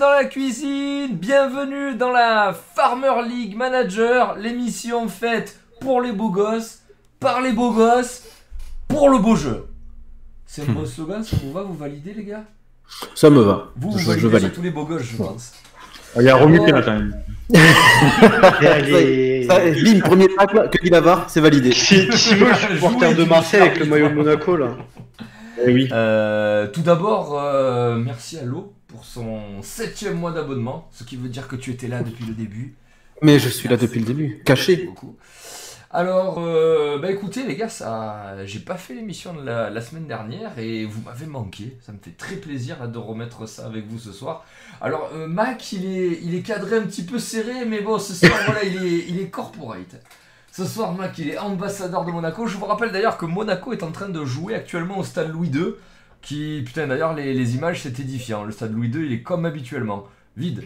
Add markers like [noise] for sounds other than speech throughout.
dans la cuisine, bienvenue dans la Farmer League Manager, l'émission faite pour les beaux gosses, par les beaux gosses, pour le beau jeu. C'est un beau slogan, ça vous va, vous validez les gars Ça me va. Vous, vous je, validez je valide. tous les beaux gosses, je pense. Il y a Romu qui est là quand même. [laughs] Bim, premier pack, que dit Lavar, c'est validé. Si, si moi je suis supporter de Marseille avec le maillot de Monaco là. Eh oui. Euh, tout d'abord, euh, merci à Lo pour son septième mois d'abonnement, ce qui veut dire que tu étais là depuis le début. Mais je suis là depuis le début, caché. beaucoup. Alors, euh, bah écoutez les gars, ça, j'ai pas fait l'émission de la, la semaine dernière et vous m'avez manqué. Ça me fait très plaisir là, de remettre ça avec vous ce soir. Alors euh, Mac, il est, il est cadré un petit peu serré, mais bon, ce soir voilà, il est, il est corporate. Ce soir, Mac, il est ambassadeur de Monaco. Je vous rappelle d'ailleurs que Monaco est en train de jouer actuellement au stade Louis II. Qui, putain, d'ailleurs, les, les images, c'est édifiant. Le stade Louis II, il est comme habituellement, vide.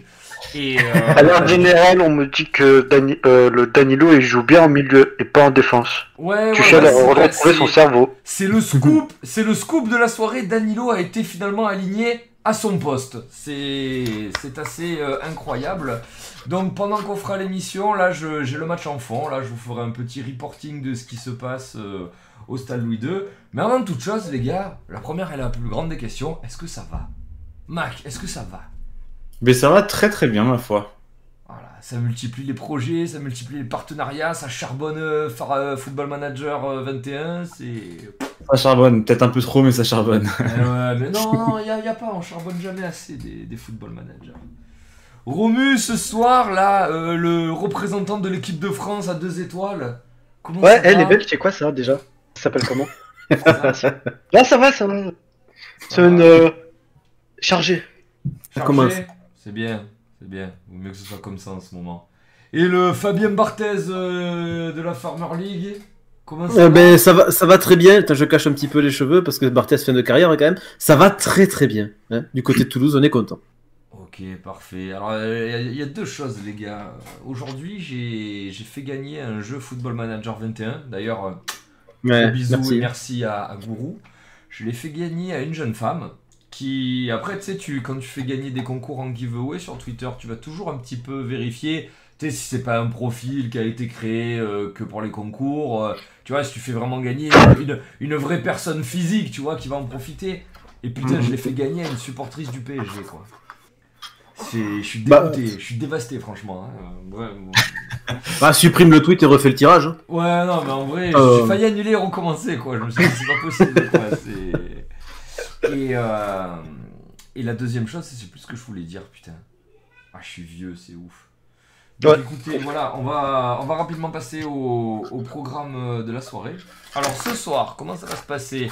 Et, euh, [laughs] À l'heure générale, on me dit que Dani- euh, le Danilo il joue bien en milieu et pas en défense. ouais, Tu ouais, retrouvé c'est- son cerveau. C'est le scoop, c'est le scoop de la soirée. Danilo a été finalement aligné à son poste. C'est c'est assez euh, incroyable. Donc pendant qu'on fera l'émission, là je- j'ai le match en fond. Là je vous ferai un petit reporting de ce qui se passe euh, au stade Louis II. Mais avant toute chose, les gars, la première et la plus grande des questions est-ce que ça va? Mac, est-ce que ça va? Mais ça va très très bien, ma foi. Voilà, ça multiplie les projets, ça multiplie les partenariats, ça charbonne euh, Far- euh, Football Manager euh, 21, c'est Ça charbonne, peut-être un peu trop, mais ça charbonne. Eh ouais, mais [laughs] non, il y, a pas, on charbonne jamais assez des, des football managers. Romu, ce soir, là, euh, le représentant de l'équipe de France à deux étoiles. Comment Ouais, elle va? Est belle, c'est quoi ça déjà? Ça s'appelle comment [laughs] Ça, Là ça va, ça va. C'est une euh, chargée. chargé commence. C'est bien, c'est bien. Vaut mieux que ce soit comme ça en ce moment. Et le Fabien Barthez euh, de la Farmer League Comment ça Eh va? ben, ça va, ça va très bien. Attends, je cache un petit peu les cheveux parce que Barthez fin de carrière quand même. Ça va très très bien. hein. Du côté de Toulouse, on est content. Ok, parfait. Alors, euh, il y y, a deux choses, les gars. Aujourd'hui, j'ai j'ai fait gagner un jeu Football Manager 21. D'ailleurs, euh, Ouais, bisous merci. et merci à, à Gourou. Je l'ai fait gagner à une jeune femme qui, après, tu sais, tu, quand tu fais gagner des concours en giveaway sur Twitter, tu vas toujours un petit peu vérifier, tu sais, si c'est pas un profil qui a été créé euh, que pour les concours. euh, tu vois, si tu fais vraiment gagner une, une vraie personne physique, tu vois, qui va en profiter. Et putain, je l'ai fait gagner à une supportrice du PSG, quoi. C'est- Je suis Bah, dégoûté, je suis dévasté, franchement. hein. Euh, ouais, bon. [laughs] Ah, supprime le tweet et refais le tirage. hein. Ouais, non, mais en vrai, Euh. j'ai failli annuler et recommencer, quoi. Je me suis dit, c'est pas possible, quoi. [laughs] c'est- Et, euh, et la deuxième chose, c'est plus ce que je voulais dire, putain. Ah, je suis vieux, c'est ouf. Donc, Ouais. écoutez, voilà, on va, on va rapidement passer au, au programme de la soirée. Alors, ce soir, comment ça va se passer?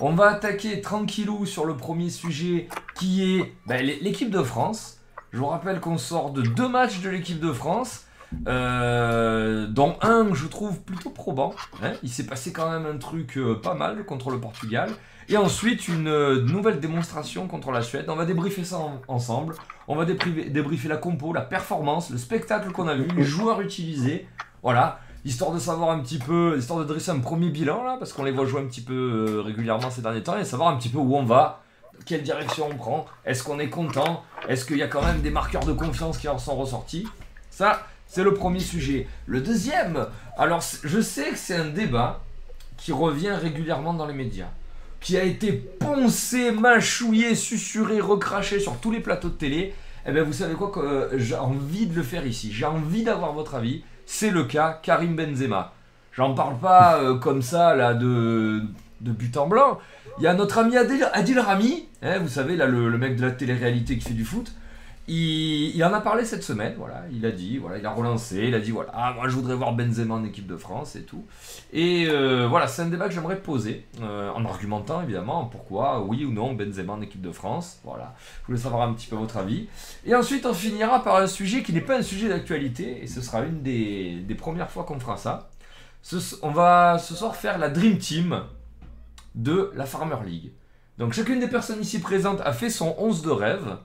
On va attaquer tranquillou sur le premier sujet qui est ben, l'é- l'équipe de France. Je vous rappelle qu'on sort de deux matchs de l'équipe de France. Euh, dont un je trouve plutôt probant. hein. Il s'est passé quand même un truc euh, pas mal contre le Portugal. Et ensuite une euh, nouvelle démonstration contre la Suède. On va débriefer ça en- ensemble. On va débriefer, la compo, la performance, le spectacle qu'on a vu, les joueurs utilisés. Voilà. Histoire de savoir un petit peu, histoire de dresser un premier bilan là, parce qu'on les voit jouer un petit peu régulièrement ces derniers temps, et savoir un petit peu où on va, quelle direction on prend, est-ce qu'on est content, est-ce qu'il y a quand même des marqueurs de confiance qui en sont ressortis. Ça, c'est le premier sujet. Le deuxième, alors je sais que c'est un débat qui revient régulièrement dans les médias, qui a été poncé, mâchouillé, susurré, recraché sur tous les plateaux de télé. Eh bien, vous savez quoi, euh, j'ai envie de le faire ici. J'ai envie d'avoir votre avis. C'est le cas Karim Benzema. J'en parle pas euh, comme ça, là, de but en blanc. Il y a notre ami Adil, Rami, hein, vous savez, là, le, mec de la télé-réalité qui fait du foot. Il, en a parlé cette semaine, voilà, il a dit, voilà, il a relancé, il a dit, voilà, ah, moi je voudrais voir Benzema en équipe de France et tout. Et euh, voilà, c'est un débat que j'aimerais poser, euh, en argumentant évidemment pourquoi, oui ou non, Benzema en équipe de France, voilà. Je voulais savoir un petit peu votre avis. Et ensuite, on finira par un sujet qui n'est pas un sujet d'actualité, et ce sera une des, premières fois qu'on fera ça. On va ce soir faire la Dream Team de la Farmer League. Donc chacune des personnes ici présentes a fait son 11 de rêve,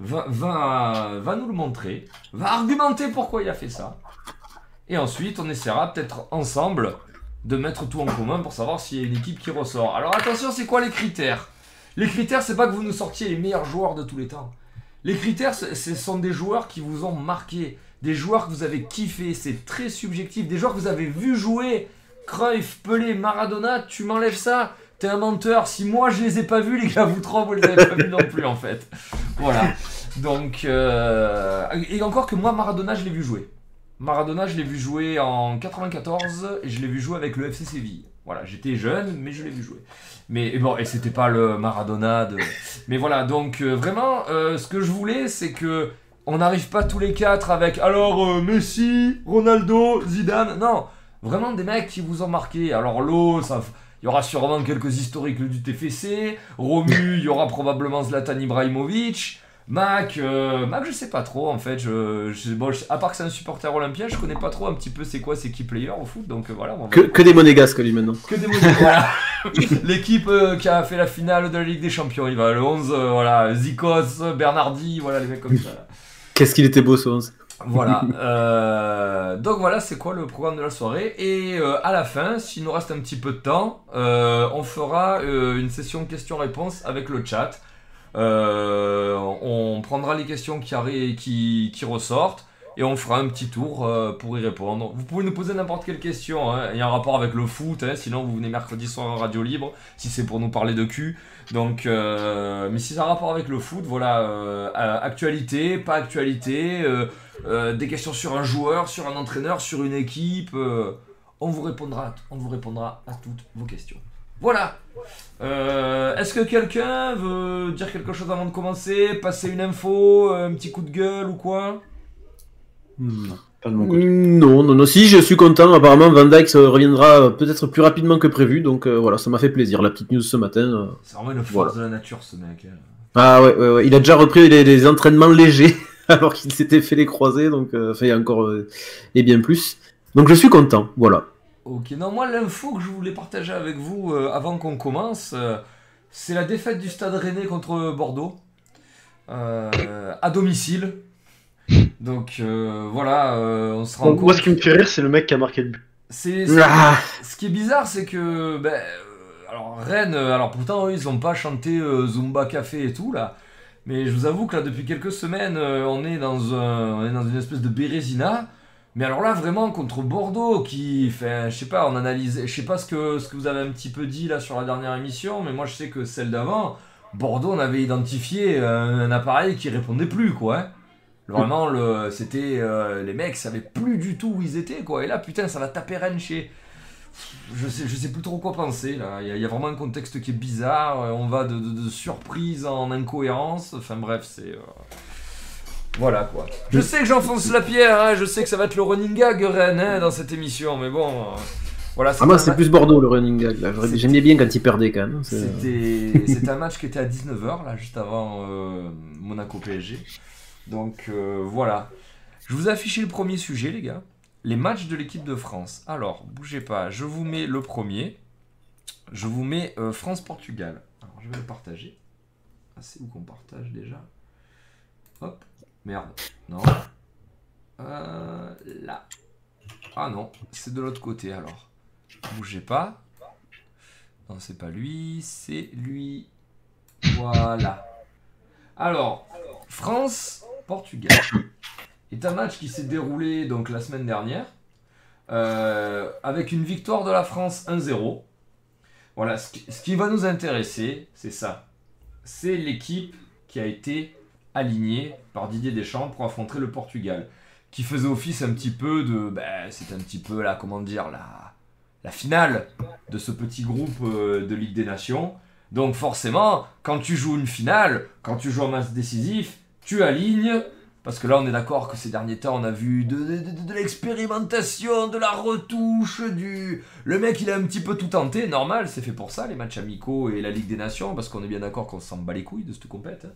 va, va, va nous le montrer, va argumenter pourquoi il a fait ça. Et ensuite, on essaiera peut-être ensemble de mettre tout en commun pour savoir s'il y a une équipe qui ressort. Alors attention, c'est quoi les critères? Les critères, c'est pas que vous nous sortiez les meilleurs joueurs de tous les temps. Les critères, ce sont des joueurs qui vous ont marqué, des joueurs que vous avez kiffé, c'est très subjectif, des joueurs que vous avez vu jouer. Cruyff, Pelé, Maradona, tu m'enlèves ça T'es un menteur. Si moi je les ai pas vus, les gars, vous trois, vous les avez pas vus non plus en fait. Voilà. Donc, euh, et encore que moi, Maradona, je l'ai vu jouer. Maradona, je l'ai vu jouer en 94 et je l'ai vu jouer avec le FC Séville. Voilà, j'étais jeune, mais je l'ai vu jouer. Mais bon, et c'était pas le Maradona de. Mais voilà, donc euh, vraiment, euh, ce que je voulais, c'est que on n'arrive pas tous les quatre avec alors Messi, Ronaldo, Zidane. Non, vraiment des mecs qui vous ont marqué. Alors l'eau, ça. Il y aura sûrement quelques historiques du TFC. Romu, [laughs] il y aura probablement Zlatan Ibrahimovic. Mac, euh, Mac, je sais pas trop en fait. Je, je- bon, je- à part que c'est un supporter olympien, je connais pas trop un petit peu c'est quoi ces key players au foot. Donc euh, voilà. on va- Que, que des monégasques, lui, maintenant. que des [laughs] voilà. [laughs] L'équipe euh, qui a fait la finale de la Ligue des Champions, il va le 11, euh, voilà, Zikos, Bernardi, voilà les mecs comme ça. Qu'est-ce qu'il était beau, ce 11. Voilà. euh, donc voilà, c'est quoi le programme de la soirée. Et euh, à la fin, s'il nous reste un petit peu de temps, euh, on fera une session questions-réponses avec le chat. On prendra les questions qui, ressortent et on fera un petit tour pour y répondre. Vous pouvez nous poser n'importe quelle question. hein. Il y a un rapport avec le foot, hein, sinon vous venez mercredi soir en radio libre, si c'est pour nous parler de cul. Donc, mais si a un rapport avec le foot, voilà, actualité, pas actualité, euh, des questions sur un joueur, sur un entraîneur, sur une équipe, euh, on vous répondra, on vous répondra à toutes vos questions. Voilà. Euh, Est-ce que quelqu'un veut dire quelque chose avant de commencer, passer une info, un petit coup de gueule ou quoi? Non, pas de mon côté. Non, non, non. Si, je suis content. Apparemment, Van euh, reviendra peut-être plus rapidement que prévu. Donc euh, voilà, ça m'a fait plaisir. La petite news ce matin. euh. C'est vraiment une force Voilà. de la nature, ce mec. hein. Ah ouais, ouais, ouais. Il a déjà repris les, les entraînements légers [laughs] [laughs] alors qu'il s'était fait les croisés. Donc, euh, enfin, il y a encore euh, et bien plus. Donc je suis content. Voilà. Ok, non, moi l'info que je voulais partager avec vous euh, avant qu'on commence, euh, c'est la défaite du Stade Rennais contre Bordeaux euh, à domicile. Donc euh, voilà, euh, on se rend Moi, compte. ce qui me fait rire, c'est le mec qui a marqué le but. C'est, c'est- Ah. Ce qui est bizarre, c'est que. ben, alors, Rennes, alors pourtant, eux, ils n'ont pas chanté euh, Zumba Café et tout, là. Mais je vous avoue que là, depuis quelques semaines, euh, on, est dans un, une espèce de Bérésina. Mais alors là, vraiment, contre Bordeaux, qui. Enfin, je sais pas, on analyse. Je sais pas ce que, ce que vous avez un petit peu dit là sur la dernière émission, mais moi, je sais que celle d'avant, Bordeaux, on avait identifié un, un appareil qui répondait plus, quoi. hein. Vraiment, le, c'était. euh, les mecs savaient plus du tout où ils étaient, quoi. Et là, putain, ça va taper Rennes. Je sais, je sais plus trop quoi penser, là. Il y, a- il y a vraiment un contexte qui est bizarre. euh, On va de, de- de surprise en incohérence. Enfin, bref, c'est. euh, Voilà, quoi. Je sais que j'enfonce la pierre, hein, Je sais que ça va être le running gag, Rennes, hein, dans cette émission. Mais bon. euh, Voilà, Ah, moi, c'est plus Bordeaux le running gag. là. J'aimais bien quand il perdait quand même. C'était [laughs] un match qui était à 19h, là, juste avant euh, Monaco PSG. Donc voilà. Je vous ai affiché le premier sujet, les gars. Les matchs de l'équipe de France. Alors, bougez pas, je vous mets le premier. Je vous mets euh, France-Portugal. Alors, je vais le partager. Ah, c'est où qu'on partage déjà? Hop. Merde. Non. Euh, là. Ah non, c'est de l'autre côté alors. Bougez pas. Non, c'est pas lui, c'est lui. Voilà. Alors, France-Portugal est un match qui s'est déroulé donc la semaine dernière euh, avec une victoire de la France 1-0. Voilà, ce qui, va nous intéresser, c'est ça. C'est l'équipe qui a été alignée par Didier Deschamps pour affronter le Portugal, qui faisait office un petit peu de, ben, c'est un petit peu là, comment dire, la, la finale de ce petit groupe euh, de Ligue des Nations. Donc forcément, quand tu joues une finale, quand tu joues un match décisif, tu alignes. Parce que là, on est d'accord que ces derniers temps, on a vu de, de- de- de l'expérimentation, de la retouche, du... Le mec, il a un petit peu tout tenté, normal, c'est fait pour ça, les matchs amicaux et la Ligue des Nations, parce qu'on est bien d'accord qu'on s'en bat les couilles de cette compète. hein.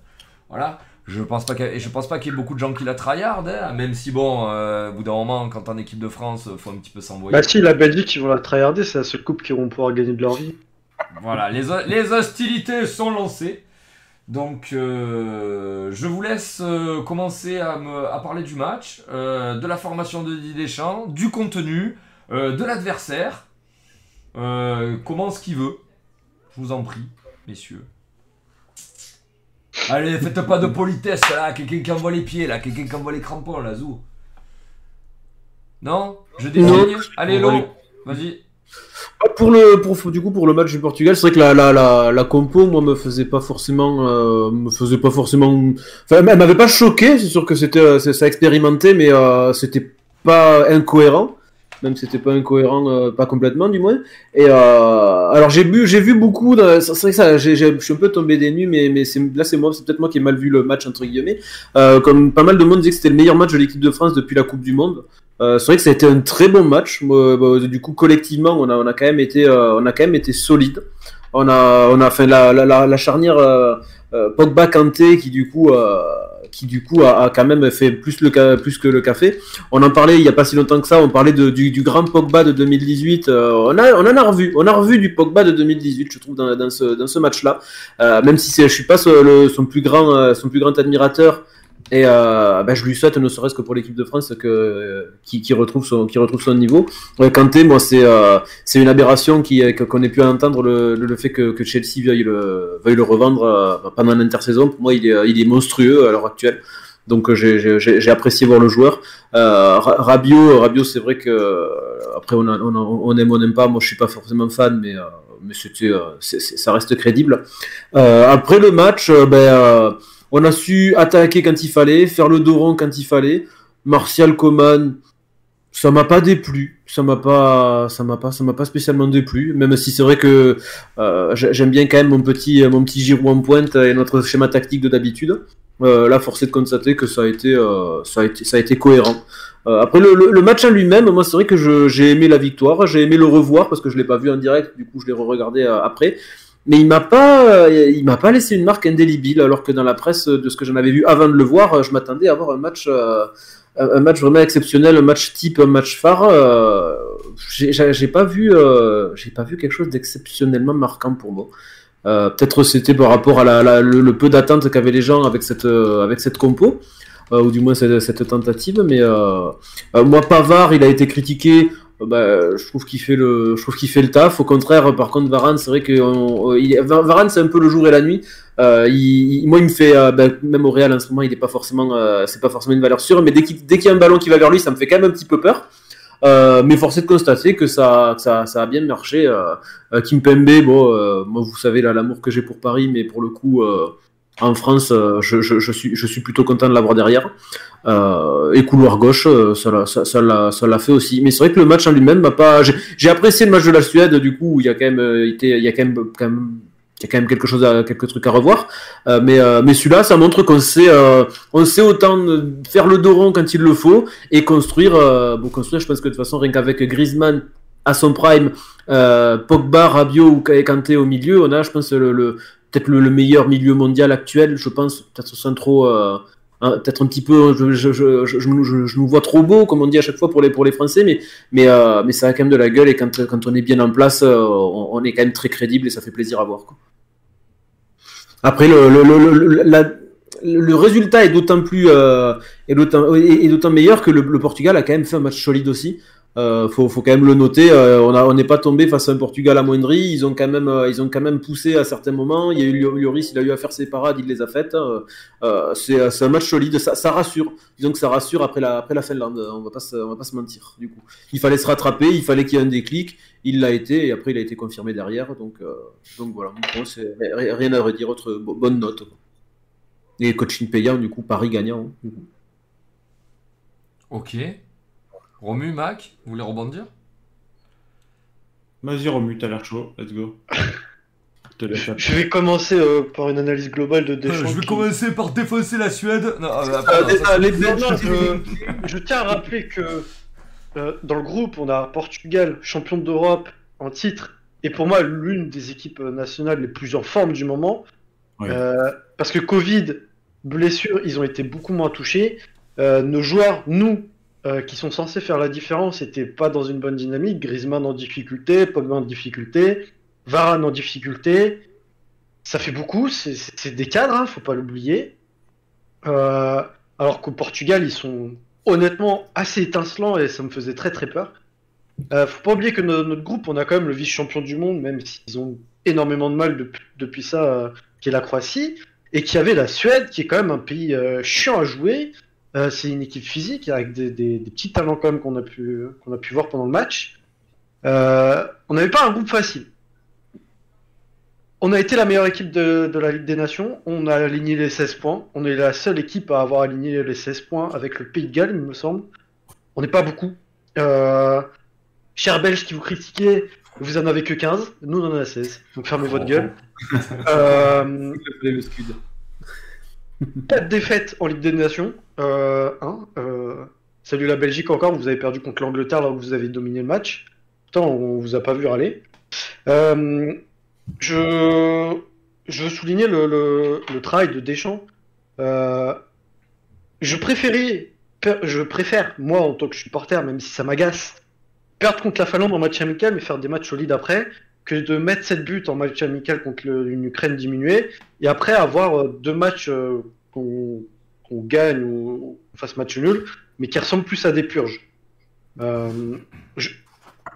Voilà. Je pense pas qu'il y a- et je pense pas qu'il y ait beaucoup de gens qui la tryhard, hein, même si bon, euh, au bout d'un moment, quand en équipe de France, faut un petit peu s'envoyer. Bah si, la Belgique, ils vont la tryharder, c'est la seule coupe qu'ils vont pouvoir gagner de leur vie. Voilà, les, les hostilités sont lancées. Donc, euh, je vous laisse euh, commencer à, me, à parler du match, euh, de la formation de Didier Deschamps, du contenu, de l'adversaire. Euh, commence qui veut. Je vous en prie, messieurs. Allez, faites pas de politesse là, quelqu'un qui envoie les pieds là, quelqu'un qui envoie les crampons là, zou. Non? Je désigne Allez, Lo, vas-y. Ah, Pour le, pour, du coup, pour le match du Portugal, c'est vrai que la, la, la, la compo, moi, me faisait pas forcément, euh, me faisait pas forcément, enfin, elle m'avait pas choqué. C'est sûr que c'était, euh, ça expérimenté, mais euh, c'était pas incohérent. Même si c'était pas incohérent, euh, pas complètement du moins. Et euh, alors j'ai vu, j'ai vu beaucoup. C'est vrai que ça, je suis un peu tombé des nues, mais, mais là c'est moi, c'est peut-être moi qui ai mal vu le match entre guillemets. Euh, comme pas mal de monde disait que c'était le meilleur match de l'équipe de France depuis la Coupe du Monde. Euh, c'est vrai que ça a été un très bon match. Moi, bah, du coup, collectivement, on a, on a quand même été, euh, on a quand même été solide. On a, on a fait la, la, la, la charnière euh, euh, Pogba Kanté qui du coup, euh, qui du coup a, a quand même fait plus le plus que le café. On en parlait il y a pas si longtemps que ça. On parlait du, du grand Pogba de 2018. Euh, on a, on en a revu, on a revu du Pogba de 2018, je trouve dans, dans ce, dans ce match-là. Euh, même si je suis pas son, plus grand, son plus grand admirateur. Et euh, ben, je lui souhaite, ne serait-ce que pour l'équipe de France, que euh, qui, qui retrouve son qui retrouve son niveau. Ouais, Kanté, moi, c'est euh, c'est une aberration qui que- qu'on ait pu entendre le, le, fait que, que Chelsea veuille le veuille le revendre euh, pendant l'intersaison. Pour moi, il est il est monstrueux à l'heure actuelle. Donc euh, j'ai apprécié voir le joueur. Euh, Ra- Rabiot, Rabiot, c'est vrai que euh, après on, a- on, a- on aime on n'aime pas. Moi, je suis pas forcément fan, mais euh, mais c'était euh, ça reste crédible. Euh, après le match, euh, ben euh, on a su attaquer quand il fallait, faire le dos quand il fallait. Martial Coman, ça m'a pas déplu. Ça m'a pas, ça m'a pas, ça m'a pas spécialement déplu. Même si c'est vrai que euh, j'ai- j'aime bien quand même mon petit, mon petit Giroud en pointe et notre schéma tactique de d'habitude. Euh, là, force est de constater que ça a été, euh, ça a été, ça a été cohérent. Euh, après le, match en lui-même, moi c'est vrai que j'ai aimé la victoire, j'ai aimé le revoir parce que je l'ai pas vu en direct, du coup je l'ai re-regardé euh, après. Mais il m'a pas, euh, il m'a pas laissé une marque indélébile, alors que dans la presse de ce que j'en avais vu avant de le voir, euh, je m'attendais à avoir un match, euh, un match vraiment exceptionnel, un match type, un match phare. Euh, j'ai pas vu, euh, j'ai pas vu quelque chose d'exceptionnellement marquant pour moi. Euh, Peut-être c'était par rapport à la, le, peu d'attente qu'avaient les gens avec cette, euh, avec cette compo, euh, ou du moins cette, cette tentative. Mais euh, euh, moi, Pavard, il a été critiqué. Euh, Bah, je trouve qu'il fait le, je trouve qu'il fait le taf. Au contraire, par contre, Varane, c'est vrai que il- Varane, c'est un peu le jour et la nuit. Euh, moi, il me fait, euh, bah, même au Real en ce moment, il est pas forcément, euh, c'est pas forcément une valeur sûre, mais dès qu'il y a un ballon qui va vers lui, ça me fait quand même un petit peu peur. Euh, mais force est de constater que ça, ça, ça a bien marché. Euh, euh, Kimpembe, bon, euh, moi, vous savez l'amour que j'ai pour Paris, mais pour le coup, euh, en France, euh, je, suis, plutôt content de l'avoir derrière. Euh, et couloir gauche, euh, ça l'a, fait aussi. Mais c'est vrai que le match en lui-même m'a pas. J'ai, apprécié le match de la Suède, du coup, il y a quand même, été, il y a quand même, il y a quand même quelque chose à, quelques trucs à revoir. Mais, mais celui-là, ça montre qu'on sait, on sait autant faire le dos rond quand il le faut et construire. Bon, construire, je pense que de toute façon, rien qu'avec Griezmann à son prime, Pogba, Rabiot ou Kanté au milieu, on a, je pense, le peut-être le, le, meilleur milieu mondial actuel. Je pense, peut-être sans trop. Euh, peut-être un petit peu, je, nous vois trop beau, comme on dit à chaque fois pour les, pour les Français, mais, mais, euh, mais ça a quand même de la gueule et quand, quand on est bien en place, euh, on, est quand même très crédible et ça fait plaisir à voir. Quoi. Après, le, le, le, le résultat est d'autant plus est d'autant, meilleur que le, Portugal a quand même fait un match solide aussi. Euh, faut, quand même le noter. Euh, on n'est pas tombé face à un Portugal amoindri. Ils ont quand même, euh, ils ont quand même poussé à certains moments. Il y a eu Lloris, il a eu à faire ses parades, il les a faites. Euh, c'est, un match solide. Ça, rassure. Disons que ça rassure après la, après la Finlande. On va pas, on va pas se mentir. Du coup, il fallait se rattraper. Il fallait qu'il y ait un déclic. Il l'a été et après il a été confirmé derrière. Donc, donc voilà. Rien à redire. Autre bonne note. Et coaching payant, du coup, Paris gagnant. Ok. Romu, Mac, vous voulez rebondir? Vas-y, Romu, t'as l'air chaud, let's go. [laughs] je, je vais commencer euh, par une analyse globale de Deschamps. Euh, je vais qui... commencer par défausser la Suède. Non, je, je, tiens à rappeler que euh, dans le groupe, on a Portugal, champion d'Europe en titre, et pour moi, l'une des équipes nationales les plus en forme du moment. Ouais. Euh, parce que Covid, blessure, ils ont été beaucoup moins touchés. Euh, nos joueurs, nous, euh, qui sont censés faire la différence n'étaient pas dans une bonne dynamique. Griezmann en difficulté, Pogba en difficulté, Varane en difficulté. ça fait beaucoup, c'est- des cadres, hein, faut pas l'oublier. Euh, alors qu'au Portugal, ils sont honnêtement assez étincelants et ça me faisait très très peur. Euh, faut pas oublier que no- notre groupe, on a quand même le vice-champion du monde, même s'ils ont énormément de mal depuis, ça, euh, qui est la Croatie, et qui avait la Suède, qui est quand même un pays chiant à jouer. Euh, c'est une équipe physique avec des, des- des petits talents même qu'on a pu qu'on a pu voir pendant le match. Euh, on n'avait pas un groupe facile. On a été la meilleure équipe de, de la Ligue des Nations. On a aligné les 16 points. On est la seule équipe à avoir aligné les 16 points avec le Pays de Galles, il me semble. On n'est pas beaucoup. Euh, chers Belges qui vous critiquez, vous en avez que 15. Nous, on en a 16. Donc fermez votre gueule. [laughs] Euh. [laughs] 4 défaites en Ligue des Nations. Euh, euh, salut la Belgique encore, vous avez perdu contre l'Angleterre là où vous avez dominé le match. Pourtant, on vous a pas vu râler. Euh, je, je veux souligner le, le- le travail de Deschamps. Je préférais, je préfère, moi en tant que supporter, même si ça m'agace, perdre contre la Finlande en match amical mais faire des matchs solides après, que de mettre 7 buts en match amical contre une Ukraine diminuée et après avoir euh, deux matchs euh, qu'on gagne ou qu'on fasse match nul, mais qui ressemblent plus à des purges. Euh,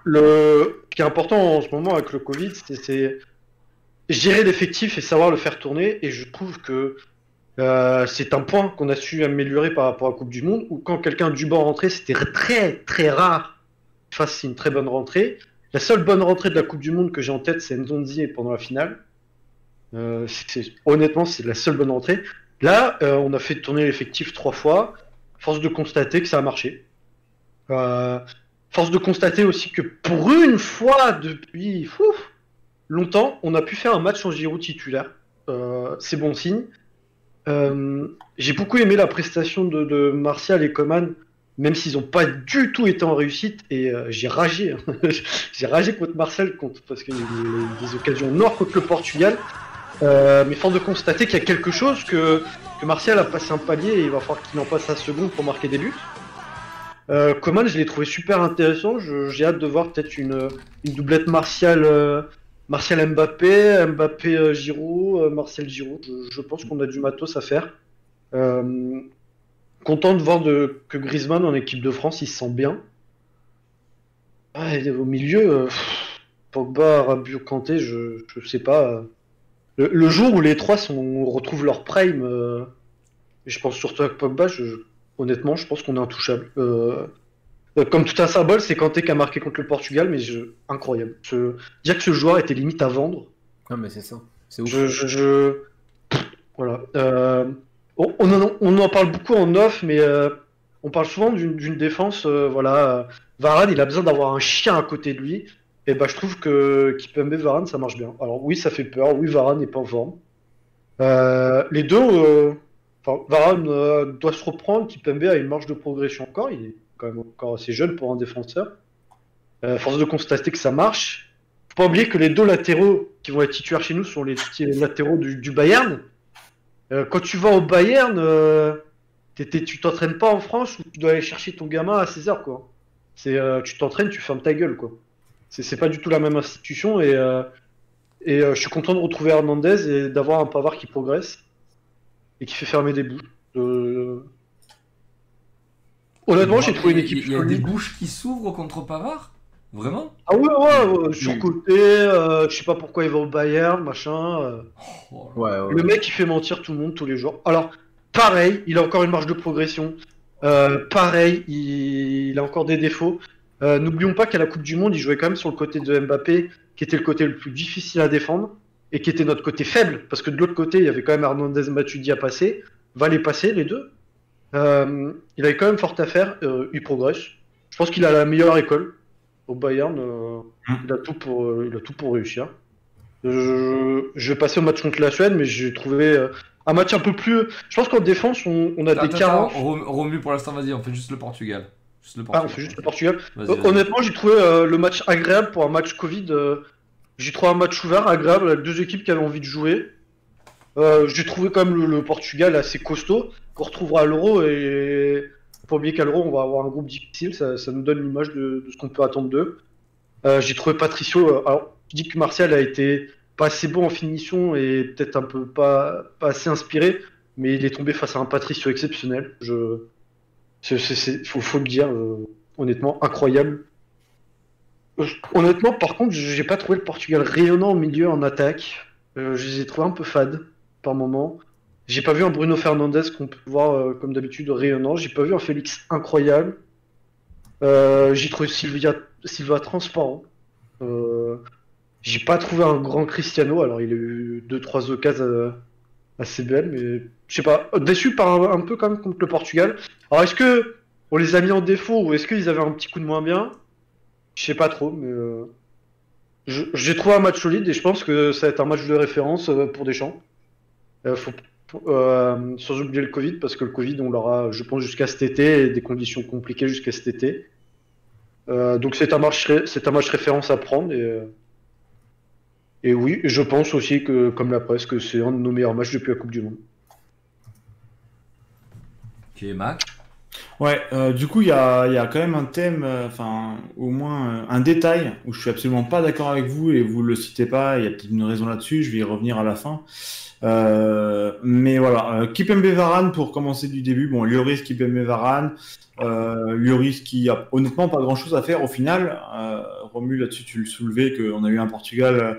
le ce qui est important en ce moment avec le Covid, c'est- gérer l'effectif et savoir le faire tourner. Et je trouve que c'est un point qu'on a su améliorer par rapport à la Coupe du Monde, où quand quelqu'un du banc rentrait, c'était très très rare qu'il fasse une très bonne rentrée. La seule bonne rentrée de la Coupe du Monde que j'ai en tête, c'est Nzonzi pendant la finale. Euh, honnêtement, c'est la seule bonne rentrée. Là, euh, on a fait tourner l'effectif trois fois. Force de constater que ça a marché. Euh, force de constater aussi que pour une fois depuis longtemps, on a pu faire un match en Giroud titulaire. C'est bon signe. J'ai beaucoup aimé la prestation de, de Martial et Coman, même s'ils n'ont pas du tout été en réussite. Et euh, j'ai ragé. hein. [laughs] j'ai ragé contre Martial contre, parce qu'il y a des occasions nord contre le Portugal. Euh, mais force de constater qu'il y a quelque chose que, que Martial a passé un palier et il va falloir qu'il en passe un second pour marquer des buts. Euh, Coman, je l'ai trouvé super intéressant. J'ai hâte de voir peut-être une, une doublette Martial, euh, Martial Mbappé, Mbappé euh, Giroud, Martial Giroud. Je pense qu'on a du matos à faire. Content de voir de, que Griezmann en équipe de France, il se sent bien. Ah, et au milieu, euh, Pogba, Rabiot, Kanté, je, je sais pas. euh, le, le jour où les trois sont, retrouvent leur prime, euh, et je pense surtout à Pogba, je, je- honnêtement, je pense qu'on est intouchable. Comme tout un symbole, c'est Kanté qui a marqué contre le Portugal, mais incroyable. Dire que ce joueur était limite à vendre. Non, mais c'est ça. C'est ouf. Je- Voilà. Euh, on, on en, on en parle beaucoup en off, mais euh, on parle souvent d'une défense. euh, voilà, euh, Varane, il a besoin d'avoir un chien à côté de lui. Et bah, je trouve que Kipembe Varane, ça marche bien. Alors oui, ça fait peur. Oui, Varane n'est pas en forme. Les deux, Varane doit se reprendre. Kipembe a une marge de progression encore. Il est quand même encore assez jeune pour un défenseur. Force de constater que ça marche. Faut pas oublier que les deux latéraux qui vont être titulaires chez nous sont les latéraux du Bayern. Euh, quand tu vas au Bayern, euh, t'es- t'es- tu t'entraînes pas en France où tu dois aller chercher ton gamin à 16h quoi. C'est euh, tu t'entraînes, tu fermes ta gueule quoi. C'est pas du tout la même institution et et je suis content de retrouver Hernandez et d'avoir un Pavard qui progresse et qui fait fermer des bouches. Honnêtement, j'ai trouvé une équipe Il y a des bouches qui s'ouvrent contre Pavard? Vraiment Ah ouais, ouais, ouais, surcoté, euh, je sais pas pourquoi il va au Bayern, machin. euh. Oh, Ouais, ouais. Le mec, il fait mentir tout le monde tous les jours. Alors, pareil, il a encore une marge de progression. Euh, pareil, il... il a encore des défauts. Euh, N'oublions pas qu'à la Coupe du Monde, il jouait quand même sur le côté de Mbappé, qui était le côté le plus difficile à défendre, et qui était notre côté faible, parce que de l'autre côté, il y avait quand même Hernandez Matuidi à passer. Va les passer, les deux. Euh, il avait quand même fort à faire, euh, il progresse. Je pense qu'il a la meilleure école au Bayern. euh, il, a tout pour, euh, il a tout pour réussir. Je, je vais passer au match contre la Suède, mais j'ai trouvé euh, un match un peu plus. Je pense qu'en défense, on, on a Attends, des carences. Rom- Romu, pour l'instant, vas-y, on fait juste le Portugal. Juste le Ah, Portugal. on fait juste le Portugal. Honnêtement, j'ai trouvé euh, le match agréable pour un match Covid. euh, j'ai trouvé un match ouvert, agréable, avec deux équipes qui avaient envie de jouer. Euh, j'ai trouvé quand même le, le Portugal assez costaud, qu'on retrouvera à l'Euro. Et pas oublier qu'à l'Euro, on va avoir un groupe difficile. Ça, nous donne l'image de, ce qu'on peut attendre d'eux. Euh, j'ai trouvé Patricio. euh, alors, je dis que Martial a été pas assez bon en finition et peut-être un peu pas, pas assez inspiré, mais il est tombé face à un Patricio exceptionnel. Je, c'est, faut, faut le dire, euh, honnêtement, incroyable. Honnêtement, par contre, j'ai pas trouvé le Portugal rayonnant au milieu en attaque. Je les ai trouvés un peu fades par moment. J'ai pas vu un Bruno Fernandes qu'on peut voir euh, comme d'habitude rayonnant. J'ai pas vu un Félix incroyable. Euh, j'ai trouvé Sylvia, Silva transparent. Euh, j'ai pas trouvé un grand Cristiano. Alors il a eu deux trois occasions assez belles, mais je sais pas. Déçu par un, peu quand même contre le Portugal. Alors est-ce que on les a mis en défaut ou est-ce qu'ils avaient un petit coup de moins bien? Je sais pas trop, mais j'ai trouvé un match solide et je pense que ça va être un match de référence pour Deschamps. Euh, faut, euh, sans oublier le Covid, parce que le Covid, on l'aura, je pense, jusqu'à cet été et des conditions compliquées jusqu'à cet été. Euh, donc c'est un match, ré- c'est un match référence à prendre et, euh, et oui, je pense aussi que, comme la presse, que c'est un de nos meilleurs matchs depuis la Coupe du Monde. Ok, Mac? Ouais, euh, du coup, il y a, il y a quand même un thème, euh, enfin, au moins euh, un détail où je suis absolument pas d'accord avec vous et vous le citez pas. Il y a peut-être une raison là-dessus. Je vais y revenir à la fin. Euh, mais voilà, euh, Kipembe Varane pour commencer du début. Bon, Lloris, Kipembe Varane. Euh, Lloris qui a honnêtement pas grand-chose à faire au final. Euh, Romu, là-dessus, tu le soulevais qu'on a eu un Portugal.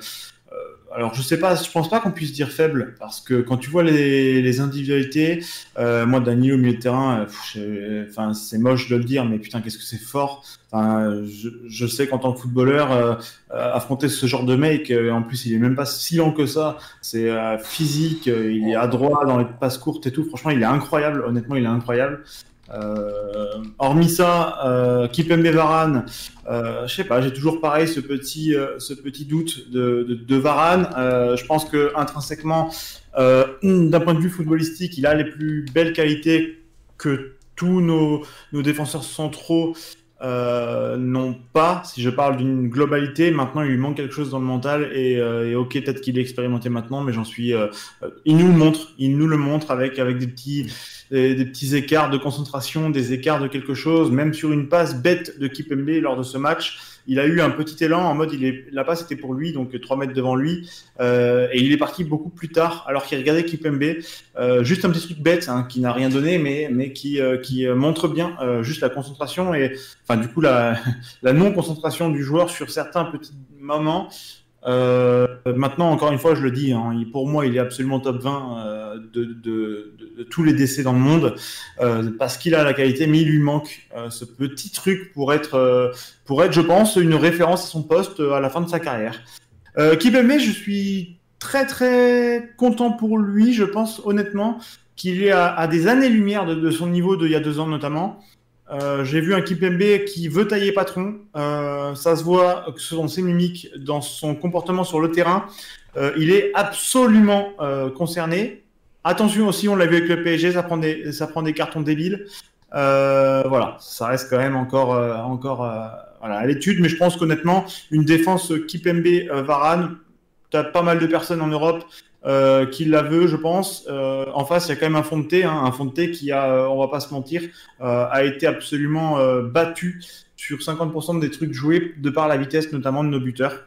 Alors je sais pas, je pense pas qu'on puisse dire faible parce que quand tu vois les, individualités, euh, moi Danilo au milieu de terrain, euh, enfin c'est moche de le dire, mais putain qu'est-ce que c'est fort. Je, je sais qu'en tant que footballeur, euh, affronter ce genre de mec, en plus il est même pas si lent que ça, c'est physique, il est adroit dans les passes courtes et tout. Franchement, il est incroyable. Honnêtement, il est incroyable. Euh, hormis ça, euh, Kipembe Varane, euh, je sais pas, j'ai toujours pareil ce petit, euh, ce petit doute de, Varane. Je pense que intrinsèquement, euh, d'un point de vue footballistique, il a les plus belles qualités que tous nos défenseurs centraux euh, pas. Si je parle d'une globalité, maintenant il lui manque quelque chose dans le mental et, euh, et ok, peut-être qu'il est expérimenté maintenant, mais j'en suis. euh, euh, il nous le montre, il nous le montre avec avec des petits des, des petits écarts de concentration, des écarts de quelque chose, même sur une passe bête de Kipembe lors de ce match. Il a eu un petit élan en mode il est, la passe était pour lui, donc 3 mètres devant lui, euh, et il est parti beaucoup plus tard, alors qu'il regardait Kipembe. Euh, juste un petit truc bête hein, qui n'a rien donné, mais, mais qui, euh, qui montre bien juste la concentration et enfin du coup la [laughs] non-concentration du joueur sur certains petits moments. Euh, maintenant, encore une fois, je le dis, hein, pour moi, il est absolument top 20 euh, de, tous les décès dans le monde euh, parce qu'il a la qualité, mais il lui manque ce petit truc pour être, pour être, je pense, une référence à son poste à la fin de sa carrière. Euh, Kipembe, je suis très très content pour lui. Je pense honnêtement qu'il est à, à des années-lumière de, de son niveau d'il y a deux ans notamment. Euh, J'ai vu un Kipembe qui veut tailler patron. Euh, ça se voit que dans ses mimiques, dans son comportement sur le terrain. Euh, il est absolument concerné. Attention aussi, on l'a vu avec le PSG, ça prend des, cartons débiles. Voilà, ça reste quand même encore, à l'étude, mais je pense qu'honnêtement, une défense Kipembe euh, Varane, tu as pas mal de personnes en Europe euh, qui la veut, je pense. Euh, en face, il y a quand même un Fonte, hein, un Fonte qui a, euh, on va pas se mentir, a été absolument battu sur 50% des trucs joués de par la vitesse, notamment de nos buteurs.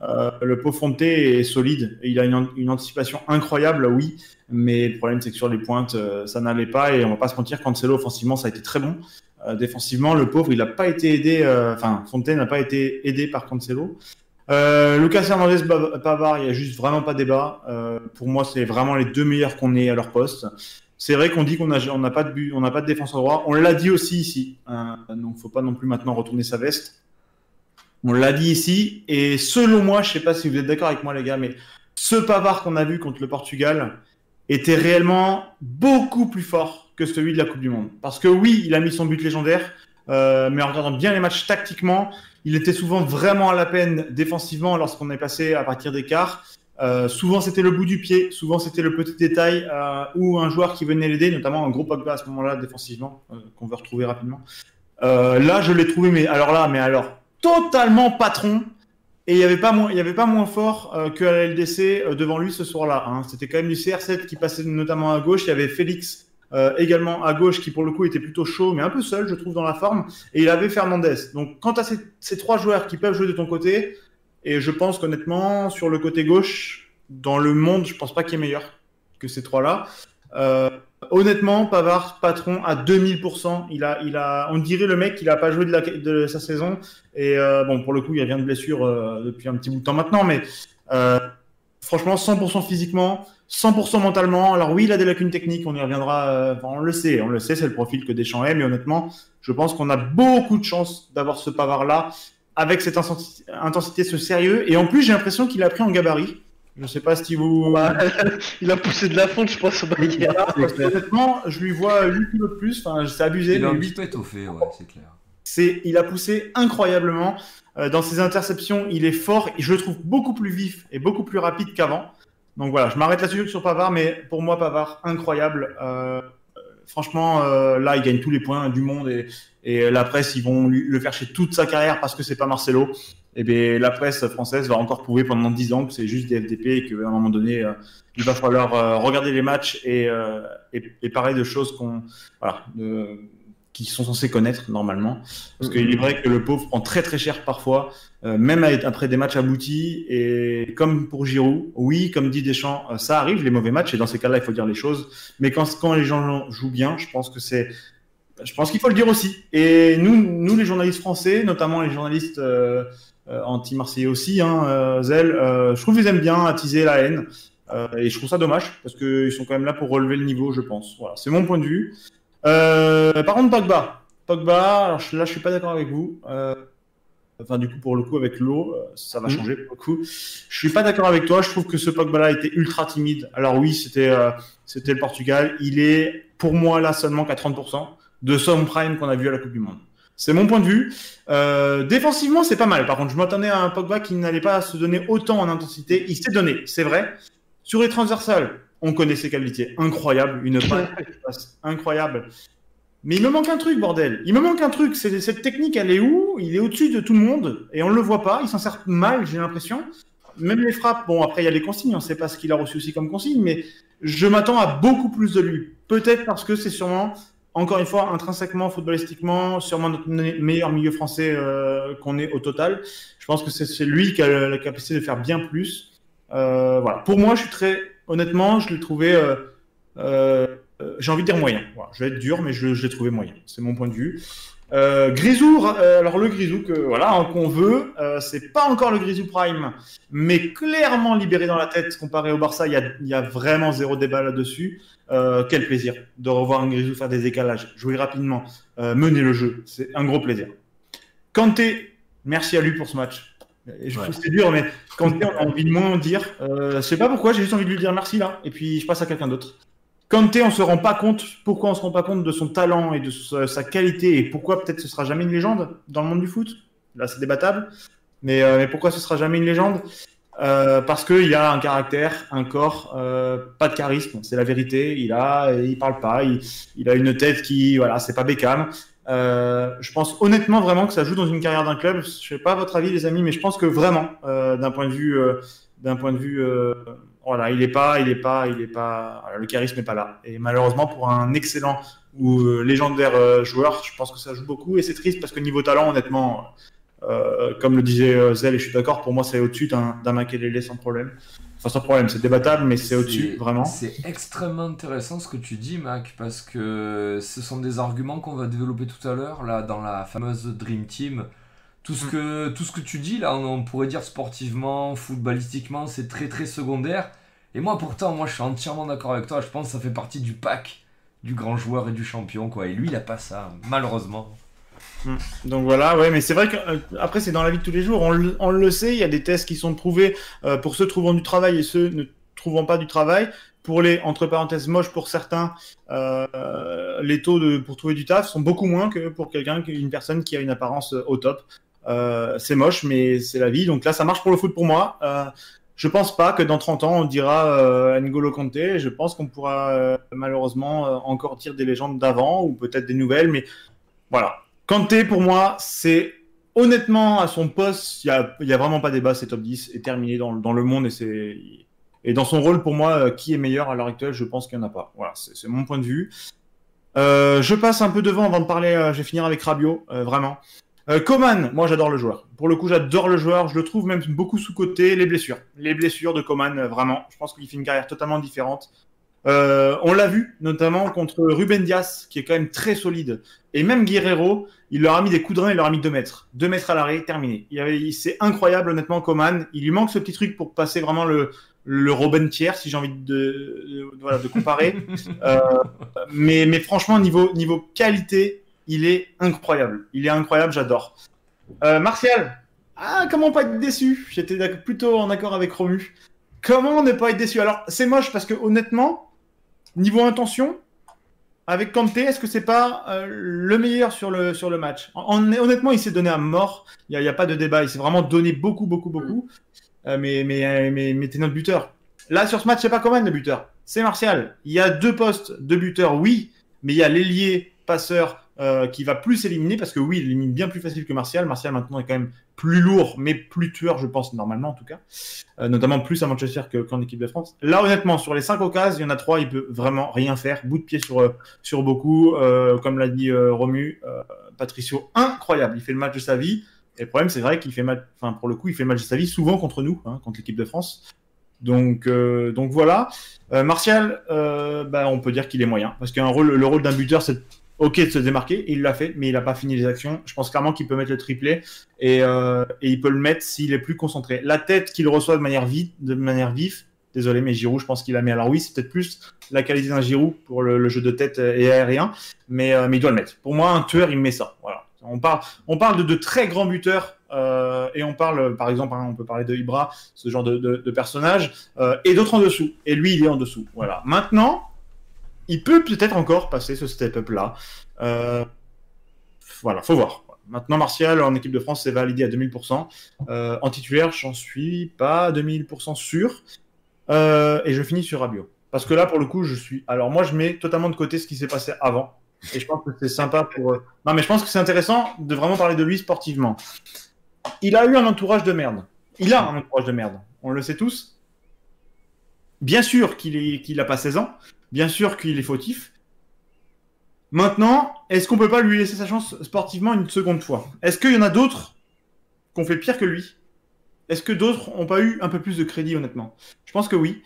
Le pauvre Fonte est solide, il a une, anticipation incroyable, oui, mais le problème c'est que sur les pointes, ça n'allait pas et on va pas se mentir, Cancelo offensivement, ça a été très bon. Défensivement, le pauvre, il n'a pas été aidé, enfin, Fontaine n'a pas été aidé par Cancelo. Euh, Lucas Hernandez Pavard, il n'y a juste vraiment pas débat. Euh, pour moi, c'est vraiment les deux meilleurs qu'on ait à leur poste. C'est vrai qu'on dit qu'on n'a pas de but, on n'a pas de défenseur droit. On l'a dit aussi ici. Hein, donc, faut pas non plus maintenant retourner sa veste. On l'a dit ici. Et selon moi, je sais pas si vous êtes d'accord avec moi, les gars, mais ce Pavard qu'on a vu contre le Portugal était réellement beaucoup plus fort que celui de la Coupe du Monde. Parce que oui, il a mis son but légendaire, euh, mais en regardant bien les matchs tactiquement, il était souvent vraiment à la peine défensivement lorsqu'on est passé à partir des quarts. Euh, souvent c'était le bout du pied, souvent c'était le petit détail euh, ou un joueur qui venait l'aider, notamment un gros Pogba à ce moment-là défensivement, euh, qu'on veut retrouver rapidement. Là, je l'ai trouvé, mais alors là, mais alors totalement patron. Et il n'y avait pas moins, avait pas moins fort que à la LDC devant lui ce soir-là. Hein. C'était quand même du CR7 qui passait notamment à gauche. Il y avait Félix euh, également à gauche qui pour le coup était plutôt chaud, mais un peu seul, je trouve, dans la forme. Et il avait Fernandez. Donc quand tu as ces, trois joueurs qui peuvent jouer de ton côté, Et je pense qu'honnêtement, sur le côté gauche, dans le monde, je pense pas qu'il est meilleur que ces trois-là. Euh, honnêtement, Pavard, patron à 2000%. Il a, il a, on dirait le mec, il a pas joué de, sa saison. Et euh, bon, pour le coup, il revient de blessure depuis un petit bout de temps maintenant, mais franchement, 100% physiquement, 100% mentalement. Alors oui, il a des lacunes techniques, on y reviendra. euh, enfin, on le sait, on le sait, c'est le profil que Deschamps aime. Mais honnêtement, je pense qu'on a beaucoup de chance d'avoir ce Pavard-là avec cette intensité, ce sérieux. Et en plus, j'ai l'impression qu'il a pris en gabarit. Je sais pas si vous. Bah, [laughs] il a poussé de la fonte, je pense, au Bayern. Honnêtement, je lui vois 8 kilos de plus. Enfin, c'est abusé. Il a un petit peu étoffé, ouais, c'est clair. c'est, il a poussé incroyablement. Euh, dans ses interceptions, il est fort et je le trouve beaucoup plus vif et beaucoup plus rapide qu'avant. Donc voilà, je m'arrête là-dessus sur Pavard, mais pour moi, Pavard, incroyable. Euh, franchement, euh, là, il gagne tous les points du monde et, la presse, ils vont le faire chez toute sa carrière parce que c'est pas Marcelo. Et bien, la presse française va encore prouver pendant 10 ans que c'est juste des FDP et qu'à un moment donné, euh, il va falloir regarder les matchs et, et, et parler de choses qu'on, voilà, de, qui sont censés connaître normalement. Parce qu'il est vrai que le pauvre prend très très cher parfois, euh, même après des matchs aboutis. Et comme pour Giroud, oui, comme dit Deschamps, euh, ça arrive, les mauvais matchs, et dans ces cas-là, il faut dire les choses. Mais quand, quand les gens jouent bien, je pense que c'est. Je pense qu'il faut le dire aussi. Et nous, nous, les journalistes français, notamment les journalistes euh, euh, anti-marseillais aussi, hein, Zell, je trouve qu'ils aiment bien attiser la haine. Et je trouve ça dommage, parce qu'ils sont quand même là pour relever le niveau, je pense. Voilà, c'est mon point de vue. Euh, par contre, Pogba. Pogba, alors là, je suis pas d'accord avec vous. Euh, enfin, du coup, pour le coup, avec l'eau, euh, ça va Mhm. changer pour le coup. Je suis pas d'accord avec toi. Je trouve que ce Pogba-là était ultra timide. Alors oui, c'était euh, c'était le Portugal. Il est, pour moi, là seulement qu'à 30% de son prime qu'on a vu à la Coupe du Monde. C'est mon point de vue. Euh, défensivement, c'est pas mal. Par contre, je m'attendais à un Pogba qui n'allait pas se donner autant en intensité. Il s'est donné, c'est vrai. Sur les transversales, on connaît ses qualités. Incroyable. Une [laughs] passe incroyable. Mais il me manque un truc, bordel. Il me manque un truc. C'est cette technique, elle est où? Il est au-dessus de tout le monde et on le voit pas. Il s'en sert mal, j'ai l'impression. Même les frappes. Bon, après il y a les consignes. On ne sait pas ce qu'il a reçu aussi comme consigne, mais je m'attends à beaucoup plus de lui. Peut-être parce que c'est sûrement, encore une fois, intrinsèquement, footballistiquement, sûrement notre me- meilleur milieu français euh, qu'on ait au total. Je pense que c'est c'est lui qui a la capacité de faire bien plus. Euh, voilà. Pour moi, je suis très honnêtement, je l'ai trouvé. euh, euh, euh, j'ai envie de dire moyen. Je vais être dur, mais je, l'ai trouvé moyen. C'est mon point de vue. Grisou, alors le Grisou que voilà hein, qu'on veut, c'est pas encore le Grisou Prime, mais clairement libéré dans la tête comparé au Barça. Il y a, a vraiment zéro débat là-dessus. Quel plaisir de revoir un Grisou faire des décalages, jouer rapidement, mener le jeu. C'est un gros plaisir. Kanté, merci à lui pour ce match. Et je Ouais. trouve que c'est dur, mais Kanté, on a envie de moins dire. Euh, je sais pas pourquoi, j'ai juste envie de lui dire merci là, et puis je passe à quelqu'un d'autre. Kanté, on se rend pas compte. Pourquoi on se rend pas compte de son talent et de sa, qualité et pourquoi peut-être ce sera jamais une légende dans le monde du foot? Là, c'est débattable. Mais, euh, mais pourquoi ce sera jamais une légende? Euh, Parce qu'il a un caractère, un corps, euh, pas de charisme. C'est la vérité. Il a, il parle pas. Il, il a une tête qui, voilà, c'est pas Beckham. Euh, je pense honnêtement vraiment que ça joue dans une carrière d'un club. Je sais pas votre avis, les amis, mais je pense que vraiment, euh, d'un point de vue, euh, d'un point de vue, voilà, il est pas, il est pas, il est pas, le charisme n'est pas là. Et malheureusement, pour un excellent ou légendaire joueur, je pense que ça joue beaucoup. Et c'est triste parce que niveau talent, honnêtement, euh, comme le disait euh, Zell, et je suis d'accord, pour moi, c'est au-dessus d'un Makelele sans problème. Enfin, sans problème, c'est débattable, mais c'est au-dessus, vraiment. C'est extrêmement intéressant ce que tu dis, Mac, parce que ce sont des arguments qu'on va développer tout à l'heure, là, dans la fameuse Dream Team. Tout ce, Mm. que, tout ce que tu dis, là, on, on pourrait dire sportivement, footballistiquement, c'est très très secondaire. Et moi, pourtant, moi, je suis entièrement d'accord avec toi. Je pense que ça fait partie du pack du grand joueur et du champion, quoi. Et lui, il a pas ça, malheureusement. Donc voilà, ouais, mais c'est vrai que euh, c'est dans la vie de tous les jours, on, le- sait, il y a des tests qui sont prouvés euh, pour ceux trouvant du travail et ceux ne trouvant pas du travail. Pour les entre parenthèses moches pour certains, euh, les taux de, pour trouver du taf sont beaucoup moins que pour quelqu'un, une personne qui a une apparence au top. C'est moche, mais c'est la vie. Donc là, ça marche pour le foot pour moi. Je pense pas que dans 30 ans on dira N'Golo Kanté. Je pense qu'on pourra malheureusement encore dire des légendes d'avant ou peut-être des nouvelles, mais voilà. Kanté, pour moi, c'est honnêtement à son poste, il n'y a, a vraiment pas débat, c'est top 10 et terminé dans, le monde et et dans son rôle pour moi, euh, qui est meilleur à l'heure actuelle, je pense qu'il n'y en a pas. Voilà, c'est mon point de vue. Euh, je passe un peu devant avant de parler. euh, je vais finir avec Rabiot, euh, vraiment. Coman, moi j'adore le joueur. Pour le coup, j'adore le joueur. Je le trouve même beaucoup sous-côté. Les blessures. Les blessures de Coman, vraiment. Je pense qu'il fait une carrière totalement différente. Euh, on l'a vu, notamment contre Ruben Dias, qui est quand même très solide. Et même Guerrero, il leur a mis des coups de rein, il leur a mis 2 mètres. 2 mètres à l'arrêt, terminé. Il avait- C'est incroyable, honnêtement, Coman. Il lui manque ce petit truc pour passer vraiment le, le Robin Thiers, si j'ai envie de, de- voilà, de comparer. [laughs] Euh, mais, mais franchement, niveau, niveau qualité, il est incroyable. Il est incroyable, j'adore. Euh, Martial, ah, comment pas être déçu? J'étais plutôt en accord avec Romu. Comment ne pas être déçu? Alors, c'est moche parce que honnêtement, niveau intention, avec Kanté, est-ce que c'est pas euh, le meilleur sur le, sur le match? En- Honnêtement, il s'est donné à mort. Il n'y a, il y a pas de débat. Il s'est vraiment donné beaucoup, beaucoup, beaucoup. Euh, mais mais, euh, mais, mais t'es notre buteur. Là, sur ce match, c'est pas Coman le buteur. C'est Martial. Il y a deux postes de buteur, oui, mais il y a l'ailier passeur euh, qui va plus éliminer parce que oui, il élimine bien plus facile que Martial. Martial maintenant est quand même plus lourd, mais plus tueur, je pense, normalement en tout cas. Euh, notamment plus à Manchester que- qu'en équipe de France. Là, honnêtement, sur les cinq occasions, il y en a trois, il peut vraiment rien faire. Bout de pied sur, euh, sur beaucoup. Comme l'a dit Romu, Patricio, incroyable. Il fait le match de sa vie. Et le problème, c'est vrai qu'il fait match, enfin, pour le coup, il fait le match de sa vie souvent contre nous, hein, contre l'équipe de France. Donc, donc voilà. Martial, bah, on peut dire qu'il est moyen. Parce rôle, le rôle d'un buteur, c'est ok de se démarquer. Il l'a fait, mais il n'a pas fini les actions. Je pense clairement qu'il peut mettre le triplé. Et, euh, et il peut le mettre s'il est plus concentré. La tête qu'il reçoit de manière vive, de manière vive. Désolé, mais Giroud, je pense qu'il a mis. Alors oui, c'est peut-être plus la qualité d'un Giroud pour le, le jeu de tête et aérien, mais, euh, mais il doit le mettre. Pour moi, un tueur, il met ça. Voilà. On parle, on parle de, de très grands buteurs euh, et on parle, par exemple, hein, on peut parler de Ibra, ce genre de, de, de personnage, euh, et d'autres en dessous. Et lui, il est en dessous. Voilà. Maintenant, il peut peut-être encore passer ce step-up là. Euh, voilà, faut voir. Maintenant, Martial en équipe de France, c'est validé à 2000%. Euh, en titulaire, j'en suis pas à 2000% sûr. Euh, et je finis sur Rabiot. Parce que là, pour le coup, je suis. Alors, moi, je mets totalement de côté ce qui s'est passé avant. Et je pense que c'est sympa pour. Non, mais je pense que c'est intéressant de vraiment parler de lui sportivement. Il a eu un entourage de merde. Il a un entourage de merde. On le sait tous. Bien sûr qu'il est... qu'il a pas 16 ans. Bien sûr qu'il est fautif. Maintenant, est-ce qu'on peut pas lui laisser sa chance sportivement une seconde fois? Est-ce qu'il y en a d'autres qu'on fait pire que lui? Est-ce que d'autres ont pas eu un peu plus de crédit, honnêtement? Je pense que oui.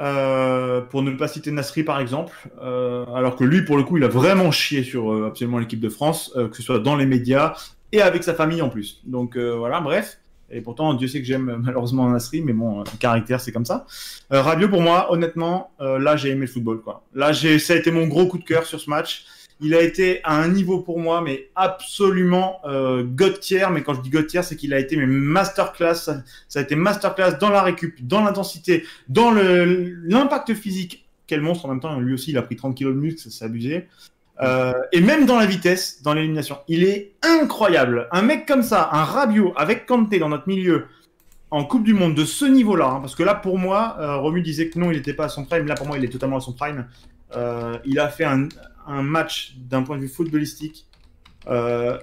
Euh, pour ne pas citer Nasri par exemple, euh, alors que lui, pour le coup, il a vraiment chié sur euh, absolument l'équipe de France, que ce soit dans les médias et avec sa famille en plus. Donc voilà, bref. Et pourtant, Dieu sait que j'aime euh, malheureusement Nasri, mais bon, euh, caractère, c'est comme ça. Euh, Rabiot, pour moi, honnêtement, euh, là, j'ai aimé le football. Quoi. Là, ça a été mon gros coup de cœur sur ce match. Il a été à un niveau pour moi, mais absolument euh, god tier. Mais quand je dis god tier, c'est qu'il a été mais masterclass. Ça, a été masterclass dans la récup, dans l'intensité, dans l'impact physique. Quel monstre en même temps. Lui aussi, il a pris 30 kilos de muscle, ça s'est abusé. Euh, et même dans la vitesse, dans l'élimination. Il est incroyable. Un mec comme ça, un Rabiot avec Kanté dans notre milieu, en Coupe du Monde de ce niveau-là, hein, parce que là, pour moi, euh, Romu disait que non, il n'était pas à son prime. Là, pour moi, il est totalement à son prime. Euh, il a fait un, match d'un point de vue footballistique.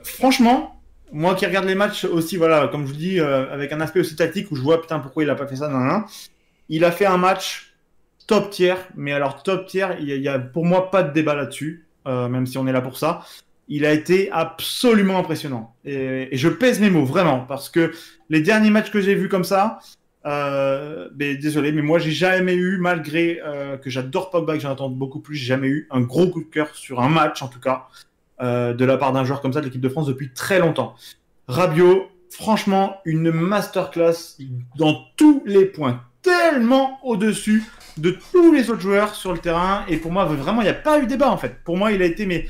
Franchement, moi qui regarde les matchs aussi, voilà, comme je vous dis, avec un aspect aussi tactique où je vois putain pourquoi il a pas fait ça, il a fait un match top tier, mais alors top tier, il y, y a pour moi pas de débat là-dessus, euh, même si on est là pour ça. Il a été absolument impressionnant. Et, je pèse mes mots, vraiment, parce que les derniers matchs que j'ai vus comme ça, euh, mais désolé, mais moi j'ai jamais eu, malgré euh, que j'adore Pogba, que j'en attends beaucoup plus, j'ai jamais eu un gros coup de cœur sur un match en tout cas de la part d'un joueur comme ça de l'équipe de France depuis très longtemps. Rabiot, franchement, une masterclass dans tous les points, tellement au-dessus de tous les autres joueurs sur le terrain. Et pour moi, vraiment, il n'y a pas eu débat en fait. Pour moi, il a été mais,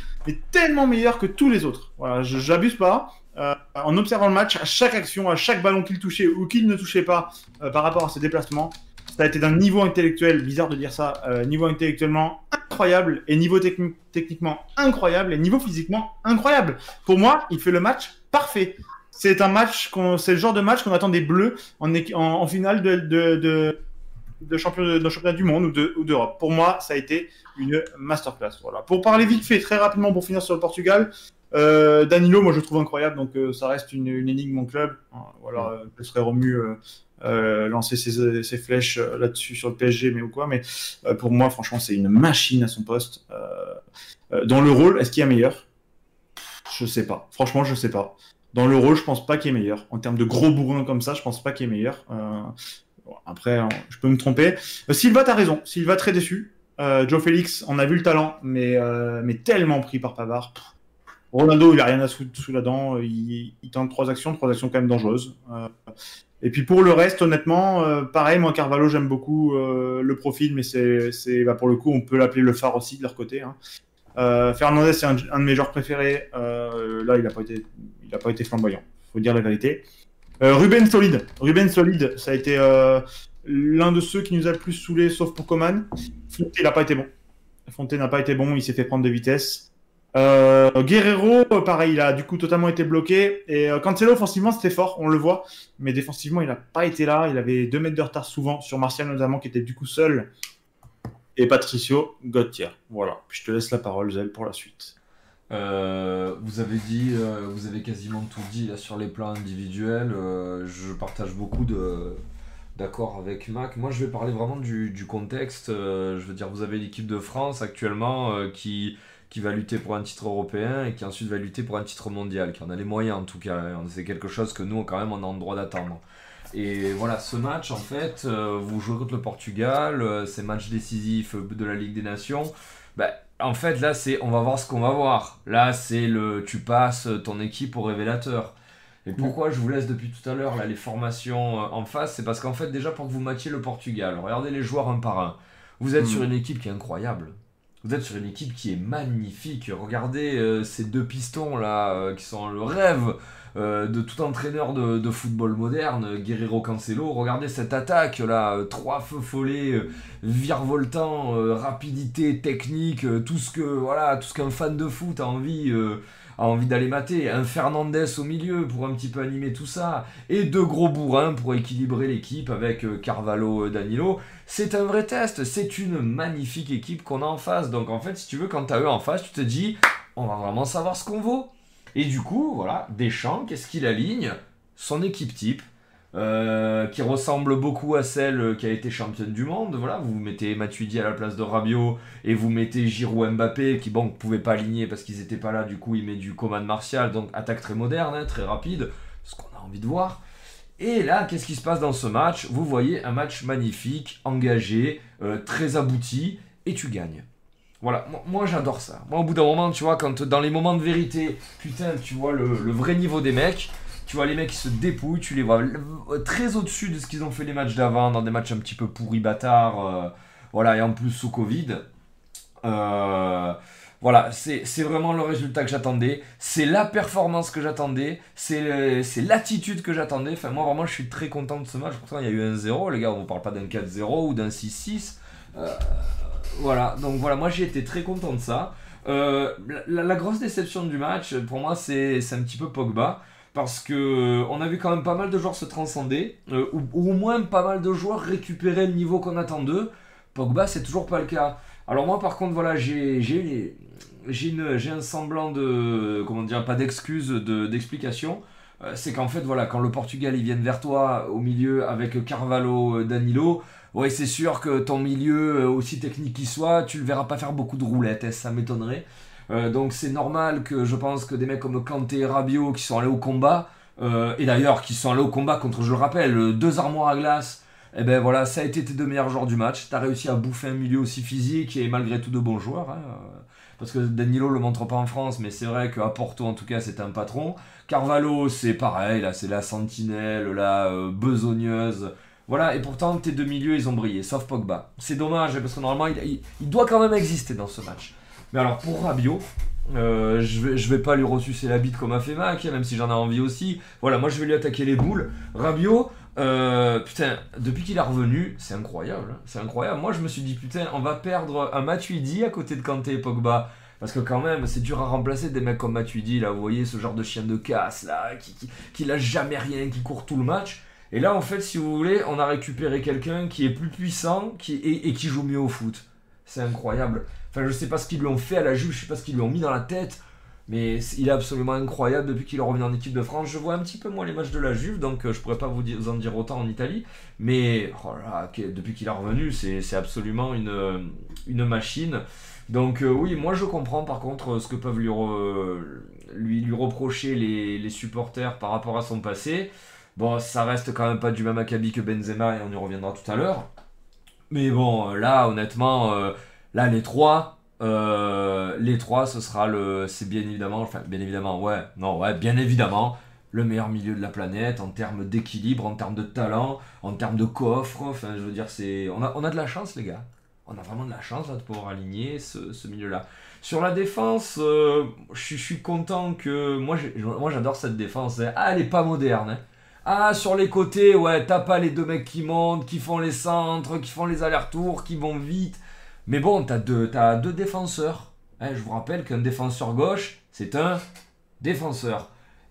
tellement meilleur que tous les autres. Voilà, j'abuse pas. Euh, en observant le match, à chaque action, à chaque ballon qu'il touchait ou qu'il ne touchait pas euh, par rapport à ses déplacements, ça a été d'un niveau intellectuel, bizarre de dire ça, euh, niveau intellectuellement incroyable et niveau techni- techniquement incroyable et niveau physiquement incroyable. Pour moi, il fait le match parfait. C'est un match, c'est le genre de match qu'on attend des Bleus en, finale de, de champion, championnat du monde ou de- ou d'Europe. Pour moi, ça a été une masterclass. Voilà. Pour parler vite fait, très rapidement, pour finir sur le Portugal, euh, Danilo, moi je le trouve incroyable, donc euh, ça reste une, une énigme mon club. Euh, Voilà, euh, je serais remu lancer ses, ses flèches là-dessus sur le PSG, mais ou quoi. Mais pour moi, franchement, c'est une machine à son poste. Dans le rôle, est-ce qu'il y a meilleur? Je sais pas. Franchement, je sais pas. Dans l'Euro, je pense pas qu'il est meilleur. En termes de gros bourrins comme ça, je pense pas qu'il est meilleur. Euh, après, je peux me tromper. Silva, t'as raison. Silva, très déçu. Joe Félix, on a vu le talent, mais, mais tellement pris par Pavard. Ronaldo, il a rien à sous, sous la dent. Il, il, tente trois actions, trois actions quand même dangereuses. Et puis pour le reste, honnêtement, euh, pareil, moi Carvalho, j'aime beaucoup euh, le profil, mais c'est, bah, pour le coup, on peut l'appeler le phare aussi de leur côté. Hein. Euh, Fernandez, c'est un, de mes joueurs préférés. là, il n'a pas été, il a pas été flamboyant. Faut dire la vérité. Ruben solide. Ruben solide, ça a été l'un de ceux qui nous a le plus saoulé, sauf pour Coman. Fonte, il n'a pas été bon. Fonte n'a pas été bon, il s'est fait prendre de vitesse. Euh, Guerrero, pareil, il a du coup totalement été bloqué. Et euh, Cancelo, offensivement, c'était fort, on le voit. Mais défensivement, il n'a pas été là. Il avait deux mètres de retard souvent sur Martial notamment, qui était du coup seul. Et Patricio Gauthier. Voilà. Puis je te laisse la parole, Zel, pour la suite. Euh, vous avez dit, vous avez quasiment tout dit là sur les plans individuels. je partage beaucoup de d'accord avec Mac. Moi, je vais parler vraiment du, contexte. je veux dire, vous avez l'équipe de France actuellement qui qui va lutter pour un titre européen et qui ensuite va lutter pour un titre mondial, qui en a les moyens en tout cas. Hein. C'est quelque chose que nous, quand même, on a le droit d'attendre. Et voilà, ce match, en fait, euh, vous jouez contre le Portugal, euh, c'est match décisif de la Ligue des Nations. Ben, en fait, là, c'est on va voir ce qu'on va voir. Là, c'est le tu passes ton équipe au révélateur. Et pourquoi je vous laisse depuis tout à l'heure là les formations euh, en face C'est parce qu'en fait, déjà pour que vous matchiez le Portugal, regardez les joueurs un par un. Vous êtes hmm. sur une équipe qui est incroyable. Vous êtes sur une équipe qui est magnifique. Regardez euh, ces deux pistons là euh, qui sont le rêve euh, de tout entraîneur de, football moderne, Guerrero Cancelo. Regardez cette attaque là, trois feux follets, virevoltant, rapidité, technique, tout ce que voilà, tout ce qu'un fan de foot a envie d'aller mater. Un Fernandez au milieu pour un petit peu animer tout ça. Et deux gros bourrins pour équilibrer l'équipe avec Carvalho, Danilo c'est un vrai test, c'est une magnifique équipe qu'on a en face. Donc en fait, si tu veux, quand tu eux en face, tu te dis, on va vraiment savoir ce qu'on vaut. Et du coup, voilà, Deschamps, qu'est-ce qu'il aligne? Son équipe type, euh, qui ressemble beaucoup à celle qui a été championne du monde. Voilà, vous mettez Matuidi à la place de Rabiot et vous mettez Giroud Mbappé, qui bon, ne pouvait pas aligner parce qu'ils n'étaient pas là. Du coup, il met du Coman Martial, donc attaque très moderne, hein, très rapide, ce qu'on a envie de voir. Et là, qu'est-ce qui se passe dans ce match? Vous voyez un match magnifique, engagé, euh, très abouti, et tu gagnes. Voilà, moi, j'adore ça. Moi au bout d'un moment, tu vois, quand dans les moments de vérité, putain, tu vois le, vrai niveau des mecs, tu vois les mecs qui se dépouillent, tu les vois très au-dessus de ce qu'ils ont fait les matchs d'avant, dans des matchs un petit peu pourris bâtards, euh, voilà, et en plus sous Covid. Euh, voilà, c'est vraiment le résultat que j'attendais. C'est la performance que j'attendais. C'est l'attitude que j'attendais. Enfin, moi, vraiment, je suis très content de ce match. Pourtant, il y a eu un 0. Les gars, on ne parle pas d'un 4-0 ou d'un 6-6. Euh, voilà, donc voilà, moi, j'ai été très content de ça. Euh, la, grosse déception du match, pour moi, c'est un petit peu Pogba. Parce que on a vu quand même pas mal de joueurs se transcender, euh, ou, ou, au moins pas mal de joueurs récupérer le niveau qu'on attend d'eux. Pogba, c'est toujours pas le cas. Alors moi par contre voilà j'ai un semblant de comment dire pas d'excuse d'explication euh, c'est qu'en fait voilà quand le Portugal ils viennent vers toi au milieu avec Carvalho euh, Danilo ouais c'est sûr que ton milieu euh, aussi technique qu'il soit tu le verras pas faire beaucoup de roulettes hein, ça m'étonnerait donc c'est normal que je pense que des mecs comme Kanté et Rabiot qui sont allés au combat et d'ailleurs qui sont allés au combat contre je le rappelle deux armoires à glace et eh ben voilà, ça a été tes deux meilleurs joueurs du match. Tu as réussi à bouffer un milieu aussi physique et malgré tout de bons joueurs. Hein. Parce que Danilo le montre pas en France, mais c'est vrai qu'à Porto en tout cas c'est un patron. Carvalho c'est pareil, là c'est la sentinelle, la euh, besogneuse. Voilà, et pourtant tes deux milieux ils ont brillé, sauf Pogba. C'est dommage parce que normalement il, doit quand même exister dans ce match. Mais alors pour Rabiot, euh, je, vais, vais pas lui ressucer la bite comme a fait Mac, même si j'en ai envie aussi. Voilà, moi je vais lui attaquer les boules. Rabiot, euh, putain, depuis qu'il est revenu, c'est incroyable. Hein. C'est incroyable. Moi, je me suis dit, putain, on va perdre un Matuidi à côté de Kanté et Pogba. Parce que quand même, c'est dur à remplacer des mecs comme Matuidi, là, vous voyez, ce genre de chien de casse, là, qui, qui, lâche jamais rien, qui court tout le match. Et là, en fait, si vous voulez, on a récupéré quelqu'un qui est plus puissant qui, et, qui joue mieux au foot. C'est incroyable. Enfin, je sais pas ce qu'ils lui ont fait à la Juve, je sais pas ce qu'ils lui ont mis dans la tête. Mais il est absolument incroyable depuis qu'il est revenu en équipe de France. Je vois un petit peu moins les matchs de la Juve, donc euh, je pourrais pas vous, en dire autant en Italie. Mais oh depuis qu'il est revenu, c'est absolument une, une machine. Donc euh, oui, moi je comprends par contre ce que peuvent lui, lui reprocher les, les supporters par rapport à son passé. Bon, ça reste quand même pas du même acabit que Benzema et on y reviendra tout à l'heure. Mais bon, euh, là honnêtement, euh, là les trois, euh, les trois, ce sera le, c'est bien évidemment, enfin bien évidemment, ouais, non, ouais, bien évidemment, le meilleur milieu de la planète en termes d'équilibre, en termes de talent, en termes de coffre. Enfin, je veux dire, c'est, on a, on a de la chance, les gars. On a vraiment de la chance de pouvoir aligner ce, ce milieu-là. Sur la défense, je suis- content que. Moi j'adore cette défense. hein. Ah, elle est pas moderne. hein. Ah, sur les côtés, ouais, t'as pas les deux mecs qui montent, qui font les centres, qui font les allers-retours, qui vont vite. Mais bon, t'as deux, deux défenseurs. Hein, je vous rappelle qu'un défenseur gauche, c'est un défenseur.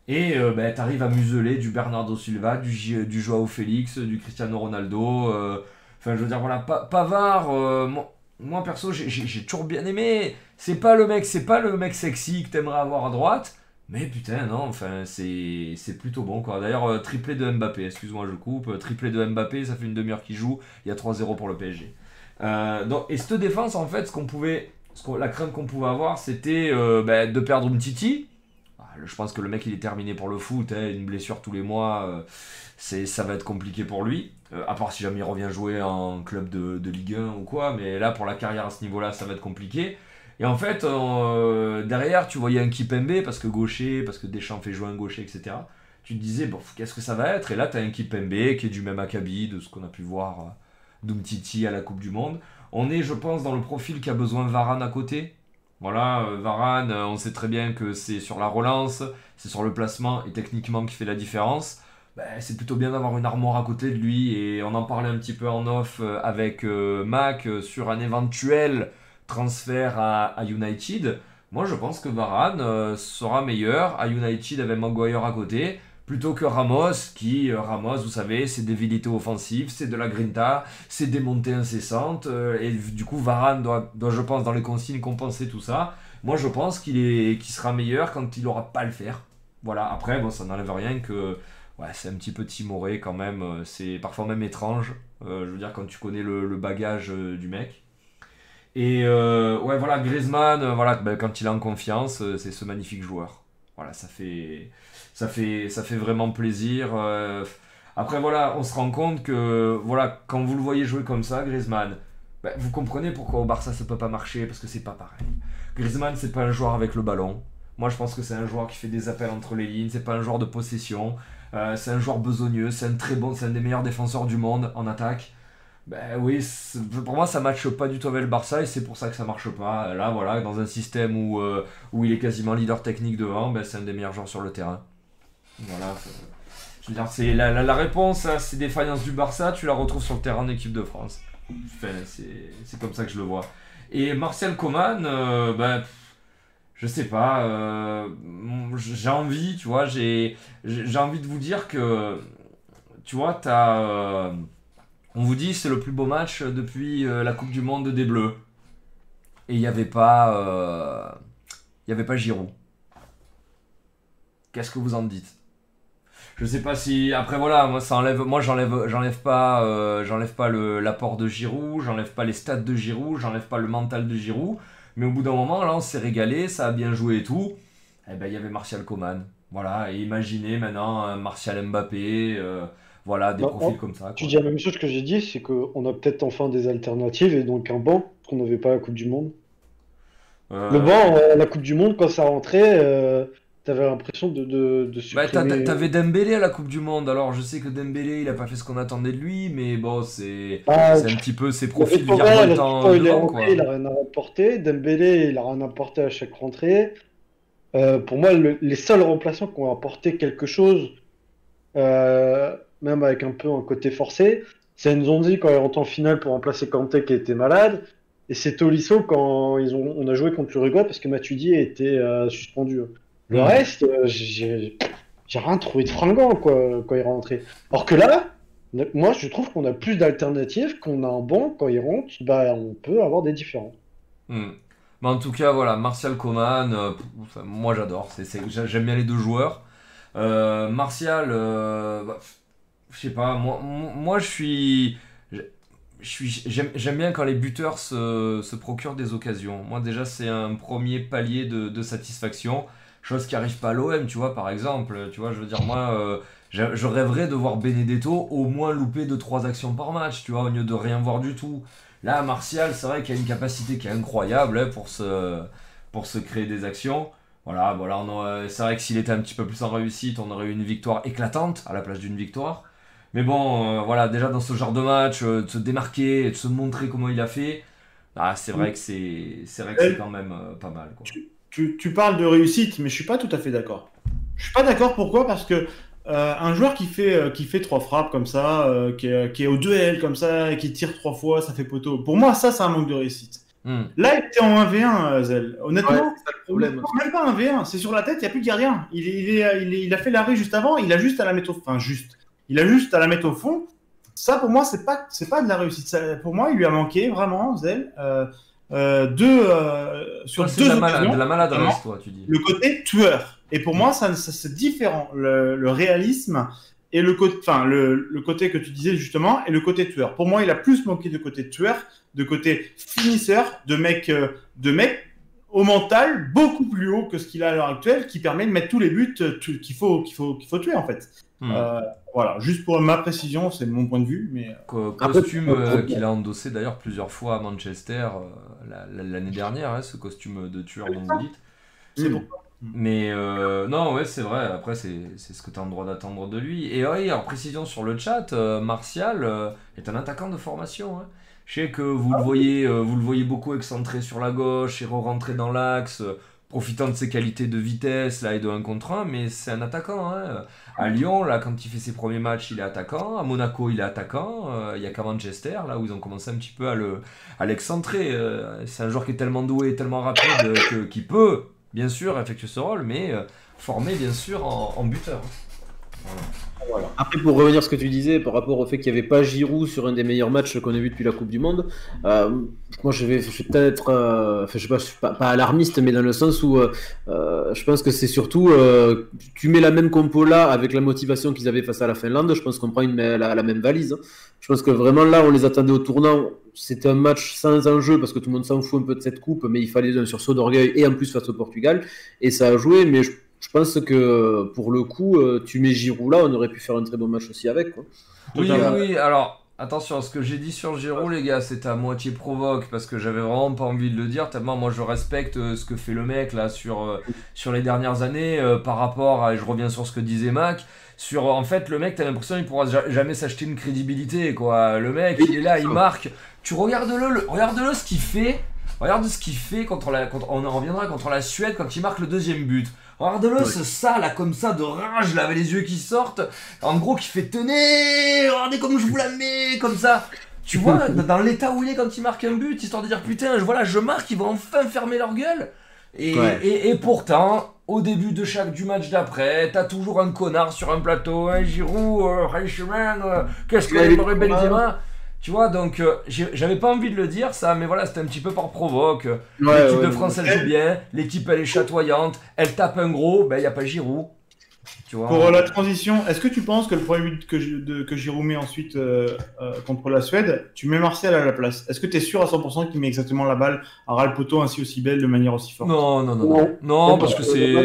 Et euh, ben, t'arrives à museler du Bernardo Silva, du, Joao Félix, du Cristiano Ronaldo. euh, Enfin, je veux dire, voilà, Pa- Pavard, euh, moi, perso, j'ai toujours bien aimé. C'est pas le mec, c'est pas le mec sexy que t'aimerais avoir à droite. Mais putain, non, enfin, c'est plutôt bon, quoi. D'ailleurs, euh, triplé de Mbappé, excuse-moi, je coupe. euh, triplé de Mbappé, ça fait une demi-heure qu'il joue. Il y a 3-0 pour le PSG. Euh, donc, et cette défense, en fait, ce qu'on pouvait, ce la crainte qu'on pouvait avoir, c'était ben, de perdre Umtiti. Ah, le- Je pense que le mec, il est terminé pour le foot. hein, une blessure tous les mois, c'est, ça va être compliqué pour lui. À part si jamais il revient jouer en club de, de Ligue 1 ou quoi. Mais là, pour la carrière à ce niveau-là, ça va être compliqué. Et en fait, euh, derrière, tu voyais un Kipembe, parce que gaucher, parce que Deschamps fait jouer un gaucher, etc. Tu te disais, bon, qu'est-ce que ça va être? Et là, tu as un Kipembe qui est du même acabit de ce qu'on a pu voir euh, d'Umtiti à la Coupe du Monde. On est, je pense, dans le profil qui a besoin Varane à côté. Voilà, euh, Varane, on sait très bien que c'est sur la relance, c'est sur le placement et techniquement qui fait la différence. Ben, c'est plutôt bien d'avoir une armoire à côté de lui et on en parlait un petit peu en off avec Mac sur un éventuel transfert à, United. Moi, je pense que Varane euh, sera meilleur à United avec Maguire à côté plutôt que Ramos qui, euh, Ramos, vous savez, c'est des vérités offensives, c'est de la grinta, c'est des montées incessantes euh, et du coup, Varane doit, doit, je pense, dans les consignes compenser tout ça. Moi, je pense qu'il est, sera meilleur quand il aura pas le faire. Voilà, après, bon, ça n'enlève rien que ouais, c'est un petit peu timoré quand même. C'est parfois même étrange. je veux dire, quand tu connais le, bagage du mec. Et euh, ouais, voilà, Griezmann, euh, voilà, ben, quand il est en confiance, euh, c'est ce magnifique joueur. Voilà, ça fait, ça fait, ça fait vraiment plaisir. Après, voilà, on se rend compte que, voilà, quand vous le voyez jouer comme ça, Griezmann, ben, vous comprenez pourquoi au Barça ça peut pas marcher, parce que c'est pas pareil. Griezmann, c'est pas un joueur avec le ballon. Moi, je pense que c'est un joueur qui fait des appels entre les lignes, c'est pas un joueur de possession. C'est un joueur besogneux, c'est un très bon, c'est un des meilleurs défenseurs du monde en attaque. Ben oui, pour moi ça matche pas du tout avec le Barça et c'est pour ça que ça marche pas. Là voilà, dans un système où, euh, il est quasiment leader technique devant, ben, c'est un des meilleurs joueurs sur le terrain. Voilà. c'est- Je veux dire, la, réponse à ces défaillances du Barça, tu la retrouves sur le terrain d'équipe de France. Enfin, c'est comme ça que je le vois. Et Martial Coman, euh, ben, je sais pas, euh, j'ai envie, tu vois, j'ai envie de vous dire que, tu vois, t'as... on vous dit c'est le plus beau match depuis euh, la Coupe du Monde des Bleus. Et il n'y avait pas. euh, Il y avait pas Giroud. Qu'est-ce que vous en dites? Je sais pas si. Après voilà, moi ça enlève. Moi j'enlève j'enlève pas, euh, j'enlève pas l'apport de Giroud, j'enlève pas les stats de Giroud, j'enlève pas le mental de Giroud. Mais au bout d'un moment, là on s'est régalé, ça a bien joué et tout. Et ben il y avait Martial Coman. Voilà, et imaginez maintenant Martial Mbappé, voilà, des Bah, profils comme ça. Tu dis la même chose que j'ai dit, c'est qu'on a peut-être enfin des alternatives et donc un banc qu'on n'avait pas à la Coupe du Monde. Euh, Le banc à la Coupe du Monde, quand ça rentrait, euh, t'avais l'impression de, de, de Bah, t'avais Dembélé à la Coupe du Monde, alors je sais que Dembélé il a pas fait ce qu'on attendait de lui, mais bon, c'est Ah, un petit peu ses Il profils il devant, rentré, il a rien à rapporter. Dembélé, il a rien apporté à chaque rentrée. Euh, pour moi, le- les seuls remplaçants qui ont apporté quelque chose, euh, même avec un peu un côté forcé, c'est Nzonzi quand il rentre en finale pour remplacer Kanté qui était malade. Et c'est Tolisso quand ils ont, on a joué contre l'Uruguay parce que Matuidi était euh, suspendu. Le reste, euh, j'ai rien trouvé de fringant quoi, quand il est rentré. Alors que là, moi je trouve qu'on a plus d'alternatives, qu'on a un banc, quand il rentre, bah, on peut avoir des différents. Hmm. Mais en tout cas, voilà, Martial Coman, euh, moi j'adore. J'aime bien les deux joueurs. Martial, bah, je sais pas, moi, moi je suis. j'aime, bien quand les buteurs se, se procurent des occasions. Moi, déjà, c'est un premier palier de, de satisfaction. Chose qui arrive pas à l'OM, tu vois, par exemple. Tu vois, je veux dire, moi, euh, je, rêverais de voir Benedetto au moins louper 2-3 actions par match, tu vois, au lieu de rien voir du tout. Là, Martial, c'est vrai qu'il a une capacité qui est incroyable hein, pour, se, pour se créer des actions. Voilà, voilà c'est vrai que s'il était un petit peu plus en réussite, on aurait eu une victoire éclatante à la place d'une victoire. Mais bon, euh, voilà, déjà dans ce genre de match, euh, de se démarquer, de se montrer comment il a fait, ah, c'est vrai que c'est c'est vrai que c'est quand même euh, pas mal. Quoi. Tu, tu parles de réussite, mais je suis pas tout à fait d'accord. Je suis pas d'accord pourquoi? Parce que euh, un joueur qui fait, euh, qui fait trois frappes comme ça, euh, qui, est, qui est au duel comme ça, et qui tire trois fois, ça fait poteau. Pour moi, ça, c'est un manque de réussite. Hmm. Là, il était en 1v1, euh, Zel. Honnêtement, Ouais, c'est le problème. Même pas un V1, c'est sur la tête, il n'y a plus de gardien. Il, il, est- il, est- il a fait l'arrêt juste avant, il a juste à la mettre au enfin juste. Il a juste à la mettre au fond. Ça pour moi c'est pas c'est pas de la réussite. Ça, pour moi il lui a manqué vraiment Zel euh, euh, deux euh, sur Toi, deux de la, occasions, de la maladresse, toi, tu dis. le côté tueur. Et pour moi ça, ça c'est différent le, le réalisme et le côté enfin le, le côté que tu disais justement et le côté tueur. Pour moi il a plus manqué de côté tueur, de côté finisseur, de mec euh, de mec au mental beaucoup plus haut que ce qu'il a à l'heure actuelle, qui permet de mettre tous les buts qu'il faut, qu'il faut, qu'il faut tuer en fait. Hmm. Euh, voilà, juste pour ma précision, c'est mon point de vue, mais euh, Co- costume euh, qu'il a endossé d'ailleurs plusieurs fois à Manchester euh, la- la- l'année dernière, hein, ce costume de tueur dont vous dites. c'est bon. Mais euh, non, ouais, c'est vrai. Après, c'est c'est ce que tu as le droit d'attendre de lui. Et oui, en précision sur le chat, euh, Martial euh, est un attaquant de formation. hein. Je sais que vous le voyez, euh, vous le voyez beaucoup excentré sur la gauche et re-rentrer dans l'axe, euh, profitant de ses qualités de vitesse là et de 1 contre 1, mais c'est un attaquant. hein. À Lyon, là, quand il fait ses premiers matchs, il est attaquant. À Monaco, il est attaquant. Euh, Il y a qu'à Manchester, là, où ils ont commencé un petit peu à le l'excentrer. Euh, c'est un joueur qui est tellement doué, tellement rapide, euh, qu'il peut, bien sûr, effectuer ce rôle, mais euh, formé, bien sûr, en, en buteur. Après, pour revenir à ce que tu disais par rapport au fait qu'il n'y avait pas Giroud sur un des meilleurs matchs qu'on a vu depuis la Coupe du Monde, euh, moi je vais, peut-être, euh, enfin, sais pas, suis pas, alarmiste, mais dans le sens où euh, euh, je pense que c'est surtout, tu mets la même compo là avec la motivation qu'ils avaient face à la Finlande, je pense qu'on prend la même valise. hein. Je pense que vraiment là, on les attendait au tournant. C'était un match sans enjeu parce que tout le monde s'en fout un peu de cette coupe, mais il fallait un sursaut d'orgueil et en plus face au Portugal. Et ça a joué, mais je, je pense que pour le coup, euh, tu mets Giroud là, on aurait pu faire un très bon match aussi avec. Quoi. Oui, Totalement. oui, alors attention, ce que j'ai dit sur Giroud, les gars, c'était à moitié provoque parce que j'avais vraiment pas envie de le dire, tellement moi je respecte euh, ce que fait le mec là sur, euh, sur les dernières années euh, par rapport à, je reviens sur ce que disait Mac, sur en fait le mec, t'as l'impression qu'il pourra ja- jamais s'acheter une crédibilité quoi. Le mec, il est là, il marque, tu regardes-le, le- regarde-le ce qu'il fait. Regarde ce qu'il fait contre la, contre- on en reviendra contre la Suède quand il marque le deuxième but. Regarde-le, Ouais. ce ça là, comme ça, de rage là, avec les yeux qui sortent. En gros, qui fait tenez, regardez comme je vous la mets, comme ça. Tu vois, [laughs] dans l'état où il est quand il marque un but, histoire de dire putain, je- voilà, je marque, ils vont enfin fermer leur gueule. Et, Ouais. et, et pourtant, au début de chaque du match d'après, t'as toujours un connard sur un plateau, hein, Giroud, euh, Reichmann, euh, qu'est-ce qu'il aimerait Benzema? Tu vois, donc euh, j'avais pas envie de le dire ça, mais voilà, c'était un petit peu par provoque. Ouais, L'équipe ouais, de France, elle joue bien, l'équipe elle est chatoyante, elle tape un gros, ben y a pas Giroud. Tu vois Pour la transition, est-ce que tu penses que le premier but que, Gi- de- que Giroud met ensuite euh, euh, contre la Suède, tu mets Martial à la place? Est-ce que tu es sûr à 100% qu'il met exactement la balle à ras le poteau ainsi aussi belle de manière aussi forte? Non, non, non, non. Non. Non, parce que c'est. Pas.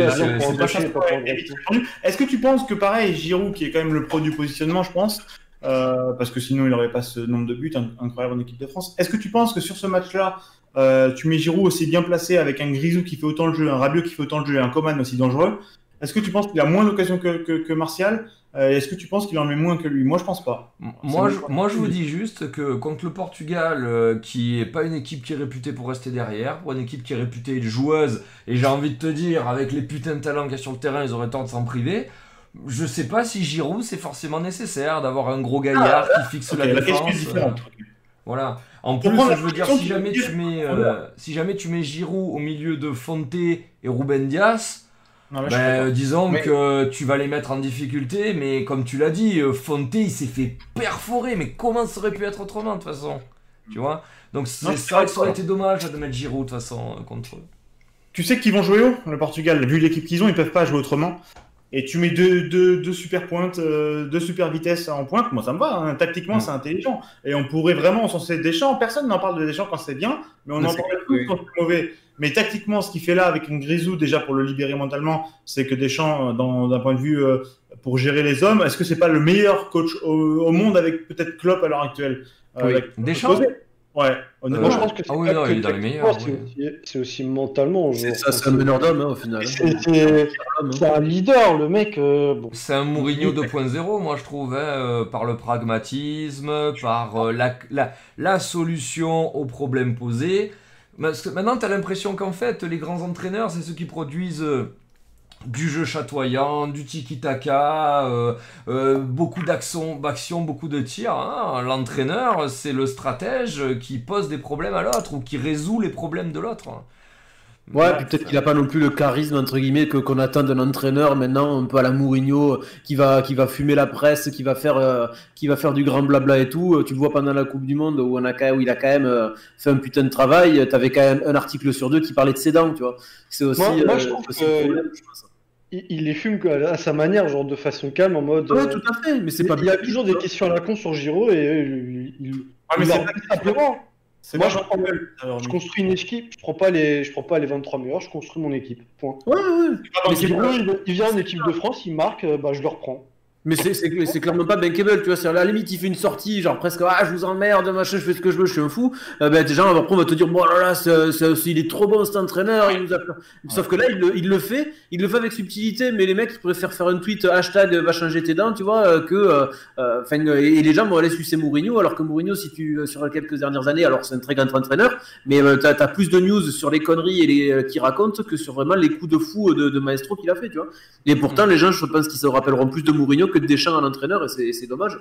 Est-ce que tu penses que pareil, Giroud, qui est quand même le pro du positionnement, je pense, euh, parce que sinon il n'aurait pas ce nombre de buts in- incroyable en équipe de France, est-ce que tu penses que sur ce match-là, euh, tu mets Giroud aussi bien placé avec un Grisou qui fait autant le jeu, un Rabiot qui fait autant le jeu et un Coman aussi dangereux Est-ce que tu penses qu'il a moins d'occasions que, que, que Martial Euh, Est-ce que tu penses qu'il en met moins que lui? Moi je pense pas. Moi je, moi, je vous dis juste que contre le Portugal, euh, qui est pas une équipe qui est réputée pour rester derrière, pour une équipe qui est réputée joueuse, et j'ai envie de te dire, avec les putains de talents qu'il y a sur le terrain, ils auraient tort de s'en priver. Je sais pas si Giroud, c'est forcément nécessaire d'avoir un gros gaillard qui fixe Ok, la la défense. Voilà. En plus, je veux dire, position si jamais tu mets, euh, si jamais tu mets Giroud au milieu de Fonte et Ruben Dias, Non, là, ben, disons Mais- que tu vas les mettre en difficulté, mais comme tu l'as dit, euh, Fonte il s'est fait perforer, mais comment ça aurait pu être autrement de toute façon Tu vois? Donc c'est vrai que ça aurait été dommage de mettre Giroud de toute façon euh, contre eux. Tu sais qu'ils vont jouer haut, le Portugal? Vu l'équipe qu'ils ont, ils peuvent pas jouer autrement. Et tu mets deux, deux, deux super pointes, euh, deux super vitesses en pointe, moi ça me va. hein. Tactiquement, Mm. c'est intelligent. Et on pourrait vraiment encenser Deschamps. Personne n'en parle de Deschamps quand c'est bien, mais on en parle tous oui. quand c'est mauvais. Mais tactiquement, ce qu'il fait là avec une Grisou, déjà pour le libérer mentalement, c'est que Deschamps, dans- d'un point de vue euh, pour gérer les hommes, est-ce que c'est pas le meilleur coach au, au monde avec peut-être Klopp à l'heure actuelle Euh, Oui. avec- Deschamps Ouais, honnêtement. Moi, je pense que c'est Ah oui, non, que il est dans les meilleurs, c'est oui. aussi- C'est aussi mentalement. C'est ça, c'est un meneur d'homme hein, au final. C'est- C'est c'est un leader, le mec. euh, bon. C'est un Mourinho 2.0, moi je trouve, hein, euh, par le pragmatisme, par euh, la, la, la solution aux problèmes posés. Parce que maintenant, tu as l'impression qu'en fait, les grands entraîneurs, c'est ceux qui produisent euh, du jeu chatoyant, du tiki-taka, euh, euh, beaucoup d'actions, beaucoup de tirs. hein. L'entraîneur, c'est le stratège qui pose des problèmes à l'autre ou qui résout les problèmes de l'autre. Ouais, puis peut-être qu'il n'a pas non plus le charisme entre guillemets que qu'on attend d'un entraîneur maintenant un peu à la Mourinho qui va qui va fumer la presse, qui va faire euh, qui va faire du grand blabla et tout. Tu le vois pendant la Coupe du Monde où on a quand même, où il a quand même euh, fait un putain de travail. T'avais quand même un article sur deux qui parlait de ses dents, tu vois. C'est aussi. Moi- moi, euh, je trouve aussi le que- problème, je pense. Il, il les fume à sa manière, genre de façon calme, en mode. Ouais, euh, tout à fait, mais c'est il pas il bien. a toujours des questions à la con sur Giro et euh, il, Ah, mais c'est pas- simplement. Moi, je prends-. Alors, Je construis une équipe, je prends pas les, je prends pas les 23 meilleurs, je construis mon équipe. Point. Ouais, ouais. pas Mais il, il vient en équipe de France, il marque, euh, bah je le reprends. Mais c'est- clairement pas bankable, tu vois. C'est à la limite, il fait une sortie, genre presque, ah, je vous emmerde, machin, je fais ce que je veux, je suis un fou. Euh, ben, déjà, après, on va te dire, bon, là, là, il est trop bon cet entraîneur, il nous a... Sauf que là, il le, il le fait, il le fait avec subtilité, mais les mecs, ils préfèrent faire un tweet hashtag va changer tes dents, tu vois, euh, que, euh, euh, enfin, euh, et les gens vont aller sucer Mourinho, alors que Mourinho, si tu, sur les quelques dernières années, alors c'est un très grand entraîneur, mais euh, t'as as plus de news sur les conneries et les, qu'il raconte que sur vraiment les coups de fou de, de maestro qu'il a fait, tu vois. Et pourtant, les gens, je pense qu'ils se rappelleront plus de Mourinho que de Deschamps à l'entraîneur, et c'est- c'est dommage.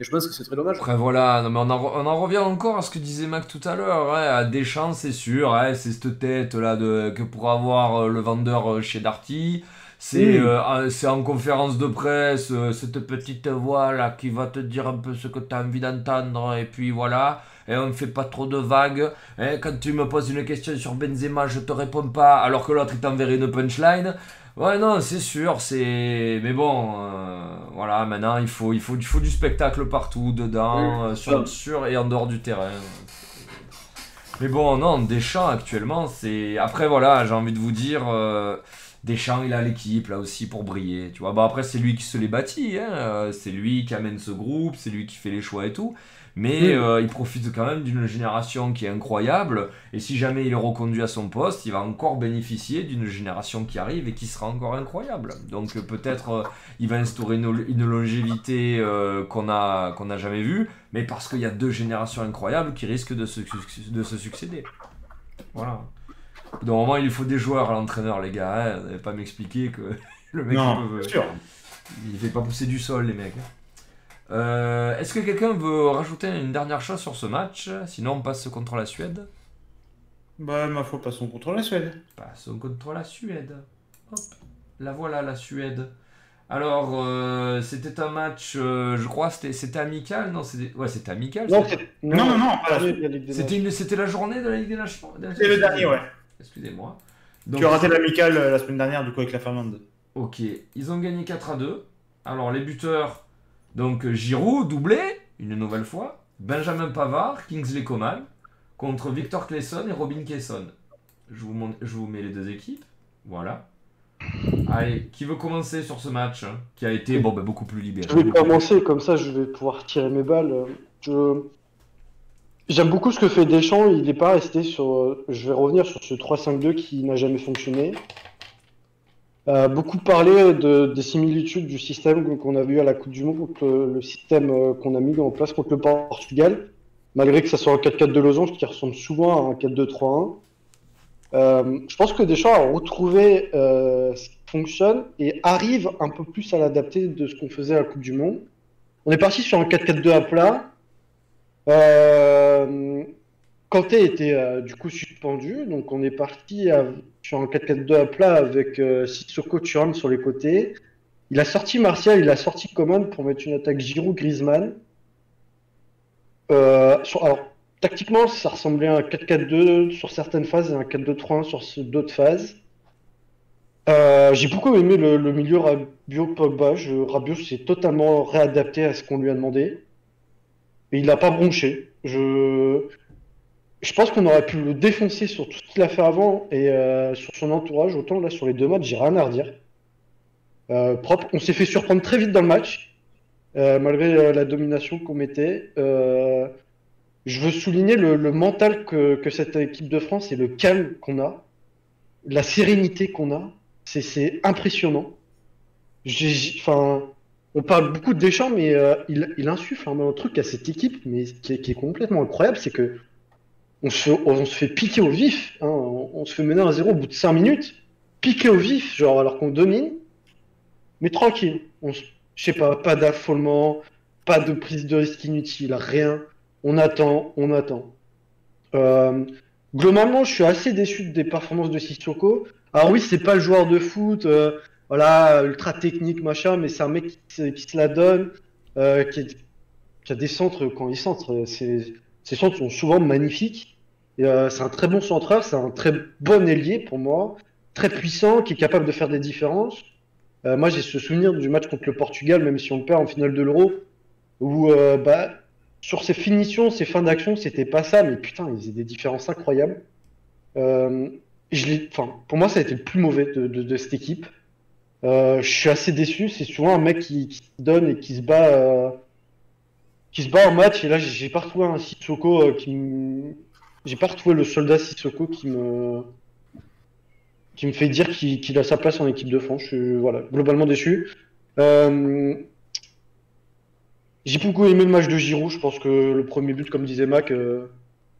Et je pense que c'est très dommage. Après voilà, non, mais on, en, on en revient encore à ce que disait Mac tout à l'heure. Ouais, à Deschamps, c'est sûr, ouais, c'est cette tête là de, que pour avoir euh, le vendeur euh, chez Darty. C'est euh, en- c'est en conférence de presse, euh, cette petite voix là qui va te dire un peu ce que tu as envie d'entendre, et puis voilà. Et on ne fait pas trop de vagues. Hein, quand tu me poses une question sur Benzema, je te réponds pas, alors que l'autre il t'enverrait une punchline. Ouais, non, c'est sûr, c'est. Mais bon, euh, voilà, maintenant il faut, il, faut, il faut du spectacle partout, dedans, euh, sur, sur et en dehors du terrain. Mais bon, non, Deschamps actuellement, c'est. Après, voilà, j'ai envie de vous dire, euh, Deschamps, il a l'équipe là aussi pour briller, tu vois. Bah, après, c'est lui qui se les bâtit, hein, c'est lui qui amène ce groupe, c'est lui qui fait les choix et tout. Mais euh, il profite quand même d'une génération qui est incroyable. Et si jamais il est reconduit à son poste, il va encore bénéficier d'une génération qui arrive et qui sera encore incroyable. Donc euh, peut-être euh, il va instaurer une, une longévité euh, qu'on n'a jamais vue, mais parce qu'il y a deux générations incroyables qui risquent de se, de se succéder. Voilà. Moment, il faut des joueurs à l'entraîneur, les gars. Hein. Vous n'allez pas m'expliquer que [laughs] le mec Non, il peut- sûr. il fait pas pousser du sol, les mecs. Euh, Est-ce que quelqu'un veut rajouter une dernière chose sur ce match? Sinon, on passe contre la Suède. Bah, ma foi, passons contre la Suède. Passons contre la Suède. Hop, la voilà, la Suède. Alors, euh, c'était un match, euh, je crois, c'était c'était amical Non, c'était ouais, c'était amical. Non, c'était- Non, non, C'était c'était la journée de la Ligue des Nations? C'est le dernier, ouais. Excusez-moi. Tu as raté l'amical la semaine dernière, du coup, avec la Finlande. Ok, ils ont gagné 4 à 2. Alors les buteurs, donc Giroud, doublé, une nouvelle fois. Benjamin Pavard, Kingsley Coman, contre Victor Claesson et Robin Kesson. Je vous, mets les deux équipes. Voilà. Allez, qui veut commencer sur ce match hein, Qui a été bah, beaucoup plus libéré. Je vais commencer, comme ça je vais pouvoir tirer mes balles. Je... J'aime beaucoup ce que fait Deschamps, il n'est pas resté sur... euh, Je vais revenir sur ce 3-5-2 qui n'a jamais fonctionné. Beaucoup parlé de, des similitudes du système qu'on a vu à la Coupe du Monde le, système euh, qu'on a mis en place contre le Portugal, malgré que ça soit un 4-4 de losange qui ressemble souvent à un 4-2-3-1. Euh, je pense que Deschamps a retrouvé euh, ce qui fonctionne et arrive un peu plus à l'adapter de ce qu'on faisait à la Coupe du Monde. On est parti sur un 4-4-2 à plat. Euh, Kanté était du coup suspendu, donc on est parti à- sur un 4-4-2 à plat avec euh, Sissoko sur les côtés. Il a sorti Martial, il a sorti Coman pour mettre une attaque Giroud-Griezmann. Euh, alors, tactiquement, ça ressemblait à un 4-4-2 sur certaines phases et un 4-2-3-1 sur d'autres phases. Euh, j'ai beaucoup aimé le, milieu Rabiot-Pogba. Rabiot s'est totalement réadapté à ce qu'on lui a demandé. Et il n'a pas bronché. Je, je pense qu'on aurait pu le défoncer sur tout ce qu'il a fait avant et euh, sur son entourage. Autant là, sur les deux matchs, j'ai rien à redire. Euh, propre. On s'est fait surprendre très vite dans le match, malgré la domination qu'on mettait. je veux souligner le, mental que, cette équipe de France et le calme qu'on a, la sérénité qu'on a. C'est impressionnant. Enfin, on parle beaucoup de Deschamps, mais euh, il, insuffle un truc à cette équipe, mais qui est, complètement incroyable, c'est que on se, fait piquer au vif. Hein. on, se fait mener à zéro au bout de 5 minutes, piquer au vif, genre alors qu'on domine, mais tranquille. On, je sais pas, pas d'affolement, pas de prise de risque inutile, rien. On attend, on attend. Euh, globalement, je suis assez déçu des performances de Sissoko. Alors oui, c'est pas le joueur de foot, euh, voilà, ultra technique, machin, mais c'est un mec qui, se la donne, euh, qui, a des centres quand il centre. Ses, centres sont souvent magnifiques. Euh, c'est un très bon centreur, c'est un très bon ailier pour moi, très puissant, qui est capable de faire des différences. moi, j'ai ce souvenir du match contre le Portugal, même si on le perd en finale de l'Euro, où bah, sur ses finitions, ses fins d'action, c'était pas ça, mais putain, il faisait des différences incroyables. Euh, enfin, pour moi, ça a été le plus mauvais de, cette équipe. Euh, je suis assez déçu. C'est souvent un mec qui, se donne et qui se bat, euh, qui se bat en match. Et là, j'ai pas retrouvé un Sissoko euh, qui j'ai pas retrouvé le soldat Sissoko qui me, qui me fait dire qu'il a sa place en équipe de France. Je suis voilà, globalement déçu. j'ai beaucoup aimé le match de Giroud. Je pense que le premier but, comme disait Mac,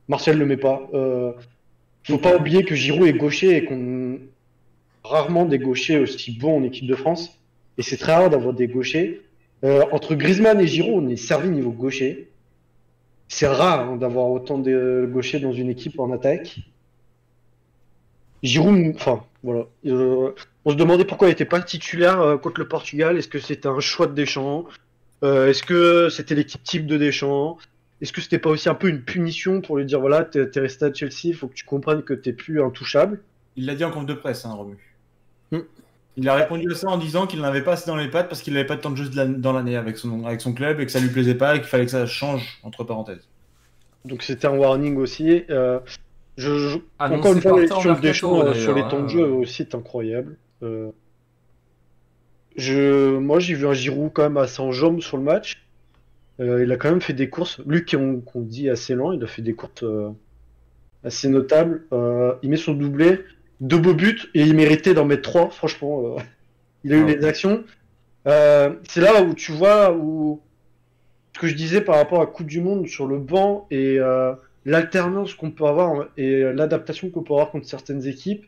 Martial le met pas faut pas oublier que Giroud est gaucher et qu'on rarement des gauchers aussi bons en équipe de France. Et c'est très rare d'avoir des gauchers. Euh, entre Griezmann et Giroud, on est servi niveau gaucher. C'est rare hein, d'avoir autant de gauchers dans une équipe en attaque. Giroud, enfin, voilà. Euh, on se demandait pourquoi il n'était pas titulaire euh, contre le Portugal. Est-ce que c'était un choix de Deschamps? Est-ce que c'était l'équipe type de Deschamps? Est-ce que c'était pas aussi un peu une punition pour lui dire voilà, t'es es resté à Chelsea, il faut que tu comprennes que t'es plus intouchable? Il l'a dit en compte de presse, hein, Romu. Il a répondu à ça en disant qu'il n'avait pas assez dans les pattes parce qu'il n'avait pas de temps de jeu dans l'année avec son, avec son club et que ça lui plaisait pas et qu'il fallait que ça change, entre parenthèses. Donc c'était un warning aussi. Euh, je, encore une fois, sur des choses sur les temps de jeu aussi est incroyable. Euh, je, moi, j'ai vu un Giroud quand même assez en jambes sur le match. Euh, il a quand même fait des courses. Lui, qu'on dit assez lent, il a fait des courses euh, assez notables. Euh, il met son doublé, deux beaux buts, et il méritait d'en mettre trois, franchement. il a eu les actions. c'est là où tu vois où ce que je disais par rapport à Coupe du Monde sur le banc et l'alternance qu'on peut avoir et l'adaptation qu'on peut avoir contre certaines équipes.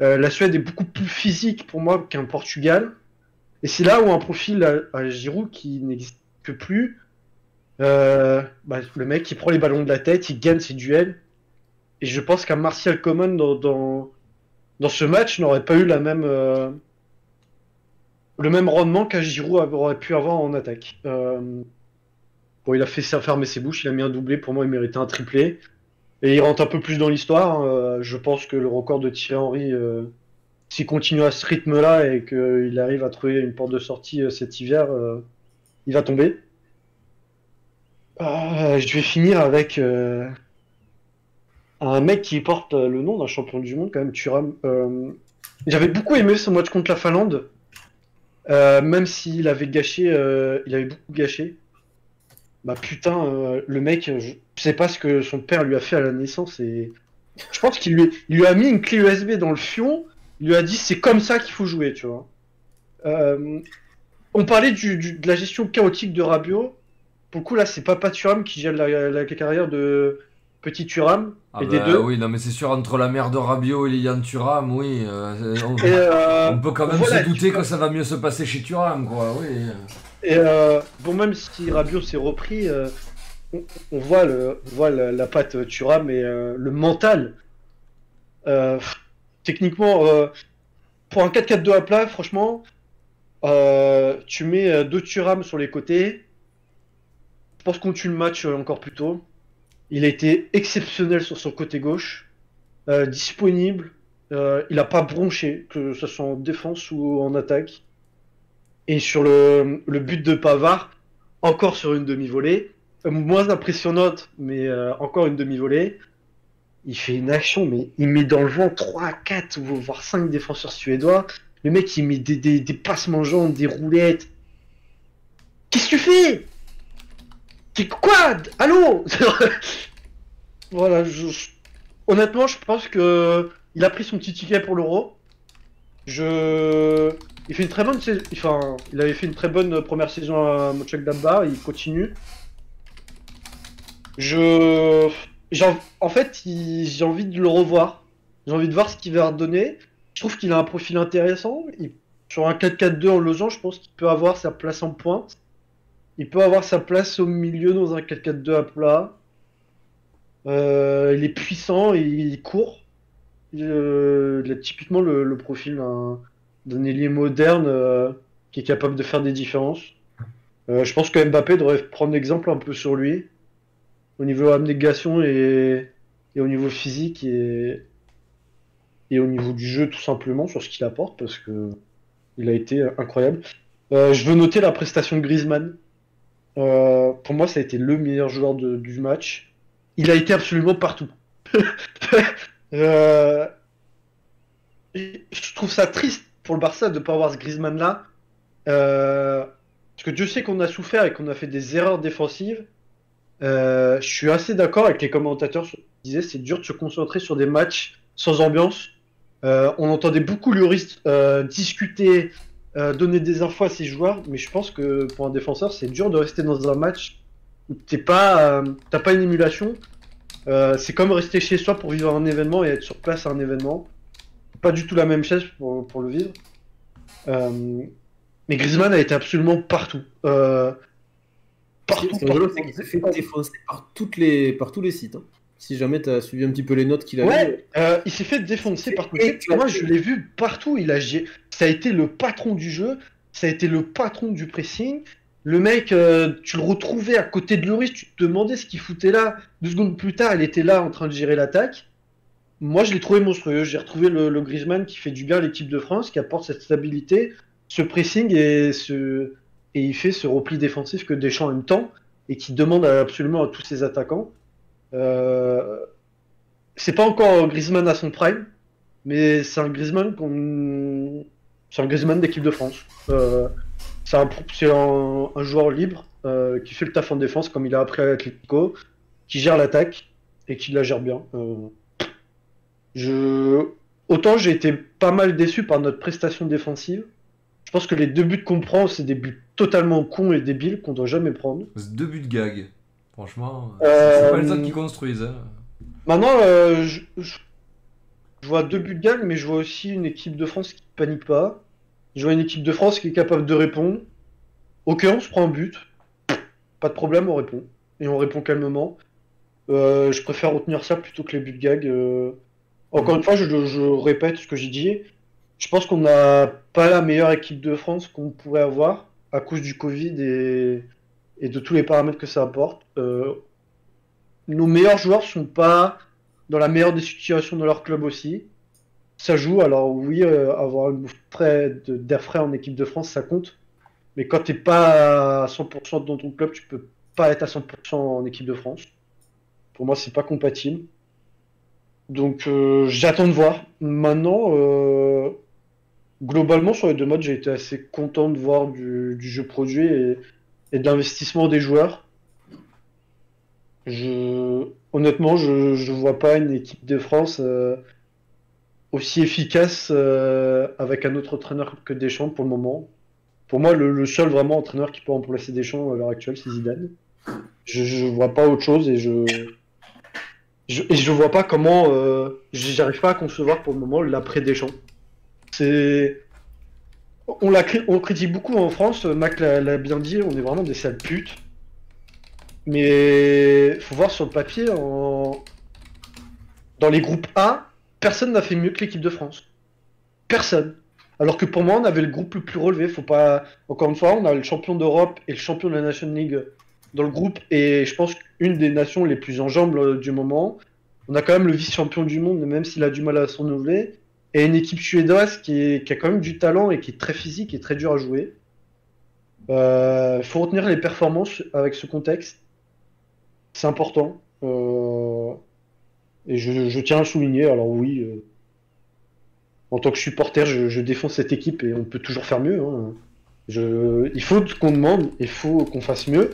la Suède est beaucoup plus physique pour moi qu'un Portugal. Et c'est là où un profil à, à Giroud qui n'existe que plus, euh, bah, le mec qui prend les ballons de la tête, il gagne ses duels. Et je pense qu'un Martial Common dans, dans, ce match n'aurait pas eu la même, euh, le même rendement qu'un Giroud aurait pu avoir en attaque. Euh, bon, il a fait fermer ses bouches, il a mis un doublé, pour moi il méritait un triplé. Et il rentre un peu plus dans l'histoire. Hein. je pense que le record de Thierry Henry, s'il continue à ce rythme-là et qu'il arrive à trouver une porte de sortie cet hiver, il va tomber. Euh, je vais finir avec euh, un mec qui porte le nom d'un champion du monde, quand même, Thuram. Euh, j'avais beaucoup aimé ce match contre la Finlande, même s'il avait gâché, il avait beaucoup gâché. Bah putain, le mec, je sais pas ce que son père lui a fait à la naissance et je pense qu'il lui, a mis une clé USB dans le fion, il lui a dit c'est comme ça qu'il faut jouer, tu vois. on parlait de la gestion chaotique de Rabiot. Pour le coup, là, c'est pas Turam qui gère la, carrière de Petit Turam. Ah et des bah deux. Oui, non, mais c'est sûr, entre la mère de Rabiot et Liliane Turam, oui. Euh, euh, on, peut quand même se douter que ça va mieux se passer chez Turam, quoi, oui. Et euh, bon, même si Rabiot s'est repris, on, voit, le, voit la, patte Turam et le mental. techniquement, pour un 4-4-2 à plat, franchement, tu mets deux Turam sur les côtés je pense qu'on tue le match encore plus tôt. Il a été exceptionnel sur son côté gauche, euh, disponible. Euh, il n'a pas bronché, que ce soit en défense ou en attaque. Et sur le, but de Pavard, encore sur une demi-volée, euh, moins impressionnante, mais encore une demi-volée. Il fait une action, mais il met dans le vent 3, 4, voire 5 défenseurs suédois. Le mec, il met des, des, des passements jambes, des roulettes. Qu'est-ce que tu fais? Quoi? Allô? Voilà, je- honnêtement, je pense que il a pris son petit ticket pour l'euro. Je... Il fait une très bonne saison. Enfin, il avait fait une très bonne première saison à Mönchengladbach, il continue. Je... en- fait, j'ai envie de le revoir. J'ai envie de voir ce qu'il va redonner. Je trouve qu'il a un profil intéressant. Sur un 4-4-2 en losange, je pense qu'il peut avoir sa place en pointe. Il peut avoir sa place au milieu dans un 4-4-2 à plat. Euh, il est puissant il court. Euh, il a typiquement le, profil d'un ailier moderne euh, qui est capable de faire des différences. Je pense que Mbappé devrait prendre exemple un peu sur lui au niveau abnégation et, et au niveau physique et, et au niveau du jeu tout simplement sur ce qu'il apporte parce que il a été incroyable. Je veux noter la prestation de Griezmann. Euh, pour moi, ça a été le meilleur joueur du match. Il a été absolument partout. [laughs] Euh, je trouve ça triste pour le Barça de ne pas avoir ce Griezmann là. Euh, parce que Dieu sait qu'on a souffert et qu'on a fait des erreurs défensives. Je suis assez d'accord avec les commentateurs qui disaient c'est dur de se concentrer sur des matchs sans ambiance. On entendait beaucoup euh, discuter, euh, donner des infos à ses joueurs, mais je pense que pour un défenseur, c'est dur de rester dans un match où t'es pas, euh, t'as pas une émulation. Euh, c'est comme rester chez soi pour vivre un événement et être sur place à un événement. Pas du tout la même chose pour, pour le vivre. Mais Griezmann a été absolument partout. Partout, partout. c'est qu'il s'est fait défoncer par, toutes les, par tous les sites. hein. Si jamais tu as suivi un petit peu les notes qu'il a Ouais, euh, il s'est fait défoncer par. Moi, je l'ai vu partout. Il a, ça a été le patron du jeu, ça a été le patron du pressing. Le mec, euh, tu le retrouvais à côté de Lloris, tu te demandais ce qu'il foutait là. Deux secondes plus tard, il était là en train de gérer l'attaque. Moi, je l'ai trouvé monstrueux. J'ai retrouvé le, le Griezmann qui fait du bien à l'équipe de France, qui apporte cette stabilité, ce pressing et ce et il fait ce repli défensif que Deschamps aime tant et qui demande absolument à tous ses attaquants. Euh, c'est pas encore Griezmann à son prime, mais c'est un Griezmann qu'on, c'est un Griezmann d'équipe de France. Euh, c'est un, joueur libre euh, qui fait le taf en défense comme il a appris à l'Atlético, qui gère l'attaque et qui la gère bien. Autant j'ai été pas mal déçu par notre prestation défensive. Je pense que les deux buts qu'on prend, c'est des buts totalement cons et débiles qu'on doit jamais prendre. Deux buts de gag. Franchement, Euh, c'est pas les autres qui construisent. hein. Maintenant, euh, je, je- je vois deux buts de gagne, mais je vois aussi une équipe de France qui panique pas. Je vois une équipe de France qui est capable de répondre. Ok, on se prend un but. Pas de problème, on répond. Et on répond calmement. Euh, je préfère retenir ça plutôt que les buts de gag. euh. Encore une fois, je, je répète ce que j'ai dit. Je pense qu'on n'a pas la meilleure équipe de France qu'on pourrait avoir à cause du Covid et, et de tous les paramètres que ça apporte. Euh, nos meilleurs joueurs sont pas dans la meilleure des situations de leur club aussi. Ça joue, alors oui, euh, avoir une bouffe d'air frais en équipe de France, ça compte. Mais quand t'es pas à 100% dans ton club, tu peux pas être à 100% en équipe de France. Pour moi, c'est pas compatible. Donc euh, j'attends de voir. Maintenant, globalement, sur les deux matchs, j'ai été assez content de voir du, jeu produit et de des joueurs. Je, honnêtement, je, je vois pas une équipe de France euh, aussi efficace euh, avec un autre entraîneur que Deschamps pour le moment. Pour moi, le, seul vraiment entraîneur qui peut remplacer Deschamps à l'heure actuelle, c'est Zidane. Je, je vois pas autre chose et je, je vois pas comment. Euh, J'arrive pas à concevoir pour le moment l'après Deschamps. C'est. On, l'a critique beaucoup en France, Mac l'a bien dit, on est vraiment des sales putes. Mais faut voir sur le papier, dans les groupes A, personne n'a fait mieux que l'équipe de France. Personne. Alors que pour moi, on avait le groupe le plus relevé. Faut pas. Encore une fois, on a le champion d'Europe et le champion de la Nation League dans le groupe est, je pense, une des nations les plus en jambes euh, du moment. On a quand même le vice-champion du monde, même s'il a du mal à se renouveler. Et une équipe suédoise qui, a quand même du talent et qui est très physique et très dur à jouer. Il faut retenir les performances avec ce contexte. C'est important. Euh, et je, tiens à souligner. Alors oui, euh, en tant que supporter, je, défends cette équipe et on peut toujours faire mieux. hein. Il faut qu'on demande, il faut qu'on fasse mieux.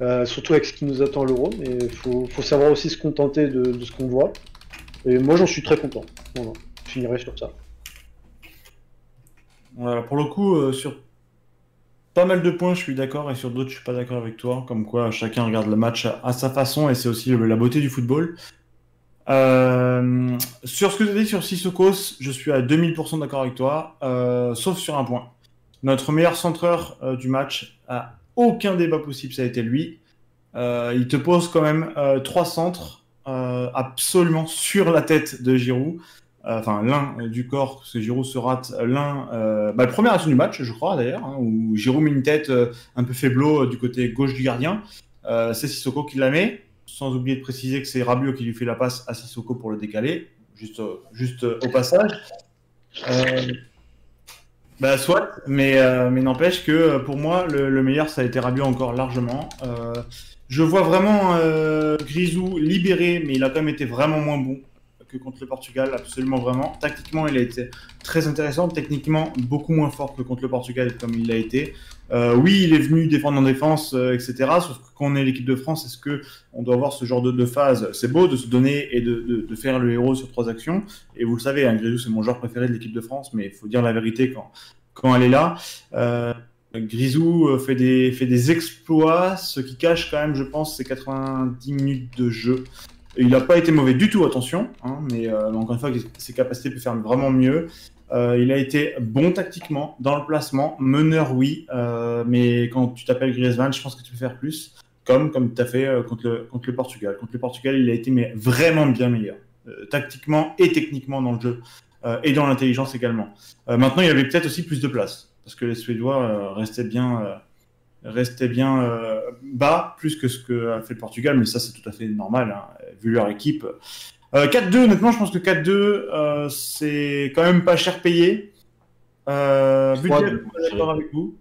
Euh, surtout avec ce qui nous attend à l'euro, mais il faut, faut savoir aussi se contenter de, de ce qu'on voit. Et moi j'en suis très content. Voilà. Finirai sur ça. Voilà, pour le coup, euh, sur pas mal de points, je suis d'accord, et sur d'autres, je suis pas d'accord avec toi. Comme quoi, chacun regarde le match à, sa façon, et c'est aussi la beauté du football. Euh, sur ce que tu as dit sur Sissokos, je suis à 2000% d'accord avec toi, euh, sauf sur un point. Notre meilleur centreur du match, à aucun débat possible, ça a été lui. Il te pose quand même trois centres absolument sur la tête de Giroud. Euh, enfin l'un euh, du corps, parce que Giroud se rate, l'un, euh, bah, le premier action du match, je crois d'ailleurs, hein, où Giroud met une tête un peu faiblo euh, du côté gauche du gardien. C'est Sissoko qui la met, sans oublier de préciser que c'est Rabiot qui lui fait la passe à Sissoko pour le décaler, juste, juste au passage. Bah soit, mais, mais n'empêche que pour moi, le, le meilleur, ça a été Rabiot encore largement. Je vois vraiment euh, Grisou libéré, mais il a quand même été vraiment moins bon contre le Portugal, absolument vraiment. Tactiquement, il a été très intéressant. Techniquement, beaucoup moins fort que contre le Portugal, comme il l'a été. Euh, oui, il est venu défendre en défense, euh, etc. Sauf que quand on est l'équipe de France, est-ce que on doit avoir ce genre de, de phase? C'est beau de se donner et de, faire le héros sur trois actions. Et vous le savez, hein, Grisou, c'est mon joueur préféré de l'équipe de France, mais il faut dire la vérité quand, quand elle est là. Euh, Grisou euh, fait des exploits, ce qui cache quand même, je pense, ses 90 minutes de jeu. Il n'a pas été mauvais du tout, attention, hein, mais euh, encore une fois, ses capacités peuvent faire vraiment mieux. Euh, il a été bon tactiquement, dans le placement, meneur, oui, euh, mais quand tu t'appelles Griezmann, je pense que tu peux faire plus, comme, comme tu as fait contre, le, contre le Portugal. Contre le Portugal, il a été mais, vraiment bien meilleur, tactiquement et techniquement dans le jeu, et dans l'intelligence également. Maintenant, il avait peut-être aussi plus de place, parce que les Suédois restaient bien bien bas, plus que ce que a fait le Portugal, mais ça c'est tout à fait normal, hein, vu leur équipe. Euh, 4-2, honnêtement, je pense que 4-2, euh, c'est quand même pas cher payé. Euh, budget, 3-2, je suis pas d'accord avec vous.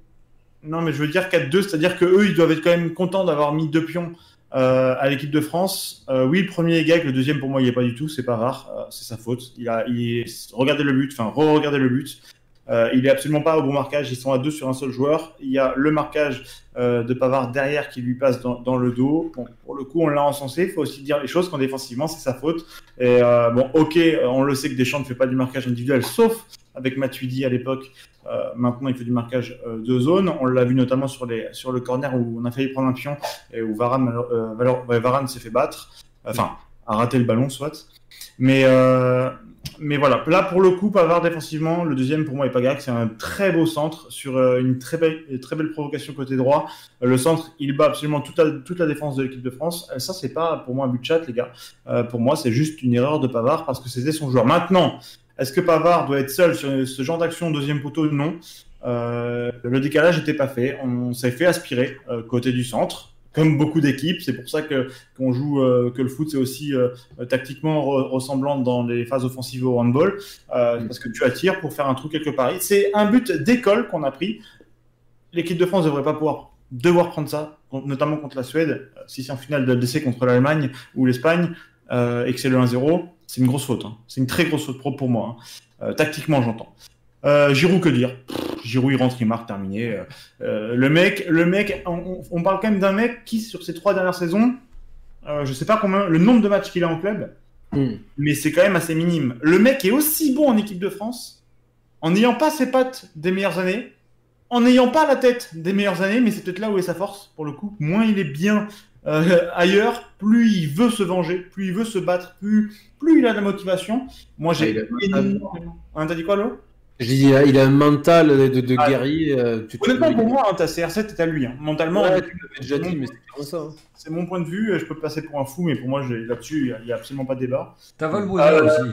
Non, mais je veux dire 4-2, c'est-à-dire que eux, ils doivent être quand même contents d'avoir mis deux pions euh, à l'équipe de France. Euh, oui, le premier est gag, le deuxième pour moi, il n'y est pas du tout, c'est pas rare, euh, c'est sa faute. Il a, il est- regardez le but, enfin, re-regardez le but. Euh, il est absolument pas au bon marquage. Ils sont à deux sur un seul joueur. Il y a le marquage euh, de Pavard derrière qui lui passe dans, le dos. Pour le coup, on l'a encensé. Il faut aussi dire les choses quand défensivement, c'est sa faute. Et euh, bon, ok, on le sait que Deschamps ne fait pas du marquage individuel, sauf avec Matuidi à l'époque. Maintenant, il fait du marquage de zone. On l'a vu notamment sur, le corner où on a failli prendre un pion et où Varane, s'est fait battre. Enfin, a raté le ballon, soit. Mais, mais voilà, là pour le coup, Pavard défensivement, le deuxième pour moi est Pagac, c'est un très beau centre sur euh, une très belle, très belle provocation côté droit. Euh, le centre, il bat absolument toute la, défense de l'équipe de France. Euh, ça, c'est pas pour moi un but de chat, les gars. Pour moi, c'est juste une erreur de Pavard parce que c'était son joueur. Maintenant, est-ce que Pavard doit être seul sur ce genre d'action deuxième poteau? Non. Le décalage n'était pas fait. On s'est fait aspirer côté du centre, comme beaucoup d'équipes. C'est pour ça que qu'on joue euh, que le foot c'est aussi euh, tactiquement re- ressemblant dans les phases offensives au handball, euh, parce que tu attires pour faire un trou quelque part. C'est un but d'école qu'on a pris. L'équipe de France devrait pas pouvoir devoir prendre ça, notamment contre la Suède. Si c'est en finale de LDC contre l'Allemagne ou l'Espagne et que c'est le 1-0, c'est une grosse faute. hein. C'est une très grosse faute pro pour moi. hein. Tactiquement, j'entends. Euh, Giroud, que dire? Giroud, il rentre, il marque, terminé. Euh, euh, le mec, le mec, on, parle quand même d'un mec qui, sur ces trois dernières saisons, euh, je sais pas combien, le nombre de matchs qu'il a en club, Hmm. mais c'est quand même assez minime. Le mec est aussi bon en équipe de France, en n'ayant pas ses pattes des meilleures années, en n'ayant pas la tête des meilleures années, mais c'est peut-être là où est sa force, pour le coup. Moins il est bien euh, ailleurs, plus il veut se venger, plus il veut se battre, plus, plus il a de la motivation. Moi, Ah, j'ai a- énormément... Hein, T'as dit quoi, Lo? Je dis, il a, il a un mental de, de- de Ah, guerrier. euh, tu- tu- Honnêtement, pour moi, hein, ta CR7 est à lui. hein. Mentalement, Ouais, tu l'avais déjà dit, mais c'est comme ça. hein. c'est mon point de vue. Je peux passer pour un fou, mais pour moi, là-dessus, il n'y a, absolument pas de débat. T'as Valbuena Ah, aussi.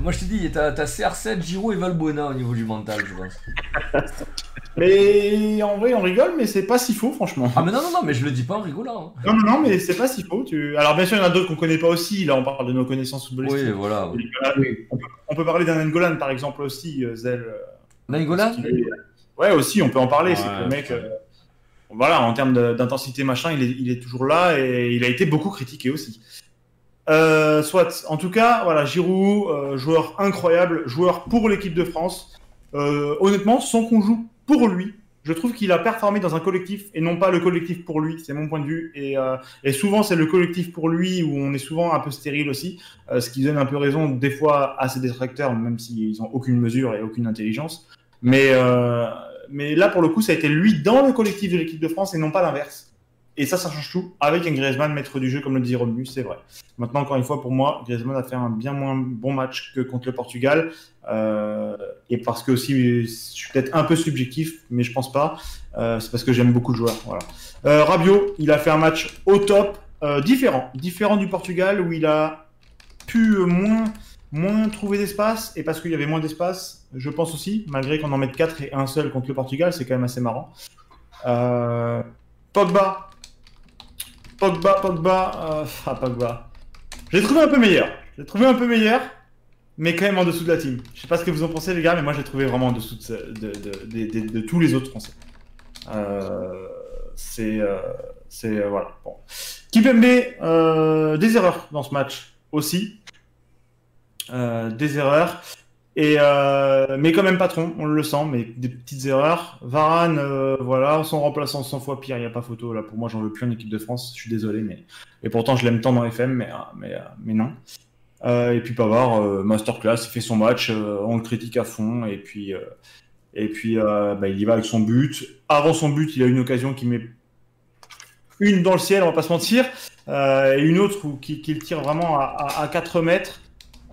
Moi je te dis, t'as t'as CR7, Giroud et Valbuena au niveau du mental, je pense. [laughs] Mais en vrai, on rigole, mais c'est pas si faux, franchement. Ah mais non, non, non, mais je le dis pas en rigolant. hein. Non, non, non, mais c'est pas si faux. Tu... Alors, bien sûr, il y en a d'autres qu'on connaît pas aussi. Là, on parle de nos connaissances footballistiques. Oui, voilà. Là, On, peut, on peut parler d'un Ngolan, par exemple, aussi, euh, Zel. euh, est- Ouais, aussi, on peut en parler. c'est que le mec, euh, voilà, en termes d'intensité, machin, il est, il est toujours là et il a été beaucoup critiqué aussi. Euh, soit, en tout cas, voilà, Giroud, euh, joueur incroyable, joueur pour l'équipe de France. Euh, honnêtement, sans qu'on joue pour lui, je trouve qu'il a performé dans un collectif et non pas le collectif pour lui. C'est mon point de vue. Et, souvent, c'est le collectif pour lui où on est souvent un peu stérile aussi, ce qui donne un peu raison des fois à ses détracteurs, même s'ils ont aucune mesure et aucune intelligence. Mais, mais là, pour le coup, ça a été lui dans le collectif de l'équipe de France et non pas l'inverse. Et ça, ça change tout. Avec un Griezmann maître du jeu, comme le dit Romu, c'est vrai. Maintenant, encore une fois, pour moi, Griezmann a fait un bien moins bon match que contre le Portugal. Euh, et parce que aussi, je suis peut-être un peu subjectif, mais je pense pas. Euh, c'est parce que j'aime beaucoup le joueur. Voilà. Euh, il a fait un match au top, différent, différent du Portugal où il a pu moins, moins trouver d'espace. Et parce qu'il y avait moins d'espace, je pense aussi, malgré qu'on en mette 4 et un seul contre le Portugal, c'est quand même assez marrant. Pogba, Pogba, Pogba, euh, ah Pogba. Je l'ai trouvé un peu meilleur. Je l'ai trouvé un peu meilleur, mais quand même en dessous de la team. Je sais pas ce que vous en pensez, les gars, mais moi je l'ai trouvé vraiment en dessous de, tous les autres Français. Euh, c'est. euh, c'est euh, voilà. Bon. Kipembe, des erreurs dans ce match aussi. Des erreurs. Euh, mais quand même patron, on le sent, mais des petites erreurs. Varane, euh, voilà, son remplaçant 100 fois pire, il n'y a pas photo. Là, pour moi, j'en veux plus en équipe de France. Je suis désolé, mais et pourtant je l'aime tant dans FM, mais ah, mais, euh, mais non. Euh, et puis Pavard, euh, masterclass, il fait son match, euh, on le critique à fond, et puis euh, et puis euh, bah, il y va avec son but. Avant son but, il a une occasion qui met une dans le ciel, on va pas se mentir, euh, et une autre où, qui, qui le tire vraiment à, à, à 4 mètres.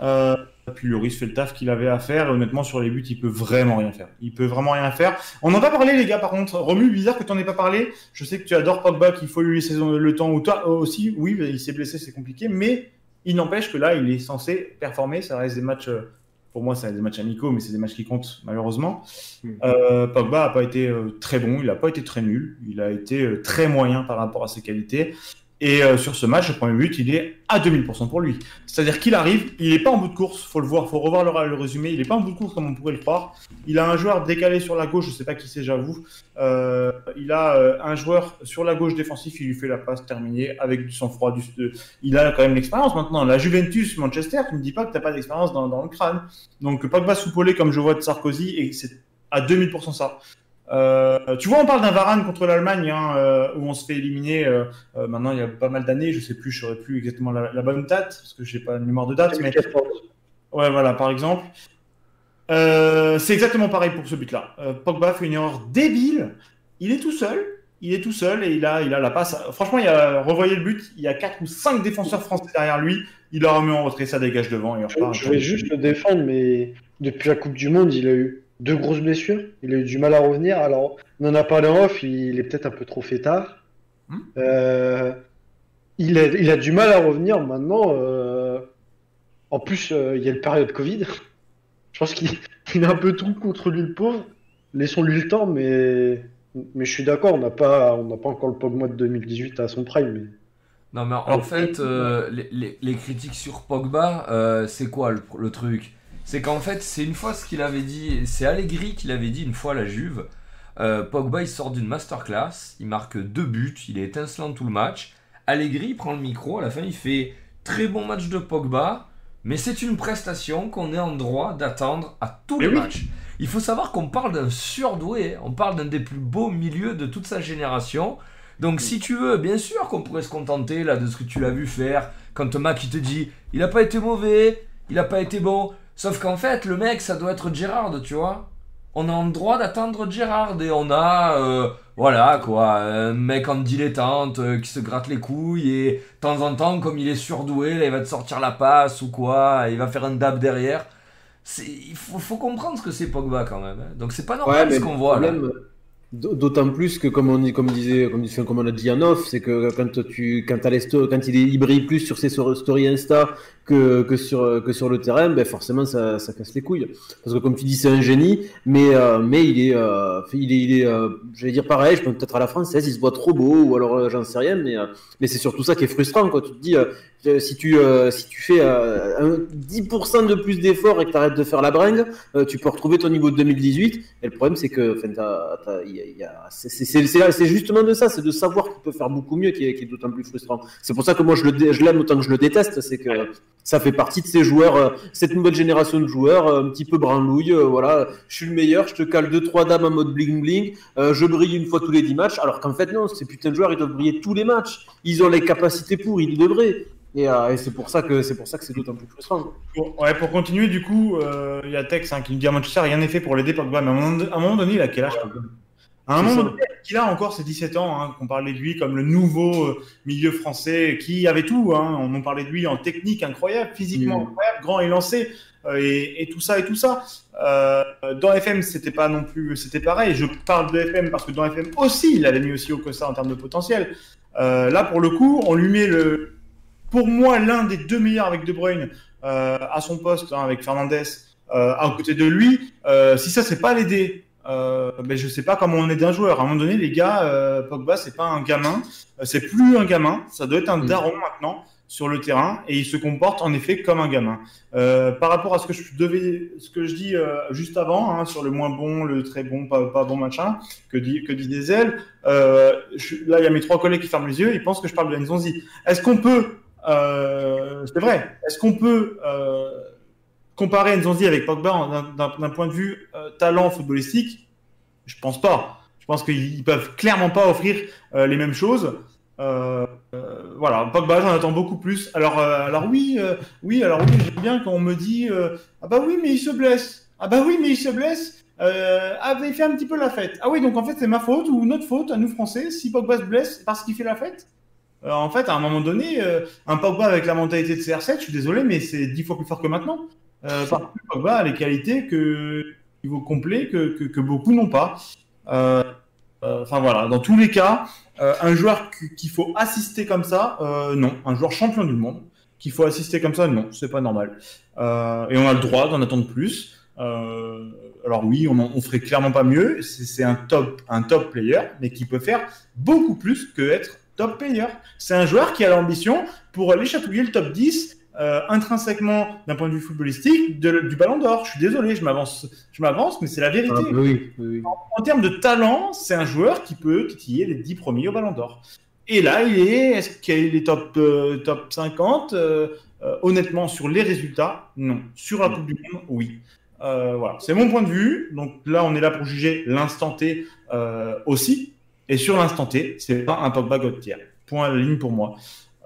Euh, puis Lloris fait le taf qu'il avait à faire. Et honnêtement, sur les buts, il peut vraiment rien faire. Il peut vraiment rien faire. On n'en a pas parlé, les gars, par contre. Romu, bizarre que tu n'en aies pas parlé. Je sais que tu adores Pogba, qu'il faut lui laisser le temps. Ou toi aussi, oui, il s'est blessé, c'est compliqué. Mais il n'empêche que là, il est censé performer. Ça reste des matchs. euh, Pour moi, ça reste des matchs amicaux, mais c'est des matchs qui comptent, malheureusement. Mm. Euh, Pogba n'a pas été euh, très bon. Il n'a pas été très nul. Il a été euh, très moyen par rapport à ses qualités. Et euh, sur ce match, le premier but, il est à 2000% pour lui. C'est-à-dire qu'il arrive, il n'est pas en bout de course, faut le voir, faut revoir le, résumé, il n'est pas en bout de course comme on pourrait le croire. Il a un joueur décalé sur la gauche, je sais pas qui c'est, j'avoue. Euh, il a euh, un joueur sur la gauche défensif, il lui fait la passe terminée avec du sang-froid. Du... Il a quand même l'expérience maintenant. La Juventus, Manchester, tu me dis pas que t'as pas d'expérience dans, dans le crâne. Donc Pogba soupolé comme je vois de Sarkozy, et c'est à 2000% ça. Euh, tu vois, on parle d'un Varane contre l'Allemagne, hein, euh, où on se fait éliminer euh, maintenant il y a pas mal d'années, je sais plus, je saurais plus exactement la, la bonne date, parce que j'ai pas de mémoire de date, mais 2014. ouais, voilà, par exemple. C'est exactement pareil pour ce but-là. Pogba fait une erreur débile, il est tout seul, il est tout seul et il a, il a la passe. Franchement, il a, revoyez le but, il y a 4 ou 5 défenseurs français derrière lui, il a remis en retrait, ça dégage devant et repart. Je vais juste le défendre, mais depuis la Coupe du Monde, il a eu deux grosses blessures. Il a eu du mal à revenir. Alors, on en a parlé en off, il est peut-être un peu trop fêtard. Hmm. Euh, il, a, il a du mal à revenir maintenant. euh, En plus, euh, il y a le période Covid. [laughs] Je pense qu'il il a un peu tout contre lui, le pauvre. Laissons-lui le temps, mais, mais je suis d'accord, on n'a pas, on n'a pas encore le Pogba de 2018 à son prime. Mais... Non, mais en Alors, fait, euh, les, les- les critiques sur Pogba, euh, c'est quoi le, le truc? C'est qu'en fait, c'est une fois ce qu'il avait dit, c'est Allegri qui l'avait dit une fois à la Juve. Euh, Pogba, il sort d'une masterclass, il marque deux buts, il est étincelant tout le match. Allegri il prend le micro, à la fin, il fait très bon match de Pogba, mais c'est une prestation qu'on est en droit d'attendre à tous Mais les oui. matchs. Il faut savoir qu'on parle d'un surdoué, on parle d'un des plus beaux milieux de toute sa génération. Donc si tu veux, bien sûr qu'on pourrait se contenter là de ce que tu l'as vu faire quand Mac il te dit il a pas été mauvais, il a pas été bon. Sauf qu'en fait le mec ça doit être Gérard, tu vois. On a en droit d'attendre Gérard et on a euh, voilà quoi un mec en dilettante euh, qui se gratte les couilles et de temps en temps comme il est surdoué là, il va te sortir la passe ou quoi, il va faire un dab derrière. Il faut, faut comprendre ce que c'est Pogba quand même. hein. Donc c'est pas normal ce qu'on voit là. problème, D'autant plus que, comme on, dit, comme disait, comme, disait- comme on a dit en off, c'est que quand, tu, quand, les sto- quand il, est, il brille plus sur ses stories Insta que, sur, que sur le terrain, ben forcément ça, ça casse les couilles. Parce que comme tu dis, c'est un génie, mais, euh, mais il est, euh, il est, il est euh, j'allais dire pareil, je pense peut-être à la française, il se voit trop beau, ou alors euh, j'en sais rien, mais, mais c'est surtout ça qui est frustrant. Quoi. Tu te dis, si, tu, si tu fais euh, un 10% de plus d'efforts et que tu arrêtes de faire la bringue, tu peux retrouver ton niveau de 2018. Et le problème, c'est que c'est- justement de ça, c'est de savoir qu'il peut faire beaucoup mieux qui est, d'autant plus frustrant. C'est pour ça que moi je l'aime autant que je le déteste, c'est que ça fait partie de ces joueurs, euh, cette nouvelle génération de joueurs, euh, un petit peu branlouille, euh, voilà, je suis le meilleur, je te cale deux trois dames en mode bling bling, euh, je brille une fois tous les 10 matchs, alors qu'en fait non, ces putains de joueurs ils doivent briller tous les matchs, ils ont les capacités pour, ils devraient. Et, et c'est pour ça que c'est pour ça que c'est d'autant plus frustrant. Pour, ouais, pour continuer, du coup, il y a Tex hein, qui nous dit à Manchester, rien n'est fait pour l'aider Pogba. Mais à un moment, à un moment donné, il a quel âge Pogba? À un moment donné, il a encore ses 17 ans, hein, qu'on parlait de lui comme le nouveau euh, milieu français qui avait tout. Hein, on en parlait de lui en technique incroyable, physiquement Mm. incroyable, grand et lancé, euh, et, et tout ça et tout ça. Euh, dans FM, c'était pas non plus, c'était pareil. Je parle de FM parce que dans FM aussi, il avait mis aussi haut que ça en termes de potentiel. Euh, là, pour le coup, on lui met le, pour moi, l'un des deux meilleurs avec De Bruyne à son poste, hein, avec Fernandez à côté de lui. Si ça, c'est pas l'aider, euh, ben, je sais pas comment on aide un joueur. À un moment donné, les gars, euh, Pogba, c'est pas un gamin, Euh, c'est plus un gamin, ça doit être un Mm. daron maintenant sur le terrain et il se comporte en effet comme un gamin. Euh, par rapport à ce que je devais, ce que je dis euh, juste avant hein, sur le moins bon, le très bon, pas, pas bon machin, que dit que dit Diesel. Euh, je- là, il y a mes trois collègues qui ferment les yeux, ils pensent que je parle de Nzonzi. Est-ce qu'on peut, c'est vrai, est-ce qu'on peut comparer Nzonzi avec Pogba d'un- point de vue euh, talent footballistique Je pense pas. Je pense qu'ils peuvent clairement pas offrir euh, les mêmes choses. Euh, voilà, Pogba, j'en attends beaucoup plus. Alors, alors oui, oui, alors oui, j'aime bien quand on me dit ah bah oui, mais il se blesse. Ah bah oui, mais il se blesse. Ah, bah, il fait un petit peu la fête. Ah oui, donc en fait, c'est ma faute ou notre faute à nous Français si Pogba se blesse parce qu'il fait la fête? En fait, à un moment donné, un Pogba avec la mentalité de CR7, je suis désolé, mais c'est dix fois plus fort que maintenant. Euh, que Pogba a les qualités que niveau complet que, que, beaucoup n'ont pas. Euh, euh, Enfin voilà, dans tous les cas, euh, un joueur qu- qu'il faut assister comme ça, non. Un joueur champion du monde qu'il faut assister comme ça, non, c'est pas normal. Et on a le droit d'en attendre plus. Alors oui, on, en- on ferait clairement pas mieux. C'est un top, un top player, mais qui peut faire beaucoup plus que être top player. C'est un joueur qui a l'ambition pour aller chatouiller le top 10 euh, intrinsèquement d'un point de vue footballistique de- du Ballon d'Or. Je suis désolé, je m'avance, je m'avance, mais c'est la vérité. Ah, oui, oui, oui. En termes de talent, c'est un joueur qui peut titiller les 10 premiers au Ballon d'Or. Et là, il est, est-ce qu'il est top, euh, top 50 Euh, Honnêtement, sur les résultats, non. Sur la Coupe du Monde, oui. Voilà, c'est mon point de vue. Donc là, on est là pour juger l'instant T aussi. Et sur l'instant T, c'est pas un Pogba God tier. Point à la ligne pour moi.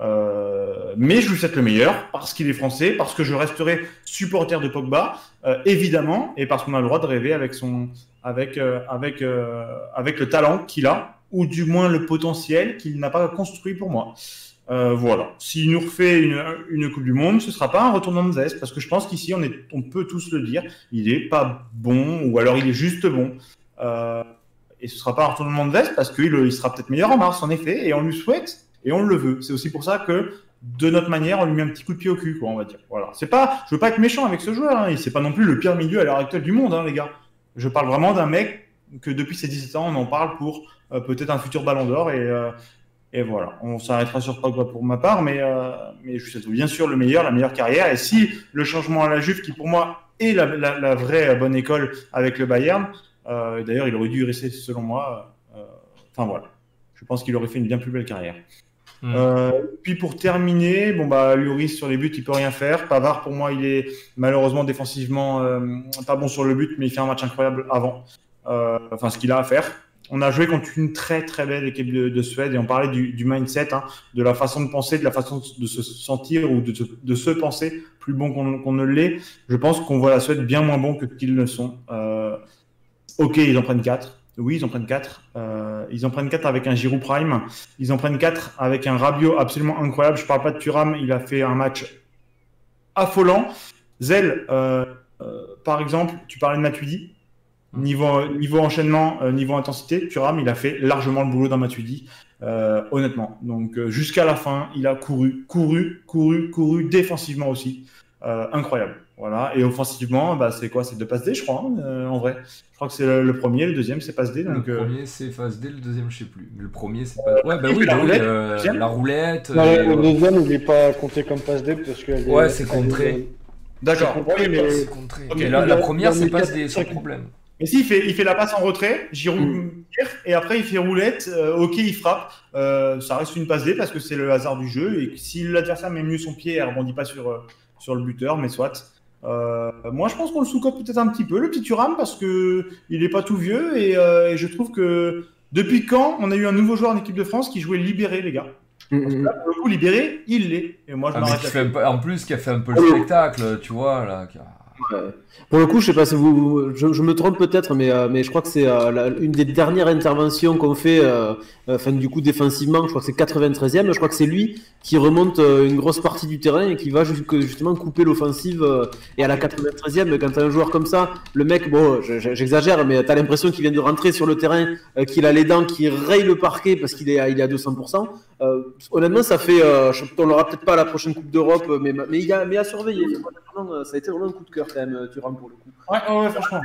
Euh, mais je lui souhaite le meilleur parce qu'il est français, parce que je resterai supporter de Pogba, euh, évidemment, et parce qu'on a le droit de rêver avec son, avec, euh, avec, avec le talent qu'il a, ou du moins le potentiel qu'il n'a pas construit pour moi. Voilà. S'il nous refait une, une Coupe du Monde, ce sera pas un retournement de veste, parce que je pense qu'ici, on, on peut tous le dire, il est pas bon, ou alors il est juste bon. Et ce sera pas un retournement de veste, parce qu'il il sera peut-être meilleur en mars, en effet, et on lui souhaite, et on le veut. C'est aussi pour ça que, de notre manière, on lui met un petit coup de pied au cul, quoi, on va dire. Voilà. C'est pas, je veux pas être méchant avec ce joueur, hein, il c'est pas non plus le pire milieu à l'heure actuelle du monde, hein, les gars. Je parle vraiment d'un mec que depuis ses 17 ans, on en parle pour euh, peut-être un futur ballon d'or, et, euh, voilà, on s'arrêtera sur Pogba pour ma part, mais, euh, mais je bien sûr le meilleur, la meilleure carrière. Et si le changement à la Juve, qui pour moi est la, la- vraie bonne école avec le Bayern, euh, d'ailleurs il aurait dû rester selon moi, enfin voilà, je pense qu'il aurait fait une bien plus belle carrière. Mm. Euh, puis pour terminer, bon bah Lloris sur les buts, il peut rien faire. Pavard pour moi, il est malheureusement défensivement euh, pas bon sur le but, mais il fait un match incroyable avant. Euh, enfin, ce qu'il a à faire. On a joué contre une très très belle équipe de, de Suède et on parlait du, mindset, hein, de la façon de penser, de la façon de se sentir ou de, se- penser plus bon qu'on ne l'est. Je pense qu'on voit la Suède bien moins bon que qu'ils ne sont. Ok, ils en prennent 4. Oui, ils en prennent 4. Euh, ils en prennent 4 avec un Giroud Prime. Ils en prennent 4 avec un Rabiot absolument incroyable. Je parle pas de Thuram, il a fait un match affolant. Zell, euh, euh, par exemple, tu parlais de Matuidi. Niveau, niveau enchaînement, euh, niveau intensité, Thuram, il a fait largement le boulot dans Matuidi. Honnêtement. Donc jusqu'à la fin, il a couru, couru, couru, couru défensivement aussi. Incroyable. Voilà. Et offensivement, bah, c'est quoi? C'est deux passes D, je crois, hein, euh, en vrai. Je crois que c'est le, le premier, le deuxième, c'est passe D. Donc, le euh, premier c'est phase D, le deuxième je sais plus. Mais le premier c'est pas. Ouais, bah oui, la bah oui, roulette, euh, la roulette. Non, et, le euh, deuxième, il n'est pas compté comme passe D parce que. Ouais, c'est contré. D'accord. Oui, mais. c'est contré. Ok, Et la, la a- première c'est passe D sans problème. Mais si, il fait, il fait la passe en retrait, Giroud Mm. et après il fait roulette, euh, ok, il frappe. Euh, ça reste une passe D parce que c'est le hasard du jeu. Et si l'adversaire met mieux son pied, elle rebondit pas sur, euh, sur le buteur, mais soit. Euh, moi, je pense qu'on le sous-cote peut-être un petit peu, le petit Thuram, parce que il est pas tout vieux. Et, euh, et je trouve que depuis quand on a eu un nouveau joueur en équipe de France qui jouait libéré, les gars? Mm, mm. Là, Pour le coup, libéré, il l'est. Et moi, je Ah, m'arrête en plus, qui a fait un peu le spectacle, tu vois, là. qui a- Pour le coup, je sais pas si vous, je, me trompe peut-être, mais, euh, mais je crois que c'est euh, une des dernières interventions qu'on fait, euh, du coup défensivement, je crois que c'est 93e, je crois que c'est lui qui remonte une grosse partie du terrain et qui va jusque- justement couper l'offensive. et à la 93e, quand t'as un joueur comme ça, le mec, bon, je- je- j'exagère, mais t'as l'impression qu'il vient de rentrer sur le terrain, qu'il a les dents, qu'il raye le parquet parce qu'il est, il est à 200%. Euh, honnêtement, ça fait, euh, on l'aura peut-être pas à la prochaine Coupe d'Europe, mais, mais, il a, mais à surveiller. Vraiment, euh, ça a été vraiment un coup de cœur quand même, euh, Thuram pour le coup Ouais, ouais, franchement.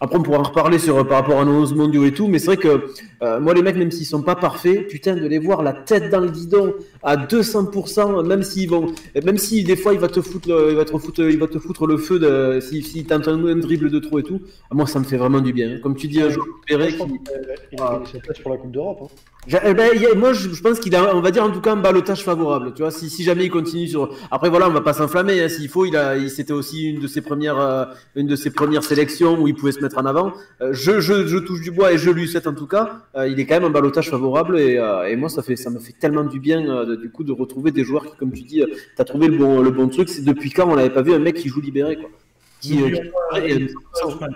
Après, on pourra en reparler sur, euh, par rapport à nos 11 mondiaux et tout, mais c'est vrai que euh, moi, les mecs, même s'ils sont pas parfaits, putain, de les voir la tête dans le guidon à 200%, même s'ils vont, même si des fois il va te foutre, le, il va te foutre, il va te foutre le feu de, si, si tente un, un dribble de trop et tout, ah, moi, ça me fait vraiment du bien. Comme tu dis, un Je pense qui, qu'il a sa place pour la Coupe d'Europe. hein. Eh ben, il a- moi, je, je pense qu'il a, on va dire en tout cas un balotage favorable. Tu vois, si, si jamais il continue sur. Après, voilà, on va pas s'enflammer. Hein, S'il faut, il a, il, c'était aussi une de ses premières, euh, une de ses premières sélections où il pouvait se mettre en avant. Euh, je, je, je touche du bois et je lui souhaite en tout cas. euh, il est quand même un balotage favorable et, et moi, ça fait, ça me fait tellement du bien euh, de- du coup de retrouver des joueurs qui, comme tu dis, tu t'as trouvé le bon, le bon truc. C'est depuis quand on n'avait pas vu un mec qui joue libéré, quoi? Qui, euh, N'oublions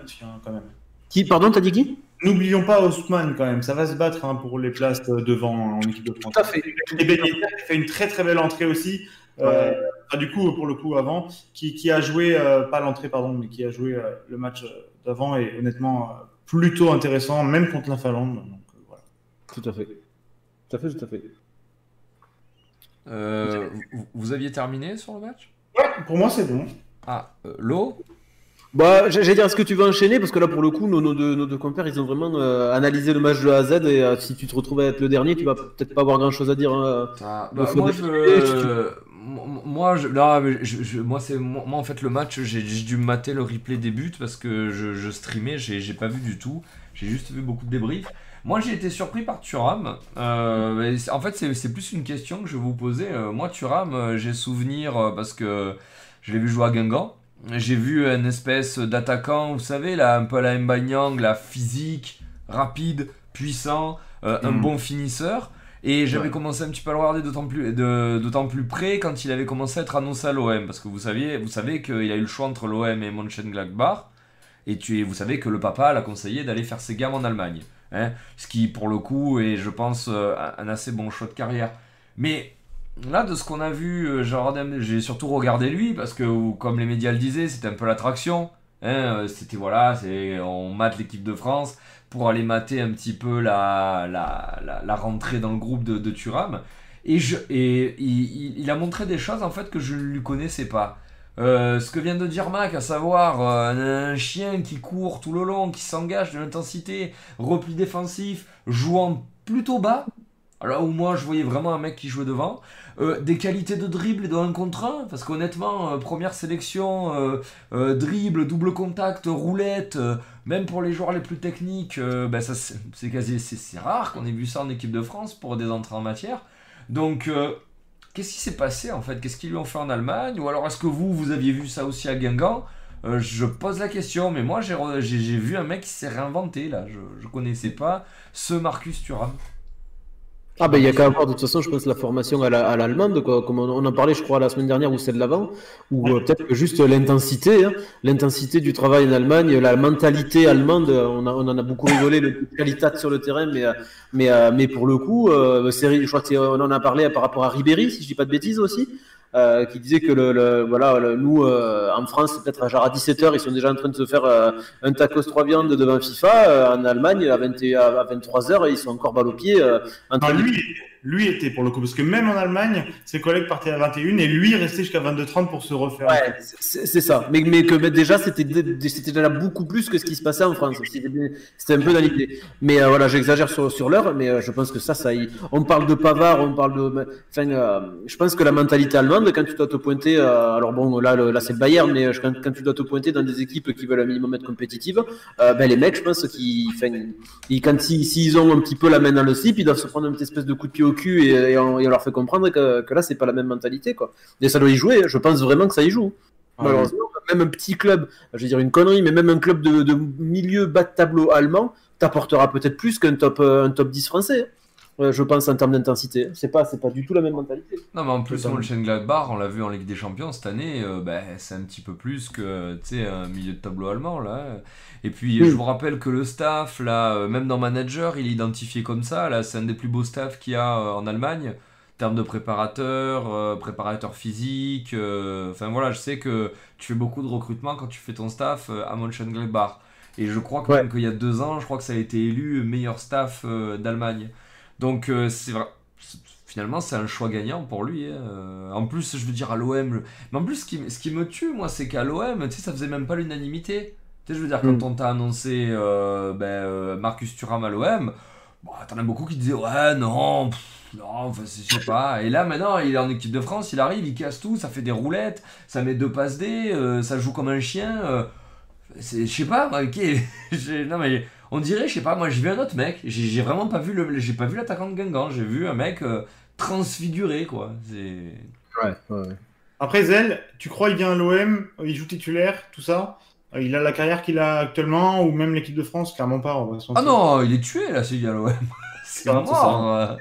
qui- hein, pardon, t'as dit qui? N'oublions pas Ousmane quand même, ça va se battre hein, pour les places euh, devant en équipe de France. Tout à fait. Et Ben qui fait une très très belle entrée aussi. Euh, ah, du coup, pour le coup, avant, qui, qui a joué, euh, pas l'entrée, pardon, mais qui a joué euh, le match euh, d'avant et honnêtement euh, plutôt intéressant, même contre la Finlande. Donc, euh, voilà. Tout à fait. Tout à fait, tout à fait. Euh, vous, vous aviez terminé sur le match? Ouais, pour moi, c'est bon. Ah, euh, l'eau Bah, j'allais dire, est-ce que tu veux enchaîner Parce que là, pour le coup, nos, nos deux, nos deux compères, ils ont vraiment euh, analysé le match de A à Z. Et euh, si tu te retrouves à être le dernier, tu vas peut-être pas avoir grand chose à dire. hein. Ah, Bah, moi, je, je, là, mais je- je- moi, c'est, moi, en fait, le match, j'ai, dû mater le replay des buts parce que je, je streamais, j'ai, j'ai pas vu du tout. J'ai juste vu beaucoup de débriefs. Moi, j'ai été surpris par Thuram. Euh, en fait, c'est, plus une question que je vais vous poser. Euh, moi, Thuram, euh, j'ai souvenir euh, parce que je l'ai vu jouer à Guingamp. J'ai vu une espèce d'attaquant, vous savez, là, un peu à la Mbanyang, la physique, rapide, puissant, euh, un Mhm. bon finisseur. Et j'avais Ouais. commencé un petit peu à le regarder d'autant plus, d'autant plus près quand il avait commencé à être annoncé à l'OM. Parce que vous, saviez, vous savez qu'il a eu le choix entre l'OM et Mönchengladbach. Et tu, vous savez que le papa l'a conseillé d'aller faire ses gammes en Allemagne. Hein. ce qui, pour le coup, est, je pense, euh, un assez bon choix de carrière. Mais là, de ce qu'on a vu, euh, j'ai surtout regardé lui, parce que, comme les médias le disaient, c'était un peu l'attraction. hein, euh, c'était, voilà, c'est, on mate l'équipe de France pour aller mater un petit peu la, la, la, la rentrée dans le groupe de, de Thuram. Et, je, et il- il a montré des choses en fait que je ne lui connaissais pas. Euh, ce que vient de dire Mac, à savoir euh, un chien qui court tout le long, qui s'engage de l'intensité, repli défensif, jouant plutôt bas. Alors où moi je voyais vraiment un mec qui jouait devant. Euh, des qualités de dribble et de 1 contre 1, parce qu'honnêtement, première sélection, dribble, double contact, roulette, même pour les joueurs les plus techniques, ben c'est rare qu'on ait vu ça en équipe de France pour des entrées en matière. Donc, qu'est-ce qui s'est passé en fait? Qu'est-ce qu'ils lui ont fait en Allemagne? Ou alors est-ce que vous, vous aviez vu ça aussi à Guingamp? Euh, Je pose la question, mais moi j'ai vu un mec qui s'est réinventé là. Je, je connaissais pas ce Marcus Thuram. Ah ben il y a qu'à avoir de toute façon je pense la formation à la- à l'allemande quoi. Comme on, on en parlait je crois la semaine dernière ou celle d'avant. Ou euh, peut-être que juste l'intensité hein, l'intensité du travail en Allemagne la mentalité allemande on, a- on en a beaucoup rigolé le qualitat sur le terrain mais euh, mais euh, mais pour le coup euh, c'est je crois que c'est- on en a parlé par rapport à Ribéry si je dis pas de bêtises aussi euh, qui disait que le, le- voilà, le- nous, euh, en France, peut-être genre à 17h, ils sont déjà en train de se faire euh, un tacos 3 viandes devant FIFA. Euh, en Allemagne, à, 20 et- à 23h, ils sont encore balle au pied. euh, en train de- lui, lui était pour le coup, parce que même en Allemagne, ses collègues partaient à 21 et lui restait jusqu'à 22h30 pour se refaire. Ouais, c'est ça. Mais, mais que déjà, c'était dé- c'était déjà beaucoup plus que ce qui se passait en France. C'était un peu dans l'idée. Mais euh, voilà, j'exagère sur, sur l'heure, mais euh, je pense que ça, ça y... On parle de Pavard, on parle de. Enfin, euh, je pense que la mentalité allemande, quand tu dois te pointer, alors bon, là, là c'est le Bayern, mais quand, tu dois te pointer dans des équipes qui veulent un minimum être compétitives, ben, les mecs, je pense qu'ils. Quand ils, ont un petit peu la main dans le slip, ils doivent se prendre une espèce de coup de pied au cul et, et on, et on leur fait comprendre que, que là, c'est pas la même mentalité, quoi. Et ça doit y jouer. Je pense vraiment que ça y joue. Ah, Malheureusement, même un petit club, je vais dire une connerie, mais même un club de, de milieu bas de tableau allemand t'apportera peut-être plus qu'un top, euh, un top 10 français. Euh, je pense en termes d'intensité. C'est pas, c'est pas du tout la même mentalité. Non, mais en plus. Mönchengladbach, on l'a vu en Ligue des Champions cette année, euh, ben, c'est un petit peu plus que tu sais, un milieu de tableau allemand. là. Et puis, Oui. je vous rappelle que le staff, là, euh, même dans Manager, il est identifié comme ça. Là, c'est un des plus beaux staffs qu'il y a euh, en Allemagne. En termes de préparateur, euh, préparateur physique. Enfin voilà, je sais que tu fais beaucoup de recrutement quand tu fais ton staff à Mönchengladbach. Et je crois que Ouais. même qu'il y a deux ans, je crois que ça a été élu meilleur staff d'Allemagne. Donc euh, c'est vrai. Finalement, c'est un choix gagnant pour lui. hein. Euh, En plus, je veux dire, à l'OM. Mais en plus, ce qui, ce qui me tue, moi, c'est qu'à l'OM, tu sais, ça faisait même pas l'unanimité. Tu sais, je veux dire, quand Mm. on t'a annoncé euh, ben, Marcus Thuram à l'OM, bon, t'en as beaucoup qui disaient, ouais, non, pff, non, enfin, je sais pas. Et là, maintenant, il est en équipe de France, il arrive, il casse tout, ça fait des roulettes, ça met deux passes D, euh, ça joue comme un chien. euh, je sais pas, ok. [laughs] non, mais on dirait, je sais pas, moi, j'ai vu un autre mec, j'ai, vraiment pas vu le, j'ai pas vu l'attaquant de Guingamp, j'ai vu un mec euh, transfiguré, quoi. C'est. Ouais, ouais. Après, Zell, tu crois il vient à l'OM, il joue titulaire, tout ça Euh, Il a la carrière qu'il a actuellement, ou même l'équipe de France Clairement pas, on va se Ah non, il est tué là, celui à l'OM. [laughs] C'est c'est mort. euh,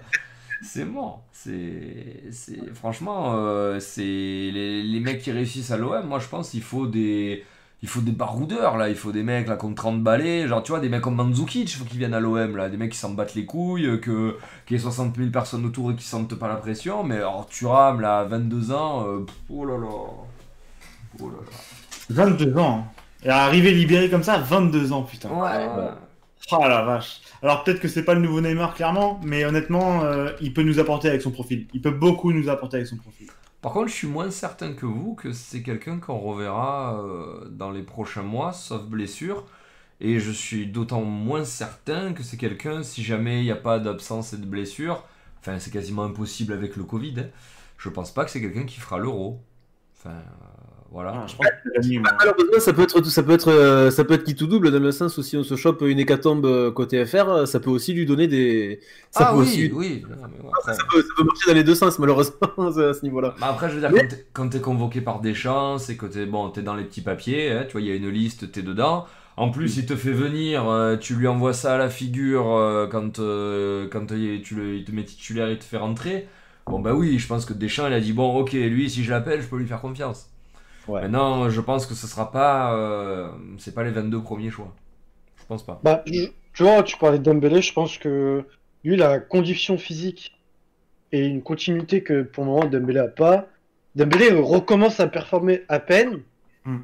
C'est mort. C'est, c'est, franchement, euh, c'est les, les mecs qui réussissent à l'OM. Moi, je pense qu'il faut des, il faut des baroudeurs là. Il faut des mecs là comme 30 balais. Genre, tu vois, des mecs comme Mandzukic, il faut qu'ils viennent à l'OM là. Des mecs qui s'en battent les couilles, que qu'il y ait 60 000 personnes autour et qui sentent pas la pression. Mais alors, Thuram là, 22 ans, euh, pff, oh là là, oh là 22 ans. Et arrivé libéré comme ça, 22 ans, putain. Ouais, ouais. Oh la vache. Alors peut-être que c'est pas le nouveau Neymar, clairement, mais honnêtement, euh, il peut nous apporter avec son profil. Il peut beaucoup nous apporter avec son profil. Par contre, je suis moins certain que vous que c'est quelqu'un qu'on reverra euh, dans les prochains mois, sauf blessure. Et je suis d'autant moins certain que c'est quelqu'un, si jamais il n'y a pas d'absence et de blessure, enfin c'est quasiment impossible avec le Covid, hein, je pense pas que c'est quelqu'un qui fera l'euro. Enfin, voilà. Ah, je pense que. Malheureusement, ça peut être, ça peut être, euh, ça peut être qui tout double dans le sens où si on se chope une hécatombe euh, côté FR, euh, ça peut aussi lui donner des. Ça ah peut oui, aussi. oui. non, mais bon, après- Ça peut, ça peut marcher dans les deux sens, malheureusement, [laughs] à ce niveau-là. Bah après, je veux dire, Mais- quand t'es- convoqué par Deschamps, c'est que t'es bon, t'es dans les petits papiers, hein, tu vois, il y a une liste, t'es dedans. En plus, il te fait venir, euh, tu lui envoies ça à la figure euh, quand, euh, quand tu le, il te met titulaire, il te fait rentrer. Bon, bah oui, je pense que Deschamps, il a dit, bon, ok, lui, si je l'appelle, je peux lui faire confiance. Ouais. Maintenant, je pense que ce sera pas, euh, c'est pas les 22 premiers choix. Je pense pas. Bah, je- tu vois, tu parlais de Dembélé, je pense que lui, la condition physique et une continuité que pour le moment Dembélé a pas. Dembélé recommence à performer à peine. Hmm.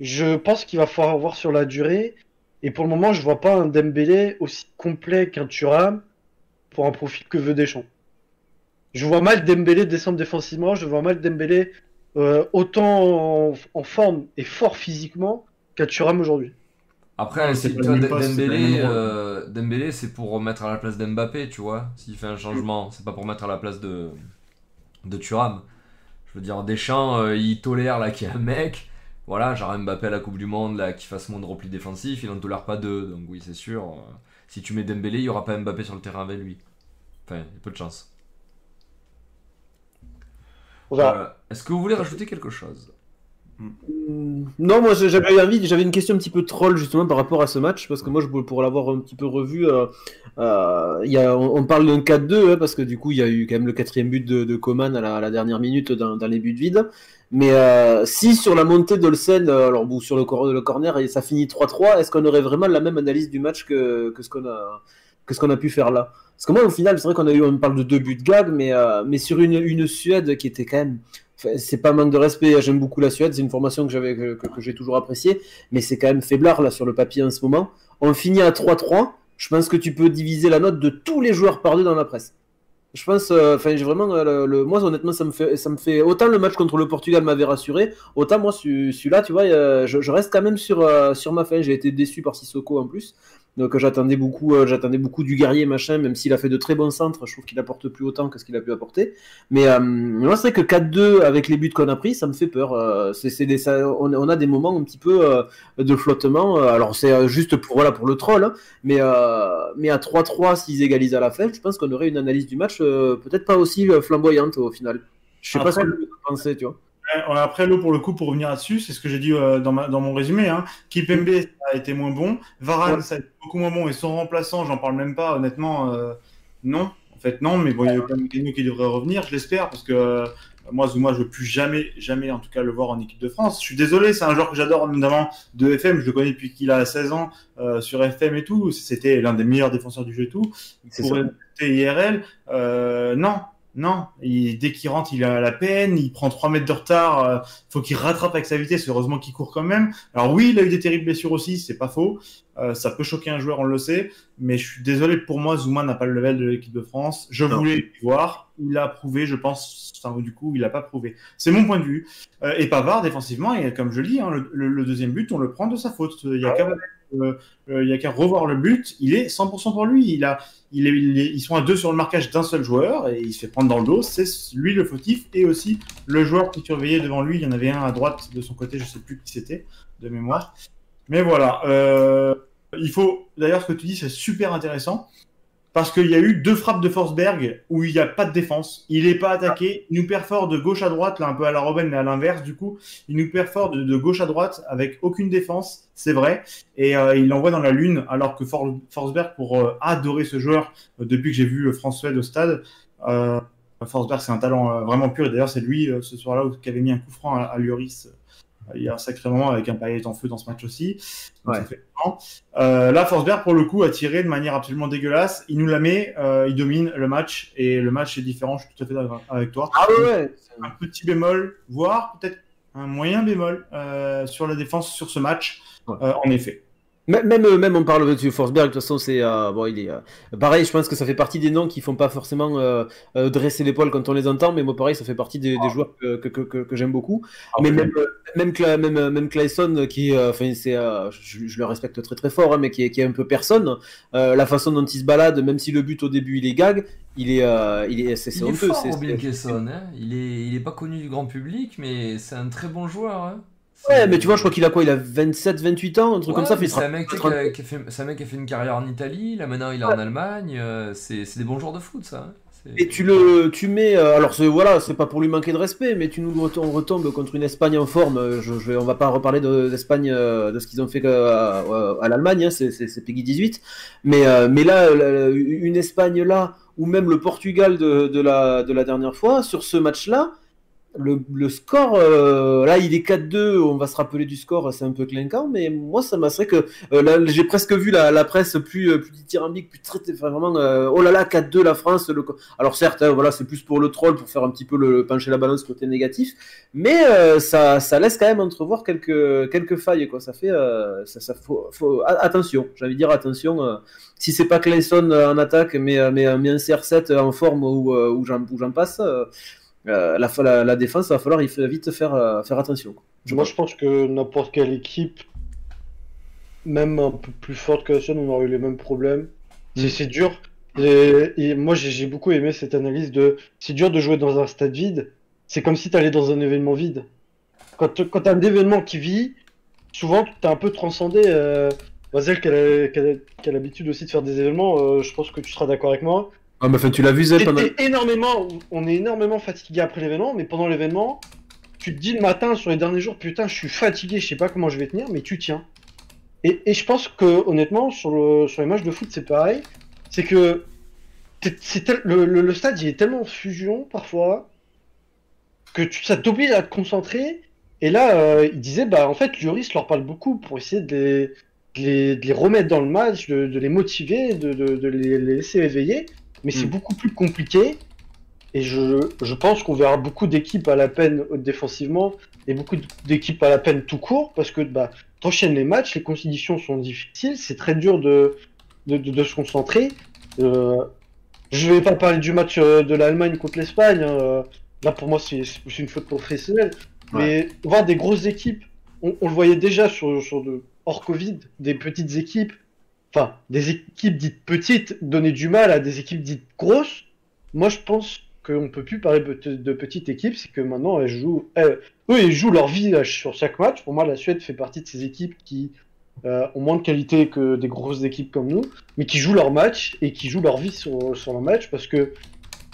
Je pense qu'il va falloir voir sur la durée. Et pour le moment, je vois pas un Dembélé aussi complet qu'un Thuram pour un profil que veut Deschamps. Je vois mal Dembélé descendre défensivement, je vois mal Dembélé euh, autant en, en forme et fort physiquement qu'un Thuram aujourd'hui. Après, si, tu vois, Dembélé, euh, Dembélé, c'est pour remettre à la place d'Mbappé, tu vois, s'il fait un changement. C'est pas pour mettre à la place de, de Thuram. Je veux dire, Deschamps, euh, il tolère là qu'il y a un mec, voilà, genre Mbappé à la Coupe du Monde, là, qui fasse moins de repli défensif, il en tolère pas deux. Donc oui, c'est sûr, euh, si tu mets Dembélé, il y aura pas Mbappé sur le terrain avec lui. Enfin, il y a peu de chance. On verra. Voilà. Est-ce que vous voulez rajouter quelque chose Mm, Non, moi j'avais envie, j'avais une question un petit peu troll justement par rapport à ce match, parce que moi je pour l'avoir un petit peu revu, euh, euh, il y a, on, on parle d'un 4-2, hein, parce que du coup il y a eu quand même le quatrième but de, de Coman à la, à la dernière minute dans, dans les buts vides. Mais euh, si sur la montée d'Olsen, euh, alors ou sur le, cor- le corner, et ça finit 3-3, est-ce qu'on aurait vraiment la même analyse du match que, que ce qu'on a que ce qu'on a pu faire là. Parce que moi, au final, c'est vrai qu'on a eu, on parle de deux buts de gag, mais, euh, mais sur une, une Suède qui était quand même. C'est pas un manque de respect, j'aime beaucoup la Suède, c'est une formation que j'avais que, que- j'ai toujours appréciée, mais c'est quand même faiblard là sur le papier en ce moment. On finit à 3-3, je pense que tu peux diviser la note de tous les joueurs par deux dans la presse. Je pense, euh, enfin, j'ai vraiment, euh, le, moi honnêtement, ça me fait, ça me fait autant le match contre le Portugal m'avait rassuré, autant moi celui- celui-là, tu vois, je, je reste quand même sur, sur ma fin. J'ai été déçu par Sissoko en plus, donc euh, j'attendais beaucoup, euh, j'attendais beaucoup du guerrier machin, même s'il a fait de très bons centres, je trouve qu'il apporte plus autant que ce qu'il a pu apporter. Mais euh, moi, c'est vrai que 4-2 avec les buts qu'on a pris, ça me fait peur. Euh, c'est, c'est des, ça- on, on a des moments un petit peu de flottement. Alors c'est juste pour voilà pour le troll, hein, mais mais à 3-3 s'ils égalisent à la fin, je pense qu'on aurait une analyse du match peut-être pas aussi flamboyante au final. Je sais pas ce que vous pensez, tu vois. Après, l'eau, pour le coup, pour revenir là-dessus, c'est ce que j'ai dit euh, dans, ma- dans mon résumé. Hein. Kipembe ça a été moins bon. Varane, Ouais. ça a été beaucoup moins bon. Et son remplaçant, j'en parle même pas, honnêtement, euh, non. En fait, non. Mais bon, il y a Kenyo qui devrait revenir, je l'espère, parce que euh, moi, Zuma, je veux plus jamais, jamais, en tout cas, le voir en équipe de France. Je suis désolé, c'est un joueur que j'adore, notamment de FM. Je le connais depuis qu'il a 16 ans euh, sur FM et tout. C'était l'un des meilleurs défenseurs du jeu et tout pour IRL, euh, non, non. Il- dès qu'il rentre, il a la peine, il prend 3 mètres de retard, euh, faut qu'il rattrape avec sa vitesse, heureusement qu'il court quand même. Alors oui, il a eu des terribles blessures aussi, c'est pas faux. Euh, ça peut choquer un joueur, on le sait, mais je suis désolé pour moi, Zuma n'a pas le level de l'équipe de France. Je Non. voulais le voir, il a prouvé, je pense, enfin, du coup, il a pas prouvé. C'est mon point de vue. Euh, et Pavard, défensivement, et comme je le dis, hein, le, le- le deuxième but, on le prend de sa faute. Il y a euh, il y a qu'à revoir le but, il est 100% pour lui. Il a, il est, il est- ils sont à deux sur le marquage d'un seul joueur et il se fait prendre dans le dos. C'est lui le fautif et aussi le joueur qui surveillait devant lui. Il y en avait un à droite de son côté, je sais plus qui c'était de mémoire. Mais voilà. euh, il faut d'ailleurs ce que tu dis, c'est super intéressant parce qu'il y a eu deux frappes de Forsberg où il n'y a pas de défense. Il n'est pas attaqué. Il nous perfore de gauche à droite, là un peu à la Robben, mais à l'inverse du coup. Il nous perfore de gauche à droite avec aucune défense, c'est vrai. Et euh, il l'envoie dans la lune, alors que For- Forsberg, pour euh, adorer ce joueur, euh, depuis que j'ai vu France-Suède au stade, Forsberg, c'est un talent vraiment pur. Et d'ailleurs, c'est lui, ce soir-là, qui avait mis un coup franc à, à Lloris. il y a un sacré moment avec un paillet en feu dans ce match aussi. Ouais. là, Forsberg, pour le coup, a tiré de manière absolument dégueulasse. Il nous la met, il domine le match. Et le match est différent, je suis tout à fait d'accord avec toi Ah ouais, ouais. un petit bémol, voire peut-être un moyen bémol euh, sur la défense sur ce match, Ouais. euh, en effet. Même, même, même on parle de Forsberg, de toute façon, c'est euh, bon, il est euh, pareil. Je pense que ça fait partie des noms qui font pas forcément euh, euh, dresser l'épaule quand on les entend, mais moi, pareil, ça fait partie des, des joueurs que, que, que, que- que j'aime beaucoup. mais même euh, même Cla- même euh, même Clayson, euh, qui, euh, enfin, c'est, euh, je, je le respecte très très fort, hein, mais qui est, qui est un peu personne. Euh, la façon dont il se balade, même si le but au début il est gag, il est, euh, il est, c'est, c'est Il est honteux. fort, Robin. Hein il, est, il est pas connu du grand public, mais c'est un très bon joueur. Hein Ouais, mais tu vois, je crois qu'il a quoi Il a 27, 28 ans, un truc Ouais, comme ça. fait C'est un, mec qui a, qui a fait, c'est un mec qui a fait une carrière en Italie, là maintenant il est en Allemagne. euh, c'est c'est des bons joueurs de foot, ça. hein. C'est- Et tu le, tu mets, euh, alors c'est voilà, c'est pas pour lui manquer de respect, mais tu nous on retombe contre une Espagne en forme. euh, Je, je on va pas reparler de- d'Espagne, de ce qu'ils ont fait à, à l'Allemagne, hein, c'est Peggy 18. Mais, euh, mais là, une Espagne là, ou même le Portugal de, de la, de la dernière fois, sur ce match-là, le, score, euh, là, il est 4-2. On va se rappeler du score, c'est un peu clinquant, mais moi, ça m'a serait que euh, j'ai presque vu la, presse plus, euh, plus dithyrambique, plus enfin, vraiment, oh là là, 4-2 la France. Alors certes, hein, voilà, c'est plus pour le troll, pour faire un petit peu le, pencher la balance côté négatif, mais ça, laisse quand même entrevoir quelques, quelques failles, quoi. Ça fait, ça, attention. J'avais dire attention. si c'est pas Clayson en attaque, mais, mais, un CR7 en forme j'en où j'en passe. Euh, la, la, la défense, va falloir il vite faire, euh, faire attention. quoi. Je Moi, pense. je pense que n'importe quelle équipe, même un peu plus forte que la sienne, on aurait eu les mêmes problèmes. C'est- C'est dur. Et, et moi, j'ai beaucoup aimé cette analyse de c'est dur de jouer dans un stade vide. C'est comme si tu allais dans un événement vide. Quand, tu as un événement qui vit, souvent, tu es un peu transcendé. Euh, a, a qui a l'habitude aussi de faire des événements, euh, je pense que tu seras d'accord avec moi. Ah, mais enfin, tu l'as vu, pendant. énormément, on est énormément fatigué après l'événement, mais pendant l'événement, tu te dis le matin, sur les derniers jours, putain, je suis fatigué, je sais pas comment je vais tenir, mais tu tiens. Et, et je pense que, honnêtement, sur, le, sur les matchs de foot, c'est pareil. C'est que t'es- c'est tel- le, le- le stade, il est tellement en fusion, parfois, que tu, ça t'oblige à te concentrer. Et là, euh, il disait, bah, en fait, Lloris leur parle beaucoup pour essayer de les, de les, de les remettre dans le match, de, de les motiver, de, de- les laisser éveiller. Mais c'est Mm. beaucoup plus compliqué. Et je, je pense qu'on verra beaucoup d'équipes à la peine défensivement et beaucoup d'équipes à la peine tout court parce que bah, t'enchaînes les matchs, les conditions sont difficiles, c'est très dur de, de, de- de se concentrer. Euh, je vais pas parler du match euh, de l'Allemagne contre l'Espagne. hein, euh, Là, pour moi, c'est c'est une faute professionnelle. Mais voir des grosses équipes, on, on le voyait déjà sur, sur de, hors Covid, des petites équipes, enfin, des équipes dites petites donner du mal à des équipes dites grosses. Moi, je pense qu'on peut plus parler de, petites équipes, c'est que maintenant, elles jouent, elles- eux, ils jouent leur vie là, sur chaque match. Pour moi, la Suède fait partie de ces équipes qui euh, ont moins de qualité que des grosses équipes comme nous, mais qui jouent leur match et qui jouent leur vie sur, sur leur match parce que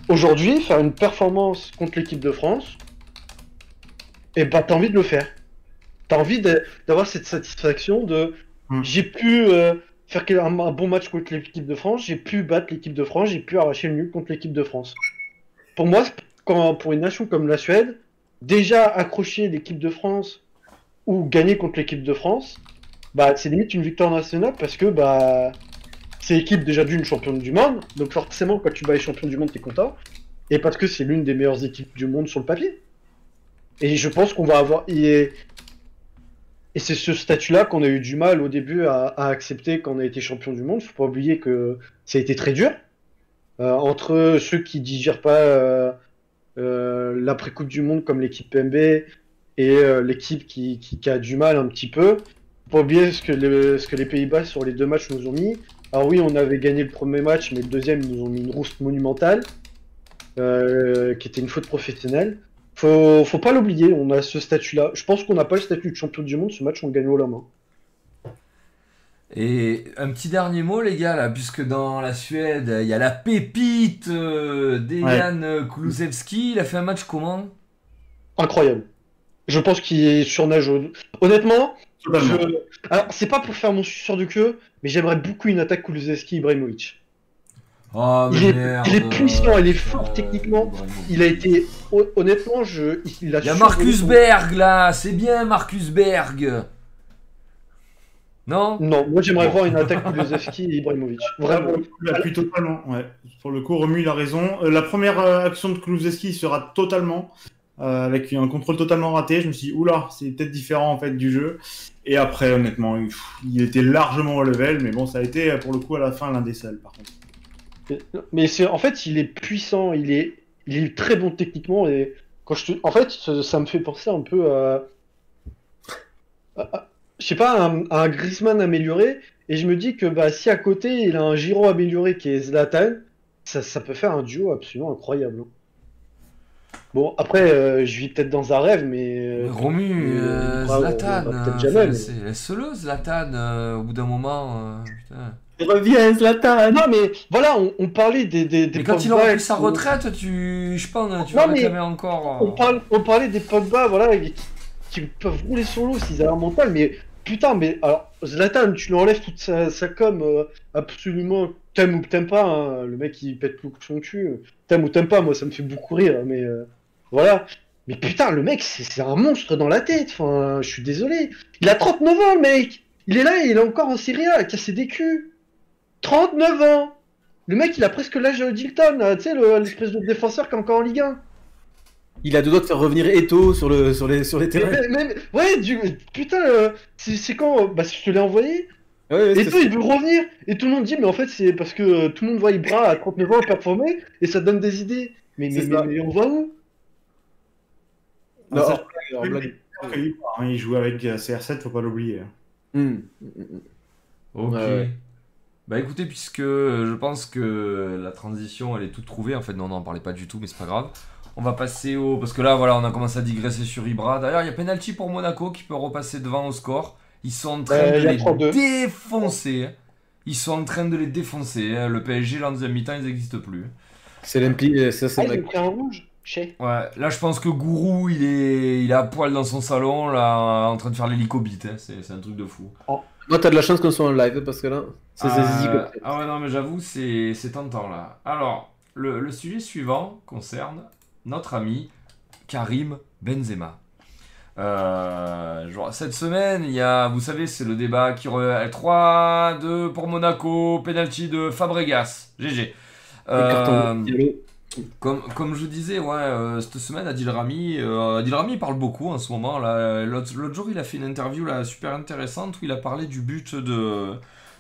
aujourd'hui, faire une performance contre l'équipe de France, et bah t'as envie de le faire. T'as envie d'avoir cette satisfaction de Mm. j'ai pu euh, faire un, bon match contre l'équipe de France, j'ai pu battre l'équipe de France, j'ai pu arracher le nul contre l'équipe de France. Pour moi, quand, pour une nation comme la Suède, déjà accrocher l'équipe de France ou gagner contre l'équipe de France, bah c'est limite une victoire nationale parce que bah c'est l'équipe déjà d'une championne du monde, donc forcément quand tu bats les champions du monde t'es content, et parce que c'est l'une des meilleures équipes du monde sur le papier. Et je pense qu'on va avoir. Et, et c'est ce statut-là qu'on a eu du mal au début à, accepter quand on a été champion du monde. Faut pas oublier que ça a été très dur. Euh, entre ceux qui digèrent pas euh, euh, l'après-coupe du monde comme l'équipe PMB et l'équipe qui, a du mal un petit peu. Faut pas oublier ce que, les Pays-Bas sur les deux matchs nous ont mis. Alors oui, on avait gagné le premier match, mais le deuxième, ils nous ont mis une rousse monumentale, qui était une faute professionnelle. Faut, faut pas l'oublier, on a ce statut-là. Je pense qu'on n'a pas le statut de champion du monde, ce match on le gagne haut la main. Et un petit dernier mot, les gars, là, puisque dans la Suède, il y a la pépite euh, Dejan Kulusevski. Il a fait un match comment? Incroyable. Je pense qu'il surnage. au- Honnêtement, Totalement. je... alors c'est pas pour faire mon suceur du queue, mais j'aimerais beaucoup une attaque Kulusevski-Ibrahimovic. Oh, Il est- merde. il est puissant, il est fort Euh, techniquement. Ibrahimovic. Il a été. hon- Honnêtement, je... il a Il y a Marcus son- Berg là, c'est bien Marcus Berg. Non? Non, moi j'aimerais Bon. voir une attaque Kulusevski-Ibrahimovic. Vraiment. Il appuie totalement. Ouais. Pour le coup, Romu, il a raison. Euh, la première euh, action de Kulusevski sera totalement euh, avec un contrôle totalement raté. Je me suis dit, oula, c'est peut-être différent en fait du jeu. Et après, honnêtement, il était largement au level, mais bon, ça a été pour le coup à la fin l'un des seuls, par contre. Mais c'est en fait, il est puissant, il est, il est très bon techniquement et quand je te... en fait, ça, me fait penser un peu à, je sais pas, à un, un Griezmann amélioré et je me dis que bah si à côté il a un Giro amélioré qui est Zlatan, ça, ça peut faire un duo absolument incroyable. hein. Bon après, euh, je vis peut-être dans un rêve, mais euh, Romu, euh, Zlatan, euh, enfin, laisse-le Zlatan euh, au bout d'un moment. putain. Reviens, Zlatan non mais voilà, on, on parlait des des, des Mais quand il aura et pris sa retraite, tu, je pense, tu Non, vas réclamer encore. On, euh, parle, on parlait des Pogba, voilà, qui, qui peuvent rouler sur l'eau s'ils avaient un mental, mais putain, mais alors, Zlatan, tu lui enlèves toute sa, sa com, euh, absolument, t'aimes ou t'aimes pas, hein, le mec il pète tout son cul, euh, t'aimes ou t'aimes pas, moi ça me fait beaucoup rire, mais euh, voilà. Mais putain, le mec, c'est un monstre dans la tête, enfin, je suis désolé. Il a 39 ans, le mec Il est là, il est encore en Serie A, à casser des culs 39 ans Le mec, il a presque l'âge d'Hilton, là, tu sais, le- l'espèce de défenseur qui est encore en Ligue 1. Il a deux doigts de faire revenir Eto sur, le, sur, les, sur les terrains. Mais- mais- mais- ouais, du, putain, euh, c'est quand euh, Bah, je te l'ai envoyé. Ouais, ouais, Et toi, il veut revenir. Et tout le monde dit, mais en fait, c'est parce que euh, tout le monde voit Ibra à 39 ans performer et ça donne des idées. Mais, mais, mais, on va où? Non, ça, blague, hein, il joue avec euh, CR7, faut pas l'oublier. Hmm. Ok. Ouais. Bah écoutez, puisque euh, je pense que la transition elle est toute trouvée, en fait non, on n'en parlait pas du tout, mais c'est pas grave. On va passer au. Parce que là, voilà, on a commencé à digresser sur Ibra. D'ailleurs, il y a penalty pour Monaco qui peut repasser devant au score. Ils sont en train Euh, de les 32. défoncer. Ils sont en train de les défoncer. hein. Le PSG, là, en deuxième mi-temps, ils n'existent plus. C'est l'impli, ça Ah, c'est il vrai. a pris un rouge Chez. Ouais, là, je pense que Gourou, il est, il est à poil dans son salon, là, en train de faire l'hélicobite. hein. C'est c'est un truc de fou. Moi, t'as de la chance qu'on soit en live parce que là, c'est c'est zizi Euh, ah ouais, non, mais j'avoue, c'est c'est tentant là. Alors, le, le sujet suivant concerne notre ami Karim Benzema. Euh, genre, cette semaine, il y a, vous savez, c'est le débat qui re... 3-2 pour Monaco, penalty de Fabregas, GG. Euh, comme, comme je disais, ouais, euh, cette semaine, Adil Rami, euh, Adil Rami parle beaucoup en ce moment. l'autre jour, il a fait une interview là, super intéressante où il a parlé du but de,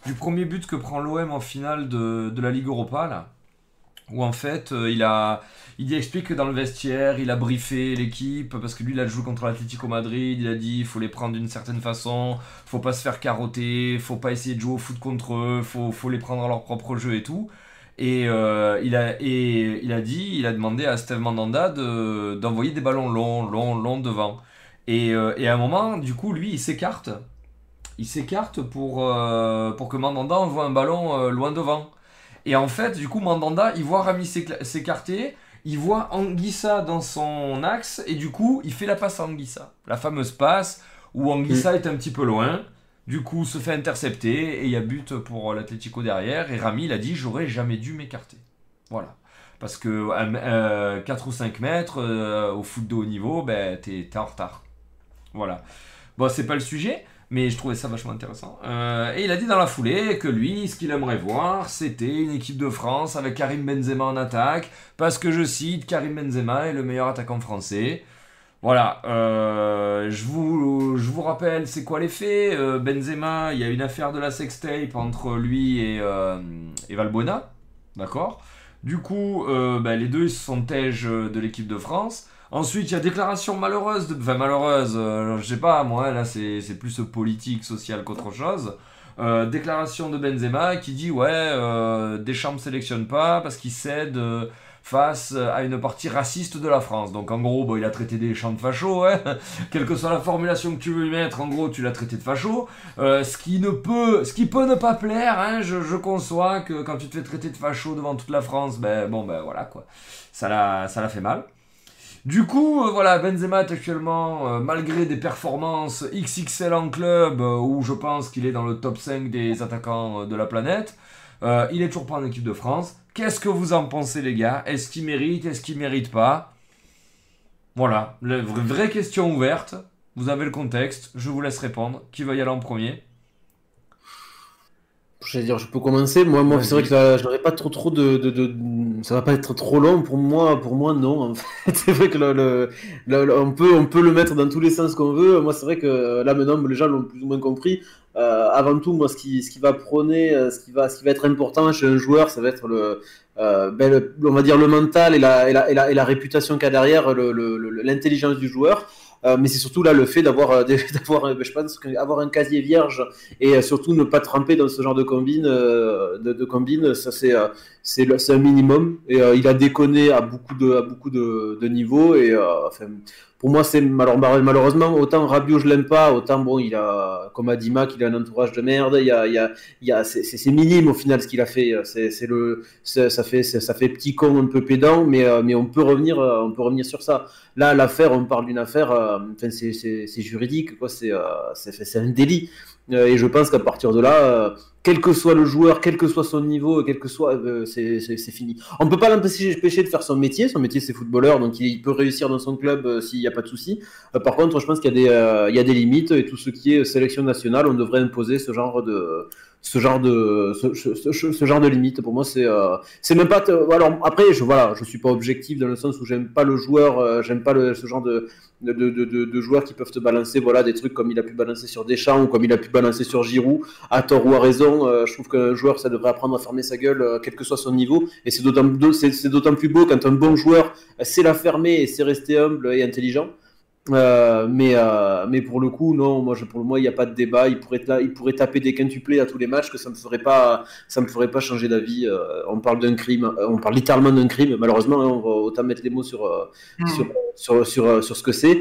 du premier but que prend l'OM en finale de, de la Ligue Europa là où en fait euh, il a il explique que dans le vestiaire il a briefé l'équipe parce que lui il a joué contre l'Atlético Madrid il a dit il faut les prendre d'une certaine façon faut pas se faire carotter faut pas essayer de jouer au foot contre eux faut, faut les prendre à leur propre jeu et tout et euh, il a et il a dit il a demandé à Steve Mandanda de- d'envoyer des ballons longs longs longs devant. Et, euh, et à un moment du coup lui il s'écarte. Il s'écarte pour euh, pour que Mandanda envoie un ballon loin devant. Et en fait, du coup, Mandanda, il voit Rami s'écarter, il voit Anguissa dans son axe, et du coup, il fait la passe à Anguissa. La fameuse passe où Anguissa est un petit peu loin, du coup, se fait intercepter, et il y a but pour l'Atlético derrière, et Rami, il a dit J'aurais jamais dû m'écarter. Voilà. Parce que euh, 4 ou 5 mètres euh, au foot de haut niveau, ben, t'es t'es en retard. Voilà. Bon, c'est pas le sujet, mais je trouvais ça vachement intéressant. Euh, et il a dit dans la foulée que lui, ce qu'il aimerait voir, c'était une équipe de France avec Karim Benzema en attaque, parce que je cite, Karim Benzema est le meilleur attaquant français. Voilà, euh, je, vous, je vous rappelle, c'est quoi les faits? Euh, Benzema, il y a une affaire de la sextape entre lui et, euh, et Valbuena, d'accord? Du coup, ben, les deux ils se sont tèges de l'équipe de France. Ensuite, il y a déclaration malheureuse, de... enfin malheureuse, je sais pas, moi là c'est plus politique, social qu'autre chose. Déclaration de Benzema qui dit ouais, Deschamps ne sélectionne pas parce qu'il cède face à une partie raciste de la France. Donc en gros, bon, il a traité Deschamps de facho, hein. [laughs] quelle que soit la formulation que tu veux lui mettre, en gros tu l'as traité de facho. Euh, ce qui ne peut, ce qui peut ne pas plaire, hein, je, conçois que quand tu te fais traiter de facho devant toute la France, ben bon ben voilà quoi, ça l'a fait mal. Du coup, euh, voilà, Benzema actuellement, euh, malgré des performances XXL en club, euh, où je pense qu'il est dans le top 5 des attaquants euh, de la planète, euh, il est toujours pas en équipe de France. Qu'est-ce que vous en pensez, les gars? Est-ce qu'il mérite? Est-ce qu'il mérite pas? Voilà, la vraie, question ouverte. Vous avez le contexte, je vous laisse répondre. Qui va y aller en premier? Je dire, je peux commencer. Moi, moi c'est vrai que je n'aurais pas trop, trop de, Ça va pas être trop long pour moi. Pour moi, non. [laughs] C'est vrai que on peut, on peut le mettre dans tous les sens qu'on veut. Moi, c'est vrai que là, maintenant, les gens l'ont plus ou moins compris. Euh, avant tout, moi, ce qui, va prôner, euh, ce qui va, être important chez un joueur, ça va être le, euh, ben, on va dire le mental et la, réputation qu'il a derrière, l'intelligence du joueur. Mais c'est surtout là le fait d'avoir, [laughs] d'avoir, euh, je pense, avoir un casier vierge et surtout ne pas tremper dans ce genre de combine, ça c'est, un minimum. Et il a déconné à beaucoup de, niveaux. Et pour moi, c'est malheureusement autant Rabiot je l'aime pas, autant bon, il a, comme a dit Mac, il a un entourage de merde. Il y a, il y a, il y a, c'est, minime au final ce qu'il a fait. C'est, c'est le, ça fait, ça fait petit con un peu pédant, mais, euh, mais on peut revenir, euh, on peut revenir sur ça. Là, l'affaire, on parle d'une affaire, euh, enfin, c'est, juridique, quoi. Euh, c'est, c'est un délit. Euh, et je pense qu'à partir de là, euh, quel que soit le joueur, quel que soit son niveau, quel que soit, euh, c'est, fini. On ne peut pas l'empêcher de faire son métier. Son métier, c'est footballeur, donc il, peut réussir dans son club euh, s'il n'y a pas de souci. Par contre, je pense qu'il y y a des limites et tout ce qui est sélection nationale, on devrait imposer ce genre de, ce genre de, ce, genre de limite. Pour moi, c'est, euh, c'est même pas. Alors après, je voilà, je suis pas objectif dans le sens où j'aime pas le joueur, euh, j'aime pas ce genre de de, de, joueurs qui peuvent te balancer voilà des trucs comme il a pu balancer sur Deschamps ou comme il a pu balancer sur Giroud à tort ou à raison euh, je trouve qu'un joueur ça devrait apprendre à fermer sa gueule quel que soit son niveau et c'est d'autant c'est, d'autant plus beau quand un bon joueur sait la fermer et sait rester humble et intelligent euh, mais, euh, mais pour le coup, non, moi, je, pour moi, il n'y a pas de débat. Il pourrait, il pourrait taper des quintuplés à tous les matchs que ça me ferait pas, ça me ferait pas changer d'avis. Euh, on parle d'un crime, on parle littéralement d'un crime. Malheureusement, hein, on va autant mettre les mots sur, euh, sur, sur, sur, sur ce que c'est.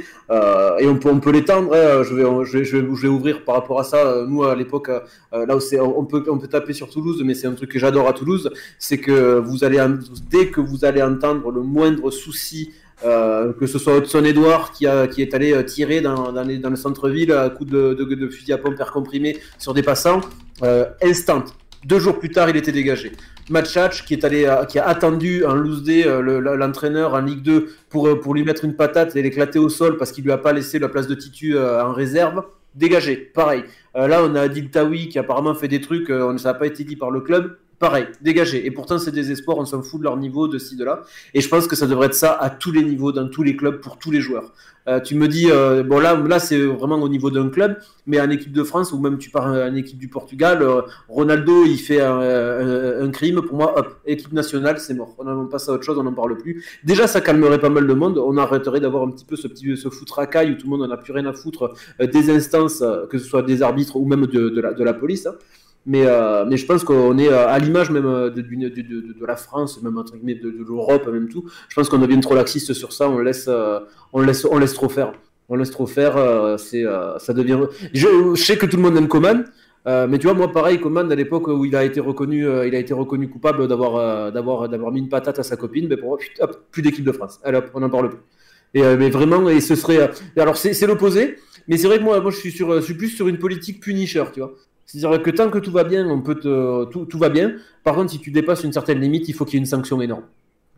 Et on peut, on peut l'étendre. hein. Je, vais, je, vais, je, vais, je vais ouvrir par rapport à ça. Nous, à l'époque, là où c'est, on peut, on peut taper sur Toulouse, mais c'est un truc que j'adore à Toulouse. C'est que vous allez, dès que vous allez entendre le moindre souci euh, que ce soit Hudson Edouard qui, a, qui est allé euh, tirer dans, dans, le centre-ville à coup de, fusil à pompe air comprimé sur des passants, euh, instant. Deux jours plus tard, il était dégagé. Matchach, qui est allé, qui a attendu un loose day, euh, le- l'entraîneur en Ligue 2 pour, pour lui mettre une patate et l'éclater au sol parce qu'il lui a pas laissé la place de Titu en réserve. Dégagé, pareil. Là, on a Adil Tawi qui apparemment fait des trucs, ça n'a pas été dit par le club. Pareil, dégagé. Et pourtant, c'est des espoirs, on s'en fout de leur niveau, de ci, de là. Et je pense que ça devrait être ça à tous les niveaux, dans tous les clubs, pour tous les joueurs. Euh, tu me dis, euh, bon là, là c'est vraiment au niveau d'un club, mais en équipe de France, ou même tu pars en équipe du Portugal, euh, Ronaldo, il fait un, crime, pour moi, hop, équipe nationale, c'est mort. On passe à autre chose, on n'en parle plus. Déjà, ça calmerait pas mal de monde, on arrêterait d'avoir un petit peu ce petit ce foot racaille où tout le monde en a plus rien à foutre des instances, que ce soit des arbitres ou même de, de la, de la police. hein. Mais, euh, mais je pense qu'on est euh, à l'image même euh, de, la France, même entre guillemets de, l'Europe, même tout. Je pense qu'on devient trop laxiste sur ça, on laisse, on laisse, on laisse trop faire. On laisse trop faire, c'est, ça devient. Je, sais que tout le monde aime Coman, mais tu vois, moi pareil, Coman à l'époque où il a été reconnu, il a été reconnu coupable d'avoir, d'avoir, d'avoir mis une patate à sa copine, mais pour moi, plus d'équipe de France. Allez on n'en parle plus. Et, mais vraiment, et ce serait. alors c'est, l'opposé, mais c'est vrai que moi, moi je suis sur, suis plus sur une politique punisher, tu vois. C'est-à-dire que tant que tout va bien, on peut te, tout, tout va bien. Par contre, si tu dépasses une certaine limite, il faut qu'il y ait une sanction énorme.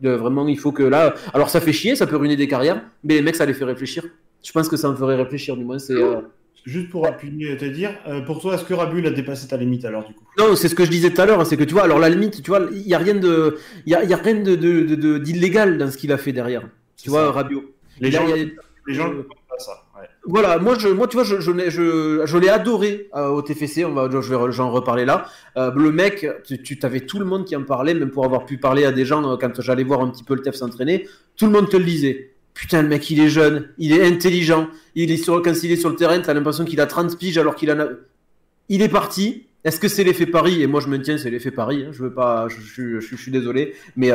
Euh, vraiment, il faut que là. Alors, ça fait chier, ça peut ruiner des carrières, mais les mecs, ça les fait réfléchir. Je pense que ça me ferait réfléchir, du moins. C'est. euh, Juste pour appuyer te dire, euh, pour toi, est-ce que Rabiul a dépassé ta limite alors du coup? Non, c'est ce que je disais tout à l'heure, c'est que tu vois, alors la limite, tu vois, il y a rien de, y a, y a rien de, d'illégal dans ce qu'il a fait derrière. Tu vois, ça. Rabiot. Les gens, les gens ne comprennent pas ça. Voilà, moi, je, moi, tu vois, je, l'ai- adoré euh, au TFC. On va, je vais, j'en reparler là. Euh, le mec, tu, avais tout le monde qui en parlait, même pour avoir pu parler à des gens euh, quand j'allais voir un petit peu le TEF s'entraîner. Tout le monde te le disait. Putain, le mec, il est jeune, il est intelligent. Il est sur, quand il est sur le terrain, t'as l'impression qu'il a 30 piges alors qu'il en a. Il est parti. Est-ce que c'est l'effet Paris? Et moi, je maintiens, c'est l'effet Paris. hein. Je veux pas, je, je, suis désolé, mais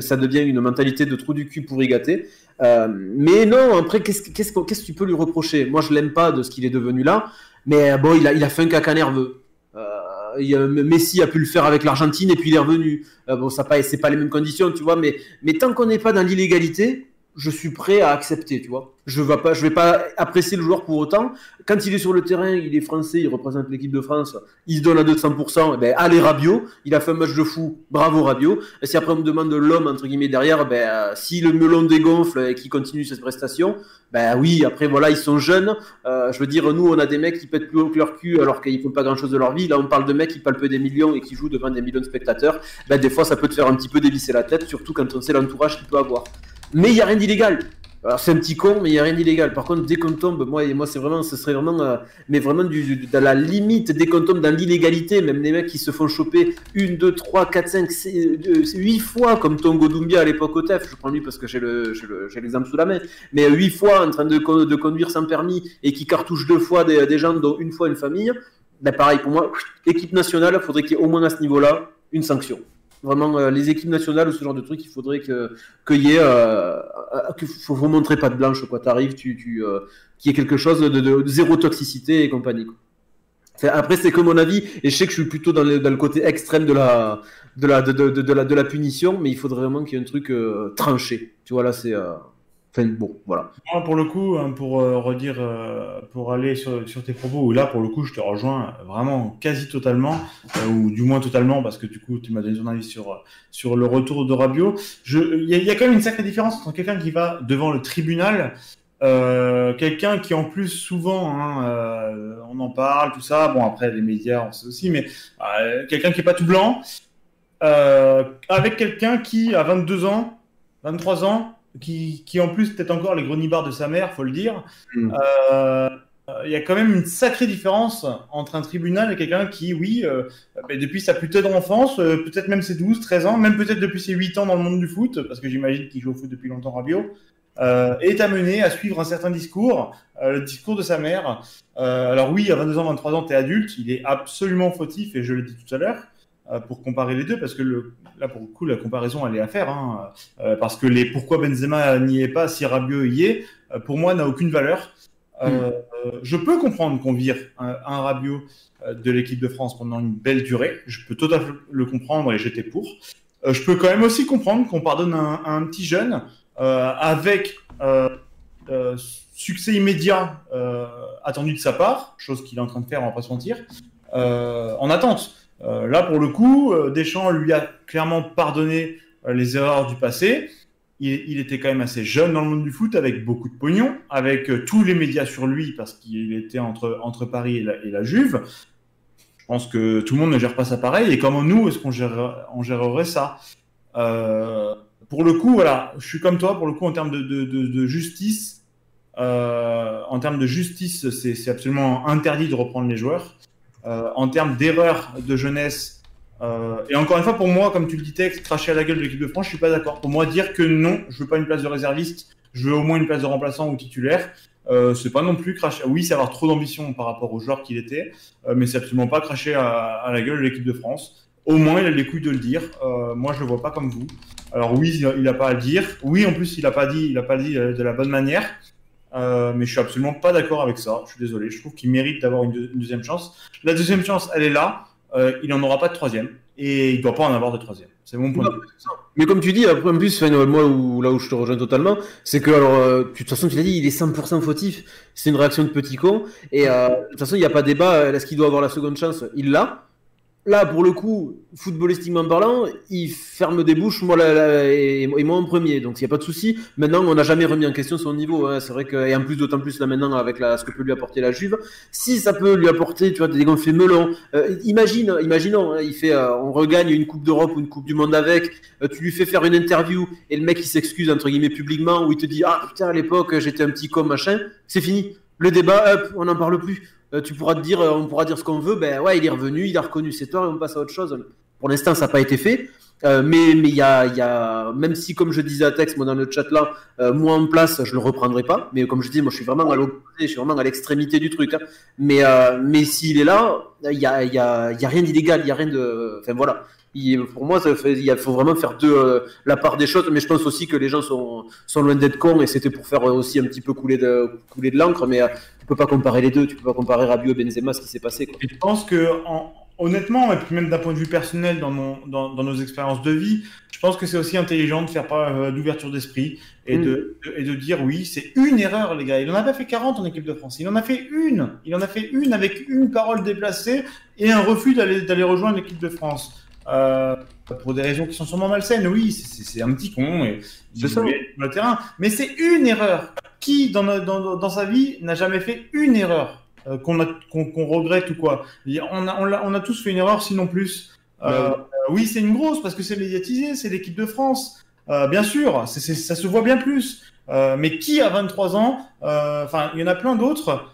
ça devient une mentalité de trou du cul pour y gâter. Euh, mais non, après, qu'est-ce que- qu'est-ce que qu'est-ce que tu peux lui reprocher? Moi, je l'aime pas de ce qu'il est devenu là, mais euh, bon, il a, il a fait un caca nerveux. Euh, Messi a pu le faire avec l'Argentine et puis il est revenu. Euh, bon, ça pas, c'est pas les mêmes conditions, tu vois, mais, mais tant qu'on n'est pas dans l'illégalité, je suis prêt à accepter, tu vois. Je je vais pas apprécier le joueur pour autant. Quand il est sur le terrain, il est français, il représente l'équipe de France, il se donne à 200%, eh ben, allez Rabiot, il a fait un match de fou, bravo Rabiot. Et si après on me demande l'homme, entre guillemets, derrière, ben, si le melon dégonfle et qu'il continue cette prestation, ben oui, après voilà, ils sont jeunes. Euh, je veux dire, nous, on a des mecs qui pètent plus haut que leur cul alors qu'ils font pas grand chose de leur vie. Là, on parle de mecs qui palpent des millions et qui jouent devant des millions de spectateurs. Ben, des fois, ça peut te faire un petit peu dévisser la tête, surtout quand on sait l'entourage qu'il peut avoir. Mais il y a rien d'illégal. Alors c'est un petit con, mais il y a rien d'illégal. Par contre, dès qu'on tombe, moi, moi c'est vraiment, ce serait vraiment, euh, mais vraiment dans la limite, dès qu'on tombe dans l'illégalité, même les mecs qui se font choper une, deux, trois, quatre, cinq, euh, huit fois, comme Tongo Doumbia à l'époque au TEF, je prends lui parce que j'ai le, j'ai le- j'ai l'exemple sous la main, mais euh, huit fois en train de, con- de conduire sans permis et qui cartouche deux fois des, gens, dont une fois une famille, ben pareil pour moi, équipe nationale, faudrait qu'il y ait au moins à ce niveau-là une sanction. Vraiment, euh, les équipes nationales ou ce genre de truc, il faudrait que qu'il y ait, euh, euh, faut, faut montrer pas de blanche quoi. T'arrives, tu, tu, euh, qu'il y ait quelque chose de, de- zéro toxicité et compagnie. quoi. Après, c'est que mon avis, et je sais que je suis plutôt dans le, dans le côté extrême de la, de la, de, de, la, de la punition, mais il faudrait vraiment qu'il y ait un truc euh, tranché. Tu vois là, c'est, bon, voilà. Pour le coup, hein, pour euh, redire, euh, pour aller sur, tes propos, là, pour le coup, je te rejoins vraiment quasi totalement, euh, ou du moins totalement, parce que du coup, tu m'as donné ton avis sur, sur le retour de Rabiot. Il y, y a quand même une sacrée différence entre quelqu'un qui va devant le tribunal, quelqu'un qui en plus souvent, hein, on en parle, tout ça, bon après les médias, on sait aussi, mais quelqu'un qui est pas tout blanc, avec quelqu'un qui a 22 ans, 23 ans, qui, qui en plus peut-être encore les grenibards de sa mère, faut le dire. Mm. Euh, Il y a quand même une sacrée différence entre un tribunal et quelqu'un qui, oui, euh, ben, depuis sa plus tendre enfance, euh, peut-être même ses 12, 13 ans, même peut-être depuis ses 8 ans dans le monde du foot, parce que j'imagine qu'il joue au foot depuis longtemps, Rabiot, euh, est amené à suivre un certain discours, euh, le discours de sa mère. Euh, alors oui, à 22 ans, 23 ans, tu es adulte, il est absolument fautif, et je l'ai dit tout à l'heure, euh, pour comparer les deux, parce que le, là, pour le coup, la comparaison, elle est à faire, hein, euh, parce que les pourquoi Benzema n'y est pas, si Rabiot y est, euh, pour moi, n'a aucune valeur. Euh, euh, je peux comprendre qu'on vire un, un Rabiot de l'équipe de France pendant une belle durée, je peux tout à fait le comprendre et j'étais pour. Je peux quand même aussi comprendre qu'on pardonne un, un petit jeune avec succès immédiat attendu de sa part, chose qu'il est en train de faire, on va pas se mentir, en attente. Là, pour le coup, Deschamps lui a clairement pardonné les erreurs du passé. Il, était quand même assez jeune dans le monde du foot, avec beaucoup de pognon, avec tous les médias sur lui, parce qu'il était entre, entre Paris et la, Juve. Je pense que tout le monde ne gère pas ça pareil. Et comment nous, est-ce qu'on on gérerait ça? Pour le coup, voilà, je suis comme toi, pour le coup, en termes de, justice, euh, en termes de justice, c'est absolument interdit de reprendre les joueurs. Euh, en termes d'erreur de jeunesse, euh, et encore une fois, pour moi, comme tu le disais, cracher à la gueule de l'équipe de France, je suis pas d'accord. Pour moi, dire que non, je veux pas une place de réserviste, je veux au moins une place de remplaçant ou titulaire. Euh, c'est pas non plus cracher. Oui, c'est avoir trop d'ambition par rapport au joueur qu'il était, mais c'est absolument pas cracher à, la gueule de l'équipe de France. Au moins, il a les couilles de le dire. moi, je le vois pas comme vous. Alors oui, il a pas à le dire. Oui, en plus, il a pas dit, il a pas dit de la bonne manière. Euh, mais je suis absolument pas d'accord avec ça. Je suis désolé. Je trouve qu'il mérite d'avoir une, deuxième chance. La deuxième chance, elle est là. Euh, il n'en aura pas de troisième. Et il ne doit pas en avoir de troisième. C'est mon point de vue. Mais comme tu dis, après, en plus, moi, là où je te rejoins totalement, c'est que, euh, de toute façon, tu l'as dit, il est 100% fautif. C'est une réaction de petit con. Et de toute façon, il n'y a pas débat. Est-ce qu'il doit avoir la seconde chance? Il l'a là, pour le coup, footballistiquement parlant, il ferme des bouches, moi, et, moi en premier. Donc, il n'y a pas de souci. Maintenant, on n'a jamais remis en question son niveau. Hein. C'est vrai que, et en plus, d'autant plus là maintenant, avec la, ce que peut lui apporter la Juve, si ça peut lui apporter, tu vois, des gonflés melons, euh, imagine, imaginons, hein, il fait, euh, on regagne une Coupe d'Europe ou une Coupe du Monde avec, euh, tu lui fais faire une interview et le mec, il s'excuse, entre guillemets, publiquement, où il te dit, ah putain, à l'époque, j'étais un petit con, machin, c'est fini. Le débat, hop, on n'en parle plus. Euh, tu pourras te dire, euh, on pourra dire ce qu'on veut, ben ouais, il est revenu, il a reconnu ses torts et on passe à autre chose. Pour l'instant, ça n'a pas été fait. Euh, mais il y a, même si comme je disais à texte moi dans le chat là moi en place je le reprendrai pas mais comme je dis moi je suis vraiment à l'opposé je suis vraiment à l'extrémité du truc hein. mais mais s'il est là il y a y a, y a rien d'illégal il y a rien de enfin voilà pour moi, il faut vraiment faire de la part des choses, mais je pense aussi que les gens sont, sont loin d'être cons et c'était pour faire aussi un petit peu couler de, couler de l'encre, mais peux pas comparer les deux. Tu peux pas comparer Rabiot et Benzema, ce qui s'est passé. je pense que, honnêtement, et même d'un point de vue personnel, dans, mon, dans, nos expériences de vie, je pense que c'est aussi intelligent de faire pas euh, d'ouverture d'esprit et, mm. de, et de dire oui, c'est une erreur, les gars. Il en a pas fait 40 en équipe de France. Il en a fait une. Il en a fait une avec une parole déplacée et un refus d'aller rejoindre l'équipe de France. Euh, pour des raisons qui sont sûrement malsaines, oui, c'est un petit con et il sur le terrain, mais c'est une erreur qui, dans, dans, sa vie, n'a jamais fait une erreur? Euh, qu'on regrette ou quoi on a, on, a, tous fait une erreur, sinon plus. Euh, oui, c'est une grosse parce que c'est médiatisé, c'est l'équipe de France. Euh, bien sûr, ça se voit bien plus. mais qui a 23 ans Enfin, il y en a plein d'autres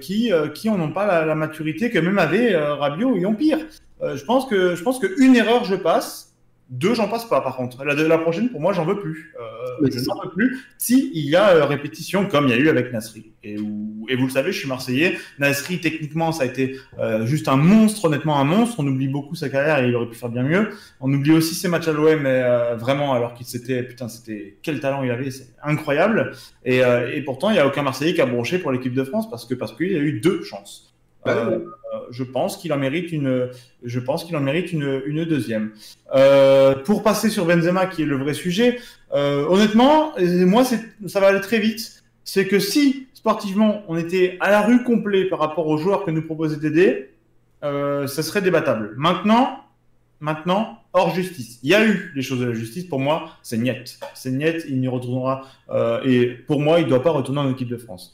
qui qui n'ont pas la, la, maturité que même avait Rabiot et pire. je pense que je pense qu'une erreur, je passe. Deux, j'en passe pas, par contre. La, la prochaine, pour moi, j'en veux plus. Euh, je n'en veux plus si il y a euh, répétition, comme il y a eu avec Nasri. Et, et vous le savez, je suis Marseillais. Nasri, techniquement, ça a été euh, juste un monstre, honnêtement un monstre. On oublie beaucoup sa carrière et il aurait pu faire bien mieux. On oublie aussi ses matchs à l'OM, mais euh, vraiment, alors qu'il s'était, putain, c'était quel talent il avait, c'est incroyable. Et, et pourtant, il n'y a aucun Marseillais qui a bronché pour l'équipe de France parce que parce qu'il a eu deux chances. Euh, je pense qu'il en mérite une, je pense qu'il en mérite une, une deuxième. Euh, pour passer sur Benzema, qui est le vrai sujet, euh, honnêtement, moi, ça va aller très vite. C'est que si sportivement on était à la rue complet par rapport aux joueurs que nous proposait Dédé, ça serait débattable. Maintenant, maintenant, hors justice. Il y a eu des choses de la justice. Pour moi, c'est niet. C'est niet. Il n'y retournera. Et pour moi, il ne doit pas retourner en équipe de France.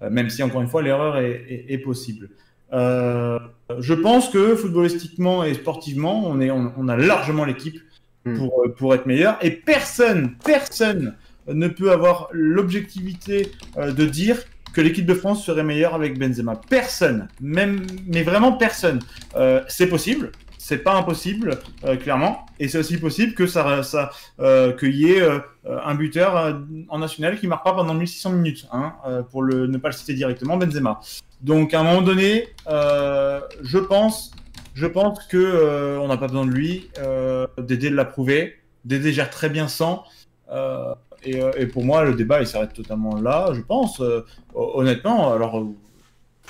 Même si encore une fois, l'erreur est, est, est possible. Euh, je pense que footballistiquement et sportivement, on, est, on, a largement l'équipe hmm. pour, euh, pour être meilleur. Et personne, personne ne peut avoir l'objectivité euh, de dire que l'équipe de France serait meilleure avec Benzema. Personne, même, mais vraiment personne. Euh, c'est possible, c'est pas impossible, euh, clairement. Et c'est aussi possible que ça, ça euh, qu'il y ait euh, un buteur en national qui marque pas pendant 1600 minutes, hein, pour le, ne pas le citer directement, Benzema. Donc à un moment donné, je pense, je pense que on n'a pas besoin de lui. Dédé l'a prouvé. Dédé gère très bien sans. Et, et, pour moi, le débat il s'arrête totalement là, je pense. honnêtement, alors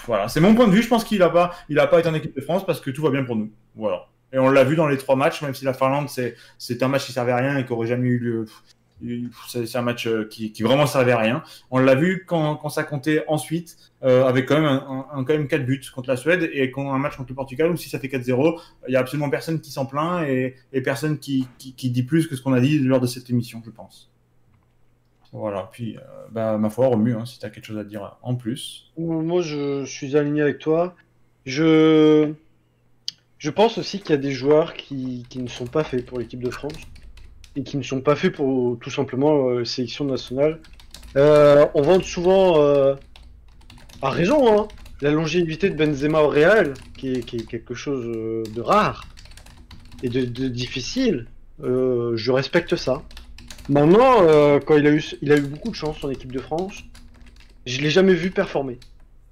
voilà, c'est mon point de vue. Je pense qu'il n'a pas, il a pas été en équipe de France parce que tout va bien pour nous. Voilà. Et on l'a vu dans les trois matchs, même si la Finlande, c'est, un match qui servait à rien et qui aurait jamais eu lieu. c'est un match euh, qui, qui vraiment servait à rien. On l'a vu quand, quand ça comptait ensuite, euh, avec quand même, un, quand même 4 buts contre la Suède et quand un match contre le Portugal où si ça fait 4-0, il y a absolument personne qui s'en plaint et, personne qui, qui, dit plus que ce qu'on a dit lors de cette émission, je pense. Voilà, puis euh, bah, ma foi, remue, hein, si tu quelque chose à dire en plus. Moi, je suis aligné avec toi. Je, pense aussi qu'il y a des joueurs qui, ne sont pas faits pour l'équipe de France et qui ne sont pas faits pour tout simplement euh, sélection nationale. Euh, on vante souvent, à raison, hein, la longévité de Benzema au Real, qui est, quelque chose de rare et de, difficile. Je respecte ça. Maintenant, euh, quand il a eu, il a eu beaucoup de chance en équipe de France, je l'ai jamais vu performer.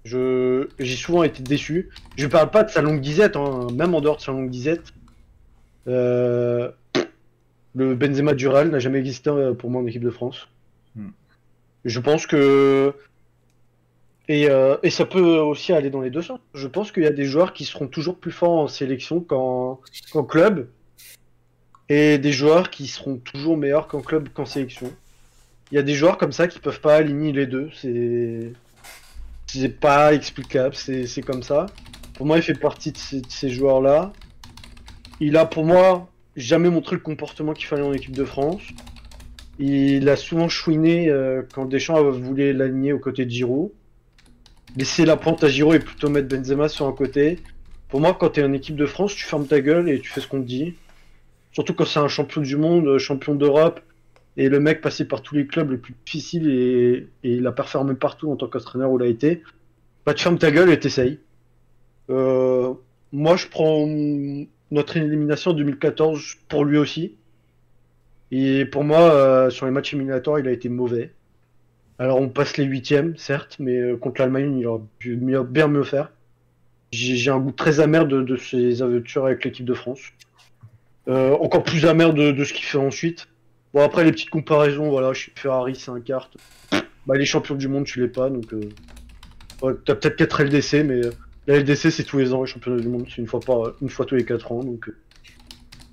Je, j'ai souvent été déçu. Je parle pas de sa longue disette, hein, même en dehors de sa longue disette. Euh, le Benzema du Real n'a jamais existé euh, pour moi en équipe de France. Hmm. Je pense que et, euh, et ça peut aussi aller dans les deux sens. Je pense qu'il y a des joueurs qui seront toujours plus forts en sélection qu'en qu'en club, et des joueurs qui seront toujours meilleurs qu'en club qu'en sélection. Il y a des joueurs comme ça qui peuvent pas aligner les deux. C'est c'est pas explicable. C'est comme ça. Pour moi, il fait partie de ces, joueurs-là. Il a pour moi jamais montré le comportement qu'il fallait en équipe de France. Il a souvent chouiné euh, quand Deschamps voulait l'aligner aux côtés de Giroud. Laisser la pente à Giroud et plutôt mettre Benzema sur un côté. Pour moi, quand t'es en équipe de France, tu fermes ta gueule et tu fais ce qu'on te dit. Surtout quand c'est un champion du monde, euh, champion d'Europe, et le mec passé par tous les clubs les plus difficiles et, il a performé partout en tant qu'entraîneur où il a été. Bah, tu fermes ta gueule et t'essayes. Euh, moi, je prends notre élimination en 2014 pour lui aussi. Et pour moi, euh, sur les matchs éliminatoires, il a été mauvais. Alors on passe les huitièmes, certes, mais contre l'Allemagne, il aurait pu bien mieux faire. J'ai j'ai un goût très amer de, de ses aventures avec l'équipe de France. Euh, encore plus amer de, ce qu'il fait ensuite. Bon après les petites comparaisons, voilà, Ferrari, c'est un kart. Bah les champions du monde, tu l'es pas, donc euh... t'as peut-être 4 LDC, mais euh, la LDC c'est tous les ans, les championnats du monde, c'est une fois tous les 4 ans, donc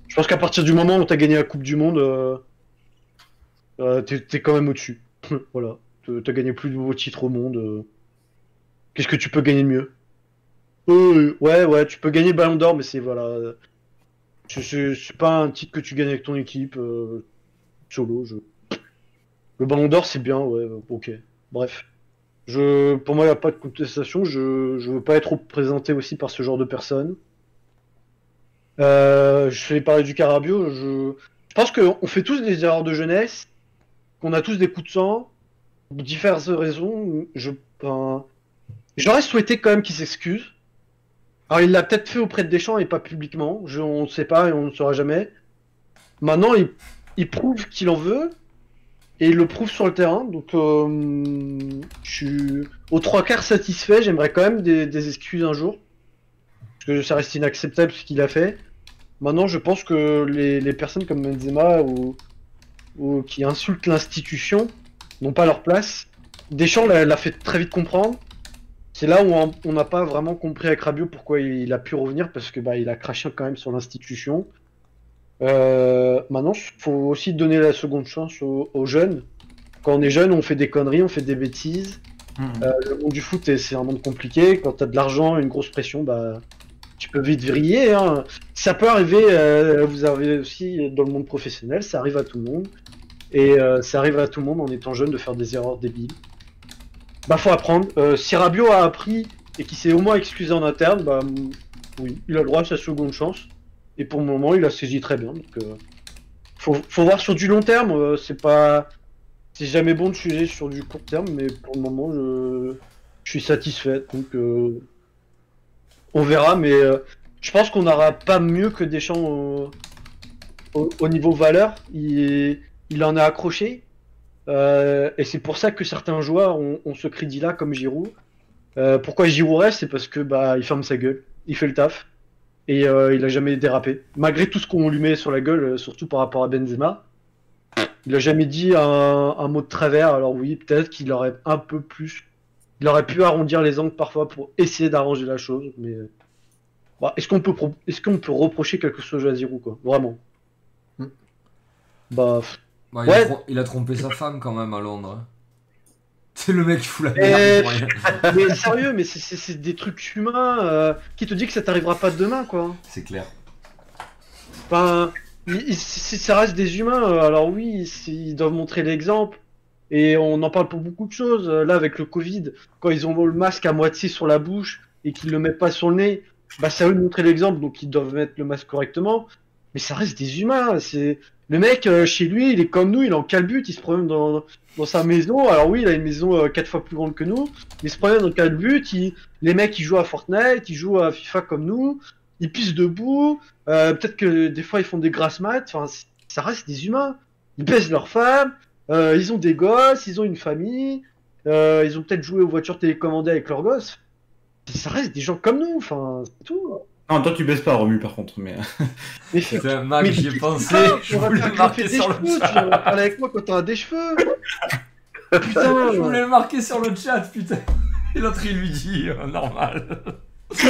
je pense qu'à partir du moment où t'as gagné la Coupe du Monde, t'es quand même au-dessus. [laughs] voilà, T'as- gagné plus de nouveaux titres au monde. Qu'est-ce que tu peux gagner de mieux? Ouais, ouais, tu peux gagner Ballon d'Or, mais c'est voilà, c'est- pas un titre que tu gagnes avec ton équipe euh, solo. Je... Le Ballon d'Or, c'est bien, ouais, ok. Bref. Je, pour moi, il n'y a pas de contestation. Je, je veux pas être représenté aussi par ce genre de personnes. Euh, je vais parler du Carabio. Je, je pense qu'on fait tous des erreurs de jeunesse, qu'on a tous des coups de sang, pour diverses raisons. Je, ben, j'aurais souhaité quand même qu'il s'excuse. Alors, il l'a peut-être fait auprès de Deschamps et pas publiquement. Je, on ne sait pas et on ne saura jamais. Maintenant, il, prouve qu'il en veut et il le prouve sur le terrain. Donc, euh, je suis aux trois quarts satisfait. J'aimerais quand même des, excuses un jour. Parce que ça reste inacceptable ce qu'il a fait. Maintenant, je pense que les, personnes comme Benzema ou, ou qui insultent l'institution n'ont pas leur place. Deschamps l'a fait très vite comprendre. C'est là où on n'a pas vraiment compris avec Rabiot pourquoi il, il a pu revenir parce que bah il a craché quand même sur l'institution. Euh, maintenant, faut aussi donner la seconde chance aux, aux jeunes. Quand on est jeune, on fait des conneries, on fait des bêtises. Euh, le monde du foot, est- c'est un monde compliqué. Quand t'as de l'argent, une grosse pression, bah, tu peux vite vriller. Hein. Ça peut arriver, euh, vous avez aussi dans le monde professionnel, ça arrive à tout le monde. Et ça arrive à tout le monde en étant jeune de faire des erreurs débiles. Bah, faut apprendre. Euh, si Rabiot a appris et qu'il s'est au moins excusé en interne, bah, mm, oui, il a le droit à sa seconde chance. Et pour le moment, il a saisi très bien. Donc, euh, faut, voir sur du long terme. euh, c'est pas, c'est jamais bon de juger sur du court terme, mais pour le moment, je, suis satisfait. Donc, euh, on verra, mais euh, je pense qu'on n'aura pas mieux que Deschamps au, au niveau valeur. Il, il en a accroché. Euh, et c'est pour ça que certains joueurs ont, ont ce crédit-là, comme Giroud. Euh, pourquoi Giroud reste C'est parce que bah il ferme sa gueule, il fait le taf et euh, il a jamais dérapé. Malgré tout ce qu'on lui met sur la gueule, surtout par rapport à Benzema, il a jamais dit un, un mot de travers. Alors oui, peut-être qu'il aurait un peu plus, il aurait pu arrondir les angles parfois pour essayer d'arranger la chose, mais bah, est-ce qu'on peut pro- est-ce qu'on peut reprocher quelque chose à Giroud quoi? Vraiment Hmm. Bah pff, Bah, il, a Ouais. trom- il a trompé sa femme quand même à Londres. [laughs] C'est le mec qui fout la Eh, merde. rien. Mais sérieux, mais c'est- des trucs humains. euh, qui te dit que ça t'arrivera pas demain, quoi C'est clair. Enfin, si ça reste des humains, euh, alors oui, ils doivent montrer l'exemple. Et on en parle pour beaucoup de choses. Euh, Là, avec le Covid, quand ils ont le masque à moitié sur la bouche et qu'ils le mettent pas sur le nez, bah eux de montrer l'exemple, donc ils doivent mettre le masque correctement. Mais ça reste des humains. C'est le mec euh, chez lui, il est comme nous, il est en calbut, il se promène dans, dans sa maison. Alors oui, il a une maison euh, quatre fois plus grande que nous, mais il se promène dans le calbut. Il... Les mecs, ils jouent à Fortnite, ils jouent à FIFA comme nous, ils pissent debout. Euh, Peut-être que des fois ils font des grasses maths. Enfin, ça reste des humains. Ils baissent leurs femmes. euh, ils ont des gosses. Ils ont une famille. ils ont peut-être joué aux voitures télécommandées avec leurs gosses. Ça reste des gens comme nous. Enfin, c'est tout. Non, toi tu baisses pas, Romu, par contre. Mais... Mais [laughs] Putain, Mac, j'y ai pensé. Je voulais le marquer sur des le cheveux, chat. Tu vas parler avec moi quand t'auras des cheveux. Putain. Je voulais le marquer sur le chat, putain. Et l'autre, il lui dit, euh, normal. [laughs]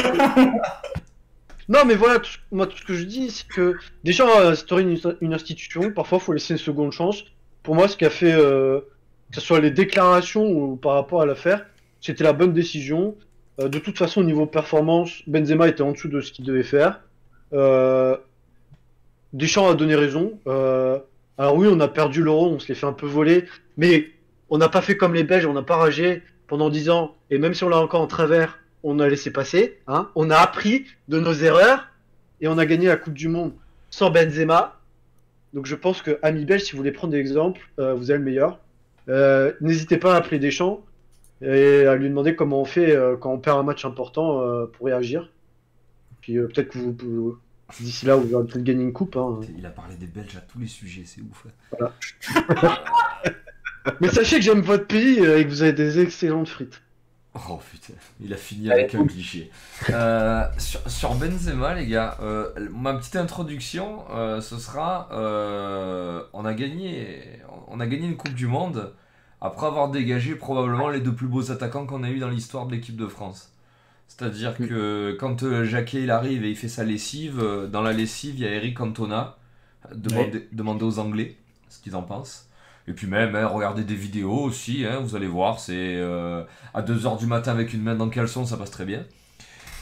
Non, mais voilà, tout, moi, tout ce que je dis, c'est que déjà, euh, instaurer une, une institution, parfois, faut laisser une seconde chance. Pour moi, ce qu'a fait, euh, que ce soit les déclarations ou par rapport à l'affaire, c'était la bonne décision. Euh, de toute façon, au niveau performance, Benzema était en dessous de ce qu'il devait faire. Euh, Deschamps a donné raison. Euh, alors oui, on a perdu l'euro, on se l'est fait un peu voler, mais on n'a pas fait comme les Belges, on n'a pas ragé pendant 10 ans, et même si on l'a encore en travers, on a laissé passer. Hein, on a appris de nos erreurs, et on a gagné la Coupe du Monde sans Benzema. Donc je pense que, amis belges, si vous voulez prendre des exemples, vous avez le meilleur. N'hésitez pas à appeler Deschamps et à lui demander comment on fait euh, quand on perd un match important euh, pour réagir. Puis euh, peut-être que vous, vous- d'ici là, vous aurez peut-être gagné une coupe. hein. Il a parlé des Belges à tous les sujets, c'est ouf. [laughs] Mais sachez que j'aime votre pays et que vous avez des excellentes frites. Oh putain, il a fini avec un cliché. Euh, sur, sur Benzema, les gars, euh, ma petite introduction, euh, ce sera, euh, on a gagné, on a gagné une Coupe du Monde après avoir dégagé probablement les deux plus beaux attaquants qu'on a eu dans l'histoire de l'équipe de France. C'est-à-dire que quand euh, Jacquet il arrive et il fait sa lessive, euh, dans la lessive il y a Eric Cantona, demandez, demandez aux Anglais ce qu'ils en pensent. Et puis même, hein, regardez des vidéos aussi, hein, vous allez voir, c'est euh, à 2h du matin avec une main dans le caleçon, ça passe très bien.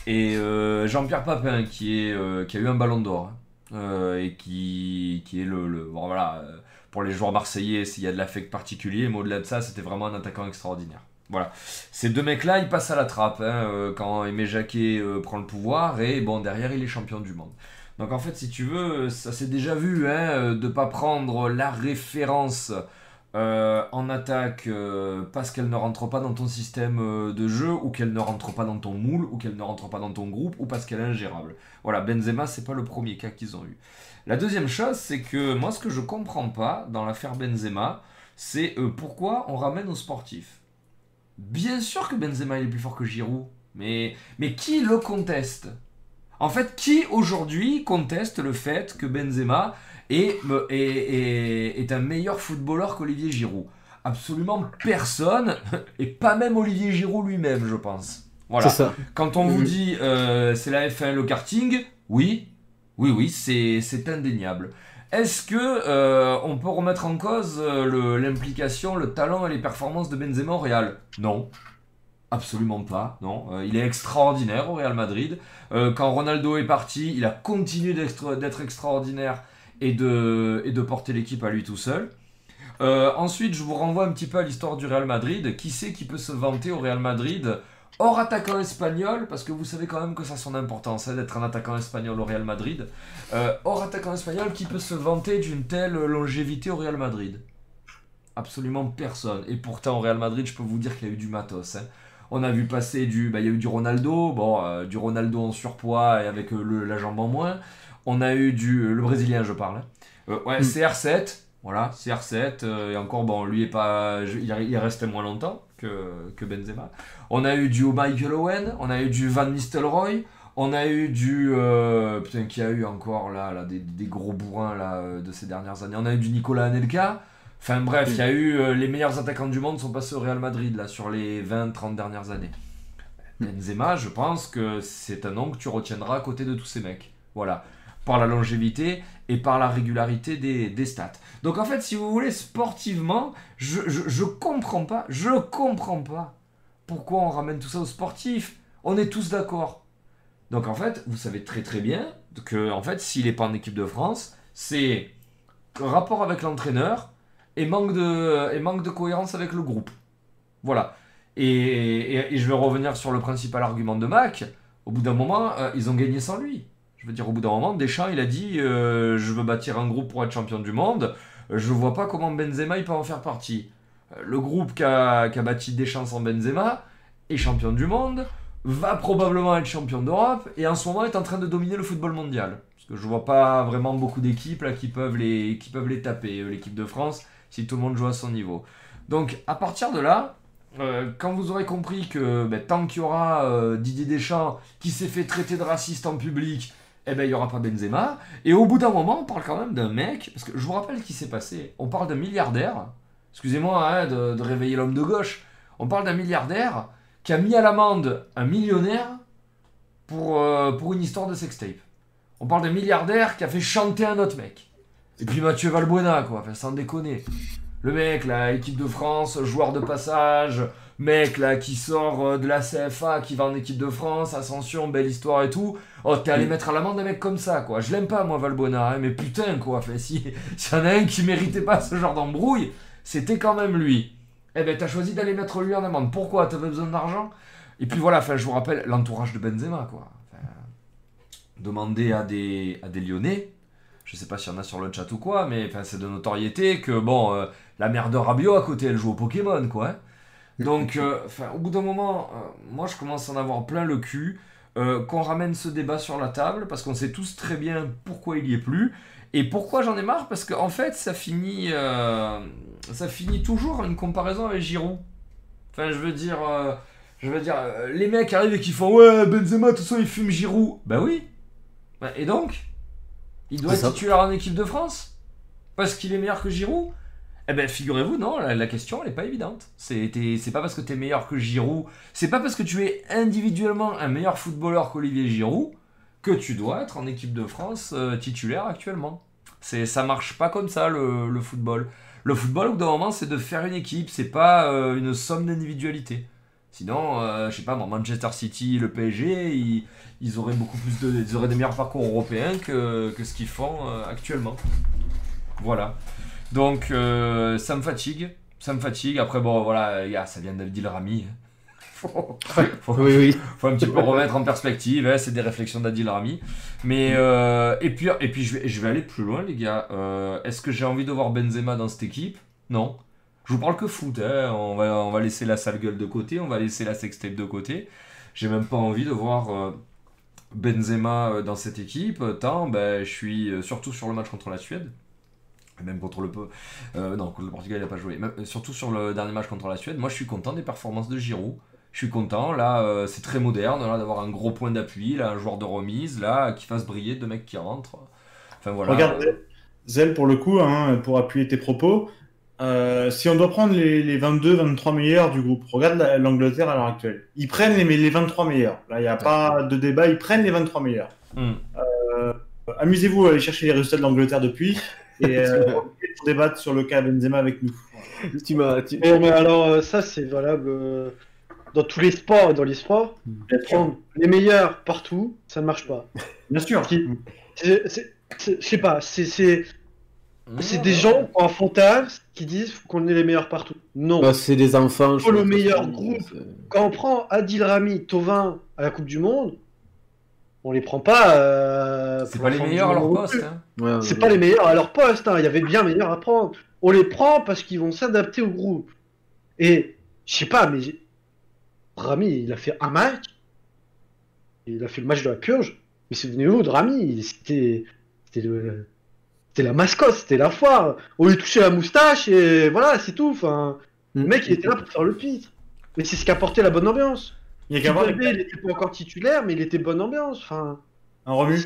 Et euh, Jean-Pierre Papin, qui, est, euh, qui a eu un ballon d'or, hein, euh, et qui, qui est le... le- bon, voilà, euh, pour les joueurs marseillais, s'il y a de l'affect particulier, mais au-delà de ça, c'était vraiment un attaquant extraordinaire. Voilà. Ces deux mecs-là, ils passent à la trappe hein, euh, quand Aimé Jacquet euh, prend le pouvoir, et bon, derrière, il est champion du monde. Donc en fait, si tu veux, ça s'est déjà vu, hein, euh, de pas prendre la référence en attaque parce qu'elle ne rentre pas dans ton système de jeu, ou qu'elle ne rentre pas dans ton moule, ou qu'elle ne rentre pas dans ton groupe, ou parce qu'elle est ingérable. Voilà, Benzema, c'est pas le premier cas qu'ils ont eu. La deuxième chose, c'est que moi, ce que je comprends pas dans l'affaire Benzema, c'est euh, pourquoi on ramène aux sportifs. Bien sûr que Benzema il est plus fort que Giroud, mais, mais qui le conteste? En fait, qui aujourd'hui conteste le fait que Benzema est, est, est- est un meilleur footballeur qu'Olivier Giroud? Absolument personne, [laughs] et pas même Olivier Giroud lui-même, je pense. Voilà. C'est ça. Quand on vous Mhm. dit euh, c'est la F1 le karting, oui, oui, oui, c'est indéniable. Est-ce que euh, on peut remettre en cause euh, l'implication, le, talent et les performances de Benzema au Real? Non. Absolument pas, non. Euh, il est extraordinaire au Real Madrid. Quand Ronaldo est parti, il a continué d'être extraordinaire et de, porter l'équipe à lui tout seul. Ensuite, je vous renvoie un petit peu à l'histoire du Real Madrid. Qui c'est qui peut se vanter au Real Madrid? Hors attaquant espagnol, parce que vous savez quand même que ça a son importance hein, d'être un attaquant espagnol au Real Madrid. Euh, hors attaquant espagnol qui peut se vanter d'une telle longévité au Real Madrid Absolument personne. Et pourtant, au Real Madrid, je peux vous dire qu'il y a eu du matos. hein. On a vu passer du. bah, il y a eu du Ronaldo, bon, euh, du Ronaldo en surpoids et avec euh, le- la jambe en moins. On a eu du. le Brésilien, je parle. hein. Euh, ouais, Mm. CR7. Voilà, CR7. euh, et encore, bon, lui est pas. il, est- il est resté moins longtemps que, Benzema. On a eu du Michael Owen, on a eu du Van Nistelrooy, on a eu du. euh, putain, qui a eu encore là, des gros bourrins là, euh, de ces dernières années. On a eu du Nicolas Anelka. Enfin bref, il y a eu. euh, les meilleurs attaquants du monde sont passés au Real Madrid là, sur les 20-30 dernières années. Benzema, je pense que c'est un nom que tu retiendras à côté de tous ces mecs. Voilà. par la longévité et par la régularité des, des stats. Donc en fait, si vous voulez, sportivement, je, je, comprends pas, je comprends pas pourquoi on ramène tout ça aux sportifs. On est tous d'accord. Donc en fait, vous savez très très bien que en fait, s'il n'est pas en équipe de France, c'est rapport avec l'entraîneur et manque de et manque de cohérence avec le groupe. Voilà. Et, et- et je vais revenir sur le principal argument de Mac. Au bout d'un moment, euh, ils ont gagné sans lui. Je veux dire, au bout d'un moment, Deschamps, il a dit euh, Je veux bâtir un groupe pour être champion du monde. Je vois pas comment Benzema il peut en faire partie. Euh, Le groupe qu'a qu'a bâti Deschamps sans Benzema est champion du monde, va probablement être champion d'Europe et en ce moment est en train de dominer le football mondial. Parce que je vois pas vraiment beaucoup d'équipes qui peuvent les, qui peuvent les taper. Euh, L'équipe de France, si tout le monde joue à son niveau. Donc à partir de là, quand vous aurez compris que ben, tant qu'il y aura Didier Deschamps qui s'est fait traiter de raciste en public, eh ben il y aura pas Benzema. Et au bout d'un moment, on parle quand même d'un mec, parce que je vous rappelle ce qui s'est passé. On parle d'un milliardaire. Excusez-moi hein, de, réveiller l'homme de gauche. On parle d'un milliardaire qui a mis à l'amende un millionnaire pour, euh, pour une histoire de sextape. On parle d'un milliardaire qui a fait chanter un autre mec. Et puis Mathieu Valbuena, quoi, sans déconner. Le mec, là, équipe de France, joueur de passage, mec, là, qui sort euh, de la CFA, qui va en équipe de France, ascension, belle histoire et tout. Oh, t'es allé mettre à l'amende un mec comme ça, quoi. Je l'aime pas, moi, Valbuena, hein, mais putain, quoi. Si [laughs] s'il y en a un qui méritait pas ce genre d'embrouille, c'était quand même lui. Eh ben, t'as choisi d'aller mettre lui en amende. Pourquoi? T'avais besoin d'argent? Et puis voilà, enfin, je vous rappelle l'entourage de Benzema, quoi. Enfin, demander à des, à des Lyonnais, je sais pas s'il y en a sur le chat ou quoi, mais enfin, c'est de notoriété que, bon, euh, la mère de Rabiot à côté, elle joue au Pokémon, quoi. hein. Donc, euh, au bout d'un moment, euh, moi, je commence à en avoir plein le cul. euh, qu'on ramène ce débat sur la table, parce qu'on sait tous très bien pourquoi il y est plus. Et pourquoi j'en ai marre Parce qu'en fait, ça finit, euh, ça finit toujours une comparaison avec Giroud. Enfin, je veux dire, euh, je veux dire, euh, les mecs arrivent et qui font ouais Benzema, tout ça, il fume Giroud. Bah oui. Bah, et donc, il doit être titulaire en équipe de France? Parce qu'il est meilleur que Giroud? Eh ben, figurez-vous, non, la, question, n'est pas évidente. C'est c'est pas parce que tu es meilleur que Giroud, c'est pas parce que tu es individuellement un meilleur footballeur qu'Olivier Giroud que tu dois être en équipe de France euh, titulaire actuellement. C'est, ça marche pas comme ça le, football. Le football, au bout d'un moment, c'est de faire une équipe, c'est pas euh, une somme d'individualité. Sinon, euh, je sais pas, Manchester City, le PSG, ils, ils auraient beaucoup plus de, ils auraient des meilleurs parcours européens que, que ce qu'ils font euh, actuellement. Voilà. Donc, euh, ça me fatigue. Ça me fatigue. Après, bon, voilà, ça vient d'Abdil Rami. faut, [laughs] faut- Oui, oui. faut un petit peu remettre en perspective, hein, c'est des réflexions d'Adil Rami. Mais, euh, et puis, et puis je, vais, je vais aller plus loin, les gars. Euh, Est-ce que j'ai envie de voir Benzema dans cette équipe? Non. Je vous parle que foot, hein. on, va, on va laisser la sale gueule de côté, on va laisser la sextape de côté. J'ai même pas envie de voir Benzema dans cette équipe, tant ben, je suis surtout sur le match contre la Suède. Même contre le. Euh, non, contre le Portugal, il n'a pas joué. Même- euh, surtout sur le dernier match contre la Suède. Moi, je suis content des performances de Giroud. Je suis content, là, euh, c'est très moderne, là, d'avoir un gros point d'appui, là, un joueur de remise, là, qui fasse briller deux mecs qui rentrent. Enfin voilà. Regarde, Zel, pour le coup, hein, pour appuyer tes propos, euh, si on doit prendre les, les 22-23 meilleurs du groupe, regarde la- l'Angleterre à l'heure actuelle. Ils prennent les, les 23 meilleurs. Là, il n'y a pas de débat, ils prennent les 23 meilleurs. Hmm. Amusez-vous à aller chercher les résultats de l'Angleterre depuis et euh, pour débattre sur le cas Benzema avec nous. Tu m'as. tu- Mais, mais alors, euh, ça, c'est valable euh, dans tous les sports et dans les sports. Bien sûr. Prendre les meilleurs partout, ça ne marche pas. Bien sûr. Je sais pas, c'est c'est- c'est des gens qui ont un fantasme qui disent qu'on ait les meilleurs partout. Non. Bah, c'est des enfants. je le meilleur groupe. Quand on prend Adil Rami, Tovin à la Coupe du Monde, on les prend pas. euh, C'est pour pas les meilleurs à leur poste. hein. Ouais, C'est ouais. pas les meilleurs à leur poste, hein. il y avait bien meilleurs à prendre. On les prend parce qu'ils vont s'adapter au groupe. Et je sais pas, mais Rami, il a fait un match. Il a fait le match de la purge. Mais souvenez-vous de Rami, c'était c'était le- c'était la mascotte, c'était la foire. On lui touchait la moustache et voilà, c'est tout. Enfin, le Mm. mec, il était là pour faire le pitre. Mais c'est ce qui apportait la bonne ambiance. Il y a qu'à voir Kimpembe, il était pas encore titulaire, mais il était bonne ambiance. Enfin, un Romu.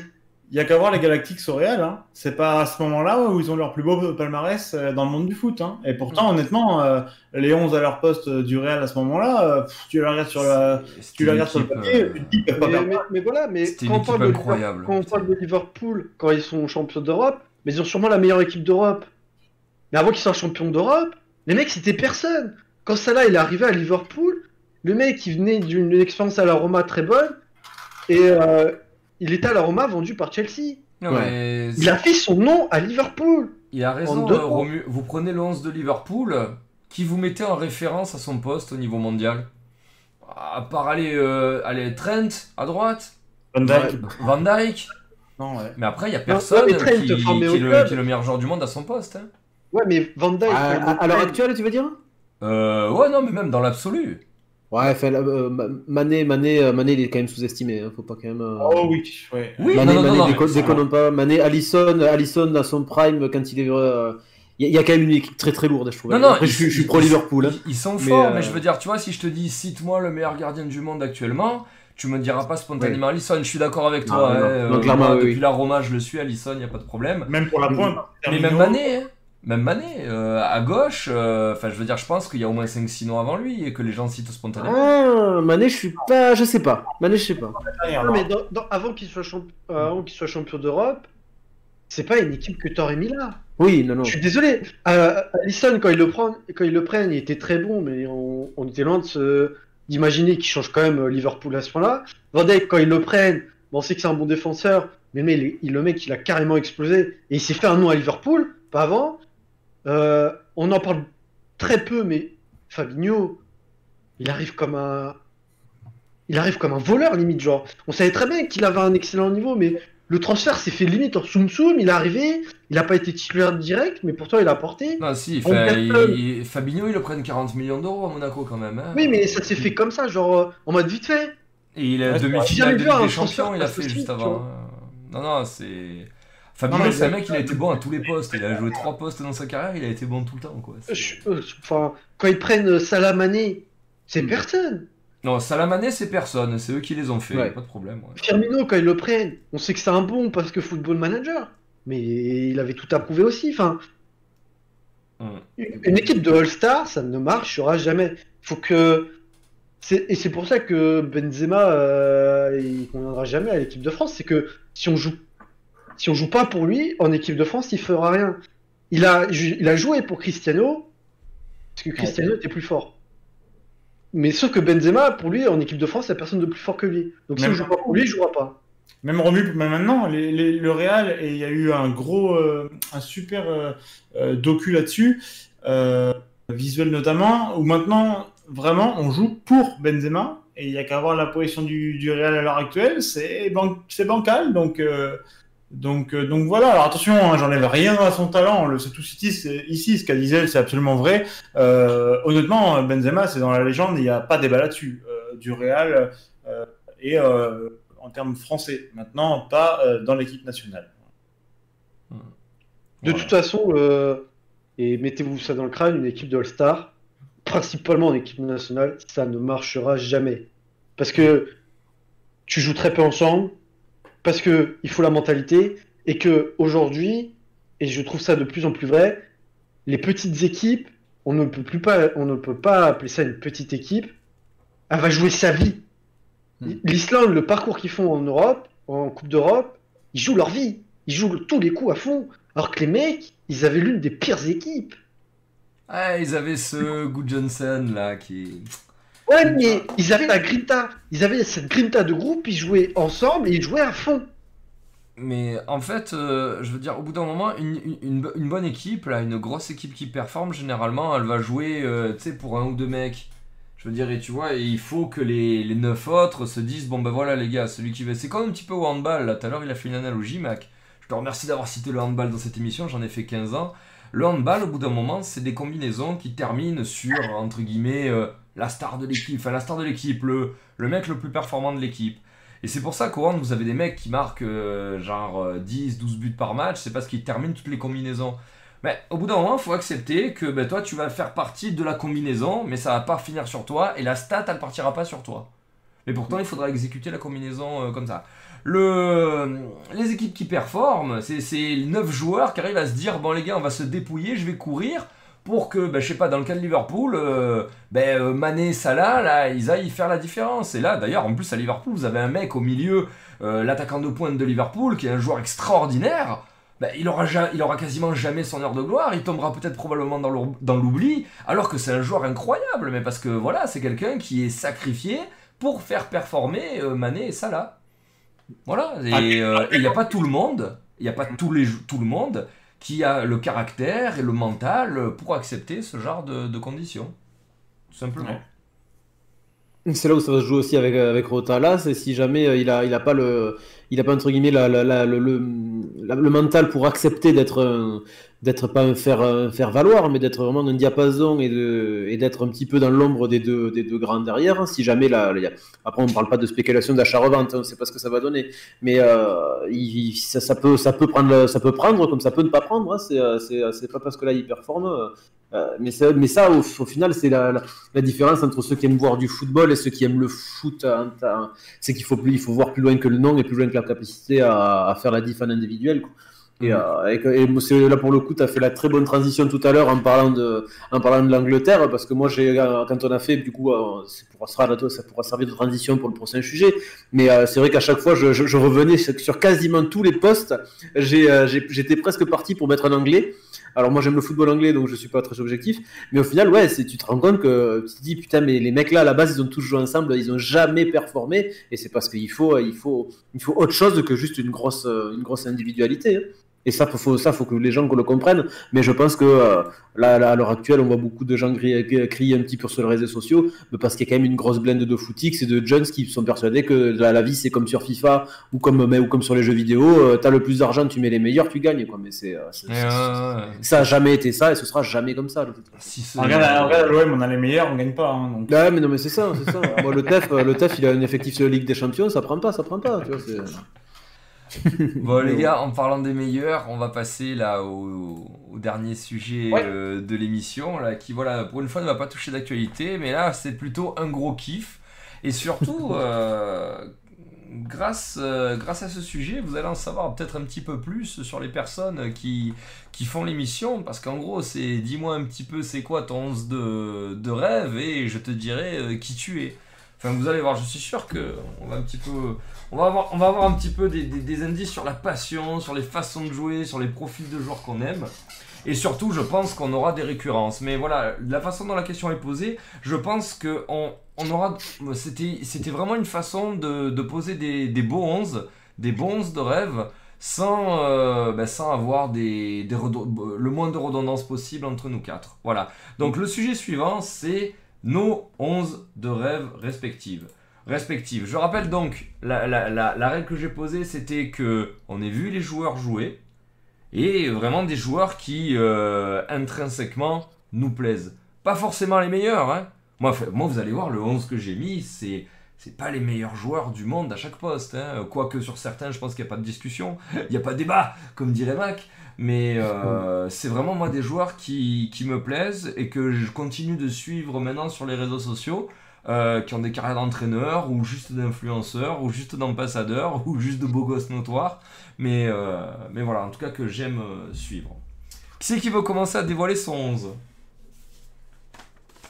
il y a qu'à voir les Galactiques au Real. Hein. C'est pas à ce moment-là où ils ont leur plus beau palmarès euh, dans le monde du foot. Hein. Et pourtant, honnêtement, euh, les 11 à leur poste euh, du Real à ce moment-là, tu les regardes sur, la, tu les regardes sur le papier, tu te dis pas mais, mais, mais, voilà, mais quand on, parle de, quand on parle de Liverpool, quand ils sont champions d'Europe, mais ils ont sûrement la meilleure équipe d'Europe. Mais avant qu'ils soient champions d'Europe, les mecs, c'était personne. Quand Salah il est arrivé à Liverpool, le mec, il venait d'une expérience à la Roma très bonne. Et il était à la Roma vendu par Chelsea. Il a fait son nom à Liverpool. Il a raison, euh, Vous prenez le 11 de Liverpool, qui vous mettez en référence à son poste au niveau mondial? À part aller, euh, aller Trent à droite? Van Dyke. Van Dyke. Non, ouais. Mais après, il n'y a personne qui, qui, est le, meilleur joueur du monde à son poste. Hein. Ouais, mais Van Dyke. À, l'heure actuelle, tu veux dire? Euh, Ouais, non, mais même dans l'absolu. Ouais, fait, euh, Mané, Mané, euh, Mané, il est quand même sous-estimé. Hein, faut pas quand même. Euh, oh oui, ouais. oui Mané, non, Mané, déconne, pas. Mané, Allison, Allison à son prime quand il est. Il y, a quand même une équipe très très lourde, je trouve. Non, non, Après, je, suis pro Liverpool. Hein. Ils, sont forts, mais je veux dire, tu vois, si je te dis cite-moi le meilleur gardien du monde actuellement, tu me diras pas spontanément Allison. Je suis d'accord avec toi. Hein, clairement, depuis la Roma, je le suis, Allison, il n'y a pas de problème. Même pour la pointe. Mais même Mané, hein. Même Mané, euh, à gauche, euh, enfin je veux dire, je pense qu'il y a au moins 5-6 noms avant lui et que les gens citent spontanément. Ah, Mané, je suis pas, je sais pas. Mané, je sais pas. Non, mais avant qu'il soit, euh, soit champion d'Europe, c'est pas une équipe que t'aurais mis là. Oui, non, non. Je suis désolé. Alisson, quand il le prend, quand il le prenne, il était très bon, mais on, était loin de se d'imaginer qu'il change quand même Liverpool à ce point-là. Van Dijk, quand il le prenne, on sait que c'est un bon défenseur, mais, mais il, le mec, il a carrément explosé et il s'est fait un nom à Liverpool, pas avant. Euh, on en parle très peu, mais Fabinho, il arrive comme un. Il arrive comme un voleur, limite. Genre, on savait très bien qu'il avait un excellent niveau, mais le transfert s'est fait limite en soum soum. Il est arrivé, il n'a pas été titulaire direct, mais pourtant il a porté. Non, si, Fabinho, il le prenne 40 millions d'euros à Monaco quand même. Hein. Oui, mais ça s'est fait comme ça, genre en mode vite fait. Et il a demi-finale de Ligue des Champions, il a fait juste avant. Non, non, c'est. Fabinho, c'est un mec, il a été bon à tous les postes. Il a joué trois postes dans sa carrière, il a été bon tout le temps. Quoi. Enfin, quand ils prennent euh, Salamané, c'est hmm. personne. Non, Salamané, c'est personne. C'est eux qui les ont fait, pas de problème. Firmino, quand ils le prennent, on sait que c'est un bon parce que football manager. Mais il avait tout approuvé aussi. Enfin, hmm. Une équipe de All-Star, ça ne marchera jamais. Faut que. Et c'est pour ça que Benzema, euh, il conviendra jamais à l'équipe de France. C'est que si on joue si on joue pas pour lui, en équipe de France, il fera rien. Il a, il a joué pour Cristiano, parce que Cristiano était plus fort. Mais sauf que Benzema, pour lui, en équipe de France, il n'y a personne de plus fort que lui. Donc si on joue pas pour lui, il jouera pas. Même Romu, maintenant, le Real, et il y a eu un gros, euh, un super euh, euh, docu là-dessus, visuel notamment, où maintenant, vraiment, on joue pour Benzema, et il n'y a qu'à voir la position du, du Real à l'heure actuelle, c'est bancal, donc donc, euh, donc voilà, alors attention, hein, j'enlève rien à son talent. Le tout ici, ce qu'a dit c'est absolument vrai. Euh, honnêtement, Benzema, c'est dans la légende, il n'y a pas débat là-dessus. Euh, du Real et en termes français. Maintenant, pas dans l'équipe nationale. De toute façon, et mettez-vous ça dans le crâne, une équipe de All-Star, principalement en équipe nationale, ça ne marchera jamais. Parce que tu joues très peu ensemble, parce que il faut la mentalité et que aujourd'hui, et je trouve ça de plus en plus vrai, les petites équipes, on ne peut plus pas, on ne peut pas appeler ça une petite équipe. Elle va jouer sa vie. Hmm. L'Islande, le parcours qu'ils font en Europe, en Coupe d'Europe, ils jouent leur vie. Ils jouent tous les coups à fond. Alors que les mecs, ils avaient l'une des pires équipes. Ah, ils avaient ce Good Johnson là qui. Ouais, mais ils avaient la grinta. Ils avaient cette grinta de groupe, ils jouaient ensemble et ils jouaient à fond. Mais en fait, euh, je veux dire, au bout d'un moment, une, une, une, bonne équipe, là, une grosse équipe qui performe, généralement, elle va jouer, euh, tu sais, pour un ou deux mecs. Je veux dire, et tu vois, et il faut que les, les neuf autres se disent, bon ben voilà les gars, celui qui va... C'est comme un petit peu au handball, là, tout à l'heure il a fait une analogie, Mac. Je te remercie d'avoir cité le handball dans cette émission, j'en ai fait 15 ans. Le handball, au bout d'un moment, c'est des combinaisons qui terminent sur, entre guillemets, euh, la star de l'équipe, enfin la star de l'équipe, le, le mec le plus performant de l'équipe. Et c'est pour ça qu'au hand, vous avez des mecs qui marquent euh, genre 10, euh, 12 buts par match, c'est parce qu'ils terminent toutes les combinaisons. Mais au bout d'un moment, il faut accepter que ben, toi, tu vas faire partie de la combinaison, mais ça va pas finir sur toi, et la stat, elle partira pas sur toi. Mais pourtant, il faudra exécuter la combinaison comme ça. le, les équipes qui performent, c'est c'est 9 joueurs qui arrivent à se dire bon les gars, on va se dépouiller, je vais courir pour que, ben, je sais pas, dans le cas de Liverpool, euh, ben, euh, Mané, Salah, là, ils aillent faire la différence. Et là, d'ailleurs, en plus à Liverpool, vous avez un mec au milieu, euh, l'attaquant de pointe de Liverpool, qui est un joueur extraordinaire. Ben, il, aura ja- il aura quasiment jamais son heure de gloire, il tombera peut-être probablement dans l'oubli, alors que c'est un joueur incroyable, mais parce que voilà, c'est quelqu'un qui est sacrifié pour faire performer euh, Mané et Salah. Voilà, et euh, et il n'y a pas tout le monde, il n'y a pas tous les, tout le monde qui a le caractère et le mental pour accepter ce genre de, de conditions. Tout simplement. Ouais. C'est là où ça va se jouer aussi avec, avec Rotala, c'est si jamais euh, il a, il a pas le, il a pas entre guillemets la, la- la- le, le, la- mental pour accepter d'être, d'être pas un faire, faire valoir, mais d'être vraiment un diapason et de, et d'être un petit peu dans l'ombre des deux, des deux grands derrière. hein. Si jamais là, il y a- après on parle pas de spéculation d'achat-revente, hein, on sait pas ce que ça va donner, mais euh, ça, peut, ça peut prendre, ça peut prendre comme ça peut ne pas prendre. hein. C'est, euh, c'est, c'est pas parce que là il performe. Euh, euh, mais, ça, mais ça, au, au final, c'est la, la, la différence entre ceux qui aiment voir du football et ceux qui aiment le foot. hein, t'as- c'est qu'il faut, il faut voir plus loin que le nom et plus loin que la capacité à, à faire la diff en individuel. quoi. Et, euh, et, que- et moi, c'est- là, pour le coup, tu as fait la très bonne transition tout à l'heure en parlant de, en parlant de l'Angleterre, parce que moi, j'ai, euh, quand on a fait, du coup, euh, ça pourra, sera- ça pourra servir de transition pour le prochain sujet. Mais euh, c'est vrai qu'à chaque fois, je, je- je revenais sur, quasiment tous les postes. Euh, j'ai- j'étais presque parti pour mettre un anglais. Alors moi j'aime le football anglais donc je suis pas très objectif mais au final ouais tu te rends compte que tu te dis putain mais les mecs là à la base ils ont tous joué ensemble ils ont jamais performé et c'est parce qu'il faut il faut autre chose que juste une grosse une grosse individualité hein. Et ça faut, faut ça faut que les gens le comprennent mais je pense que euh, là, là, à l'heure actuelle on voit beaucoup de gens crier, crier un petit peu sur les réseaux sociaux mais parce qu'il y a quand même une grosse blende de footix et de jeunes qui sont persuadés que la, la vie c'est comme sur FIFA ou comme mais, ou comme sur les jeux vidéo euh, t'as le plus d'argent tu mets les meilleurs tu gagnes quoi mais c'est euh, c'est- Et, c'est- ça a jamais été ça et ce sera jamais comme ça. si regarde, regarde l'OM, on a les meilleurs, on gagne pas. hein, donc. Ouais, mais non, mais c'est ça, c'est ça. Moi, le TEF, euh, le TEF, il a un effectif de Ligue des Champions, ça prend pas, ça prend pas. Tu vois, c'est- [laughs] Bon les gars, en parlant des meilleurs, on va passer là au, au dernier sujet Ouais. euh, de l'émission, là, qui voilà, pour une fois ne va pas toucher d'actualité, mais là c'est plutôt un gros kiff. Et surtout, [laughs] euh, grâce, euh, grâce à ce sujet, vous allez en savoir peut-être un petit peu plus sur les personnes qui, qui font l'émission, parce qu'en gros, c'est dis-moi un petit peu c'est quoi ton 11 de, de rêve et je te dirai qui tu es. Enfin, vous allez voir, je suis sûr que on va un petit peu, on va avoir, on va avoir un petit peu des, des- indices sur la passion, sur les façons de jouer, sur les profils de joueurs qu'on aime. Et surtout, je pense qu'on aura des récurrences. Mais voilà, la façon dont la question est posée, je pense que on, on aura. C'était, c'était vraiment une façon de, de poser des, des beaux 11, des bons 11 de rêve, sans, euh, ben, sans avoir des, le moins de redondance possible entre nous quatre. Voilà. Donc le sujet suivant, c'est nos 11 de rêve respectives. Respectives. Je rappelle donc, la, la, la, règle que j'ai posée, c'était que on ait vu les joueurs jouer, et vraiment des joueurs qui euh, intrinsèquement nous plaisent. Pas forcément les meilleurs, hein. Moi, moi, vous allez voir, le 11 que j'ai mis, c'est c'est pas les meilleurs joueurs du monde à chaque poste. Hein. Quoique sur certains, je pense qu'il n'y a pas de discussion, [laughs] il n'y a pas de débat, comme dirait Mac. Mais euh, c'est vraiment moi des joueurs qui, qui me plaisent et que je continue de suivre maintenant sur les réseaux sociaux, euh, qui ont des carrières d'entraîneur ou juste d'influenceurs ou juste d'ambassadeurs [laughs] ou juste de beaux gosses notoires. Mais, euh, mais voilà, en tout cas que j'aime suivre. Qui c'est qui veut commencer à dévoiler son 11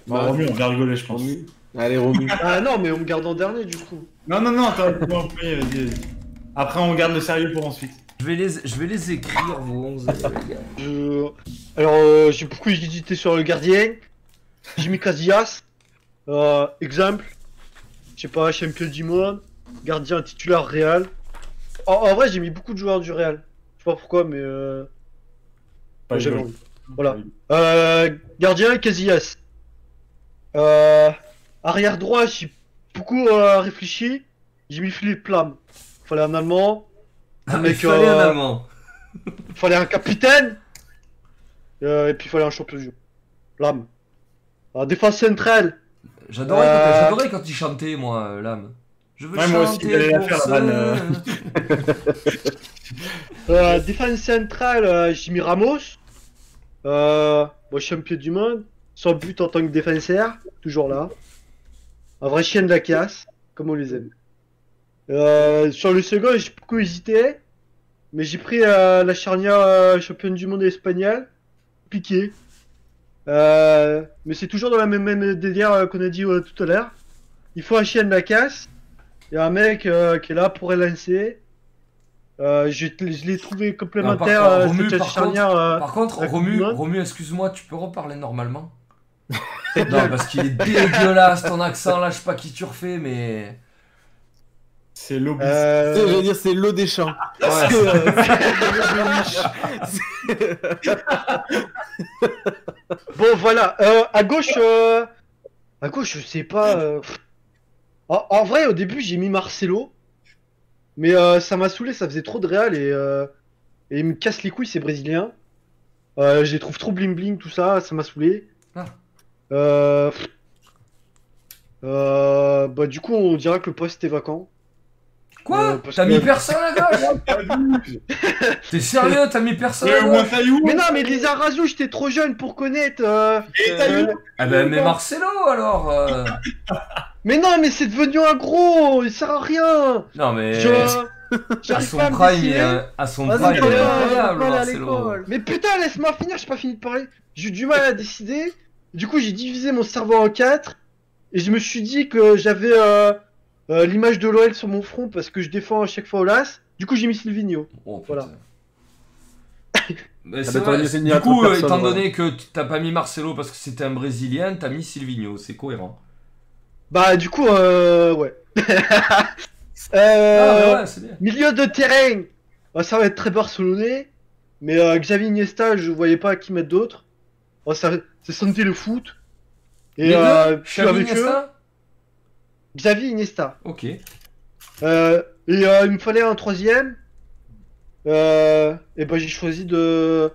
Bah, Romu, on va rigoler, je pense. Romu. Allez, Romu. [laughs] Ah non, mais on me garde en dernier du coup. Non, non, non, attends, vas-y. Après, on garde le sérieux pour ensuite. Je vais, les, je vais les écrire, vos 11. les gars. Je... [laughs] Alors, euh, j'ai beaucoup hésité sur le gardien. J'ai mis Casillas. Euh, exemple. Je sais pas, champion du monde. Gardien titulaire Real. En, en vrai, j'ai mis beaucoup de joueurs du Real. Je sais pas pourquoi, mais euh, Pas envie. Voilà. Euh, gardien Casillas. Euh, arrière droit, j'ai beaucoup euh, réfléchi. J'ai mis Philippe Lam. Fallait un Allemand. Ah, mec, il fallait un allemand. Fallait un capitaine. Euh, et puis fallait un champion du jeu. Lam. Euh, défense centrale. J'adorais, quand, euh, il chantait, moi, euh, l'âme. Je veux Ouais, moi aussi, chanter j'allais la pour faire, la euh. [laughs] Euh, défense centrale, mis Ramos. Euh, bon, champion du monde. Sans but en tant que défenseur. Toujours là. Un vrai chien de la casse. Comme on les aime. Euh, sur le second, j'ai beaucoup hésité. Mais j'ai pris euh, la charnière euh, championne du monde espagnole. Piqué. Euh, mais c'est toujours dans la même, même délire euh, qu'on a dit euh, tout à l'heure. Il faut un chien de la casse. Il y a un mec euh, qui est là pour élancer. Euh, je je l'ai trouvé complémentaire. Par contre, euh, Romu, cette par charnière. euh, Par contre, la Romu, Coupe du Monde. Romu excuse-moi, tu peux reparler normalement? [laughs] Non, parce qu'il est dégueulasse ton accent là, je sais pas qui tu refais, mais. C'est l'obis. euh, Je veux dire, c'est le des champs. [laughs] Ouais. Bon, voilà. Euh, à gauche, euh, à gauche, je sais pas. euh. En, en vrai, au début, j'ai mis Marcelo, mais euh, ça m'a saoulé. Ça faisait trop de réal et, euh, et il me casse les couilles, ces Brésiliens. Euh, je les trouve trop bling bling, tout ça. Ça m'a saoulé. Ah. Euh. Euh, bah, du coup, on dira que le poste est vacant. Quoi Euh, T'as mis personne à gauche [laughs] T'es sérieux T'as mis personne à gauche Mais non, mais les Arazo, j'étais trop jeune pour connaître. euh, Et Fayou Ah ben, mais Marcelo alors euh. [laughs] Mais non, mais c'est devenu un gros. Il sert à rien. Non mais. Je- À son pas prime, il est, à son prime, il est incroyable, Marcelo. Mais putain, laisse-moi finir, j'ai pas fini de parler. J'ai eu du mal à décider. Du coup, j'ai divisé mon cerveau en quatre. Et je me suis dit que j'avais euh, euh, l'image de l'OL sur mon front parce que je défends à chaque fois Olas. Du coup, j'ai mis Silvino. Oh. Voilà. [laughs] Mais Ah bah, vrai, du à coup, euh, étant donné que t'as pas mis Marcelo parce que c'était un Brésilien, t'as mis Silvino, c'est cohérent. Bah, du coup, euh, ouais. [laughs] Ah, euh, ouais, bien. Milieu de terrain. Bah, ça va être très barcelonais. Mais euh, Xavi Iniesta, je voyais pas qui mettre d'autres. Bah, ça, c'est santé le foot. Et euh, je suis avec eux. Xavi Iniesta. Ok. Euh, et euh, il me fallait un troisième. Euh, et ben j'ai choisi de,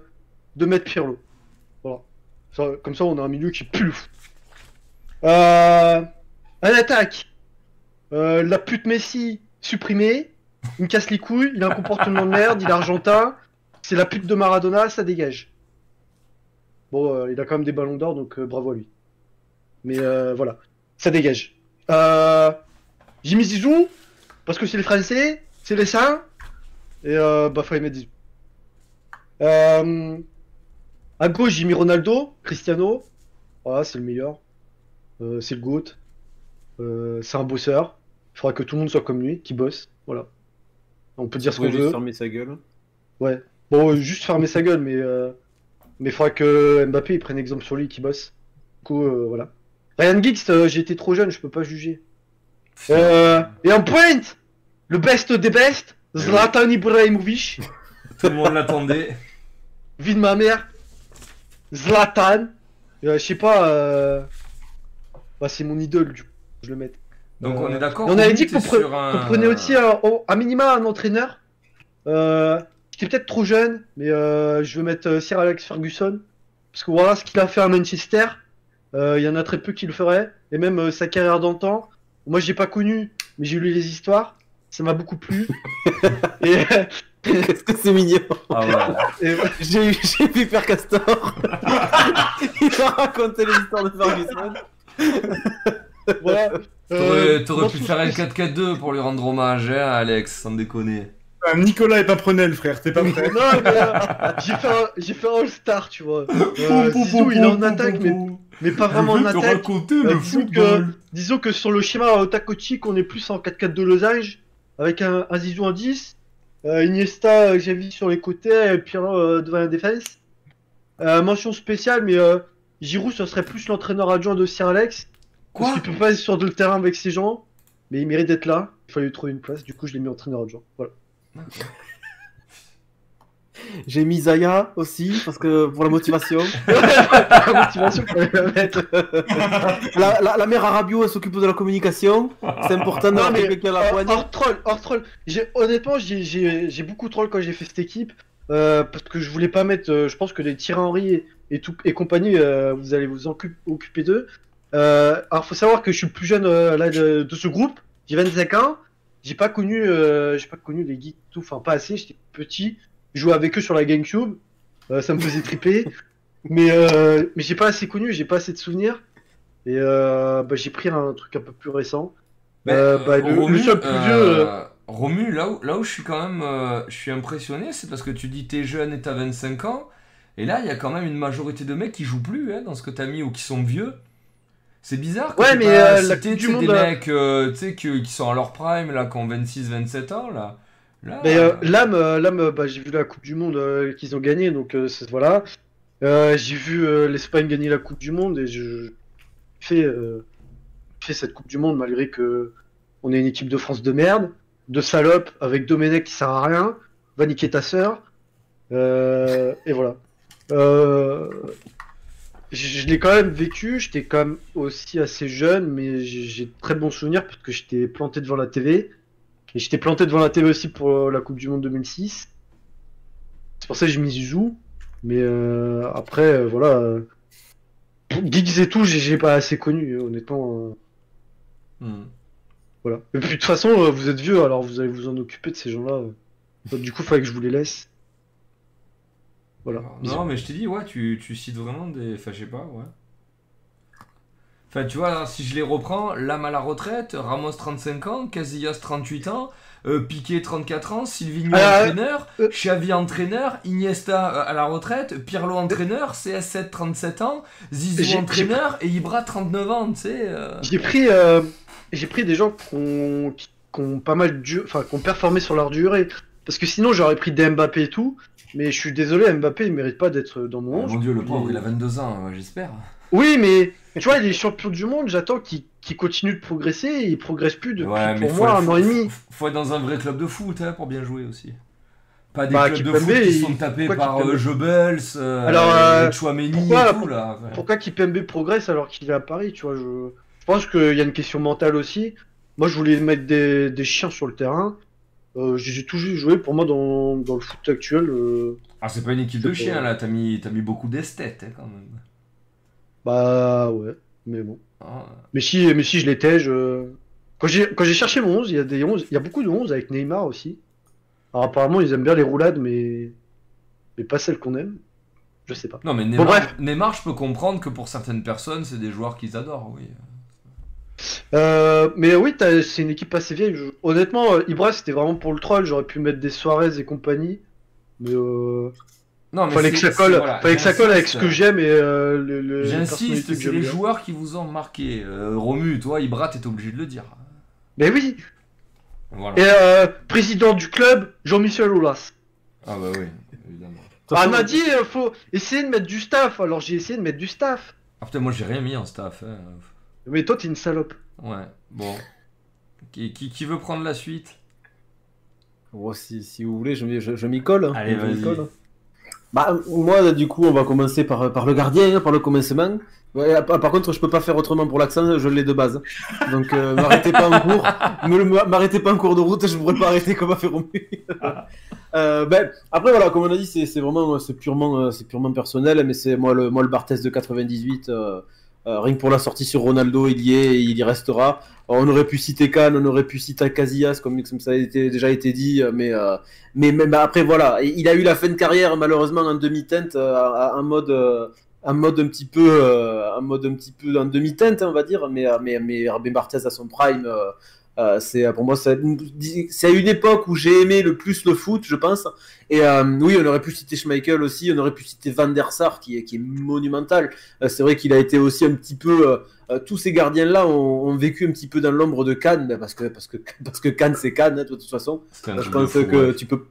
de mettre Pirlo. Voilà. Ça, comme ça, on a un milieu qui pue le foot. Euh, attaque. La pute Messi supprimée. Il me casse les couilles. Il a un comportement de merde. Il est argentin. C'est la pute de Maradona. Ça dégage. Bon, il a quand même des ballons d'or, donc bravo à lui. Mais voilà. Ça dégage. Euh, j'ai mis Zizou. Parce que c'est les Français, c'est les saints, et euh, bah fallait mettre Zizou. Euh, à gauche, j'ai mis Ronaldo, Cristiano, voilà, c'est le meilleur, Euh, c'est le GOAT, Euh, c'est un bosseur, il faudra que tout le monde soit comme lui, qui bosse, voilà. On peut dire ce qu'on veut. fermer sa gueule. Ouais. Bon, juste fermer sa gueule, mais euh, mais faudra que Mbappé il prenne exemple sur lui qui bosse. Du coup, euh, voilà. Ryan Giggs, euh, été trop jeune, je peux pas juger. Euh, et en pointe, le best des best, Zlatan Ibrahimovic, [laughs] Tout le monde l'attendait. vie de ma mère, Zlatan, Euh, je sais pas, bah, c'est mon idole du coup, je le mets. Donc on est d'accord. on avait dit pre- un- qu'on prenait aussi un, minima un entraîneur. J'étais peut-être trop jeune, mais je veux mettre Sir Alex Ferguson. Parce que voilà ce qu'il a fait à Manchester. Euh, Il y en a très peu qui le feraient. Et même euh, sa carrière d'antan. Moi, j'ai pas connu, mais j'ai lu les histoires. Ça m'a beaucoup plu. [laughs] et, Qu'est-ce que c'est mignon. Ah ouais. J'ai vu Père Castor. [laughs] Il m'a raconté les histoires de Ferguson. voilà. T'aurais Euh, pu faire un que- 4-4-2 pour lui rendre hommage, hein, Alex, sans déconner. Ah, Nicolas est pas prenel, frère, t'es pas prêt. Non, mais, euh, j'ai fait un, j'ai fait un All-Star, tu vois. Euh, Zizou, il est en attaque, mais, mais pas vraiment en attaque. raconter Euh, disons, que, disons que sur le schéma Otakochik, on est plus en 4-4 de losange, avec un, un Zizou en 10, euh, Iniesta euh, que j'ai vu sur les côtés, et euh, devant la défense. Euh, mention spéciale, mais euh, Giroud, ce serait plus l'entraîneur adjoint de Sir Alex, Quoi parce qu'il peut pas être sur le terrain avec ses gens, mais il mérite d'être là. Il fallait lui trouver une place, du coup je l'ai mis entraîneur adjoint. Voilà. J'ai mis Zaya aussi, parce que pour la motivation. [laughs] La motivation pour la mettre. La, la, la mère Arabio, elle s'occupe de la communication. C'est important Non, d'avoir mais quelqu'un à la hors, poigne. hors troll, hors troll. Honnêtement, j'ai- beaucoup troll quand j'ai fait cette équipe. euh, parce que je voulais pas mettre. euh, je pense que les Thierry Henry et, et, tout, et compagnie, euh, vous allez vous occu- occuper d'eux. Euh, alors, faut savoir que je suis le plus jeune euh, là, de, de ce groupe. J'ai 25 ans. J'ai pas connu, euh, j'ai pas connu les geeks, tout. Enfin, pas assez. J'étais petit. Je jouais avec eux sur la GameCube. Euh, ça me faisait triper. [laughs] mais euh, mais j'ai pas assez connu. J'ai pas assez de souvenirs. Et bah, j'ai pris un truc un peu plus récent. Ben, bah, le- Romu, le seul plus vieux, Romu, là où, là où je suis quand même je suis impressionné, c'est parce que tu dis t'es jeune et t'as 25 ans, et là il y a quand même une majorité de mecs qui jouent plus hein, dans ce que t'as mis ou qui sont vieux. C'est bizarre que Ouais, mais, pas euh, cité, du sais, des Monde, euh, mecs euh, tu sais, qui, qui sont à leur prime, là, qui ont 26-27 ans, là. là Mais euh, l'âme, euh, l'âme, euh, bah, j'ai vu la Coupe du Monde qu'ils ont gagné, donc voilà. J'ai vu l'Espagne gagner la Coupe du Monde et je fais fait cette Coupe du Monde malgré que on est une équipe de France de merde, de salopes avec Domenech qui sert à rien, va niquer ta sœur, et voilà. Je je l'ai quand même vécu, j'étais quand même aussi assez jeune, mais j'ai de très bons souvenirs parce que j'étais planté devant la TV. Et j'étais planté devant la TV aussi pour euh, la Coupe du Monde 2006. C'est pour ça que je m'y joue. Mais euh, après, euh, voilà. euh, Giggs et tout, j'ai- pas assez connu, honnêtement. hmm. voilà. Et puis de toute façon, vous êtes vieux, alors vous allez vous en occuper de ces gens-là. du coup, il fallait que je vous les laisse. Voilà. Bisous. Non, mais je t'ai dit, ouais, tu, tu cites vraiment des. Enfin, je sais pas, ouais. Enfin, tu vois, si je les reprends, Lame à la retraite, Ramos 35 ans, Casillas 38 ans, euh, Piqué 34 ans, Silvino Ah, entraîneur, euh. Xavi entraîneur, Iniesta euh, à la retraite, Pirlo entraîneur, CS7 37 ans, Zizou entraîneur et Ibra 39 ans, tu sais. euh. J'ai pris, euh, j'ai pris des gens qui ont, qui, qui ont pas mal du, enfin, qui ont performé sur leur durée. Parce que sinon, j'aurais pris des Mbappé et tout. Mais je suis désolé, Mbappé, il mérite pas d'être dans mon Oh, 11. mon dieu, le pauvre, Il- a 22 ans, ouais, j'espère. Oui, mais tu vois, il est champion du monde, j'attends qu'il continue de progresser, et il progresse plus depuis Ouais, pour moi un an et demi. faut- faut être dans un vrai club de foot hein, pour bien jouer aussi. Pas des Bah, clubs de foot qui sont tapés pourquoi par euh, Jebels, euh, Alors, euh, pourquoi- et tout là. Enfin, Pourquoi Kipembe progresse alors qu'il est à Paris, tu vois, je, je pense qu'il y a une question mentale aussi. Moi, je voulais mettre des, des chiens sur le terrain. Euh, j'ai toujours joué pour moi dans, dans le foot actuel. euh, Ah, c'est pas une équipe de chiens là, t'as mis, mis beaucoup d'esthètes hein, quand même. bah ouais, mais bon. Ah, Mais si, mais si je l'étais, je... Quand j'ai cherché mon 11, il y a des 11, il y a beaucoup de 11 avec Neymar aussi. Alors apparemment, ils aiment bien les roulades, mais mais pas celles qu'on aime. Je sais pas. Non, mais Neymar, bref. Neymar, je peux comprendre que pour certaines personnes, c'est des joueurs qu'ils adorent, oui. Euh, mais oui, t'as- c'est une équipe assez vieille. Je- Honnêtement, euh, Ibra, c'était vraiment pour le troll. J'aurais pu mettre des Suarez et compagnie. Mais euh, Non, mais fallait que ça colle, c'est- voilà, fallait que ça colle avec ce que j'aime et euh, le, le- les J'insiste, c'est les bien. joueurs qui vous ont marqué. Euh, Romu, toi, Ibra, t'es obligé de le dire. Mais oui. Voilà. Et euh, président du club, Jean-Michel Aulas. Ah bah oui, évidemment. Ah, façon, il m'a dit, faut essayer de mettre du staff. Alors j'ai essayé de mettre du staff. Ah putain, moi j'ai rien mis en staff. hein. Mais toi, t'es une salope. Ouais, bon. Qui, qui, qui veut prendre la suite? Oh, si, si vous voulez, je, m'y- je, je m'y colle. hein. Allez, Je m'y vas-y. colle. Bah, moi, du coup, on va commencer par, par le gardien, hein, par le commencement. Ouais, ah, par contre, je peux pas faire autrement pour l'accent, je l'ai de base. Donc, euh, [laughs] m'arrêtez pas en cours. M'arrêtez pas en cours de route, je pourrais pas arrêter comme a fait Romu. Euh, ben, après, voilà, comme on a dit, c'est c'est vraiment, c'est purement, euh, c'est purement personnel, mais c'est moi le, moi le Barthez de 98. euh, euh, rien que pour la sortie sur Ronaldo, il y est, il y restera. On aurait pu citer Cannes, on aurait pu citer Casillas, comme, ça a déjà été dit, euh, mais, euh, après, voilà, il a eu la fin de carrière malheureusement en demi-teinte, euh, en mode, euh, un mode un petit peu, euh, un mode un petit peu demi-teinte, on va dire, mais, euh, mais, mais Barthez à son prime, euh, c'est pour moi, c'est une époque où j'ai aimé le plus le foot, je pense. Et euh, oui, on aurait pu citer Schmeichel aussi, on aurait pu citer Van der Sar qui est, qui est monumental. Euh, c'est vrai qu'il a été aussi un petit peu. tous ces gardiens-là ont, ont vécu un petit peu dans l'ombre de Cannes, parce que parce que [laughs] parce que Cannes c'est Cannes, hein, de toute façon. Je truc de pense fou, que ouais. tu peux.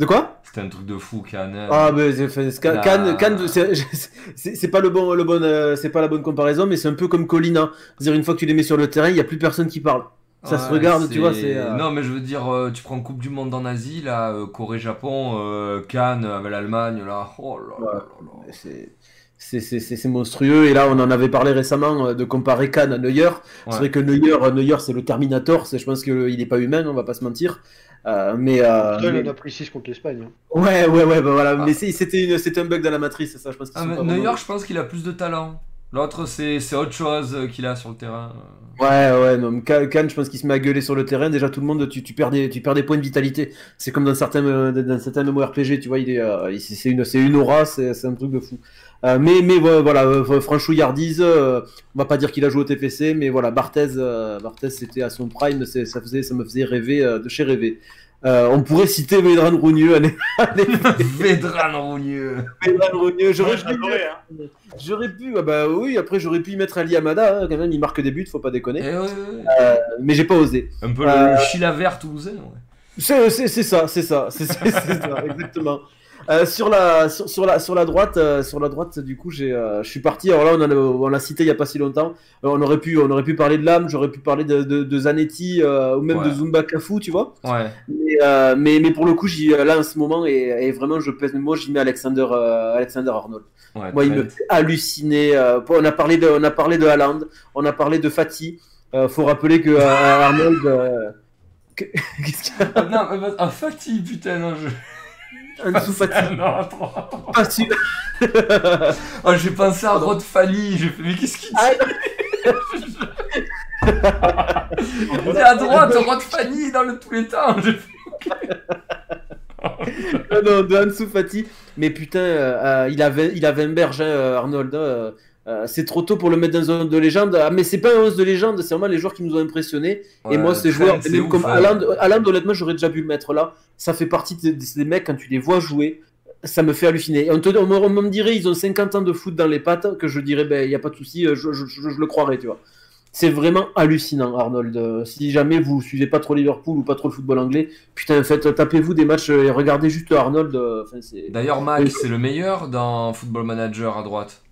De quoi? C'était un truc de fou, Cannes. Ah mais c'est- La- Cannes, [laughs] pas le bon, le bon, c'est pas la bonne comparaison, mais c'est un peu comme Colina. C'est-à-dire une fois que tu les mets sur le terrain, il y a plus personne qui parle. Ça se Ouais, regarde, tu vois, c'est, euh, Non, mais je veux dire, euh, tu prends Coupe du Monde en Asie, là, euh, Corée-Japon, euh, Cannes avec l'Allemagne, là. Oh là là là là. C'est- C'est c'est- c'est- c'est monstrueux. Et là, on en avait parlé récemment de comparer Cannes à Neuer. C'est Ouais. vrai que Neuer, Neuer c'est le Terminator. C'est- Je pense qu'il n'est pas humain, on va pas se mentir. Euh, mais, euh, il en a pris 6 contre l'Espagne. hein. ouais, ouais, ouais, bah voilà. Ah. Mais c'était une- c'était un bug dans la matrice, ça. Je pense Ah, Neuer, vraiment- je pense qu'il a plus de talent. L'autre, c'est autre chose qu'il a sur le terrain. Ouais, ouais, non, Khan, je pense qu'il se met à gueuler sur le terrain. Déjà, tout le monde, tu, tu perds des, tu perds des points de vitalité. C'est comme dans certains, euh, dans certains MMORPG, tu vois, il est, euh, c'est une, une aura, c'est un truc de fou. Euh, mais, mais voilà, euh, franchouillardise, euh, on va pas dire qu'il a joué au TFC, mais voilà, Barthez, euh, c'était à son prime, ça faisait, ça me faisait rêver euh, de chez rêver. Euh, on pourrait citer Vedran Rougneux, allez, [laughs] allez, Vedran Rougneux. Vedran Rougneux, j'aurais hein. J'aurais pu, ah bah oui, après j'aurais pu y mettre Ali Amada, hein, quand même, il marque des buts, faut pas déconner. Eh ouais, ouais, ouais. Euh, mais j'ai pas osé. Un peu le, Euh, le Chilavert toulousain. ouais. C'est c'est- c'est ça, c'est ça, c'est ça, [laughs] exactement. Euh, sur la sur, sur la sur la droite, euh, sur la droite, du coup, j'ai, euh, je suis parti. Alors là, on a- on l'a cité il y a pas si longtemps. On aurait pu, on aurait pu parler de l'âme. J'aurais pu parler de, de, de Zanetti ou même Ouais. de Zumba Kafu, tu vois. Ouais. Mais, mais mais pour le coup, j'y là en ce moment et, et vraiment, je pèse. Moi, j'y mets Alexander Alexander Arnold. ouais Moi, il me fait halluciner. on a parlé de, on a parlé de Haaland, on a parlé de Fati. Faut rappeler que Arnold. que- [laughs] Qu'est-ce qu'il y a Ah, non, ah, Fatih, putain, non, je. Un dessous. Ah, si. Oh, [laughs] j'ai pensé à Rod Fanny, j'ai fait, mais qu'est-ce qu'il dit Ah, Il est à droite, Rod Fanny dans le, tous les temps. J'ai fait, non, non, de Ansu Fati. Mais putain, euh, euh, il, a 20, il a 20 berges, hein, euh, Arnold. euh, euh, c'est trop tôt pour le mettre dans un 11 de légende. Ah, mais c'est pas un 11 de légende, c'est vraiment les joueurs qui nous ont impressionnés. et moi, ces joueurs, même ouf, comme Haaland, honnêtement, j'aurais déjà pu le mettre là. Ça fait partie des, des mecs, quand tu les vois jouer, ça me fait halluciner. Et on, te, on, me, on me dirait, ils ont 50 ans de foot dans les pattes, que je dirais, ben, il n'y a pas de souci, euh, je, je, je- je le croirais, tu vois. C'est vraiment hallucinant, Arnold. Euh, Si jamais vous suivez pas trop Liverpool ou pas trop le football anglais, putain, faites, tapez-vous des matchs et regardez juste Arnold. euh. D'ailleurs, Mac, c'est le meilleur dans Football Manager à droite.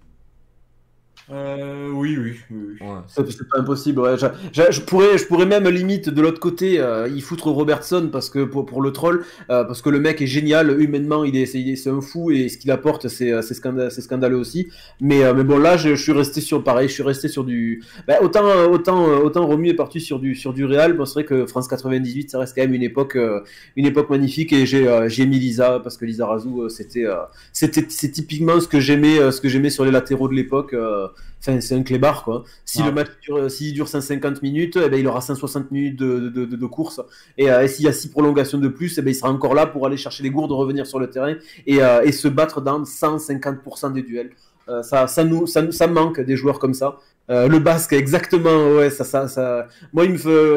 Euh, oui, oui, oui. oui. Ouais. C'est pas impossible. ouais. Je, je- je pourrais, je pourrais même limite de l'autre côté euh, y foutre Robertson parce que pour, pour le troll, euh, parce que le mec est génial humainement, il est, c'est, un fou et ce qu'il apporte c'est, euh, c'est, scanda- c'est scandaleux aussi. Mais, euh, mais bon là, je, je suis resté sur pareil, je suis resté sur du. Ben, autant, euh, autant, autant Romu est parti sur du sur du Real. Bon, c'est vrai que France 98, ça reste quand même une époque, euh, une époque magnifique et j'ai, euh, j'ai mis Lisa parce que Lisa Razou, c'était, euh, c'était, c'est typiquement ce que j'aimais, euh, ce que j'aimais sur les latéraux de l'époque. Euh, Enfin, c'est un clébard, quoi. Si Ah. le match dure, s'il dure 150 minutes, eh ben, il aura 160 minutes de, de, de, de course. Et, euh, et s'il y a 6 prolongations de plus, eh ben, il sera encore là pour aller chercher les gourdes, revenir sur le terrain et, euh, et se battre dans 150% des duels. Euh, ça, ça, nous, ça, nous- ça manque des joueurs comme ça. Euh, le basque, exactement, ouais, ça, ça, ça. Moi, il me fait,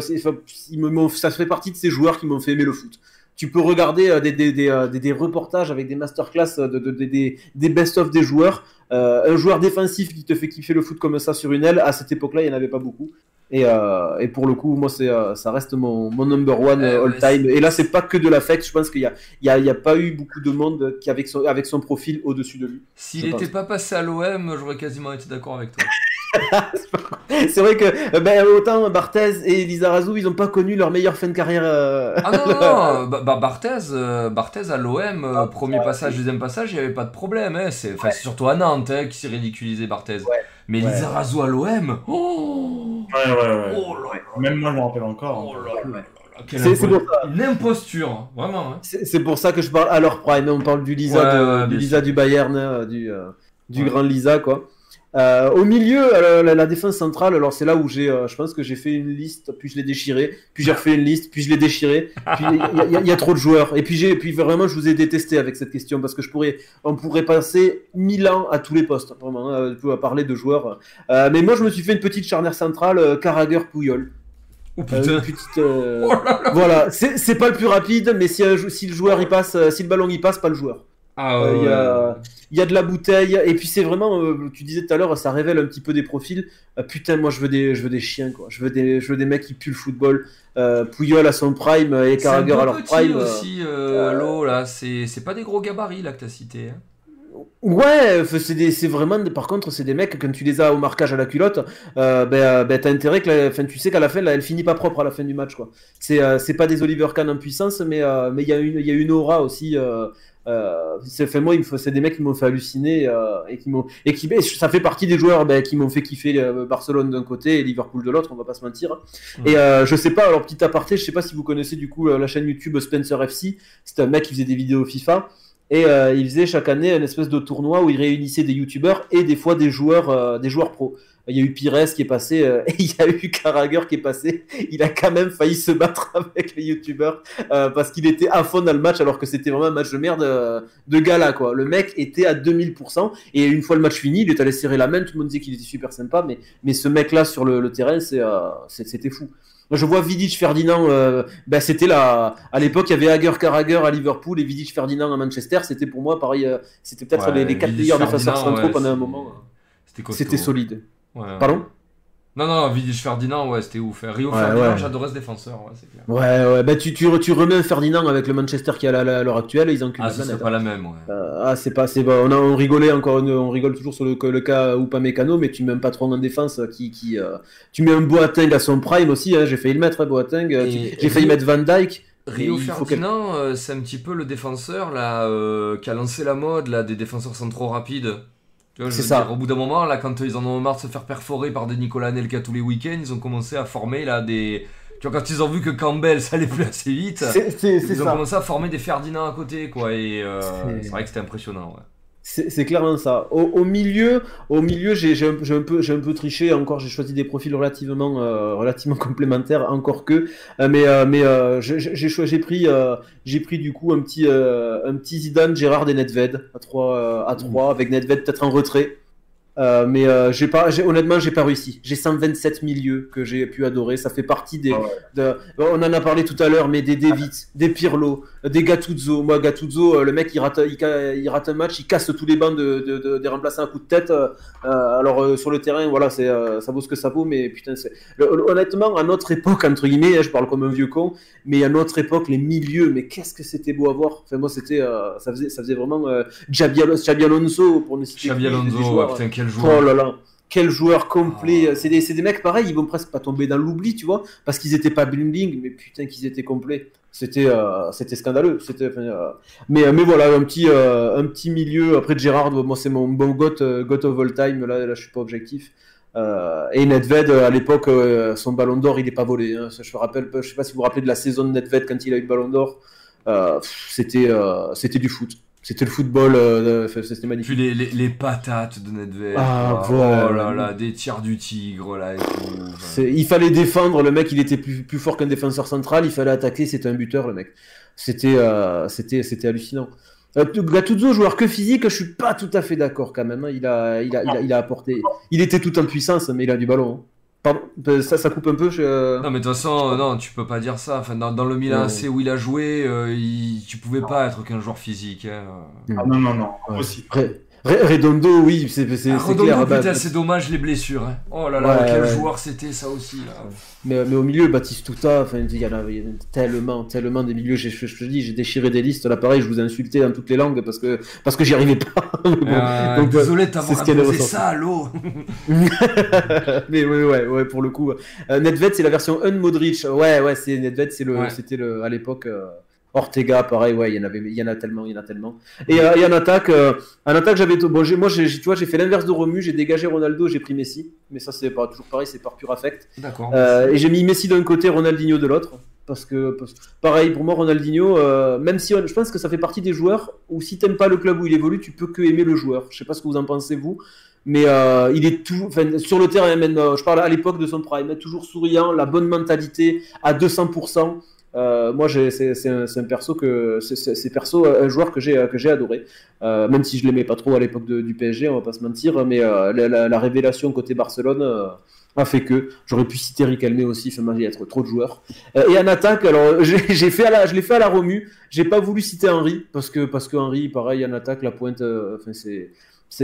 il me, ça fait partie de ces joueurs qui m'ont fait aimer le foot. Tu peux regarder euh, des, des, des, euh, des, des reportages avec des masterclass de, de, de- des, des best-of des joueurs. Euh, un joueur défensif qui te fait kiffer le foot comme ça sur une aile, à cette époque-là, il n'y en avait pas beaucoup. Et, euh, et pour le coup, moi, c'est, euh, ça reste mon, mon number one euh, all-time. Et là, c'est pas que de l'affect. Je pense qu'il n'y a, y a, il y a pas eu beaucoup de monde qui, avec son, avec son profil au-dessus de lui. S'il n'était pas passé à l'OM, j'aurais quasiment été d'accord avec toi. [laughs] [laughs] c'est vrai que euh, ben, autant Barthez et Lizarazu, ils n'ont pas connu leur meilleure fin de carrière. euh, Ah non, non, [laughs] non, bah, bah, Barthez, euh, Barthez à l'OM, euh, premier passage, deuxième passage, il n'y avait pas de problème. Hein. C'est surtout à Nantes hein, qui s'est ridiculisé Barthez. Mais Ouais. Lizarazu à l'OM, oh, Ouais, ouais, ouais. oh là là, Même moi, je me rappelle encore. oh hein. là C'est- pour ça. Une imposture, vraiment. hein. C'est pour ça que je parle à leur prime. On parle du Lisa, Ouais, de- ouais, du, Lisa du Bayern, hein, du, euh, du Ouais. grand Lisa, quoi. Euh, au milieu, la, la défense centrale, alors c'est là où j'ai, euh, je pense que j'ai fait une liste, puis je l'ai déchiré, puis j'ai refait une liste, puis je l'ai déchiré, puis il y, a- y y trop de joueurs. Et puis j'ai, puis vraiment, je vous ai détesté avec cette question parce que je pourrais, on pourrait passer mille ans à tous les postes, vraiment, hein, à parler de joueurs. Euh, mais moi, je me suis fait une petite charnière centrale, euh, Carragher-Pouillol. Oh putain. petite, Oh là là. voilà, c'est pas le plus rapide, mais si, si le joueur il passe, si le ballon il passe, pas le joueur. Ah Euh, ouais, Il y, a, il y a de la bouteille, et puis c'est vraiment, euh, tu disais tout à l'heure, ça révèle un petit peu des profils. Euh, putain, moi je veux des, je veux des chiens, quoi. Je veux des, je veux des mecs qui puent le football. Euh, Pouillol à son prime et Carragher à leur petit prime. aussi, euh, l'eau, là. C'est c'est pas des gros gabarits, là, que t'as cité. hein. Ouais, c'est des- c'est vraiment, par contre, c'est des mecs, quand tu les as au marquage à la culotte, euh, ben, ben, t'as intérêt que, la, enfin, tu sais qu'à la fin, là, elle finit pas propre à la fin du match, quoi. C'est euh, c'est pas des Oliver Kahn en puissance, mais euh, mais il y, a une- il y a une aura aussi. Euh, c'est enfin, moi, il me faut- c'est des mecs qui m'ont fait halluciner euh, et qui m'ont et qui, ça fait partie des joueurs ben, qui m'ont fait kiffer euh, Barcelone d'un côté et Liverpool de l'autre, on va pas se mentir. Et je sais pas, alors petit aparté, je sais pas si vous connaissez du coup la chaîne YouTube Spencer FC, c'est un mec qui faisait des vidéos FIFA. Et il faisait chaque année une espèce de tournoi où il réunissait des youtubeurs et des fois des joueurs, des joueurs pros. Il y a eu Pires qui est passé, euh, et [laughs] il y a eu Carragher qui est passé. Il a quand même failli se battre [laughs] avec les youtubeurs euh, parce qu'il était à fond dans le match alors que c'était vraiment un match de merde euh, de gala quoi. Le mec était à 2000% et une fois le match fini, il est allé serrer la main. Tout le monde disait qu'il était super sympa, mais mais ce mec là sur le, le terrain, euh, c'était fou. Moi, Je vois Vidic Ferdinand, euh, ben c'était la, à l'époque il y avait Hager Carragher à Liverpool et Vidic Ferdinand à Manchester. C'était pour moi pareil, euh, c'était peut-être Ouais, les, les quatre meilleurs défenseurs centraux pendant un moment. C'était costaud. C'était solide. Ouais. Pardon? Non, non, Vidic Ferdinand, ouais, c'était ouf. Rio Ouais, Ferdinand, ouais. j'adorais ce défenseur, ouais, c'est clair. Ouais, ouais, bah tu, tu, tu remets un Ferdinand avec le Manchester qui est à l'heure actuelle, ils enculent Ah, la ce serait planète, pas hein. la même, ouais. Euh, ah, c'est pas, c'est pas, on, a, on rigolait encore, une- on rigole toujours sur le, le cas ou pas mécano, mais tu mets un patron en défense qui, qui euh, tu mets un Boateng à son prime aussi, hein, j'ai failli le mettre, hein, Boateng, j'ai failli Rio- mettre Van Dyke. Rio Ferdinand, euh, c'est un petit peu le défenseur là qui a lancé la mode là des défenseurs centraux rapides. Tu vois, je C'est veux ça. dire, au bout d'un moment, là, quand ils en ont marre de se faire perforer par des Nicolas Anelka tous les week-ends, ils ont commencé à former là des. Tu vois, quand ils ont vu que Campbell [laughs] ça allait plus assez vite, ils ont ça. commencé à former des Ferdinand à côté, quoi. Et euh, C'est- c'est vrai que c'était impressionnant, ouais. C'est clairement ça. Au, milieu, au milieu, j'ai un, peu, un peu triché. Encore, j'ai choisi des profils relativement, euh, relativement [laughs] complémentaires, encore que. Euh, mais, euh, j'ai pris, pris du coup un petit, un petit Zidane, Gérard et Nedved à 3 à 3 avec Nedved peut-être en retrait. Euh, mais euh, j'ai pas, j'ai- honnêtement, j'ai pas réussi. J'ai 127 milieux que j'ai pu adorer. Ça fait partie des. Ah ouais. de- on en a parlé tout à l'heure, mais des Davids, des Pirlo, des Gattuso. Moi, Gattuso, euh, le mec, il rate, il, rate un match, il casse tous les bancs de, de- de- des remplaçants à coup de tête. Euh, euh, alors euh, sur le terrain, voilà, c'est, euh, ça vaut ce que ça vaut, mais putain, c'est honnêtement, à notre époque entre guillemets, hein, je parle comme un vieux con, mais à notre époque, les milieux, mais qu'est-ce que c'était beau à voir. Enfin, moi, c'était, euh, ça faisait, ça faisait vraiment euh, Xabi Alonso pour ne citer des- des Alonso, joueurs, ouais, putain, quel Oh joueur. là là, quel joueur complet. Ah. C'est des, des mecs pareils, ils vont presque pas tomber dans l'oubli, tu vois, parce qu'ils étaient pas bling bling, mais putain qu'ils étaient complets. C'était, euh, c'était scandaleux. C'était, euh, mais, mais voilà, un petit, euh, un petit milieu. Après Gérard, moi c'est mon bon goth, euh, goth of all time. Là, là, je suis pas objectif. Euh, et Nedved, euh, à l'époque, euh, son ballon d'or, il est pas volé. hein. Je me rappelle, je sais pas si vous vous rappelez de la saison de Nedved quand il a eu le ballon d'or. Euh, c'était, euh, c'était du foot. C'était le football. euh, c'était magnifique. Puis les, les, les patates de Nedved. Ah, voilà. Oh là là, des tirs du tigre là et tout. Enfin, Il fallait défendre, le mec il était plus, plus fort qu'un défenseur central, il fallait attaquer, c'était un buteur le mec. C'était euh, c'était hallucinant. Euh, Gattuso, joueur que physique, je suis pas tout à fait d'accord quand même. hein. Il, a, il, a, il, a, il a apporté. Il était tout en puissance, mais il a du ballon. hein. Pardon, euh, ça, ça coupe un peu. je- Non mais de toute façon, euh, non, tu peux pas dire ça. Enfin, dans, dans le Milan. AC où il a joué, euh, il- tu pouvais pas être qu'un joueur physique. Hein. Ah non, non, non, Ouais. Redondo, oui, c'est Ah, Redondo, clair. putain, bah, c'est dommage les blessures. hein. Oh là là, Ouais, quel ouais. joueur c'était ça aussi. Là. Mais, mais au milieu, Batistuta, enfin, il y en a il y en a tellement, tellement des milieux. J'ai- Je, je te dis, j'ai déchiré des listes. Là, pareil, je vous ai insulté dans toutes les langues parce que, parce que j'y arrivais pas. [laughs] Bon, Euh, donc, désolé de t'avoir imposé ça, allô [laughs] mais ouais, ouais, ouais, pour le coup. Euh, Nedved, c'est la version Unmodric. Ouais, ouais, c'est Nedved, c'est le, Ouais. c'était le, à l'époque. euh, Ortega, pareil, ouais, il y en avait, il y en a tellement, il y en a tellement. Et, euh, et en attaque, euh, en attaque, j'avais, bon, moi, tu vois, j'ai fait l'inverse de Romu, j'ai dégagé Ronaldo, j'ai pris Messi, mais ça c'est pas toujours pareil, c'est par pur affect. D'accord. Euh, et j'ai mis Messi d'un côté, Ronaldinho de l'autre. Parce que, parce que- pareil, pour moi, Ronaldinho, euh, même si on- je pense que ça fait partie des joueurs où si t'aimes pas le club où il évolue, tu peux que aimer le joueur. Je sais pas ce que vous en pensez, vous. Mais euh, il est enfin, sur le terrain, même, euh, je parle à l'époque de son prime, toujours souriant, la bonne mentalité à 200%. Euh, moi, c'est un, perso que c'est- perso un joueur que j'ai que j'ai adoré, Euh, même si je l'aimais pas trop à l'époque du PSG, on va pas se mentir, mais euh, la, la- la révélation côté Barcelone euh, a fait que j'aurais pu citer Riquelme aussi, enfin, il y a trop, de joueurs. Euh, et en attaque, alors [laughs] j'ai fait je l'ai fait à la Romu, j'ai pas voulu citer Henry parce que parce que Henry, pareil en attaque, la pointe, euh, enfin c'est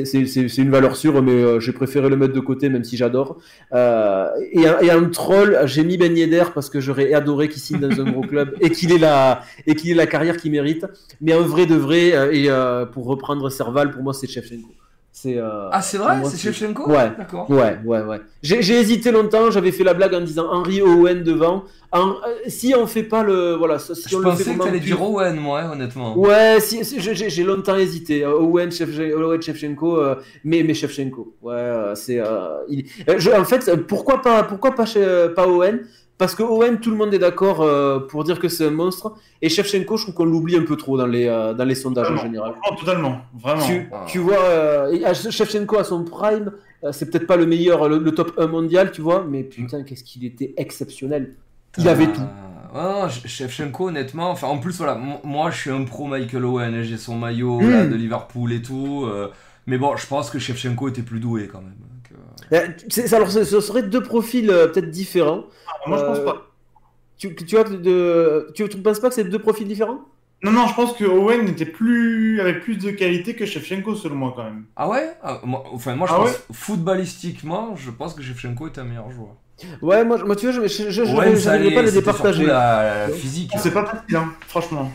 c'est- une valeur sûre, mais euh, j'ai préféré le mettre de côté, même si j'adore. Euh, et, un- troll, j'ai mis Ben Yedder parce que j'aurais adoré qu'il signe dans un gros club et qu'il ait la et qu'il la carrière qu'il mérite. Mais un vrai de vrai, euh, et pour reprendre Serval, pour moi c'est Shevchenko. C'est euh, Ah, c'est vrai? C'est Shevchenko? Ouais. D'accord. Ouais, ouais, ouais. J'ai hésité longtemps, j'avais fait la blague en disant Henry Owen devant. En- euh, si on fait pas le. Voilà, si Je on le fait pensais que t'allais pur- dire Owen, moi, hein, honnêtement. Ouais, si, si, j'ai- longtemps hésité. Euh, Owen, Shevchenko, euh, mais, mais Shevchenko. Ouais, c'est. il- je- en fait, pourquoi pas, pourquoi pas Owen? Parce que Owen, tout le monde est d'accord euh, pour dire que c'est un monstre. Et Shevchenko, je trouve qu'on l'oublie un peu trop dans les, euh, dans les sondages en général. Oh, totalement, vraiment. Tu, Ah. tu vois, euh, ah, Shevchenko à son prime, euh, c'est peut-être pas le meilleur, le, le top 1 mondial, tu vois, mais putain, qu'est-ce qu'il était exceptionnel. Il avait tout. Ah, non, Sh- Shevchenko, honnêtement, enfin en plus, voilà, moi je suis un pro Michael Owen, hein, j'ai son maillot Mm. là, de Liverpool et tout. euh, mais bon, je pense que Shevchenko était plus doué quand même. donc, euh, Euh, c'est- alors, ce, ce serait deux profils euh, peut-être différents. Ah, Moi, je pense Euh, pas. Tu, tu vois, de, tu, tu ne penses pas que c'est deux profils différents? Non, non, je pense que Owen était plus, avait plus de qualité que Shevchenko, selon moi, quand même. Ah ouais? Ah, moi, Enfin, moi je Ah pense, ouais? footballistiquement, je pense que Shevchenko est un meilleur joueur. Ouais, moi, moi tu vois, je allait, pas à les départager. la, la physique. C'est pas facile, hein, franchement.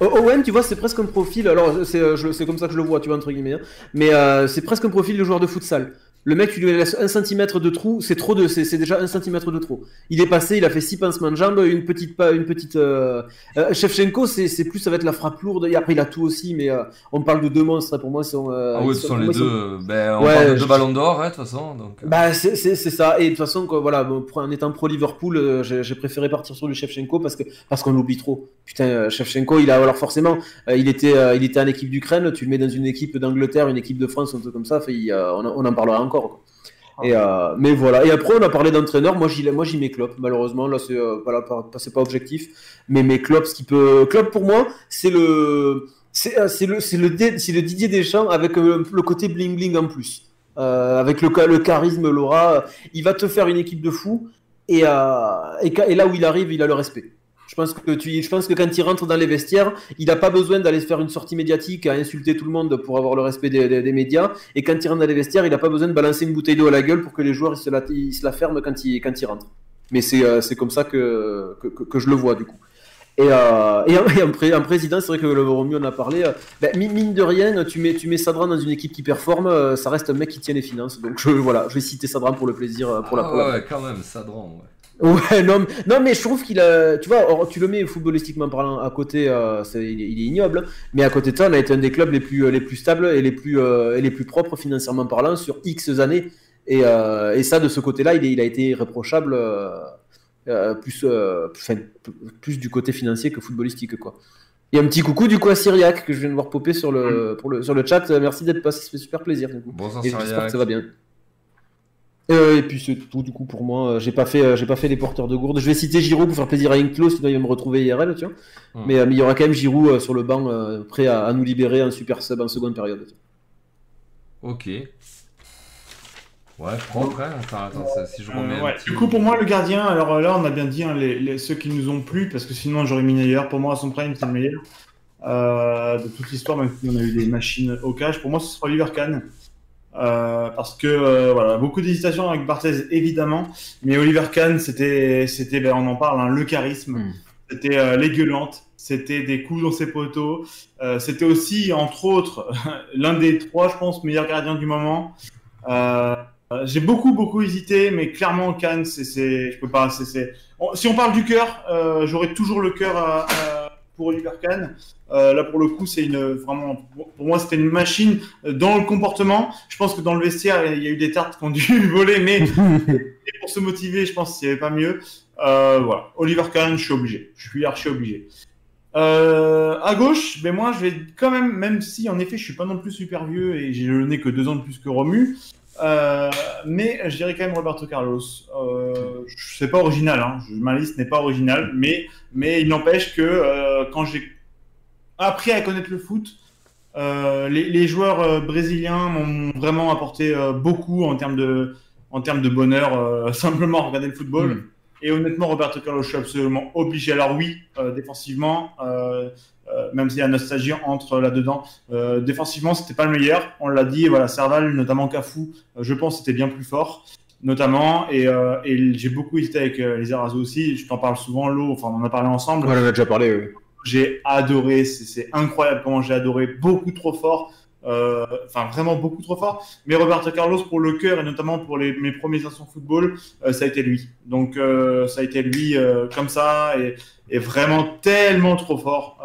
Owen, tu vois, c'est presque un profil. Alors, c'est euh, comme ça que je le vois, tu vois, entre guillemets. hein. Mais euh, c'est presque un profil de joueur de futsal. Le mec, tu lui laisses un centimètre de trou, c'est trop de, c'est déjà un centimètre de trop. Il est passé, il a fait six pincements de jambes, une petite, pas, une petite. Euh... euh, Shevchenko, c'est plus, ça va être la frappe lourde. Et après, il a tout aussi, mais euh, on parle de deux monstres. Pour moi, ils sont. Ah ils ce sont- les moi, ils sont- deux. Ben, on Ouais, parle de je- deux ballons d'or, hein, de toute façon. Donc. Bah c'est ça et de toute façon quoi, voilà bon, en étant pro Liverpool j'ai préféré partir sur du Shevchenko parce que parce qu'on l'oublie trop putain Shevchenko il a alors forcément il était il était en équipe d'Ukraine tu le mets dans une équipe d'Angleterre une équipe de France un truc comme ça fait, il, on, en- on en parlera encore quoi. Et, euh, mais voilà. Et après on a parlé d'entraîneur. Moi j'y moi j'y mets Klopp malheureusement. Là c'est euh, voilà pas, pas- c'est pas objectif. Mais mais Klopp ce qui peut Klopp pour moi c'est le c'est euh, c'est le c'est le Didier Deschamps avec euh, le côté bling bling en plus. Avec le, le charisme, l'aura, il va te faire une équipe de fous et, et là où il arrive, il a le respect. Je pense que tu, je pense que quand il rentre dans les vestiaires, il n'a pas besoin d'aller se faire une sortie médiatique à insulter tout le monde pour avoir le respect des, des- des médias. Et quand il rentre dans les vestiaires, il n'a pas besoin de balancer une bouteille d'eau à la gueule pour que les joueurs ils se la, ils se la ferment quand il, quand il rentre. Mais c'est euh, c'est comme ça que, que, je le vois du coup. Et, euh, et, un, et un pré- un président, c'est vrai que le Romu en a parlé. euh, ben, mi- mine de rien, tu mets, tu mets Sadran dans une équipe qui performe, euh, ça reste un mec qui tient les finances. Donc je, voilà, je vais citer Sadran pour le plaisir, pour la, Ah pour la- ouais, ouais, quand même, Sadran. Ouais. Ouais, non, mais- non, mais je trouve qu'il a. Tu vois, tu le mets footballistiquement parlant à côté, euh, il, est, il est ignoble, mais à côté de ça, on a été un des clubs les plus, euh, les plus stables et les plus, euh, et les plus propres financièrement parlant sur X années. Et, euh, et ça, de ce côté-là, il, a été irréprochable, euh, plus, plus, enfin, plus du côté financier que footballistique, quoi. Et un petit coucou du coup à Syriac que je viens de voir popper sur le, pour le, sur le chat. Merci d'être passé, ça fait super plaisir. Bonsoir, Et j'espère Syriac. que ça va bien. Euh, et puis c'est tout du coup pour moi. Euh, J'ai pas fait, euh, j'ai pas fait les porteurs de gourde. Je vais citer Giroud pour faire plaisir à Inklo, sinon il va me retrouver IRL, tu vois. Hmm. Mais, euh, mais il y aura quand même Giroud sur le banc, prêt à, à nous libérer un super sub en seconde période. tu vois. Ok. Ouais, propre, hein. Attends, attends, ça, si je remets. Euh, un ouais. petit- Du coup, pour moi, le gardien, alors là, on a bien dit hein, les, les- ceux qui nous ont plu, parce que sinon, j'aurais mis ailleurs. Pour moi, à son prime, c'est le meilleur euh, de toute l'histoire, même si on a eu des machines au cage. Pour moi, ce sera Oliver Kahn. Euh, parce que euh, voilà, beaucoup d'hésitations avec Barthez évidemment, mais Oliver Kahn, c'était, c'était, ben, on en parle, hein, le charisme, Mm. c'était euh, les gueulantes, c'était des coups dans ses poteaux, c'était aussi entre autres [laughs] l'un des trois, je pense, meilleurs gardiens du moment. J'ai beaucoup, beaucoup hésité, mais clairement, Cannes, c'est, c'est, je peux pas, c'est, c'est... on- si on parle du cœur, j'aurais toujours le cœur à- à- pour Oliver Kahn. Euh, là, pour le coup, c'est une, vraiment, pour moi, c'était une machine dans le comportement. Je pense que dans le vestiaire, il y a eu des tartes qui ont dû [laughs] voler, mais [laughs] pour se motiver, je pense qu'il n'y avait pas mieux. Euh, voilà, Oliver Kahn, je suis obligé. Je suis archi obligé. Euh, à gauche, ben moi, je vais quand même, même si en effet, je suis pas non plus super vieux et j'ai le nez que deux ans de plus que Romu, euh, mais je dirais quand même Roberto Carlos. Euh, c'est pas original, hein. Ma liste n'est pas originale, mais mais il n'empêche que euh, quand j'ai appris à connaître le foot, euh, les, les joueurs brésiliens m'ont vraiment apporté beaucoup en termes de en termes de bonheur, [laughs] simplement regarder le football. Mm. Et honnêtement, Roberto Carlos, je suis absolument obligé. Alors oui, défensivement, même s'il y a nostalgie entre là-dedans, euh, défensivement, c'était pas le meilleur. On l'a dit, voilà, Serval, notamment Cafu, euh, je pense, c'était bien plus fort, notamment. Et, euh, et j'ai beaucoup hésité avec euh, les Arazo aussi. Je t'en parle souvent, Lo, enfin, on en a parlé ensemble. on en a déjà parlé. oui. J'ai adoré, c'est c'est incroyable comment j'ai adoré, beaucoup trop fort. Euh, Enfin, vraiment beaucoup trop fort. Mais Roberto Carlos, pour le cœur et notamment pour les, mes premiers instants football, euh, ça a été lui. Donc, euh, ça a été lui comme ça et, et vraiment tellement trop fort.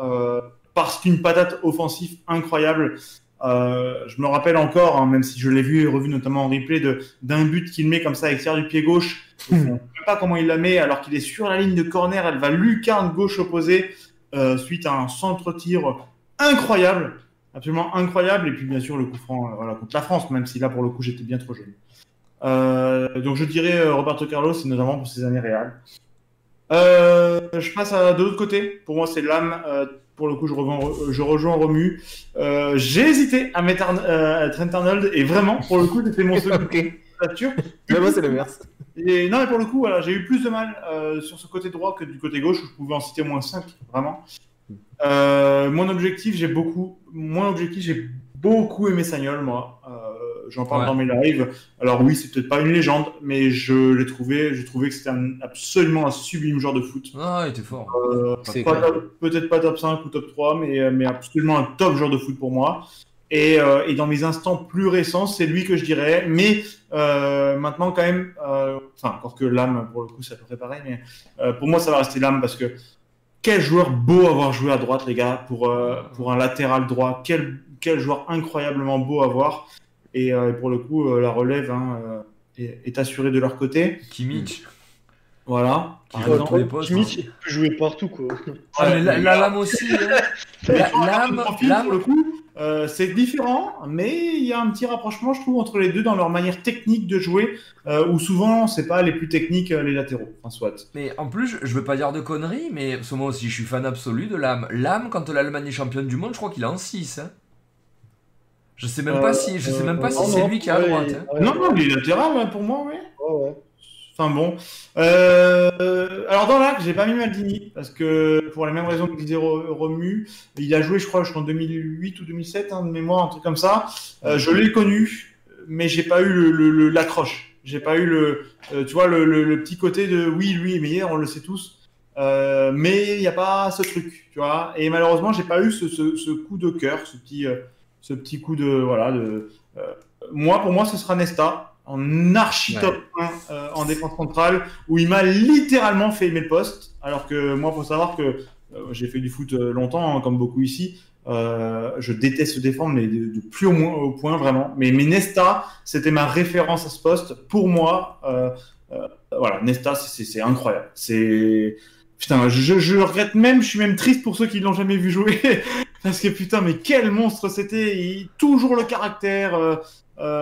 Parce qu'une patate offensive incroyable. Euh, je me rappelle encore, hein, même si je l'ai vu et revu notamment en replay, d'un but qu'il met comme ça avec du pied gauche. Je ne sais pas comment il la met alors qu'il est sur la ligne de corner. Elle va lucarne gauche opposée euh, suite à un centre-tir incroyable, absolument incroyable. Et puis bien sûr le coup franc euh, voilà, contre la France, même si là pour le coup j'étais bien trop jeune. Euh, donc je dirais euh, Roberto Carlos, et notamment pour ses années réelles. Euh, je passe à, de l'autre côté. Pour moi, c'est l'âme. Euh, pour le coup, je, rejoins, je rejoins Romu. J'ai hésité à mettre Trent Arnold et vraiment, pour le coup, c'était mon second. [laughs] Mais moi, c'est l'inverse. Et non, mais pour le coup, voilà, j'ai eu plus de mal euh, sur ce côté droit que du côté gauche où je pouvais en citer au moins 5, vraiment. Euh, mon objectif, j'ai beaucoup, mon objectif, j'ai beaucoup aimé Sagnol, moi. Euh, J'en parle Ouais. dans mes lives. Alors oui, c'est peut-être pas une légende, mais je l'ai trouvé, j'ai trouvé que c'était un- absolument un sublime joueur de foot. Ah, il était fort. Euh, Peut-être pas top 5 ou top 3, mais, mais absolument un top joueur de foot pour moi. Et, euh, et dans mes instants plus récents, c'est lui que je dirais. Mais euh, maintenant, quand même, euh, enfin, encore que l'âme, pour le coup, ça peut pareil, mais euh, pour moi, ça va rester l'âme parce que quel joueur beau avoir joué à droite, les gars, pour, euh, pour un latéral droit. Quel, quel joueur incroyablement beau à voir. Et, euh, et pour le coup, euh, la relève hein, euh, est, est assurée de leur côté. Kimmich, Voilà. qui Par joue à exemple. tous les postes. Kimmich, il peut jouer partout, quoi. Ah, mais la, la lame aussi. hein. La- L'âme, Le profil, l'âme, pour le coup, euh, c'est différent, mais il y a un petit rapprochement, je trouve, entre les deux dans leur manière technique de jouer, euh, où souvent, c'est pas les plus techniques, euh, les latéraux. Enfin, soit. Mais en plus, je- veux pas dire de conneries, mais parce que moi aussi, je suis fan absolu de l'âme. L'âme, quand l'Allemagne est championne du monde, je crois qu'il est en 6. Hein. Je sais même Euh, pas si, je sais même pas euh, si c'est lui qui est à droite. ouais, hein. ouais, Non, non, il est latéral, hein, pour moi, oui. ouais, ouais. Bon. Euh, alors dans l'arc, j'ai pas mis Maldini parce que pour les mêmes raisons que disait Ro- Romu, il a joué, je crois, jusqu'en 2008 ou 2007, hein, de mémoire, un truc comme ça. Euh, je l'ai connu, mais j'ai pas eu l'accroche. J'ai pas eu le, euh, tu vois, le, petit côté de oui, lui est meilleur, on le sait tous. Mais il n'y a pas ce truc, tu vois. Et malheureusement, j'ai pas eu ce, coup de cœur, ce petit, ce petit coup de voilà. De, moi, pour moi, ce sera Nesta en archi Ouais. top 1 euh, en défense centrale où il m'a littéralement fait aimer le poste. Alors que moi, faut savoir que euh, j'ai fait du foot euh, longtemps, hein, comme beaucoup ici. Euh, je déteste se défendre, mais de, de plus au, moins, au point vraiment. Mais, mais Nesta, c'était ma référence à ce poste. Pour moi, voilà, Nesta, c'est- incroyable. C'est putain, je, je regrette même, je suis même triste pour ceux qui l'ont jamais vu jouer, [laughs] parce que putain, mais quel monstre c'était. Il- Toujours le caractère, euh,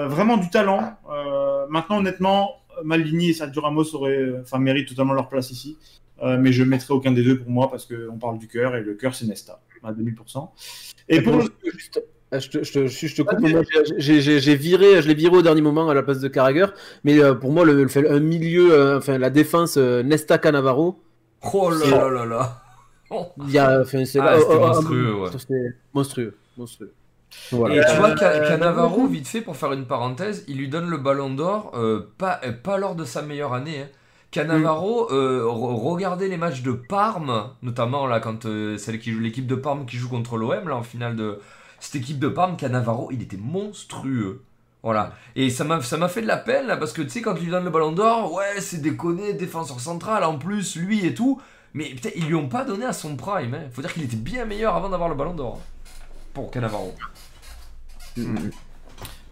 vraiment du talent. Euh, maintenant, honnêtement, Maldini et Sergio Ramos auraient, enfin, méritent totalement leur place ici. Euh, mais je mettrai aucun des deux pour moi parce qu'on parle du cœur et le cœur c'est Nesta à 2000%. Et pour le... Juste- Je te, je te- je te coupe, j'ai- viré, je l'ai viré au dernier moment à la place de Carragher, mais euh, pour moi, le, le- un milieu, euh, enfin la défense euh, Nesta Canavaro, Oh là là là là. Il y a, enfin c'est Ah, monstrueux, ouais. c'était monstrueux, Et tu vois, Euh, Ca- Cannavaro, non, [laughs] vite fait, pour faire une parenthèse, il lui donne le ballon d'or, euh, pas, euh, pas lors de sa meilleure année. hein. Cannavaro, euh, re- regardez les matchs de Parme, notamment là, quand euh, celle qui joue l'équipe de Parme qui joue contre l'OM, là, en finale de cette équipe de Parme, Cannavaro, il était monstrueux. Voilà. Et ça m'a ça m'a fait de la peine, là, parce que tu sais, quand il lui donne le ballon d'or, ouais, c'est déconné, défenseur central, en plus, lui et tout. Mais putain, ils lui ont pas donné à son prime. Hein. Faut dire qu'il était bien meilleur avant d'avoir le ballon d'or. Pour Cannavaro.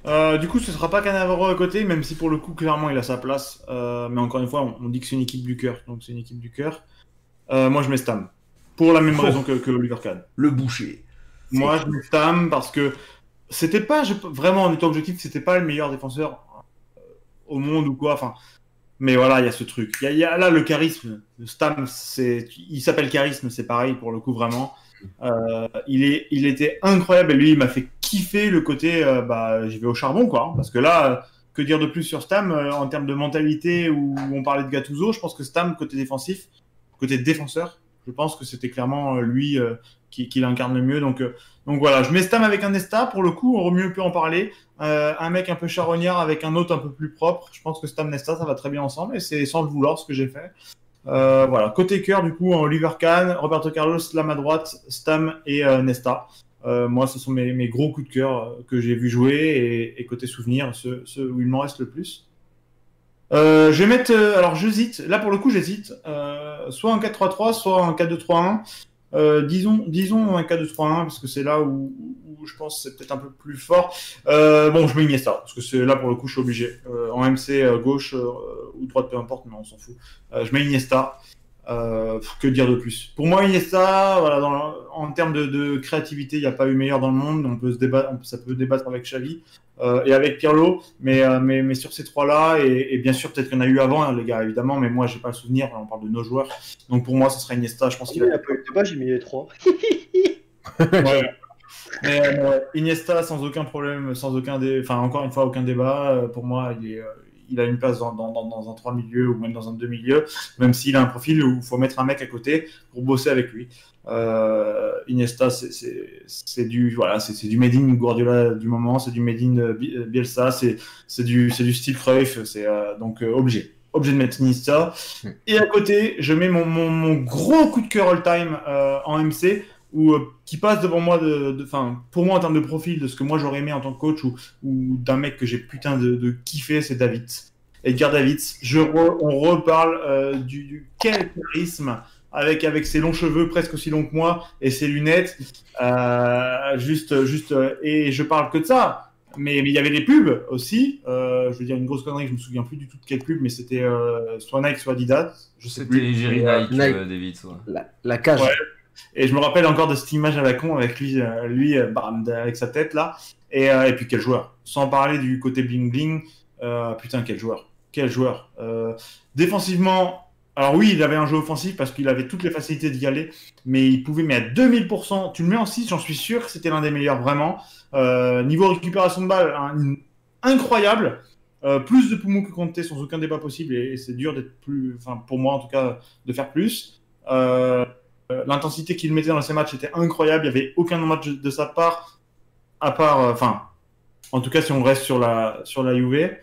Euh, du coup, ce sera pas Cannavaro à côté, même si pour le coup, clairement, il a sa place. Euh, mais encore une fois, on, on dit que c'est une équipe du cœur, donc c'est une équipe du cœur. Euh, moi, je mets Stam. Pour la même Oh. raison que, que Oliver Kahn. Le boucher. Moi, je mets Stam parce que c'était pas, je- vraiment, en étant objectif, c'était pas le meilleur défenseur au monde ou quoi. Enfin, mais voilà, il y a ce truc. Il y a, il y a là le charisme. Le Stam, c'est, il s'appelle charisme, c'est pareil pour le coup vraiment. Euh, il est, il était incroyable et lui, il m'a fait kiffer le côté, euh, bah, j'y vais au charbon quoi. Parce que là, que dire de plus sur Stam euh, en termes de mentalité où on parlait de Gattuso, je pense que Stam côté défensif, côté défenseur, je pense que c'était clairement lui qui, l'incarne le mieux. Donc, donc voilà, je mets Stam avec un Nesta. Pour le coup, on mieux peut en parler. Un mec un peu charognard avec un autre un peu plus propre. Je pense que Stam Nesta, ça va très bien ensemble et c'est sans le vouloir ce que j'ai fait. Euh, voilà, côté cœur, du coup, Oliver Kahn, Roberto Carlos, Slam à droite, Stam et euh, Nesta. Euh, moi, ce sont mes, gros coups de cœur euh, que j'ai vu jouer et, côté souvenir, ceux, ceux où il m'en reste le plus. Je vais mettre. alors, j'hésite. Là, pour le coup, j'hésite. Soit en 4-3-3, soit en 4-2-3-1. Euh, disons, disons un 4-2-3-1 parce que c'est là où, je pense c'est peut-être un peu plus fort. Bon, je mets Iniesta, parce que c'est là pour le coup, je suis obligé. En MC, gauche ou droite, peu importe, mais on s'en fout. Euh, je mets Iniesta. Euh, que dire de plus? Pour moi, Iniesta, voilà, dans- en termes de, de créativité, il n'y a pas eu meilleur dans le monde. On peut se débattre, on- ça peut débattre avec Xavi euh, et avec Pirlo, mais, euh, mais, mais sur ces trois-là, et, et bien sûr, peut-être qu'il y en a eu avant, hein, les gars, évidemment, mais moi, j'ai pas le souvenir. On parle de nos joueurs, donc pour moi, ce serait Iniesta. Je pense Il qu'il n'y a a pas eu de débat, j'ai mis les trois. [laughs] Ouais. Mais Iniesta sans aucun problème, sans aucun dé... enfin encore une fois aucun débat. pour moi, il, est, il a une place dans, dans, dans, dans un 3 milieu ou même dans un 2 milieu, même s'il a un profil où il faut mettre un mec à côté pour bosser avec lui. Euh, Iniesta, c'est- du voilà, c'est du made in Guardiola du moment, c'est du made in euh, euh, Bielsa, c'est du c'est du style Cruyff, c'est euh, donc euh, obligé. Obligé de mettre Iniesta. Et à côté, je mets mon, mon, mon gros coup de cœur all-time euh, en MC, ou euh, qui passe devant moi, de, de- enfin, pour moi en termes de profil, de ce que moi j'aurais aimé en tant que coach, ou, ou d'un mec que j'ai putain de, de kiffé, c'est David. Edgar Davids. Je re- on reparle euh, du, du quel charisme avec, avec ses longs cheveux presque aussi longs que moi et ses lunettes. Euh, juste, juste, et je parle que de ça. Mais mais il y avait des pubs aussi. Euh, je veux dire une grosse connerie, je me souviens plus du tout de quelle pub, mais c'était euh, soit Nike, soit Adidas. Je sais plus. C'était Nike, Nike. euh, David. ouais. La, la cage. Ouais. Et je me rappelle encore de cette image à la con avec lui, euh, lui euh, bam, avec sa tête là. Et, euh, et puis quel joueur. Sans parler du côté bling bling. putain, quel joueur. Quel joueur. Défensivement, alors oui, il avait un jeu offensif parce qu'il avait toutes les facilités d'y aller. Mais il pouvait, mais à 2000%, tu le mets en 6, j'en suis sûr c'était l'un des meilleurs vraiment. Niveau récupération de balle, un- incroyable. Plus de poumons que Conte sans aucun débat possible. Et, et c'est dur d'être plus, enfin pour moi en tout cas, de faire plus. Euh, L'intensité qu'il mettait dans ces matchs était incroyable. Il n'y avait aucun match de sa part, à part, euh, enfin, en tout cas, si on reste sur la, sur la UV.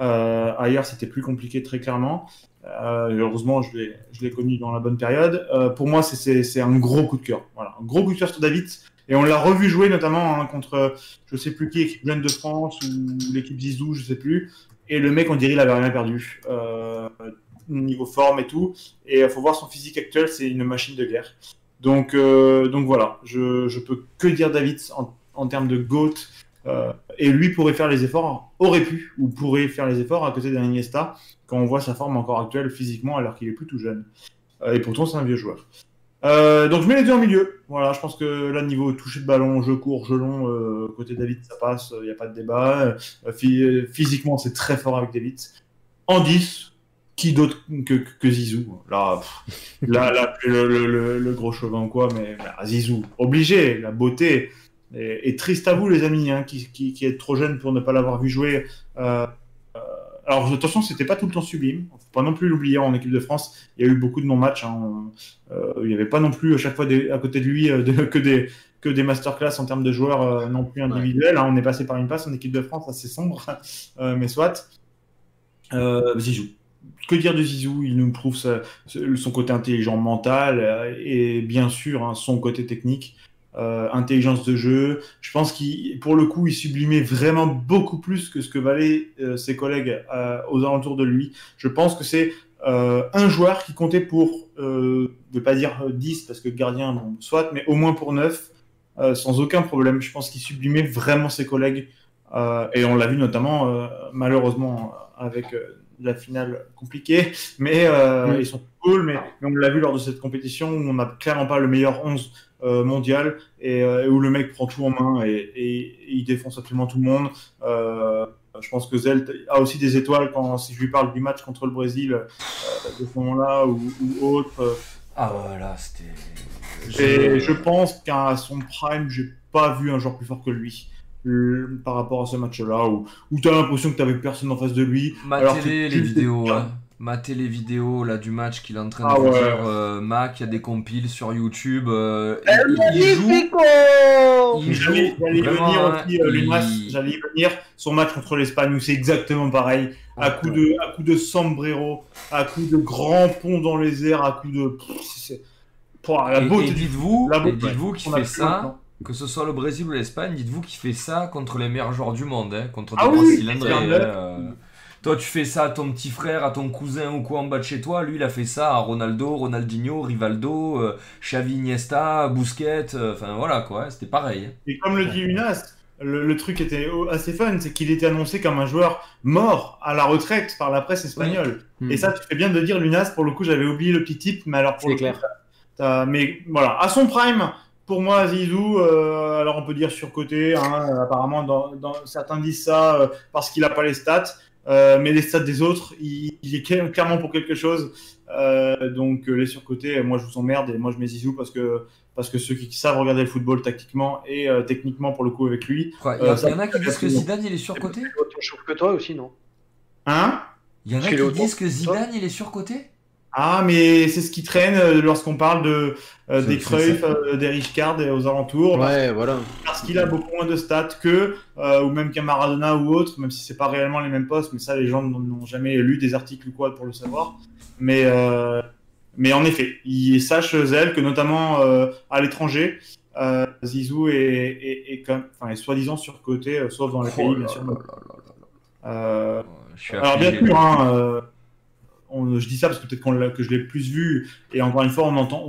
Euh, ailleurs, c'était plus compliqué, très clairement. Euh, heureusement, je l'ai connu dans la bonne période. Euh, pour moi, c'est un gros coup de cœur. Voilà, un gros coup de cœur sur David. Et on l'a revu jouer notamment hein, contre, je sais plus qui, l'équipe jeune de France ou l'équipe Zizou, je sais plus. Et le mec, on dirait, il avait rien perdu. Euh, niveau forme et tout. Et il faut voir son physique actuel, c'est une machine de guerre. Donc, euh, donc voilà, je, je peux que dire David en, en termes de GOAT. Euh, et lui pourrait faire les efforts, aurait pu, ou pourrait faire les efforts à côté d'un quand on voit sa forme encore actuelle physiquement, alors qu'il est plus tout jeune. Euh, et pourtant, c'est un vieux joueur. Euh, donc je mets les deux en milieu. Voilà, je pense que là, niveau toucher de ballon, jeu court, jeu long, euh, côté David, ça passe, il n'y a pas de débat. Euh, phy- physiquement, c'est très fort avec David. En 10, qui d'autre que, que, que Zizou Là, pff, là, là le, le, le, le gros chevin ou quoi, mais bah, Zizou, obligé, la beauté. Et, et triste à vous, les amis, hein, qui, qui, qui êtes trop jeunes pour ne pas l'avoir vu jouer. Euh, euh, alors, attention, c'était pas tout le temps sublime. Faut pas non plus l'oublier en équipe de France. Il y a eu beaucoup de non-matchs. Hein. Euh, il n'y avait pas non plus à chaque fois des, à côté de lui euh, de, que des que des masterclass en termes de joueurs euh, non plus individuels. Hein. On est passé par une passe en équipe de France assez sombre, [laughs] mais soit. Zizou. Que dire de Zizou? Il nous prouve son côté intelligent mental euh, et bien sûr hein, son côté technique. Euh, intelligence de jeu. Je pense qu'il, pour le coup, il sublimait vraiment beaucoup plus que ce que valaient euh, ses collègues aux alentours de lui. Je pense que c'est un joueur qui comptait pour, je ne pas dire 10 parce que gardien, bon, soit, mais au moins pour 9, euh, sans aucun problème. Je pense qu'il sublimait vraiment ses collègues. Et on l'a vu notamment, malheureusement, avec la finale compliquée, mais euh, Oui. ils sont cool, mais, mais on l'a vu lors de cette compétition où on n'a clairement pas le meilleur 11 euh, mondial et, euh, et où le mec prend tout en main et, et- et il défonce absolument tout le monde. Je pense que Zelt a aussi des étoiles quand si je lui parle du match contre le Brésil de ce moment-là ou, ou autre. Ah voilà, c'était. et je pense qu'à son prime, j'ai pas vu un joueur plus fort que lui. Euh, Par rapport à ce match-là, où, où tu as l'impression que tu avais personne en face de lui. que les, vidéos, hein. Matez les vidéos là, du match qu'il est en train de Ah ouais. dire. euh, Mac, il y a des compiles sur YouTube. euh, il, il joue. Magnifico Il joue J'allais venir il- venir. Son match contre l'Espagne, où c'est exactement pareil. À coup, de, à coup de sombrero, à coup de grand pont dans les airs, à coup de. Pff, Pouah, la Et, beauté et du- dites-vous, la et beauté, dites-vous qu'il fait ça. Que ce soit le Brésil ou l'Espagne, dites-vous qu'il fait ça contre les meilleurs joueurs du monde, hein, contre des Ah oui, euh, toi, tu fais ça à ton petit frère, à ton cousin ou quoi en bas de chez toi. Lui, il a fait ça à Ronaldo, Ronaldinho, Rivaldo, euh, Xavi, Iniesta, Busquets. euh, Enfin, voilà, quoi. C'était pareil. Et comme le dit Unas, le, le truc était assez fun, c'est qu'il était annoncé comme un joueur mort à la retraite par la presse espagnole. Hmm. Et ça, tu fais bien de dire, Lunas, pour le coup, j'avais oublié le petit type, mais alors pour C'est le coup, clair. mais voilà, à son prime, pour moi, Zizou, euh, alors on peut dire surcoté, hein, apparemment, dans, dans- certains disent ça euh, parce qu'il n'a pas les stats, euh, mais les stats des autres, il, il est cla- clairement pour quelque chose. Euh, donc euh, les surcotés, moi je vous emmerde et moi je mets Zizou parce que, parce que ceux qui savent regarder le football tactiquement et euh, techniquement pour le coup avec lui. Il y, Euh, il en a qui disent que Zidane, il est surcoté Autant chaud que toi aussi, non? Hein? Il y en a est qui autant disent que. Zidane, il est surcoté? Ah, mais c'est ce qui traîne euh, lorsqu'on parle de, euh, des Cruyff, euh, des Richcard et aux alentours. Ouais, voilà. parce qu'il a beaucoup moins de stats que, euh, ou même qu'un Maradona ou autre, même si c'est pas réellement les mêmes postes, mais ça, les gens n'ont jamais lu des articles ou quoi pour le savoir. Mais, mais en effet, il sache, Zel, que notamment à l'étranger, Zizou est, est, est comme, enfin, est soi-disant surcoté, sauf dans les Oh pays, bien sûr. là là là là là. Euh, Je suis alors bien affligé. sûr, hein, euh, on- je dis ça parce que peut-être que je l'ai plus vu, et encore une fois, on entend,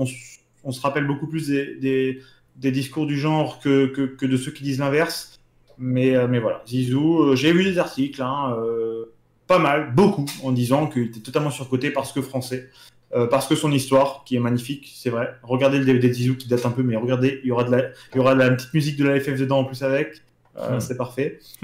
on, se rappelle beaucoup plus des, des, des discours du genre que, que, que de ceux qui disent l'inverse. Mais, euh, mais voilà, Zizou, euh, j'ai vu des articles, hein, euh, pas mal, beaucoup, en disant qu'il était totalement surcoté parce que français, euh, parce que son histoire, qui est magnifique, c'est vrai. Regardez le DVD de Zizou qui date un peu, mais regardez, il y aura de la, il y aura de la petite musique de la FF dedans en plus avec, Euh, Hmm. c'est parfait. [laughs]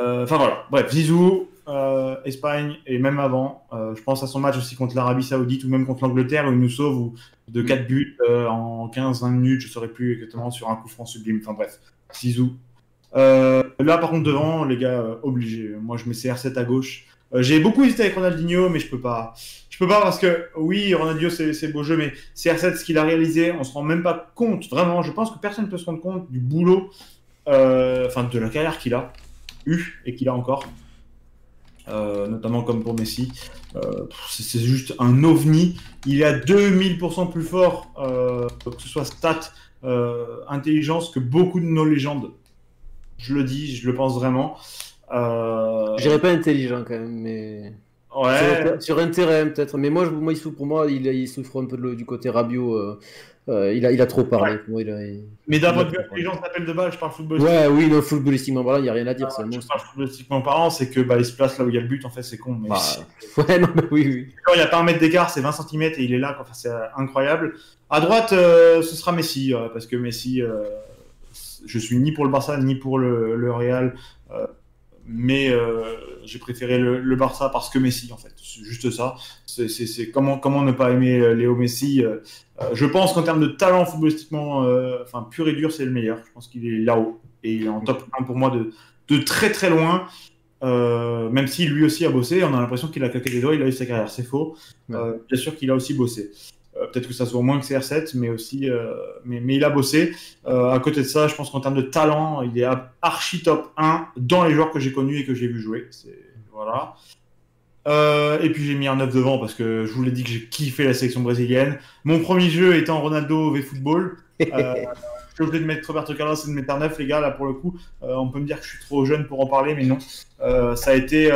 Enfin voilà, bref, Zizou, euh, Espagne et même avant, euh, je pense à son match aussi contre l'Arabie Saoudite ou même contre l'Angleterre où il nous sauve ou, de 4 buts euh, en 15-20 minutes, je saurais plus exactement sur un coup franc sublime. Enfin bref, Zizou. Là par contre devant, les gars, euh, obligé. Moi je mets CR7 à gauche. J'ai beaucoup hésité avec Ronaldinho, mais je peux pas. Je peux pas parce que oui, Ronaldinho c'est beau jeu, mais CR7 ce qu'il a réalisé, on se rend même pas compte. Vraiment, je pense que personne ne peut se rendre compte du boulot, enfin de la carrière qu'il a eu et qu'il a encore. Euh, notamment comme pour Messi. Euh, c'est juste un ovni. Il est à 2000% plus fort, euh, que ce soit stat, intelligence, que beaucoup de nos légendes. Je le dis, je le pense vraiment. Euh, Je dirais pas intelligent quand même, mais. ouais, Sur, sur un terrain peut-être. Mais moi, je, moi il souffre, pour moi, il, il souffre un peu de du côté Rabiot. euh, euh, il, a, il a trop parlé. Pour moi, il a- il- mais d'un point de vue Ouais. intelligence, appel de balle, je parle football. Ouais, oui, non, footballistiquement parlant, il n'y a rien à dire. un Je parle footballistiquement parlant, c'est que bah, il se place là où il y a le but, en fait, c'est con. Mais Bah, [laughs] ouais, non, mais oui, oui. Quand il n'y a pas un mètre d'écart, c'est 20 cm et il est là. Enfin, c'est euh, incroyable. À droite, euh, ce sera Messi, euh, parce que Messi, je suis ni pour le Barça ni pour le, le Real, mais euh, j'ai préféré le, le Barça parce que Messi, en fait. C'est juste ça. C'est, comment, comment ne pas aimer euh, Léo Messi euh, Je pense qu'en termes de talent footballistiquement, enfin pur et dur, c'est le meilleur. Je pense qu'il est là-haut et il est en top 1 pour moi de, de très très loin. Euh, même si lui aussi a bossé, on a l'impression qu'il a claqué des doigts, il a eu sa carrière, c'est faux. Euh, bien sûr qu'il a aussi bossé. Euh, Peut-être que ça soit moins que CR7, mais aussi, euh, mais, mais il a bossé. Euh, à côté de ça, je pense qu'en termes de talent, il est archi top 1 dans les joueurs que j'ai connus et que j'ai vu jouer. Voilà. Euh, et puis j'ai mis un 9 devant parce que je vous l'ai dit que j'ai kiffé la sélection brésilienne. Mon premier jeu étant Ronaldo V Football. Euh, [laughs] je suis obligé de mettre Roberto Carlos et de mettre un 9, les gars, là pour le coup. Euh, on peut me dire que je suis trop jeune pour en parler, mais non. Ça a été,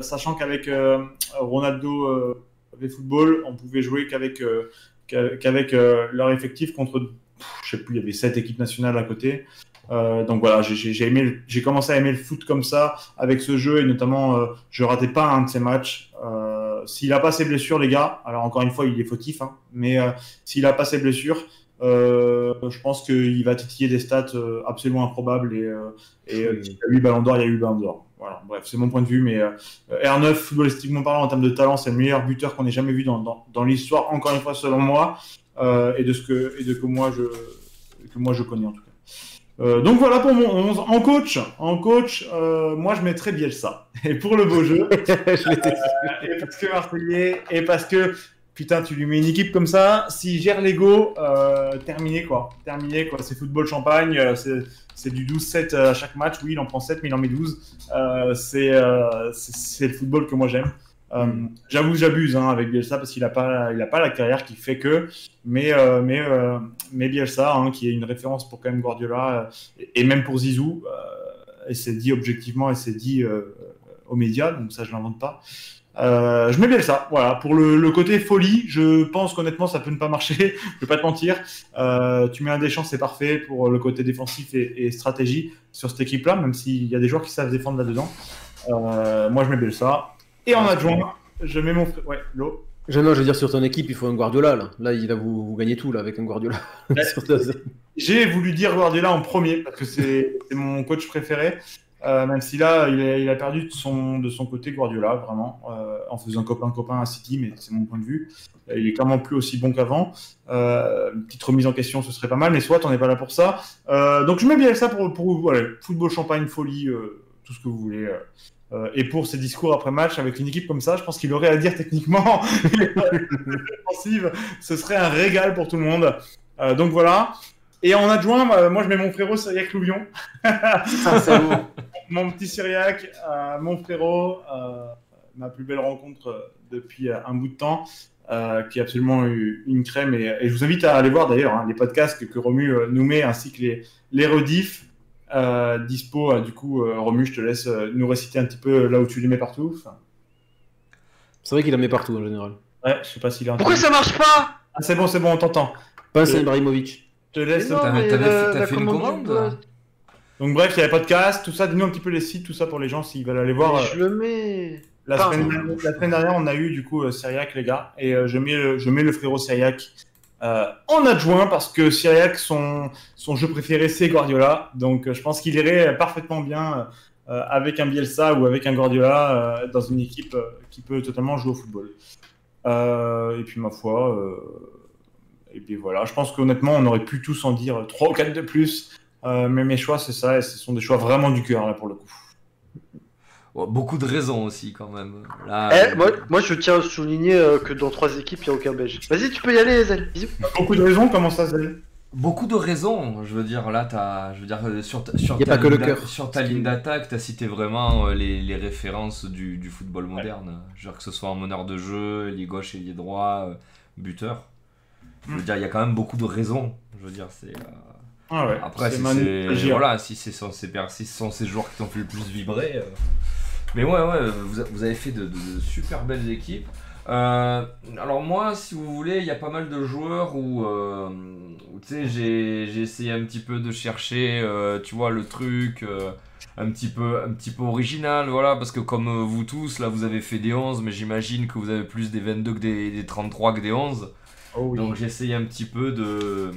sachant qu'avec Ronaldo V Football, on pouvait jouer qu'avec euh, qu'a- qu'avec euh, leur effectif contre, je sais plus, il y avait sept équipes nationales à côté. Euh, donc voilà, j'ai- le- j'ai commencé à aimer le foot comme ça avec ce jeu et notamment euh, je ratais pas un de ces matchs. Euh, s'il a pas ses blessures, les gars, alors encore une fois il est fautif, hein, mais s'il a pas ses blessures, je pense qu'il va titiller des stats absolument improbables et, et Oui. s'il y a eu Ballon d'Or, il y a eu Ballon d'Or. Voilà, bref, c'est mon point de vue, mais euh, R9, footballistiquement parlant, en termes de talent, c'est le meilleur buteur qu'on ait jamais vu dans, dans, dans l'histoire, encore une fois, selon moi, euh, et de ce que, et de que moi je, que moi je connais en tout cas. Euh, donc voilà pour mon 11. En coach, en coach euh, moi je mettrais Bielsa. [laughs] Et pour le beau jeu, [laughs] Je et parce que Marseillais, et parce que putain, tu lui mets une équipe comme ça, s'il gère l'ego, terminé quoi. Terminé quoi. C'est football champagne, c'est, c'est du 12-7 à chaque match. Oui, il en prend 7, mais il en met 12. Euh, c'est, euh, c'est, le football que moi j'aime. Euh, J'avoue, j'abuse hein, avec Bielsa parce qu'il n'a pas, pas la carrière qui fait que, mais, euh, mais, euh, mais Bielsa, hein, qui est une référence pour quand même Guardiola euh, et, même pour Zizou, euh, et c'est dit objectivement et c'est dit euh, aux médias, donc ça je l'invente pas. Euh, je mets bien ça. Voilà, pour le, le, côté folie, je pense qu'honnêtement ça peut ne pas marcher. [laughs] je vais pas te mentir. Euh, tu mets un Deschamps, c'est parfait pour le côté défensif et, et stratégie sur cette équipe-là, même s'il y a des joueurs qui savent défendre là-dedans. Euh, moi je mets bien ça. Et en adjoint, je mets mon ouais l'eau. Je, non, je veux dire, sur ton équipe, il faut un Guardiola. Là, là il a, vous, vous gagnez tout là, avec un Guardiola. [laughs] J'ai voulu dire Guardiola en premier parce que c'est mon coach préféré. Euh, même si là, il a, perdu de son, côté Guardiola, vraiment, euh, en faisant copain-copain à City, mais c'est mon point de vue. Il est clairement plus aussi bon qu'avant. Euh, une petite remise en question, ce serait pas mal, mais soit on n'est pas là pour ça. Euh, donc je mets bien ça pour, pour voilà, football, champagne, folie, euh, tout ce que vous voulez. Euh, et pour ses discours après match avec une équipe comme ça, je pense qu'il aurait à dire techniquement [laughs] ce serait un régal pour tout le monde. Euh, donc voilà. Et en adjoint, moi je mets mon frérot Cyriac Louvion. [laughs] mon petit Cyriac, euh, mon frérot, euh, ma plus belle rencontre depuis un bout de temps, euh, qui est absolument une crème. Et, et, je vous invite à aller voir d'ailleurs hein, les podcasts que, que Romu nous met ainsi que les, les rediffs. Euh, dispo, euh, du coup, euh, Romu, je te laisse nous réciter un petit peu là où tu les mets partout. Enfin... C'est vrai qu'il en met partout en général. Ouais, je sais pas s'il est Pourquoi ça marche pas? Ah, C'est bon, c'est bon, on t'entend. Pas Ibrahimovic. Je te laisse. T'as fait une commande Donc, bref, il y a les podcasts, tout ça. Dis-nous un petit peu les sites, tout ça pour les gens s'ils veulent aller voir. Je le mets. La, enfin, semaine, la semaine dernière, on a eu du coup Syriac, les gars, et je, mets le, je mets le frérot Syriac euh, en adjoint parce que Syriac, son, son jeu préféré, c'est Guardiola. Donc je pense qu'il irait parfaitement bien euh, avec un Bielsa ou avec un Guardiola euh, dans une équipe qui peut totalement jouer au football. et puis ma foi, et puis voilà, je pense qu'honnêtement, on aurait pu tous en dire 3 ou 4 de plus. mais mes choix, c'est ça, et ce sont des choix vraiment du cœur là pour le coup. Bon, beaucoup de raisons aussi quand même. Là, eh, euh... moi, moi, je tiens à souligner euh, que dans trois équipes, il n'y a aucun Belge. Vas-y, tu peux y aller, Zel. Bisous. Beaucoup de raisons, comment ça, Zel Beaucoup de raisons, je veux dire, là, as, je veux dire, sur ta, sur ta, ligne, le cœur. Sur ta ligne d'attaque, tu as cité vraiment euh, les, les, références du, du football moderne. Ouais. Je veux dire, que ce soit en meneur de jeu, lié gauche et lié droit, euh, buteur. Je veux dire, il y a quand même beaucoup de raisons. Je veux dire, c'est. Ah ouais, Après, si c'est voilà, si c'est si ce sont ces joueurs qui t'ont fait le plus vibrer. Euh... Mais ouais, ouais, vous, vous avez fait de, de, de super belles équipes. Euh, alors moi, si vous voulez, il y a pas mal de joueurs où, euh, où tu sais, j'ai essayé un petit peu de chercher, euh, tu vois, le truc euh, un petit peu, un petit peu original, voilà, parce que comme vous tous, là, vous avez fait des 11, mais j'imagine que vous avez plus des 22 que des, des 33 que des 11. Oh. Donc j'essaye un petit peu de,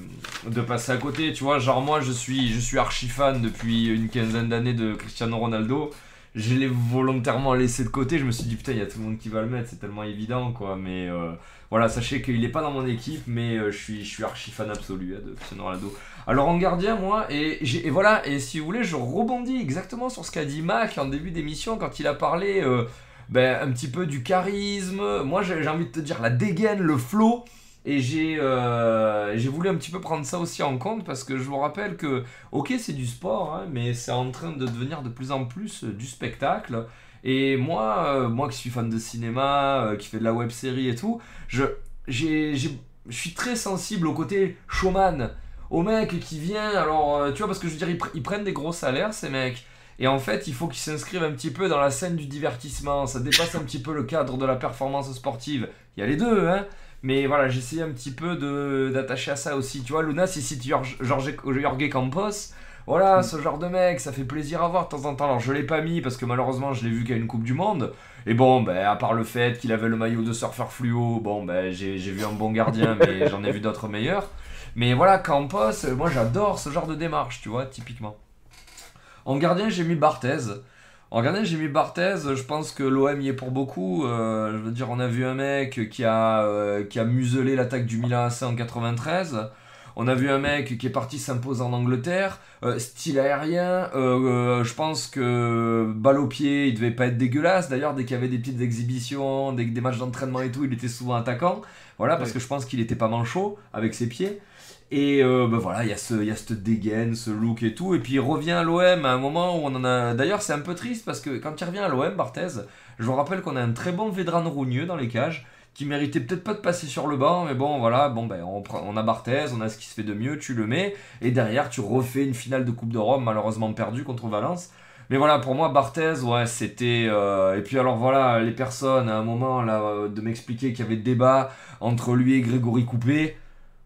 de passer à côté, tu vois, genre moi je suis, je suis archi fan depuis une quinzaine d'années de Cristiano Ronaldo je l'ai volontairement laissé de côté. Je me suis dit, putain, il y a tout le monde qui va le mettre, c'est tellement évident, quoi. Mais euh, voilà, sachez qu'il n'est pas dans mon équipe, mais euh, je, suis, je suis archi fan absolu hein, de Cristiano Ronaldo. Alors en gardien, moi, et, et, voilà, et si vous voulez, je rebondis exactement sur ce qu'a dit Mac en début d'émission quand il a parlé euh, ben, un petit peu du charisme. Moi, j'ai envie de te dire la dégaine, le flow. Et j'ai euh, voulu un petit peu prendre ça aussi en compte parce que je vous rappelle que, ok, c'est du sport, hein, mais c'est en train de devenir de plus en plus du spectacle. Et moi, euh, moi qui suis fan de cinéma, euh, qui fait de la web série et tout, je, je suis très sensible au côté showman, au mec qui vient. Alors, euh, tu vois, parce que je veux dire, ils prennent des gros salaires, ces mecs. Et en fait, il faut qu'ils s'inscrivent un petit peu dans la scène du divertissement. Ça dépasse un petit peu le cadre de la performance sportive. Il y a les deux, hein. Mais voilà, j'essayais un petit peu d'attacher à ça aussi. Tu vois, Luna, si cite Jorge, Jorge Campos. Voilà, mm. ce genre de mec, ça fait plaisir à voir de temps en temps. Alors, je l'ai pas mis parce que malheureusement, je l'ai vu qu'à une Coupe du Monde. Et bon, ben, à part le fait qu'il avait le maillot de surfeur fluo, bon, ben, j'ai vu un bon gardien, [laughs] mais j'en ai vu d'autres meilleurs. Mais voilà, Campos, moi j'adore ce genre de démarche, tu vois, typiquement. En gardien, j'ai mis Barthez. En j'ai mis Barthez. Je pense que l'OM y est pour beaucoup. Euh, je veux dire, on a vu un mec qui a, euh, qui a muselé l'attaque du Milan AC en 93. On a vu un mec qui est parti s'imposer en Angleterre. Euh, style aérien, je pense que balle au pied, il devait pas être dégueulasse. D'ailleurs, dès qu'il y avait des petites exhibitions, des, des matchs d'entraînement et tout, il était souvent attaquant. Voilà, parce que je pense qu'il était pas manchot avec ses pieds. Et euh, ben voilà, il y, a ce, dégaine, ce look et tout. Et puis il revient à l'OM à un moment où on en a. D'ailleurs, c'est un peu triste parce que quand il revient à l'OM, Barthez, je vous rappelle qu'on a un très bon Vedran Rougneux dans les cages qui méritait peut-être pas de passer sur le banc, mais bon, voilà, bon, ben, on, on a Barthez, on a ce qui se fait de mieux, tu le mets, et derrière, tu refais une finale de Coupe de Rome, malheureusement perdue contre Valence. Mais voilà, pour moi, Barthez, ouais, c'était. euh, Et puis alors voilà, les personnes, à un moment, là, euh, de m'expliquer qu'il y avait débat entre lui et Grégory Coupé.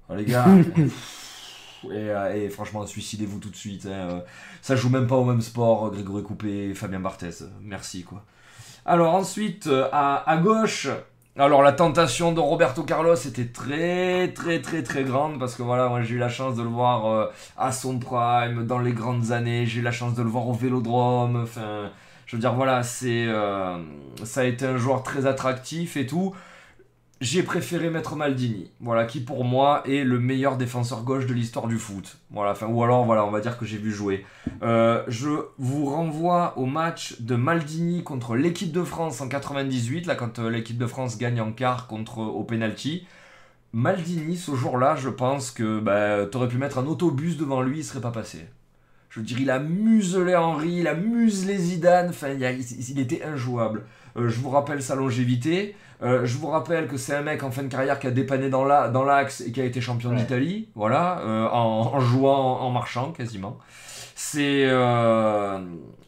Oh, les gars. [laughs] et, euh, et franchement, suicidez-vous tout de suite. hein, euh. Ça joue même pas au même sport, euh, Grégory Coupé et Fabien Barthez. Merci, quoi. Alors ensuite, à, à gauche, alors la tentation de Roberto Carlos était très très très très grande parce que voilà, moi j'ai eu la chance de le voir euh, à son prime, dans les grandes années, j'ai eu la chance de le voir au Vélodrome, enfin, je veux dire voilà, c'est euh, ça a été un joueur très attractif et tout. J'ai préféré mettre Maldini, voilà, qui pour moi est le meilleur défenseur gauche de l'histoire du foot. Voilà, ou alors voilà, on va dire que j'ai vu jouer. Euh, je vous renvoie au match de Maldini contre l'équipe de France en 98, là quand euh, l'équipe de France gagne en quart contre au penalty. Maldini, ce jour-là, je pense que bah, t'aurais pu mettre un autobus devant lui, il serait pas passé. Je veux dire, il a muselé Henry, il a muselé Zidane, enfin, il était injouable. Euh, je vous rappelle sa longévité. Euh, je vous rappelle que c'est un mec en fin de carrière qui a dépanné dans la- dans l'axe et qui a été champion Ouais. d'Italie, voilà, euh, en, en jouant, en marchant quasiment. C'est. euh,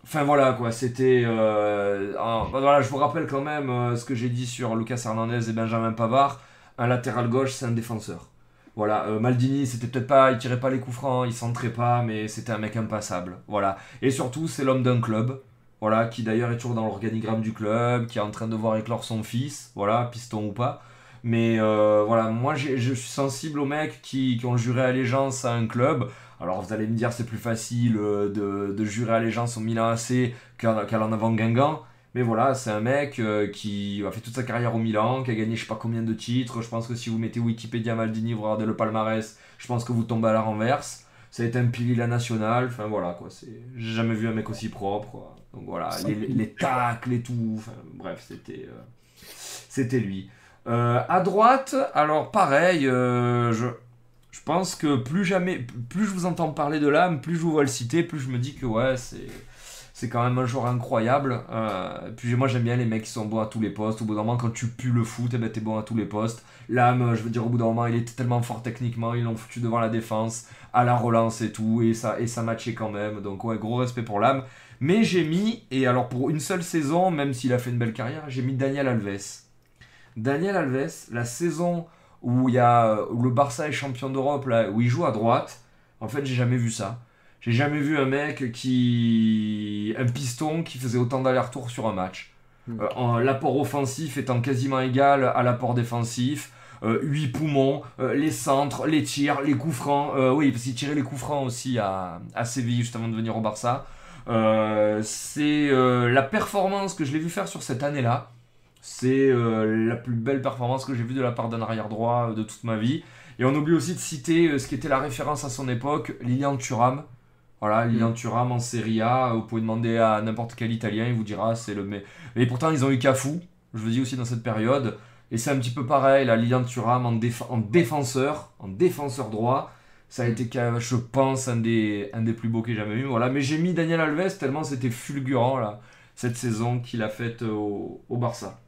Enfin voilà quoi, c'était. un- voilà, je vous rappelle quand même ce que j'ai dit sur Lucas Hernandez et Benjamin Pavard. Un latéral gauche, c'est un défenseur. Voilà, euh, Maldini, c'était peut-être pas, il tirait pas les coups francs, il centrait pas, mais c'était un mec impassable. Voilà. Et surtout, c'est l'homme d'un club. Voilà, qui d'ailleurs est toujours dans l'organigramme du club, qui est en train de voir éclore son fils, voilà, piston ou pas. Mais euh, voilà, moi je suis sensible aux mecs qui, qui ont juré allégeance à un club. Alors vous allez me dire c'est plus facile euh, de, de jurer allégeance au Milan AC qu'à qu'à l'en avant Guingamp. Mais voilà, c'est un mec euh, qui a fait toute sa carrière au Milan, qui a gagné je sais pas combien de titres. Je pense que si vous mettez Wikipédia Maldini, vous regardez le palmarès, je pense que vous tombez à la renverse. Ça a été un pilier de la nationale, enfin voilà quoi. J'ai jamais vu un mec aussi propre. Donc voilà, les, les- les tacles et tout. Enfin bref, c'était euh, c'était lui. Euh, à droite, alors pareil, euh, je, je pense que plus jamais, plus je vous entends parler de l'âme, plus je vous vois le citer, plus je me dis que ouais, c'est c'est quand même un joueur incroyable. Euh, puis moi j'aime bien les mecs qui sont bons à tous les postes. Au bout d'un moment, quand tu pues le foot, eh ben, t'es bon à tous les postes. L'âme, je veux dire, au bout d'un moment, il était tellement fort techniquement, ils l'ont foutu devant la défense, à la relance et tout, et ça, et ça matchait quand même. Donc ouais, gros respect pour l'âme. Mais j'ai mis, et alors pour une seule saison, même s'il a fait une belle carrière, j'ai mis Daniel Alves. Daniel Alves, la saison où, il y a, où le Barça est champion d'Europe, là, où il joue à droite, en fait, j'ai jamais vu ça. J'ai jamais vu un mec qui. un piston qui faisait autant d'allers-retours sur un match. Mm. Euh, L'apport offensif étant quasiment égal à l'apport défensif. 8 poumons, euh, les centres, les tirs, les coups francs. Euh, oui, parce qu'il tirait les coups francs aussi à, à Séville juste avant de venir au Barça. Euh, c'est euh, la performance que je l'ai vu faire sur cette année-là. C'est euh, la plus belle performance que j'ai vue de la part d'un arrière-droit euh, de toute ma vie. Et on oublie aussi de citer euh, ce qui était la référence à son époque, Lilian Thuram. Voilà, Lilian Thuram en Serie A, vous pouvez demander à n'importe quel Italien, il vous dira c'est le meilleur. Et pourtant, ils ont eu Cafu, je le dis aussi dans cette période. Et c'est un petit peu pareil, là, Lilian Thuram en, déf- en défenseur, en défenseur droit. Ça a été, je pense, un des, un des plus beaux que j'ai jamais eu. Voilà. Mais j'ai mis Daniel Alves tellement c'était fulgurant, là, cette saison qu'il a faite au, au Barça.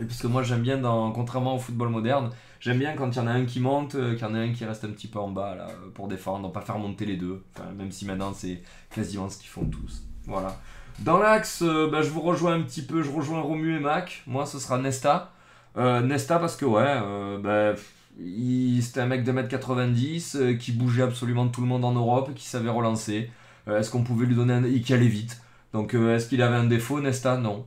Et puisque moi, j'aime bien, contrairement au football moderne, j'aime bien quand il y en a un qui monte, euh, qu'il y en a un qui reste un petit peu en bas, là, pour défendre, pas faire monter les deux. Enfin, même si maintenant, c'est quasiment ce qu'ils font tous. Voilà. Dans l'axe, euh, bah, je vous rejoins un petit peu, je rejoins Romu et Mac. Moi, ce sera Nesta. Euh, Nesta parce que, ouais, euh, bah, c'était un mec de 1m90 euh, qui bougeait absolument tout le monde en Europe, qui savait relancer. Euh, est-ce qu'on pouvait lui donner un... et qui allait vite donc euh, est-ce qu'il avait un défaut, Nesta? Non.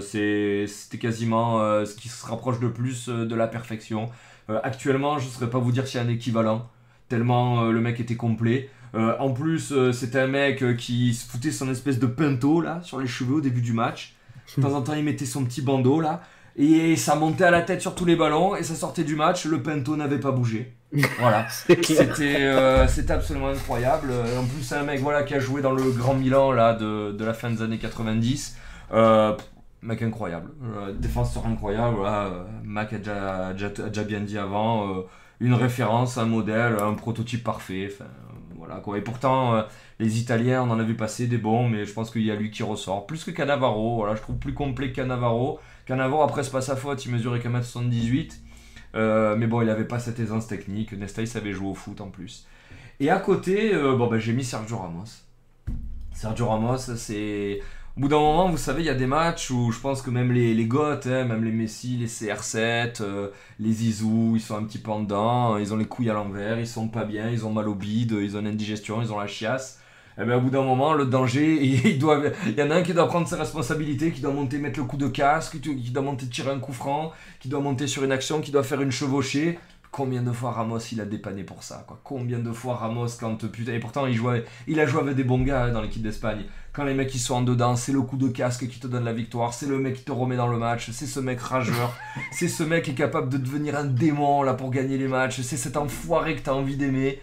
C'était quasiment ce qui se rapproche le plus de la perfection. Actuellement, je ne saurais pas vous dire s'il y a un équivalent, tellement le mec était complet. En plus, c'était un mec qui se foutait son espèce de pinto là sur les cheveux au début du match. De temps en temps, il mettait son petit bandeau là. Et ça montait à la tête sur tous les ballons et ça sortait du match, le pinto n'avait pas bougé. Voilà. [laughs] C'était euh, absolument incroyable. En plus, c'est un mec voilà, qui a joué dans le Grand Milan là, de, de la fin des années 90. Euh, mec incroyable. Euh, défenseur incroyable. Voilà. Euh, Mac a déjà, a déjà, bien dit avant. euh, une référence, un modèle, un prototype parfait. Enfin, voilà, quoi. Et pourtant, les Italiens, on en a vu passer des bons, mais je pense qu'il y a lui qui ressort. Plus que Cannavaro. Voilà, je trouve plus complet que Cannavaro. Cannavaro, après, c'est pas sa faute. Il mesurait qu'à 1m78. Euh, mais bon, il avait pas cette aisance technique. Nesta, savait jouer au foot en plus. Et à côté, euh, bah, j'ai mis Sergio Ramos. Sergio Ramos, c'est. Au bout d'un moment, vous savez, il y a des matchs où je pense que même les, les goths, hein, même les Messi, les CR7, euh, les Zizou, ils sont un petit peu en dedans, ils ont les couilles à l'envers, ils sont pas bien, ils ont mal au bide, ils ont une indigestion, ils ont la chiasse. Et bien, au bout d'un moment, le danger, [laughs] il, y en a un qui doit prendre ses responsabilités, qui doit monter, mettre le coup de casque, qui doit monter, tirer un coup franc, qui doit monter sur une action, qui doit faire une chevauchée. Combien de fois Ramos il a dépanné pour ça Combien de fois Ramos quand putain et pourtant il jouait il a joué avec des bons gars hein, dans l'équipe d'Espagne. Quand les mecs ils sont en dedans, c'est le coup de casque qui te donne la victoire, c'est le mec qui te remet dans le match, c'est ce mec rageur, [laughs] c'est ce mec qui est capable de devenir un démon là pour gagner les matchs, c'est cet enfoiré que t'as envie d'aimer.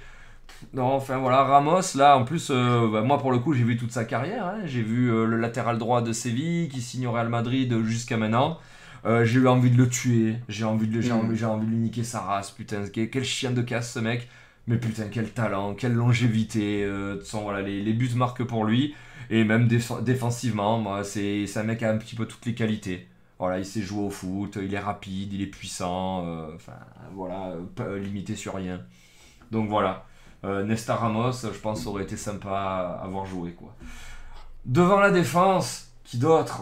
Non, enfin voilà, Ramos, là, en plus, euh, bah, moi pour le coup, j'ai vu toute sa carrière. hein. J'ai vu euh, le latéral droit de Séville qui signe au Real Madrid jusqu'à maintenant. Euh, j'ai eu envie de le tuer, j'ai envie de, j'ai Mm. envie, j'ai envie de lui niquer sa race, putain, quel, quel chien de casse ce mec. Mais putain, quel talent, quelle longévité. façon, voilà, les, les buts marquent pour lui. Et même déf- défensivement, moi, c'est un mec qui a un petit peu toutes les qualités. Voilà, il sait jouer au foot, il est rapide, il est puissant, enfin voilà, pas limité sur rien. Donc voilà, euh, Nesta Ramos, je pense, aurait été sympa à avoir joué quoi. Devant la défense, qui d'autre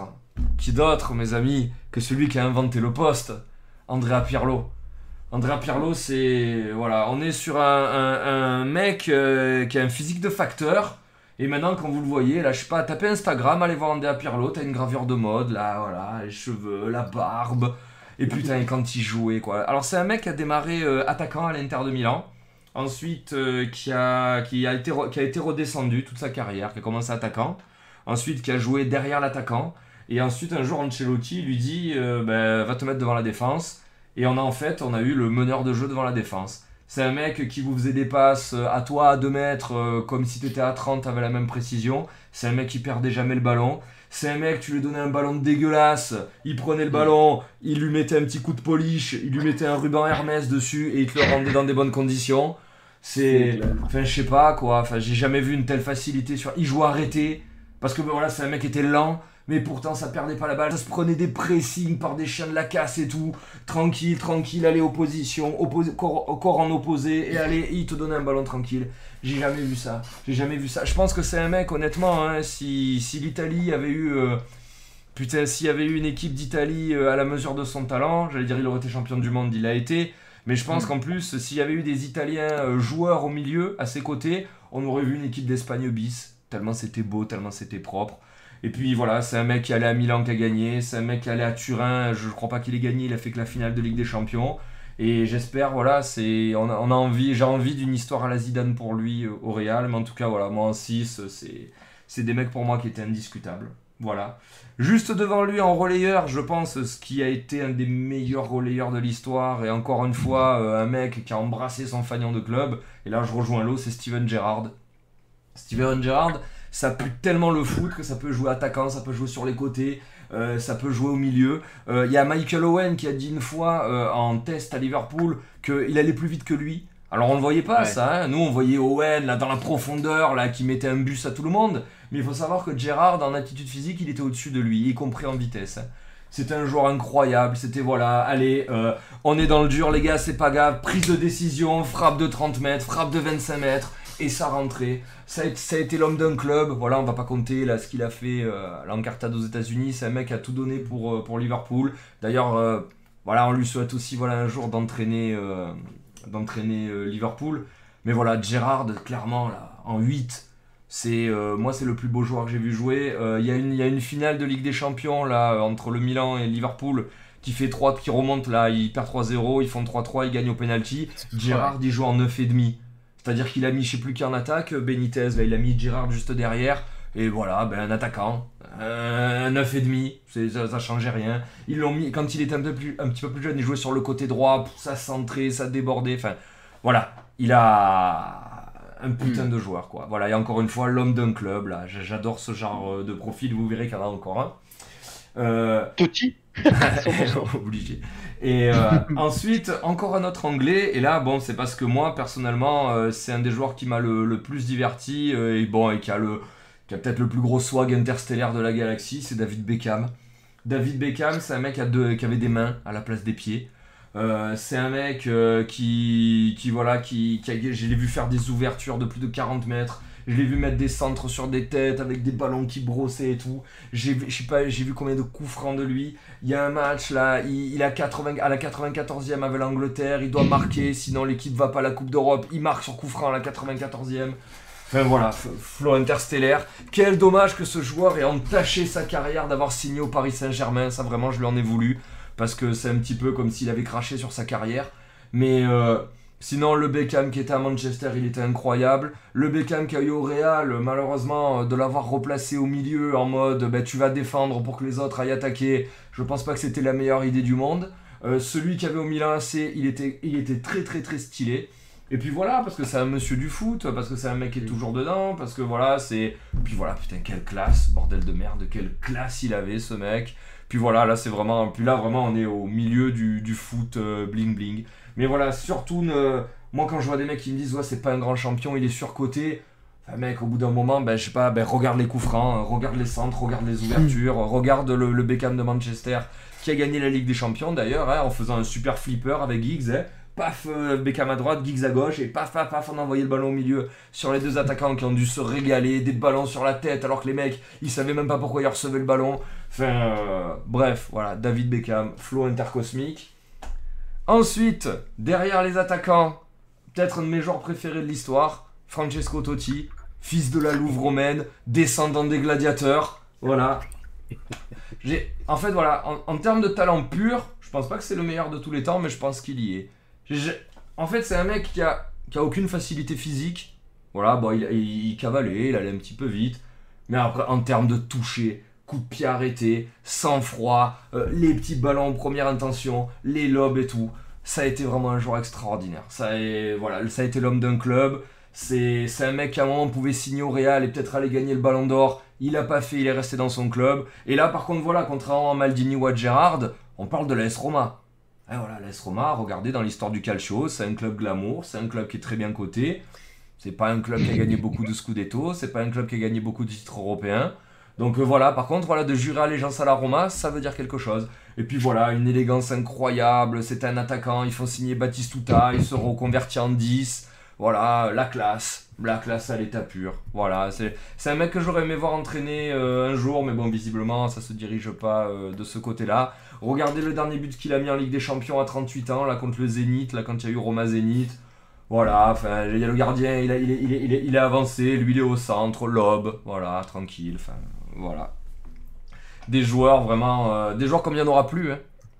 Qui d'autre, mes amis, que celui qui a inventé le poste Andrea Pirlo. Andrea Pirlo, c'est. Voilà, on est sur un mec euh, qui a un physique de facteur. Et maintenant, quand vous le voyez, là, je sais pas, tapez Instagram, allez voir Andrea Pirlo, t'as une gravure de mode, là, voilà, les cheveux, la barbe. Et putain, quand il jouait, quoi. Alors, c'est un mec qui a démarré euh, attaquant à l'Inter de Milan. Ensuite, euh, qui, a, qui, a été, qui a été redescendu toute sa carrière, qui a commencé attaquant. Ensuite, qui a joué derrière l'attaquant. Et ensuite, un jour, Ancelotti lui dit euh, ben, va te mettre devant la défense. Et on a en fait, on a eu le meneur de jeu devant la défense. C'est un mec qui vous faisait des passes euh, à toi à 2 mètres, euh, comme si tu étais à 30 avec la même précision. C'est un mec qui perdait jamais le ballon. C'est un mec, tu lui donnais un ballon dégueulasse, il prenait le ballon, il lui mettait un petit coup de polish, il lui mettait un ruban Hermès dessus et il te le rendait dans des bonnes conditions. C'est. Enfin, je sais pas quoi, enfin, j'ai jamais vu une telle facilité sur. Il jouait arrêté, parce que voilà, c'est un mec qui était lent, mais pourtant ça perdait pas la balle, ça se prenait des pressings par des chiens de la casse et tout. Tranquille, tranquille, aller opposition, oppos- corps, corps en opposé, et allez, il te donnait un ballon tranquille. J'ai jamais vu ça, j'ai jamais vu ça. Je pense que c'est un mec, honnêtement, hein, si, si l'Italie avait eu. euh, Putain, s'il y avait eu une équipe d'Italie euh, à la mesure de son talent, j'allais dire il aurait été champion du monde, il l'a été. Mais je pense qu'en plus, s'il y avait eu des Italiens euh, joueurs au milieu, à ses côtés, on aurait vu une équipe d'Espagne bis. Tellement c'était beau, tellement c'était propre. Et puis voilà, c'est un mec qui allait à Milan qui a gagné, c'est un mec qui allait à Turin, je crois pas qu'il ait gagné, il a fait que la finale de Ligue des Champions. Et j'espère, voilà, c'est, on a, on a envie, j'ai envie d'une histoire à la Zidane pour lui euh, au Real, mais en tout cas, voilà, moi en 6, c'est, c'est des mecs pour moi qui étaient indiscutables. Voilà. Juste devant lui en relayeur, je pense, ce qui a été un des meilleurs relayeurs de l'histoire, et encore une fois, euh, un mec qui a embrassé son fanion de club, et là je rejoins l'eau, c'est Steven Gerrard. Steven Gerrard, ça pue tellement le foot que ça peut jouer attaquant, ça peut jouer sur les côtés, euh, ça peut jouer au milieu. Euh, Il y a Michael Owen qui a dit une fois euh, en test à Liverpool qu'il allait plus vite que lui. Alors on ne voyait pas Ouais. ça, hein. nous on voyait Owen là dans la profondeur là qui mettait un bus à tout le monde, mais il faut savoir que Gerrard en attitude physique il était au-dessus de lui, y compris en vitesse. C'était un joueur incroyable, c'était voilà, allez, euh, on est dans le dur les gars, c'est pas grave, prise de décision, frappe de 30 mètres, frappe de 25 mètres, et ça rentrait. Ça a, été- l'homme d'un club, voilà, on va pas compter là ce qu'il a fait euh, à l'Encartade aux États-Unis, c'est un mec qui a tout donné pour, euh, pour Liverpool. D'ailleurs, euh, voilà, on lui souhaite aussi voilà, un jour d'entraîner Liverpool. Mais voilà, Gerrard, clairement, là, en 8, c'est euh, moi c'est le plus beau joueur que j'ai vu jouer. Euh, Il y, a une- il y a une finale de Ligue des Champions là euh, entre le Milan et Liverpool qui fait 3 qui remonte là, ils perdent 3-0, ils font 3-3, ils gagnent au penalty. Gerrard il joue en 9,5. C'est-à-dire qu'il a mis je sais plus qui en attaque, Benitez, là il a mis Gerrard juste derrière. Et voilà, ben, un attaquant, euh, un 9,5, c'est- ça, ça changeait rien. Ils l'ont mis, quand il était un, peu plus, un petit peu plus jeune, il jouait sur le côté droit, ça centrait, ça débordait. Enfin, voilà, il a un putain de joueur, quoi. Voilà, et encore une fois, l'homme d'un club, là. J'adore ce genre euh, de profil, vous verrez qu'il y en a encore un. Euh, Totti 100%. [laughs] obligé. Et euh, [laughs] ensuite, encore un autre anglais. Et là, bon, c'est parce que moi, personnellement, euh, c'est un des joueurs qui m'a le, le plus diverti euh, et bon, et qui a le, qui a peut-être le plus gros swag interstellaire de la galaxie, c'est David Beckham. David Beckham, c'est un mec qui, a deux- qui avait des mains à la place des pieds. Euh, c'est un mec euh, qui, qui voilà, qui, qui a- je l'ai vu faire des ouvertures de plus de 40 mètres. Je l'ai vu mettre des centres sur des têtes avec des ballons qui brossaient et tout. J'ai vu- combien de coups francs de lui. Il y a un match là, il, il a 80, à la 94e avec l'Angleterre, il doit marquer, sinon l'équipe va pas à la Coupe d'Europe. Il marque sur coup franc à la 94e. Enfin voilà, f- flow interstellaire. Quel dommage que ce joueur ait entaché sa carrière d'avoir signé au Paris Saint-Germain. Ça vraiment, je lui en ai voulu. Parce que c'est un petit peu comme s'il avait craché sur sa carrière. Mais euh, sinon, le Beckham qui était à Manchester, il était incroyable. Le Beckham qui a eu au Real, malheureusement, euh, de l'avoir replacé au milieu en mode ben, tu vas défendre pour que les autres aillent attaquer, je pense pas que c'était la meilleure idée du monde. Euh, celui qui avait au Milan AC, il était, il était très très très stylé. Et puis voilà, parce que c'est un monsieur du foot, parce que c'est un mec qui est toujours dedans, parce que voilà, c'est. Puis voilà, putain, quelle classe, bordel de merde, quelle classe il avait ce mec. Puis voilà, là c'est vraiment. Puis là vraiment, on est au milieu du, du foot euh, bling bling. Mais voilà, surtout, ne... moi quand je vois des mecs qui me disent, ouais, c'est pas un grand champion, il est surcoté. Enfin, mec, au bout d'un moment, ben, je sais pas, ben, regarde les coups francs, hein, regarde les centres, regarde les ouvertures, regarde le, le Beckham de Manchester, qui a gagné la Ligue des Champions d'ailleurs, hein, en faisant un super flipper avec Giggs. hein. Paf, euh, Beckham à droite, Giggs à gauche, et paf, paf, paf, on a envoyé le ballon au milieu sur les deux attaquants qui ont dû se régaler, des ballons sur la tête, alors que les mecs, ils savaient même pas pourquoi ils recevaient le ballon. Enfin, euh, bref, voilà, David Beckham, flow intercosmique. Ensuite, derrière les attaquants, peut-être un de mes joueurs préférés de l'histoire, Francesco Totti, fils de la Louve romaine, descendant des gladiateurs. Voilà. J'ai, en fait, voilà, en, en termes de talent pur, je pense pas que c'est le meilleur de tous les temps, mais je pense qu'il y est. En fait, c'est un mec qui a, qui a aucune facilité physique. Voilà, bon, il, il cavalait, il allait un petit peu vite. Mais après, en termes de toucher, coup de pied arrêté, sang-froid, euh, les petits ballons en première intention, les lobes et tout, ça a été vraiment un joueur extraordinaire. Ça a, voilà, ça a été l'homme d'un club. C'est un mec qui à un moment pouvait signer au Real et peut-être aller gagner le ballon d'or. Il a pas fait, il est resté dans son club. Et là, par contre, voilà, contrairement à Maldini ou à Gerrard, on parle de l'AS Roma. Et voilà, l'AS Roma, regardez dans l'histoire du calcio, c'est un club glamour, c'est un club qui est très bien coté. C'est pas un club qui a gagné beaucoup de Scudetto, c'est pas un club qui a gagné beaucoup de titres européens. Donc euh, voilà, par contre, voilà, de jurer allégeance à la Roma, ça veut dire quelque chose. Et puis voilà, une élégance incroyable, c'était un attaquant, ils font signer Batistuta, il se reconvertit en 10. Voilà, la classe, la classe à l'état pur. Voilà, c'est c'est un mec que j'aurais aimé voir entraîner euh, un jour, mais bon, visiblement, ça se dirige pas euh, de ce côté-là. Regardez le dernier but qu'il a mis en Ligue des Champions à 38 ans, là, contre le Zénith, là, quand il y a eu Roma Zénith. Voilà, enfin, il y a le gardien, il est avancé, lui, il est au centre, lobe, voilà, tranquille, enfin, voilà. Des joueurs vraiment, euh, des joueurs comme il n'y en aura plus, hein.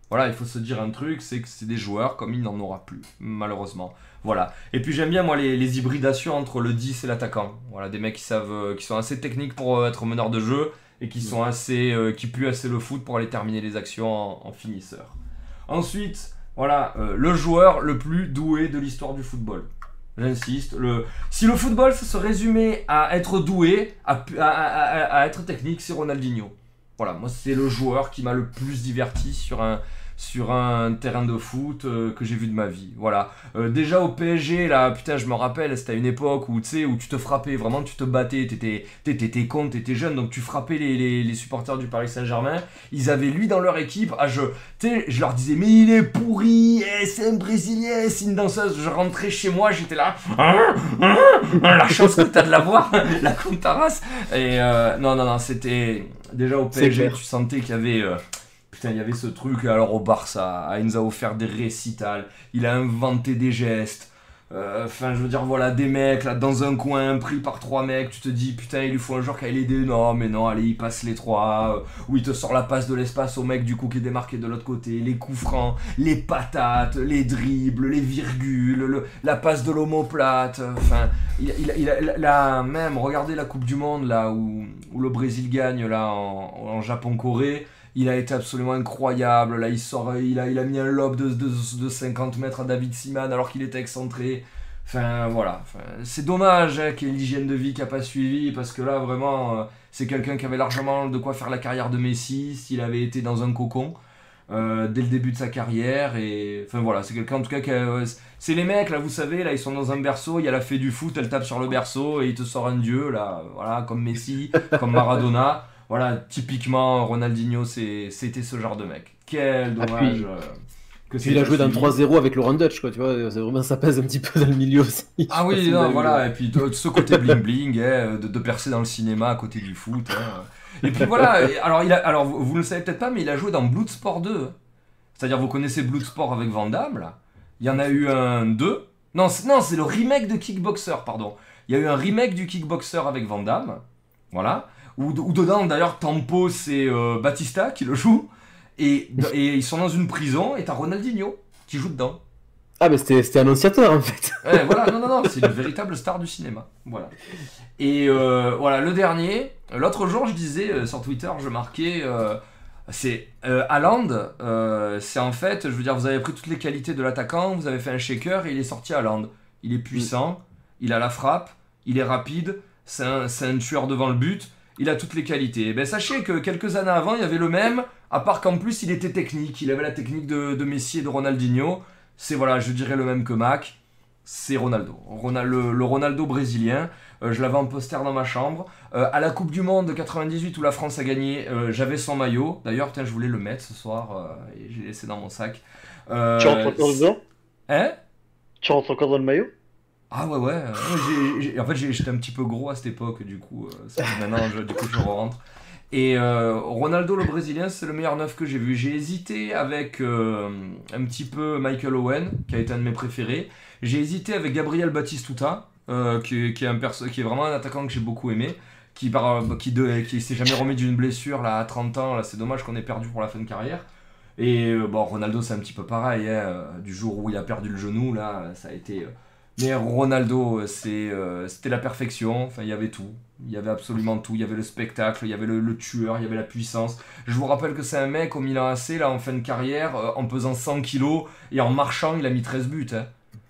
Voilà, il faut se dire un truc, c'est que c'est des joueurs comme il n'en aura plus, malheureusement. Voilà. Et puis j'aime bien moi les, les hybridations entre le 10 et l'attaquant. Voilà, des mecs qui savent, euh, qui sont assez techniques pour euh, être meneurs de jeu et qui sont assez, euh, qui puent assez le foot pour aller terminer les actions en, en finisseur. Ensuite, voilà, le joueur le plus doué de l'histoire du football. J'insiste. Si le football se résumait à être doué, à- à être technique, c'est Ronaldinho. Voilà, moi c'est le joueur qui m'a le plus diverti sur un, sur un terrain de foot euh, que j'ai vu de ma vie. Voilà. Euh, déjà au PSG, là, putain, je me rappelle, c'était à une époque où, tu sais, où tu te frappais, vraiment, tu te battais, t'étais, t'étais, con, t'étais jeune, donc tu frappais les, les, les supporters du Paris Saint-Germain. Ils avaient lui dans leur équipe. Ah, je, tu sais, je leur disais, mais il est pourri, eh, c'est un Brésilien, c'est une danseuse. Je rentrais chez moi, j'étais là, Hein Hein la chance que t'as de la voir, [laughs] la Contaras. Et euh, non, non, non, c'était déjà au PSG, tu sentais qu'il y avait. Euh, Putain, il y avait ce truc alors au Barça. Nous a offert des récitals. Il a inventé des gestes. Euh, Enfin, je veux dire, voilà, des mecs là dans un coin pris par trois mecs. Tu te dis, putain, il lui faut un joueur qui aille l'aider. Non, mais non, allez, il passe les trois. euh, Ou il te sort la passe de l'espace au mec du coup qui est démarqué de l'autre côté. Les coups francs, les patates, les dribbles, les virgules, le- la passe de l'omoplate. Enfin, il, il, a- même, regardez la Coupe du Monde là où, où le Brésil gagne là en, en Japon-Corée. Il a été absolument incroyable. Là, il sort, il a, il a mis un lob de, de, de 50 mètres à David Siman alors qu'il était excentré. Enfin, voilà. C'est dommage hein, qu'il y ait l'hygiène de vie qui n'a pas suivi parce que là, vraiment, euh, c'est quelqu'un qui avait largement de quoi faire la carrière de Messi s'il avait été dans un cocon. euh, dès le début de sa carrière et enfin voilà c'est quelqu'un en tout cas qui c'est les mecs là vous savez là ils sont dans un berceau il y a la fée du foot elle tape sur le berceau et il te sort un dieu là voilà comme Messi comme Maradona voilà typiquement Ronaldinho c'était ce genre de mec quel dommage puis- euh, que Puis il a joué dans suivi. 3-0 avec Laurent Dutch, quoi, tu vois, vraiment ça pèse un petit peu dans le milieu aussi. [laughs] Ah oui, non, voilà, et puis de, de ce côté bling bling, hein, de, de percer dans le cinéma à côté du foot. hein. Et puis voilà, alors, il a, alors vous, ne le savez peut-être pas, mais il a joué dans Bloodsport 2. hein. C'est-à-dire, vous connaissez Bloodsport avec Van Damme, là? Il y en a eu un 2. Non, c'est, non, c'est le remake de Kickboxer, pardon. Il y a eu un remake du Kickboxer avec Van Damme. Voilà. Où dedans, d'ailleurs, Tampo, c'est euh, Batista qui le joue. Et, et ils sont dans une prison, et t'as Ronaldinho qui joue dedans. Ah, mais c'était annonciateur en fait. Ouais, voilà, non, non, non, c'est une véritable star du cinéma. Voilà. Et euh, voilà, le dernier, l'autre jour, je disais euh, sur Twitter, je marquais, euh, c'est Haaland, c'est en fait, je veux dire, vous avez pris toutes les qualités de l'attaquant, vous avez fait un shaker et il est sorti Haaland. Il est puissant, il a la frappe, il est rapide, c'est un, c'est un tueur devant le but, il a toutes les qualités. Et ben sachez que quelques années avant, il y avait le même, à part qu'en plus, il était technique, il avait la technique de, de Messi et de Ronaldinho. C'est voilà, je dirais le même que Mac c'est Ronaldo. Ronal- le, le Ronaldo brésilien. Euh, je l'avais en poster dans ma chambre. Euh, à la Coupe du Monde de 98 où la France a gagné, euh, j'avais son maillot. D'ailleurs, je voulais le mettre ce soir et j'ai laissé dans mon sac. Tu rentres encore dedans? Hein? Tu rentres encore dans le maillot? Ah ouais, ouais. en fait, j'étais un petit peu gros à cette époque, du coup, euh, maintenant, je, du coup, je rentre. Et euh, Ronaldo, le Brésilien, c'est le meilleur neuf que j'ai vu. J'ai hésité avec euh, un petit peu Michael Owen, qui a été un de mes préférés. J'ai hésité avec Gabriel Batistuta, qui, est un perso qui est vraiment un attaquant que j'ai beaucoup aimé, qui, par, qui, s'est jamais remis d'une blessure là, à 30 ans. C'est dommage qu'on ait perdu pour la fin de carrière. Et bon, Ronaldo, c'est un petit peu pareil. hein, du jour où il a perdu le genou, là, ça a été. Euh, Ronaldo, c'est, euh, c'était la perfection. Enfin, il y avait tout. Il y avait absolument tout. Il y avait le spectacle, il y avait le, tueur, il y avait la puissance. Je vous rappelle que c'est un mec au Milan AC, là, en fin de carrière, euh, en pesant 100 kilos et en marchant, il a mis 13 buts. hein.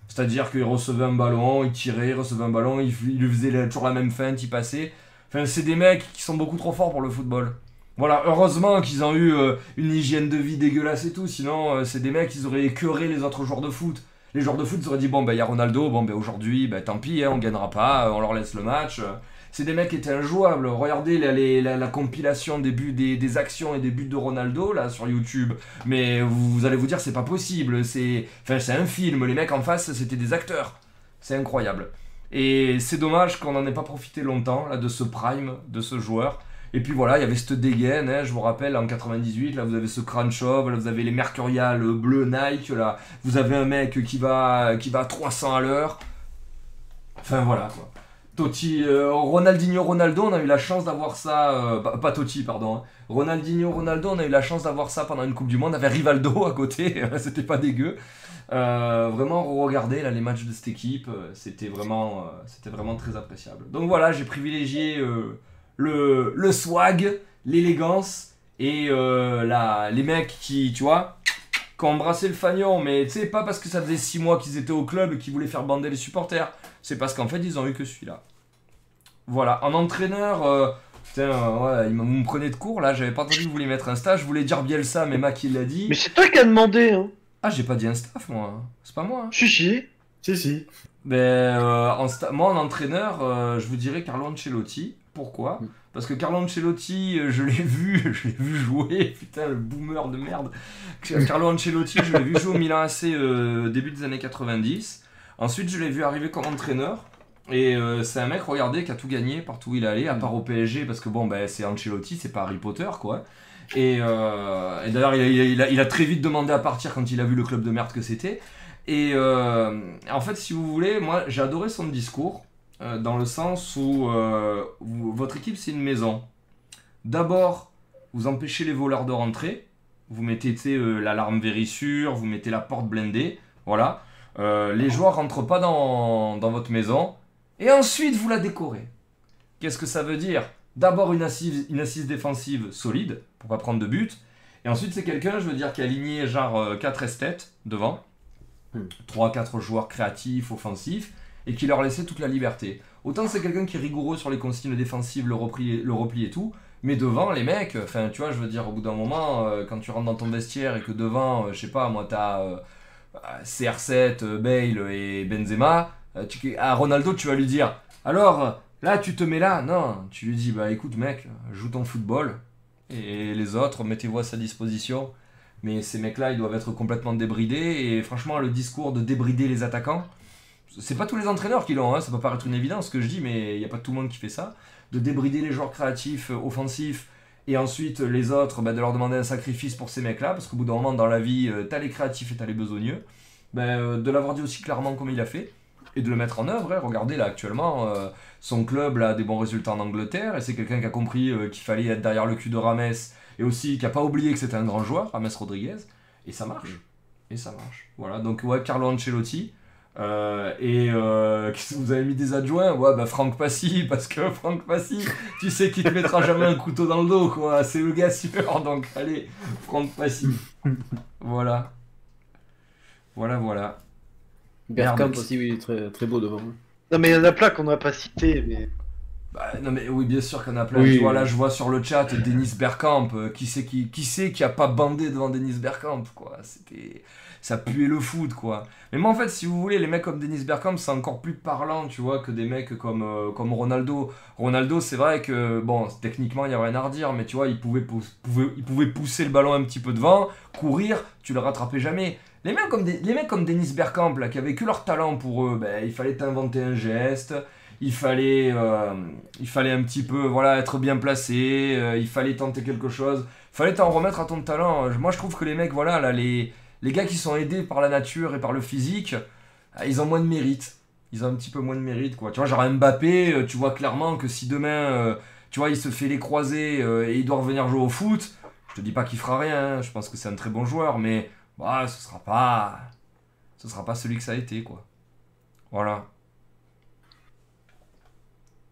C'est-à-dire qu'il recevait un ballon, il tirait, il recevait un ballon, il, lui faisait toujours la même feinte, il passait. Enfin, c'est des mecs qui sont beaucoup trop forts pour le football. Voilà, heureusement qu'ils ont eu euh, une hygiène de vie dégueulasse et tout, sinon euh, c'est des mecs qui auraient écœuré les autres joueurs de foot. Les joueurs de foot auraient dit bon ben il y a Ronaldo, bon ben aujourd'hui ben tant pis, hein, on gagnera pas, euh, on leur laisse le match. C'est des mecs qui étaient injouables. Regardez la, compilation des buts, des, actions et des buts de Ronaldo là sur YouTube. Mais vous, vous allez vous dire c'est pas possible, c'est enfin c'est un film. Les mecs en face c'était des acteurs. C'est incroyable. Et c'est dommage qu'on n'en ait pas profité longtemps là de ce prime de ce joueur. Et puis voilà, il y avait cette dégaine, hein, je vous rappelle, en 98, là vous avez ce crâne chauve, là vous avez les Mercurial bleu Nike, là vous avez un mec qui va, qui va à 300 à l'heure. Enfin voilà quoi. Totti, euh, Ronaldinho, Ronaldo, on a eu la chance d'avoir ça, euh, pas, pas Totti, pardon. hein. Ronaldinho, Ronaldo, on a eu la chance d'avoir ça pendant une Coupe du Monde, avec Rivaldo à côté, [laughs] c'était pas dégueu. Euh, vraiment, regardez là, les matchs de cette équipe, c'était vraiment, c'était vraiment très appréciable. Donc voilà, j'ai privilégié le, le swag, l'élégance et euh, la, les mecs qui, tu vois, qui ont embrassé le fagnon, mais tu sais, pas parce que ça faisait 6 mois qu'ils étaient au club et qu'ils voulaient faire bander les supporters, c'est parce qu'en fait, ils ont eu que celui-là. Voilà, en entraîneur, euh, putain, euh, ouais, vous me prenez de court là, j'avais pas entendu que vous vouliez mettre un stage, je voulais dire Bielsa, mais Mac il l'a dit. Mais c'est toi qui as demandé, hein. Ah, j'ai pas dit un staff, moi, c'est pas moi. hein. Si, si. Si, si. Ben, euh, en sta- moi, en entraîneur, euh, je vous dirais Carlo Ancelotti. Pourquoi Mm. Parce que Carlo Ancelotti, euh, je l'ai vu, [laughs] je l'ai vu jouer, putain, le boomer de merde. Carlo Ancelotti, je l'ai vu jouer au Milan AC euh, début des années 90. Ensuite, je l'ai vu arriver comme entraîneur. Et euh, c'est un mec, regardez, qui a tout gagné partout où il est allé, à part au PSG, parce que bon, ben, c'est Ancelotti, c'est pas Harry Potter, quoi. Et, euh, et d'ailleurs, il a, il a- il a- il a très vite demandé à partir quand il a vu le club de merde que c'était. Et en fait, si vous voulez, moi j'ai adoré son discours, euh, dans le sens où euh, vous- votre équipe c'est une maison. D'abord, vous empêchez les voleurs de rentrer, vous mettez euh, l'alarme vérissure, vous mettez la porte blindée, voilà. Les joueurs rentrent pas dans, dans votre maison, et ensuite vous la décorez. Qu'est-ce que ça veut dire? D'abord une assise, une assise défensive solide, pour pas prendre de but, et ensuite c'est quelqu'un, je veux dire, qui a aligné genre 4 esthètes devant. 3-4 joueurs créatifs, offensifs, et qui leur laissait toute la liberté. Autant c'est quelqu'un qui est rigoureux sur les consignes défensives, le repli, le repli et tout, mais devant les mecs, enfin tu vois, je veux dire, au bout d'un moment, euh, quand tu rentres dans ton vestiaire et que devant, euh, je sais pas, moi t'as euh, CR7, euh, Bale et Benzema, à Ronaldo tu vas lui dire, alors là tu te mets là, non, tu lui dis, bah écoute mec, joue ton football, et les autres, mettez-vous à sa disposition. Mais ces mecs-là, ils doivent être complètement débridés. Et franchement, le discours de débrider les attaquants, c'est pas tous les entraîneurs qui l'ont, hein, ça peut paraître une évidence ce que je dis, mais il n'y a pas tout le monde qui fait ça. De débrider les joueurs créatifs, euh, offensifs, et ensuite les autres, bah, de leur demander un sacrifice pour ces mecs-là, parce qu'au bout d'un moment dans la vie, euh, t'as les créatifs et t'as les besogneux. Ben, euh, de l'avoir dit aussi clairement comme il a fait, et de le mettre en œuvre. hein. Regardez là actuellement, euh, son club là, a des bons résultats en Angleterre, et c'est quelqu'un qui a compris euh, qu'il fallait être derrière le cul de Rames, et aussi qui a pas oublié que c'était un grand joueur, Rames Rodriguez, et ça marche. Et ça marche. Voilà, donc ouais, Carlo Ancelotti. Euh, et euh, qu'est-ce que vous avez mis des adjoints? Ouais, bah Franck Passy, [laughs] parce que Franck Passy, tu sais qu'il te mettra jamais un couteau dans le dos, quoi. C'est le gars sûr, donc allez, Franck Passy. Voilà. Voilà, voilà. Bergkamp aussi, oui, très, très beau devant. Non, mais il y en a plein qu'on n'a pas cité, mais. Bah, non mais oui bien sûr qu'il y en a plein. Oui. Je vois, là je vois sur le chat Denis Bergkamp. euh, qui c'est qui, qui c'est qui a pas bandé devant Denis Bergkamp quoi? C'était ça puait le foot quoi. Mais moi en fait si vous voulez les mecs comme Denis Bergkamp c'est encore plus parlant tu vois que des mecs comme euh, comme Ronaldo. Ronaldo c'est vrai que bon techniquement il y a rien à redire mais tu vois il pouvait, pou- pouvait il pouvait pousser le ballon un petit peu devant, courir, tu le rattrapais jamais. Les mecs comme des- les mecs comme Denis Bergkamp là qui avaient que leur talent pour eux, ben, il fallait t'inventer un geste il fallait, euh, il fallait un petit peu voilà, être bien placé, euh, il fallait tenter quelque chose, fallait t'en remettre à ton talent. Moi je trouve que les mecs, voilà, là, les, les gars qui sont aidés par la nature et par le physique, euh, ils ont moins de mérite. Ils ont un petit peu moins de mérite, quoi. Tu vois, genre Mbappé, euh, tu vois clairement que si demain, euh, tu vois, il se fait les croisés euh, et il doit revenir jouer au foot, je te dis pas qu'il fera rien, hein, je pense que c'est un très bon joueur, mais bah, ce sera pas, ce sera pas celui que ça a été, quoi. Voilà.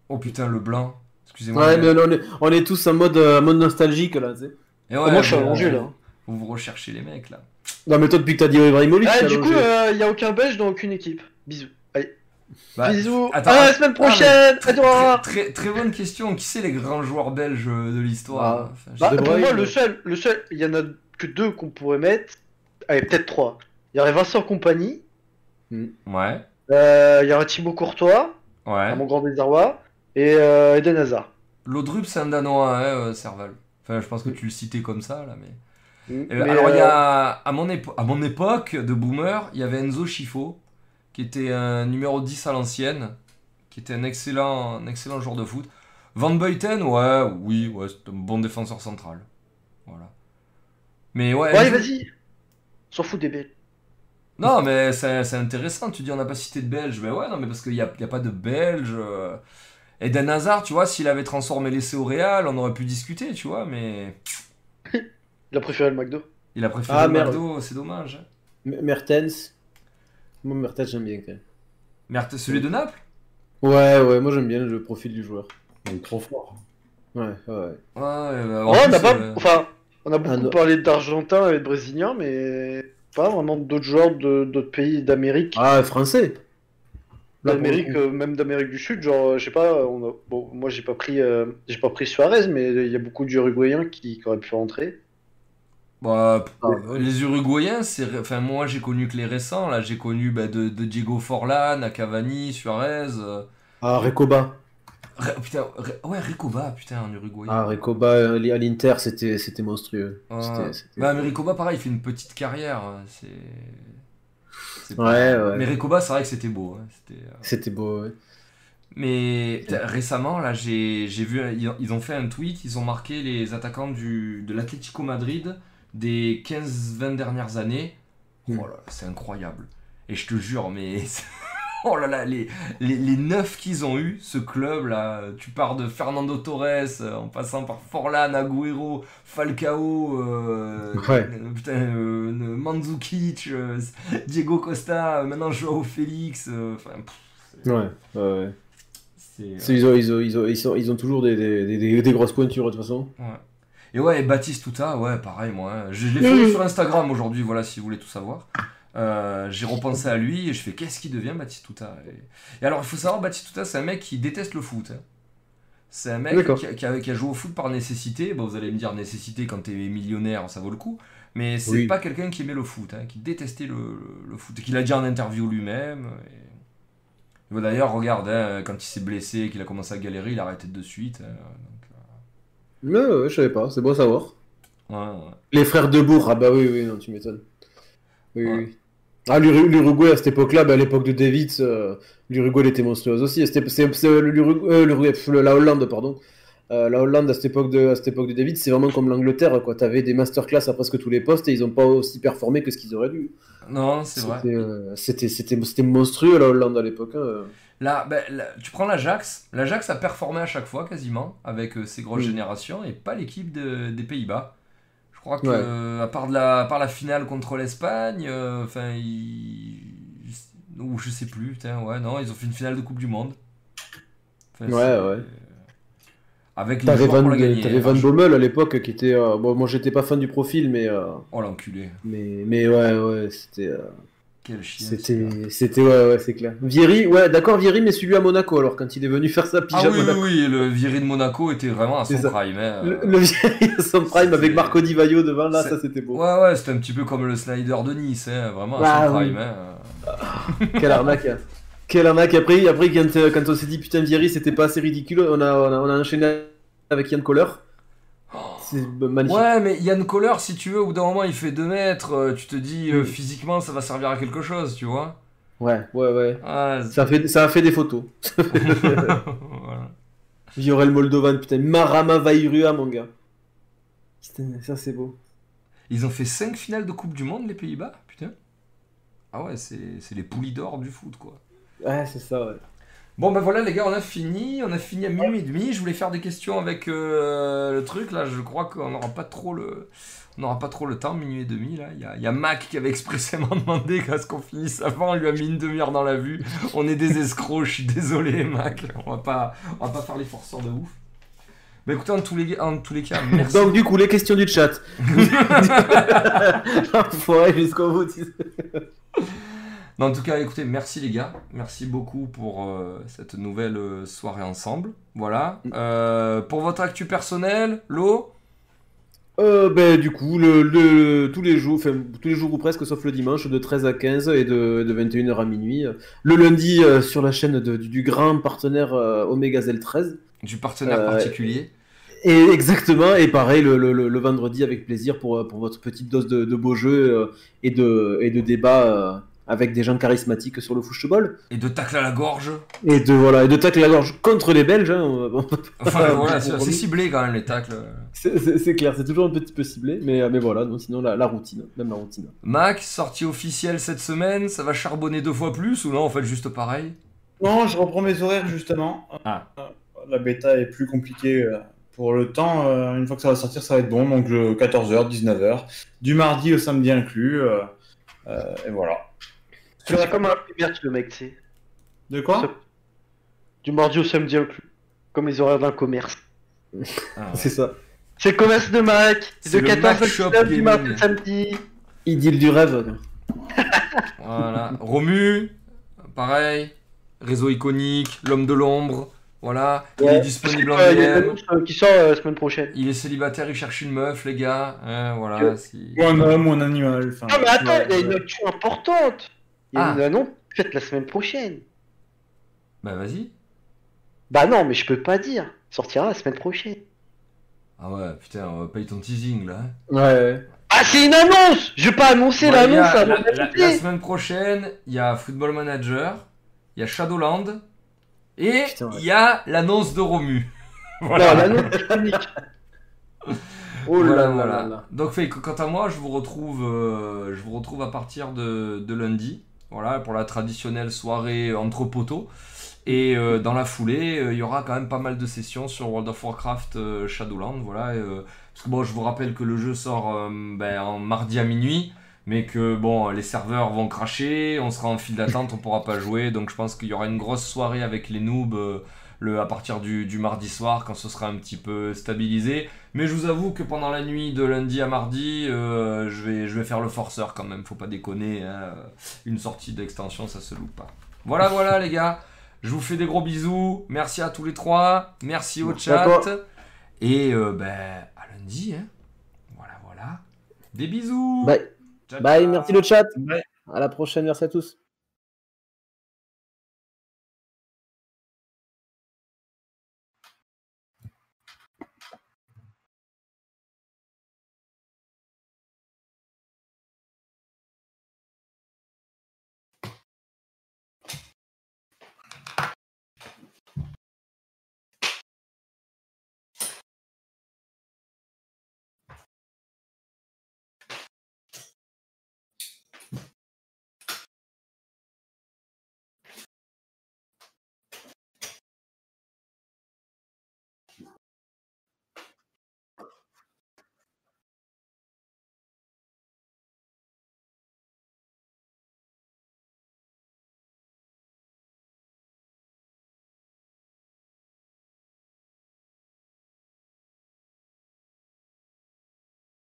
Oh putain, le blanc. Excusez-moi. Ouais, mais on est, on est tous en mode, euh, mode nostalgique là, tu sais. Et ouais, moi, je suis allongé là. Vous vous recherchez les mecs là. Non, mais toi, depuis que t'as dit Ibrahimovic, Ah, t'es du coup, il n'y a aucun belge dans aucune équipe. Bisous. Allez. Bah, Bisous. attends, à la semaine ah, prochaine. Très, à toi. très, très, très bonne question. Qui c'est les grands joueurs belges de l'histoire Ah. Enfin, Bah, De pour moi, le seul, le seul, il y en a que deux qu'on pourrait mettre. Allez, peut-être trois. Il y aurait Vincent Compagnie. Ouais, euh, Il y aurait Thibaut Courtois, à ouais. mon grand désarroi. Et euh, Eden Hazard. Laudrup, c'est un Danois, hein, euh, Serval. Enfin, je pense que tu le citais comme ça là, mais. Euh, Mais, alors, il y euh, a, à, mon épo- à mon époque de boomer, il y avait Enzo Schifo, qui était un numéro 10 à l'ancienne, qui était un excellent, un excellent joueur de foot. Van Beuten, ouais, oui, ouais, c'est un bon défenseur central. Voilà. Mais ouais. Ouais, vas-y. S'en fout des Belges. Non, mais c'est c'est intéressant. Tu dis, on n'a pas cité de Belges. Mais ouais, non, mais parce qu'il n'y a, il y a pas de Belges. euh. Eden Hazard, tu vois, s'il avait transformé l'essai au Real, on aurait pu discuter, tu vois, mais Il a préféré le McDo. il a préféré Ah, le merde. McDo, c'est dommage. M- Mertens. Moi, Mertens, j'aime bien quand même. Celui de Naples? Ouais, ouais, moi j'aime bien le profil du joueur. Il est trop fort. Ouais, ouais. Ouais, en Ouais, on plus, a pas, euh, enfin, on a beaucoup Ah, parlé d'Argentins et de Brésiliens, mais pas vraiment d'autres joueurs de d'autres pays d'Amérique. Ah, français D'Amérique, euh, même d'Amérique du Sud, genre, euh, je sais pas, on a- bon, moi j'ai pas pris, euh, j'ai pas pris Suarez, mais il y a beaucoup d'Uruguayens qui, qui auraient pu rentrer. Bah, Ah. euh, les Uruguayens, c'est, enfin, moi j'ai connu que les récents. Là, j'ai connu bah, de, de Diego Forlan à Cavani, Suarez. euh, Ah, Recoba. Putain, ouais, Recoba, putain, en Uruguayen. Ah, Recoba euh, à l'Inter, c'était c'était monstrueux. Ouais. C'était- c'était- Bah, mais Ricoba, pareil, il fait une petite carrière. hein, C'est. c'est Ouais, ouais. Mais Ricoba, c'est vrai que c'était beau. hein, C'était. euh, C'était beau, ouais. Mais putain, récemment, là, j'ai j'ai vu, ils ont- ils ont fait un tweet, ils ont marqué les attaquants du, de l'Atlético Madrid des 15-20 dernières années. Oh Hmm. là, là, c'est incroyable. Et je te jure, mais. [laughs] Oh là là, les, les, les neuf qu'ils ont eu, ce club là, tu pars de Fernando Torres euh, en passant par Forlan, Agüero, Falcao, euh, Ouais. putain, euh, Mandzukic, euh, Diego Costa, maintenant Joao Félix, enfin, pff, c'est- Ouais, ouais, ouais. Ils ont, ils, ont, ils, ont, ils, sont- ils ont toujours des, des, des, des grosses pointures de toute façon. Ouais. Et ouais, et Baptiste Touta, ouais, pareil, moi. hein. Je, je l'ai fait sur Instagram aujourd'hui, voilà, si vous voulez tout savoir. Euh, j'ai repensé à lui et je fais qu'est-ce qu'il devient Baptiste Touta? Et... et alors il faut savoir Baptiste Touta c'est un mec qui déteste le foot hein. c'est un mec qui a, qui a- qui a joué au foot par nécessité bon vous allez me dire nécessité quand t'es millionnaire ça vaut le coup mais c'est Oui. pas quelqu'un qui aimait le foot hein, qui détestait le, le- le foot et qu'il a dit en interview lui-même et... D'ailleurs regarde hein, quand il s'est blessé qu'il a commencé à galérer il a arrêté de suite hein. Donc, Ouais, je savais pas, c'est bon à savoir. Ouais, ouais. Les frères Debourg, ah bah oui, oui, non, tu m'étonnes. Oui, Ouais. oui. Ah, l'Uru- l'Uruguay à cette époque-là, bah, à l'époque de David, euh, l'Uruguay était monstrueuse aussi. C'était- C'est c'est l'Uruguay, euh, l'Uruguay, pff, la Hollande, pardon. Euh, la Hollande à cette époque de, à cette époque de David, c'est vraiment comme l'Angleterre, quoi. T'avais des masterclass à presque tous les postes et ils ont pas aussi performé que ce qu'ils auraient dû. Non, c'est vrai. C'était, euh, C'était c'était- c'était monstrueux la Hollande à l'époque. hein. Là, ben, là, tu prends l'Ajax. L'Ajax a performé à chaque fois quasiment avec euh, ses grosses Mm. générations et pas l'équipe de- des Pays-Bas. Je crois que Ouais. euh, à part de la, à part la finale contre l'Espagne, euh, enfin ils... ou je sais plus, putain, ouais, non, ils ont fait une finale de Coupe du Monde. Enfin, Ouais, ouais. Avec les T'avais Van, hein, Van. Bommel à l'époque qui était. euh, bon, moi j'étais pas fan du profil, mais, euh, Oh l'enculé, mais, mais ouais, ouais, c'était. euh, quel chien. celui-là. C'était, c'était, ouais, ouais, c'est clair. Vieri, ouais, d'accord, Vieri, mais celui à Monaco, alors, quand il est venu faire sa pige Ah à oui, oui, Monaco. oui, le viré de Monaco était vraiment à son prime. hein. Le, le Vieri à son prime avec Marco Di Vaio devant, là, ça c'était beau. Ouais, ouais, c'était un petit peu comme le Snyder de Nice, hein, vraiment à Ah, son oui. prime. hein. Quelle arnaque. hein. Quelle arnaque. Après, après quand, euh, quand on s'est dit, putain, Vieri, c'était pas assez ridicule, on a, on a, on a enchaîné avec Yann Kohler. C'est magnifique. Ouais, mais Yann Kohler, si tu veux, au bout d'un moment, il fait 2 mètres, euh, tu te dis, euh, Mm. physiquement, ça va servir à quelque chose, tu vois. Ouais, ouais, ouais. Ah, Ça a fait, ça [laughs] a fait des photos. voilà. Viorel Moldovan, putain, Marama Vairua, mon gars. Putain, ça c'est beau. Ils ont fait 5 finales de Coupe du Monde, les Pays-Bas, putain. Ah ouais, c'est c'est les poulies d'or du foot, quoi. Ouais, c'est ça, ouais. Bon, ben voilà, les gars, on a fini. On a fini à minuit et demi. Je voulais faire des questions avec euh, le truc. Là, je crois qu'on n'aura pas trop le. On n'aura pas trop le temps, minuit et demi là. Il y a, il y a Mac qui avait expressément [laughs] demandé qu'à ce qu'on finisse avant, on lui a mis une demi-heure dans la vue. On est des escrocs, je suis désolé Mac. On va pas, on va pas faire les forceurs de ouf. Bah écoutez, en tous les, en tous les cas, merci. Donc, du coup, les questions du chat. [laughs] [laughs] Jusqu'au bout. Non, en tout cas, écoutez, merci les gars. Merci beaucoup pour euh, cette nouvelle euh, soirée ensemble. Voilà. Euh, pour votre actu personnel, l'eau Euh, ben, du coup, le, le- tous les jours, tous les jours ou presque, sauf le dimanche, de 13 à 15 et de, de 21h à minuit. Le lundi, euh, sur la chaîne de- du, du grand partenaire euh, Omega Zel 13. du partenaire particulier. Et exactement, et pareil le, le- vendredi avec plaisir pour, pour votre petite dose de, de beaux jeux et de, et de débats avec des gens charismatiques sur le football. Et de tacle à la gorge. Et de, voilà, et de tacle la gorge contre les Belges. hein, Enfin, voilà, c'est ciblé quand même les tacles. c'est- clair, c'est toujours un petit peu ciblé, mais, mais voilà, non, sinon la, la routine, même la routine. Mac, sortie officielle cette semaine, ça va charbonner deux fois plus ou non, en fait juste pareil? Non, je reprends mes horaires justement. Ah. Euh, La bêta est plus compliquée euh, pour le temps. euh, Une fois que ça va sortir, ça va être bon. Donc 14h, 19h, du mardi au samedi inclus. euh, euh, et voilà. C'est comme un commerce, le mec, tu sais. De quoi Du mardi au samedi inclus. Comme les horaires d'un commerce. Ah. [laughs] C'est ça. C'est le commerce de Mac. C'est De le 14 Mac à Shop 19 du mardi au samedi. Idylle du rêve. [laughs] Voilà. Romu, pareil. Réseau iconique, l'homme de l'ombre. Voilà. Il est disponible en Euh, Il y a une DM. annonce euh, qui sort euh, la semaine prochaine. Il est célibataire, il cherche une meuf, les gars. Hein, voilà. Ou un homme ou un animal. enfin, Ah, mais attends, il y a une actu importante. Il y a Ah. une annonce faite la semaine prochaine. Bah vas-y. Bah non, mais je peux pas dire. Sortira la semaine prochaine. Ah ouais, putain, on va payer ton teasing là. hein. Ouais. Ah, c'est une annonce Je vais pas annoncer l'annonce avant la, la- la semaine prochaine, il y a Football Manager, il y a Shadowland et ouais. il y a l'annonce de Romu. [laughs] Voilà. l'annonce iconique. [laughs] Oh là Voilà, là voilà. là là. Donc, fait, que- quant à moi, je vous retrouve, euh, je vous retrouve à partir de, de lundi, voilà, pour la traditionnelle soirée entre poteaux. Et euh, dans la foulée, euh, il y aura quand même pas mal de sessions sur World of Warcraft euh, Shadowland, voilà. parce que bon, je vous rappelle que le jeu sort ben, en mardi à minuit, mais que bon, les serveurs vont cracher, on sera en file d'attente, on pourra pas jouer, donc je pense qu'il y aura une grosse soirée avec les noobs. à partir du mardi soir quand ce sera un petit peu stabilisé. Mais je vous avoue que pendant la nuit de lundi à mardi, euh, je, vais, je vais faire le forceur quand même, faut pas déconner. hein. Une sortie d'extension, ça se loupe pas. Voilà, voilà les gars. Je vous fais des gros bisous. Merci à tous les trois. Merci au chat. Et euh, ben, à lundi. Hein. Voilà, voilà. Des bisous. Bye. Ciao, Bye, ciao. merci le chat. Ouais. À la prochaine, merci à tous.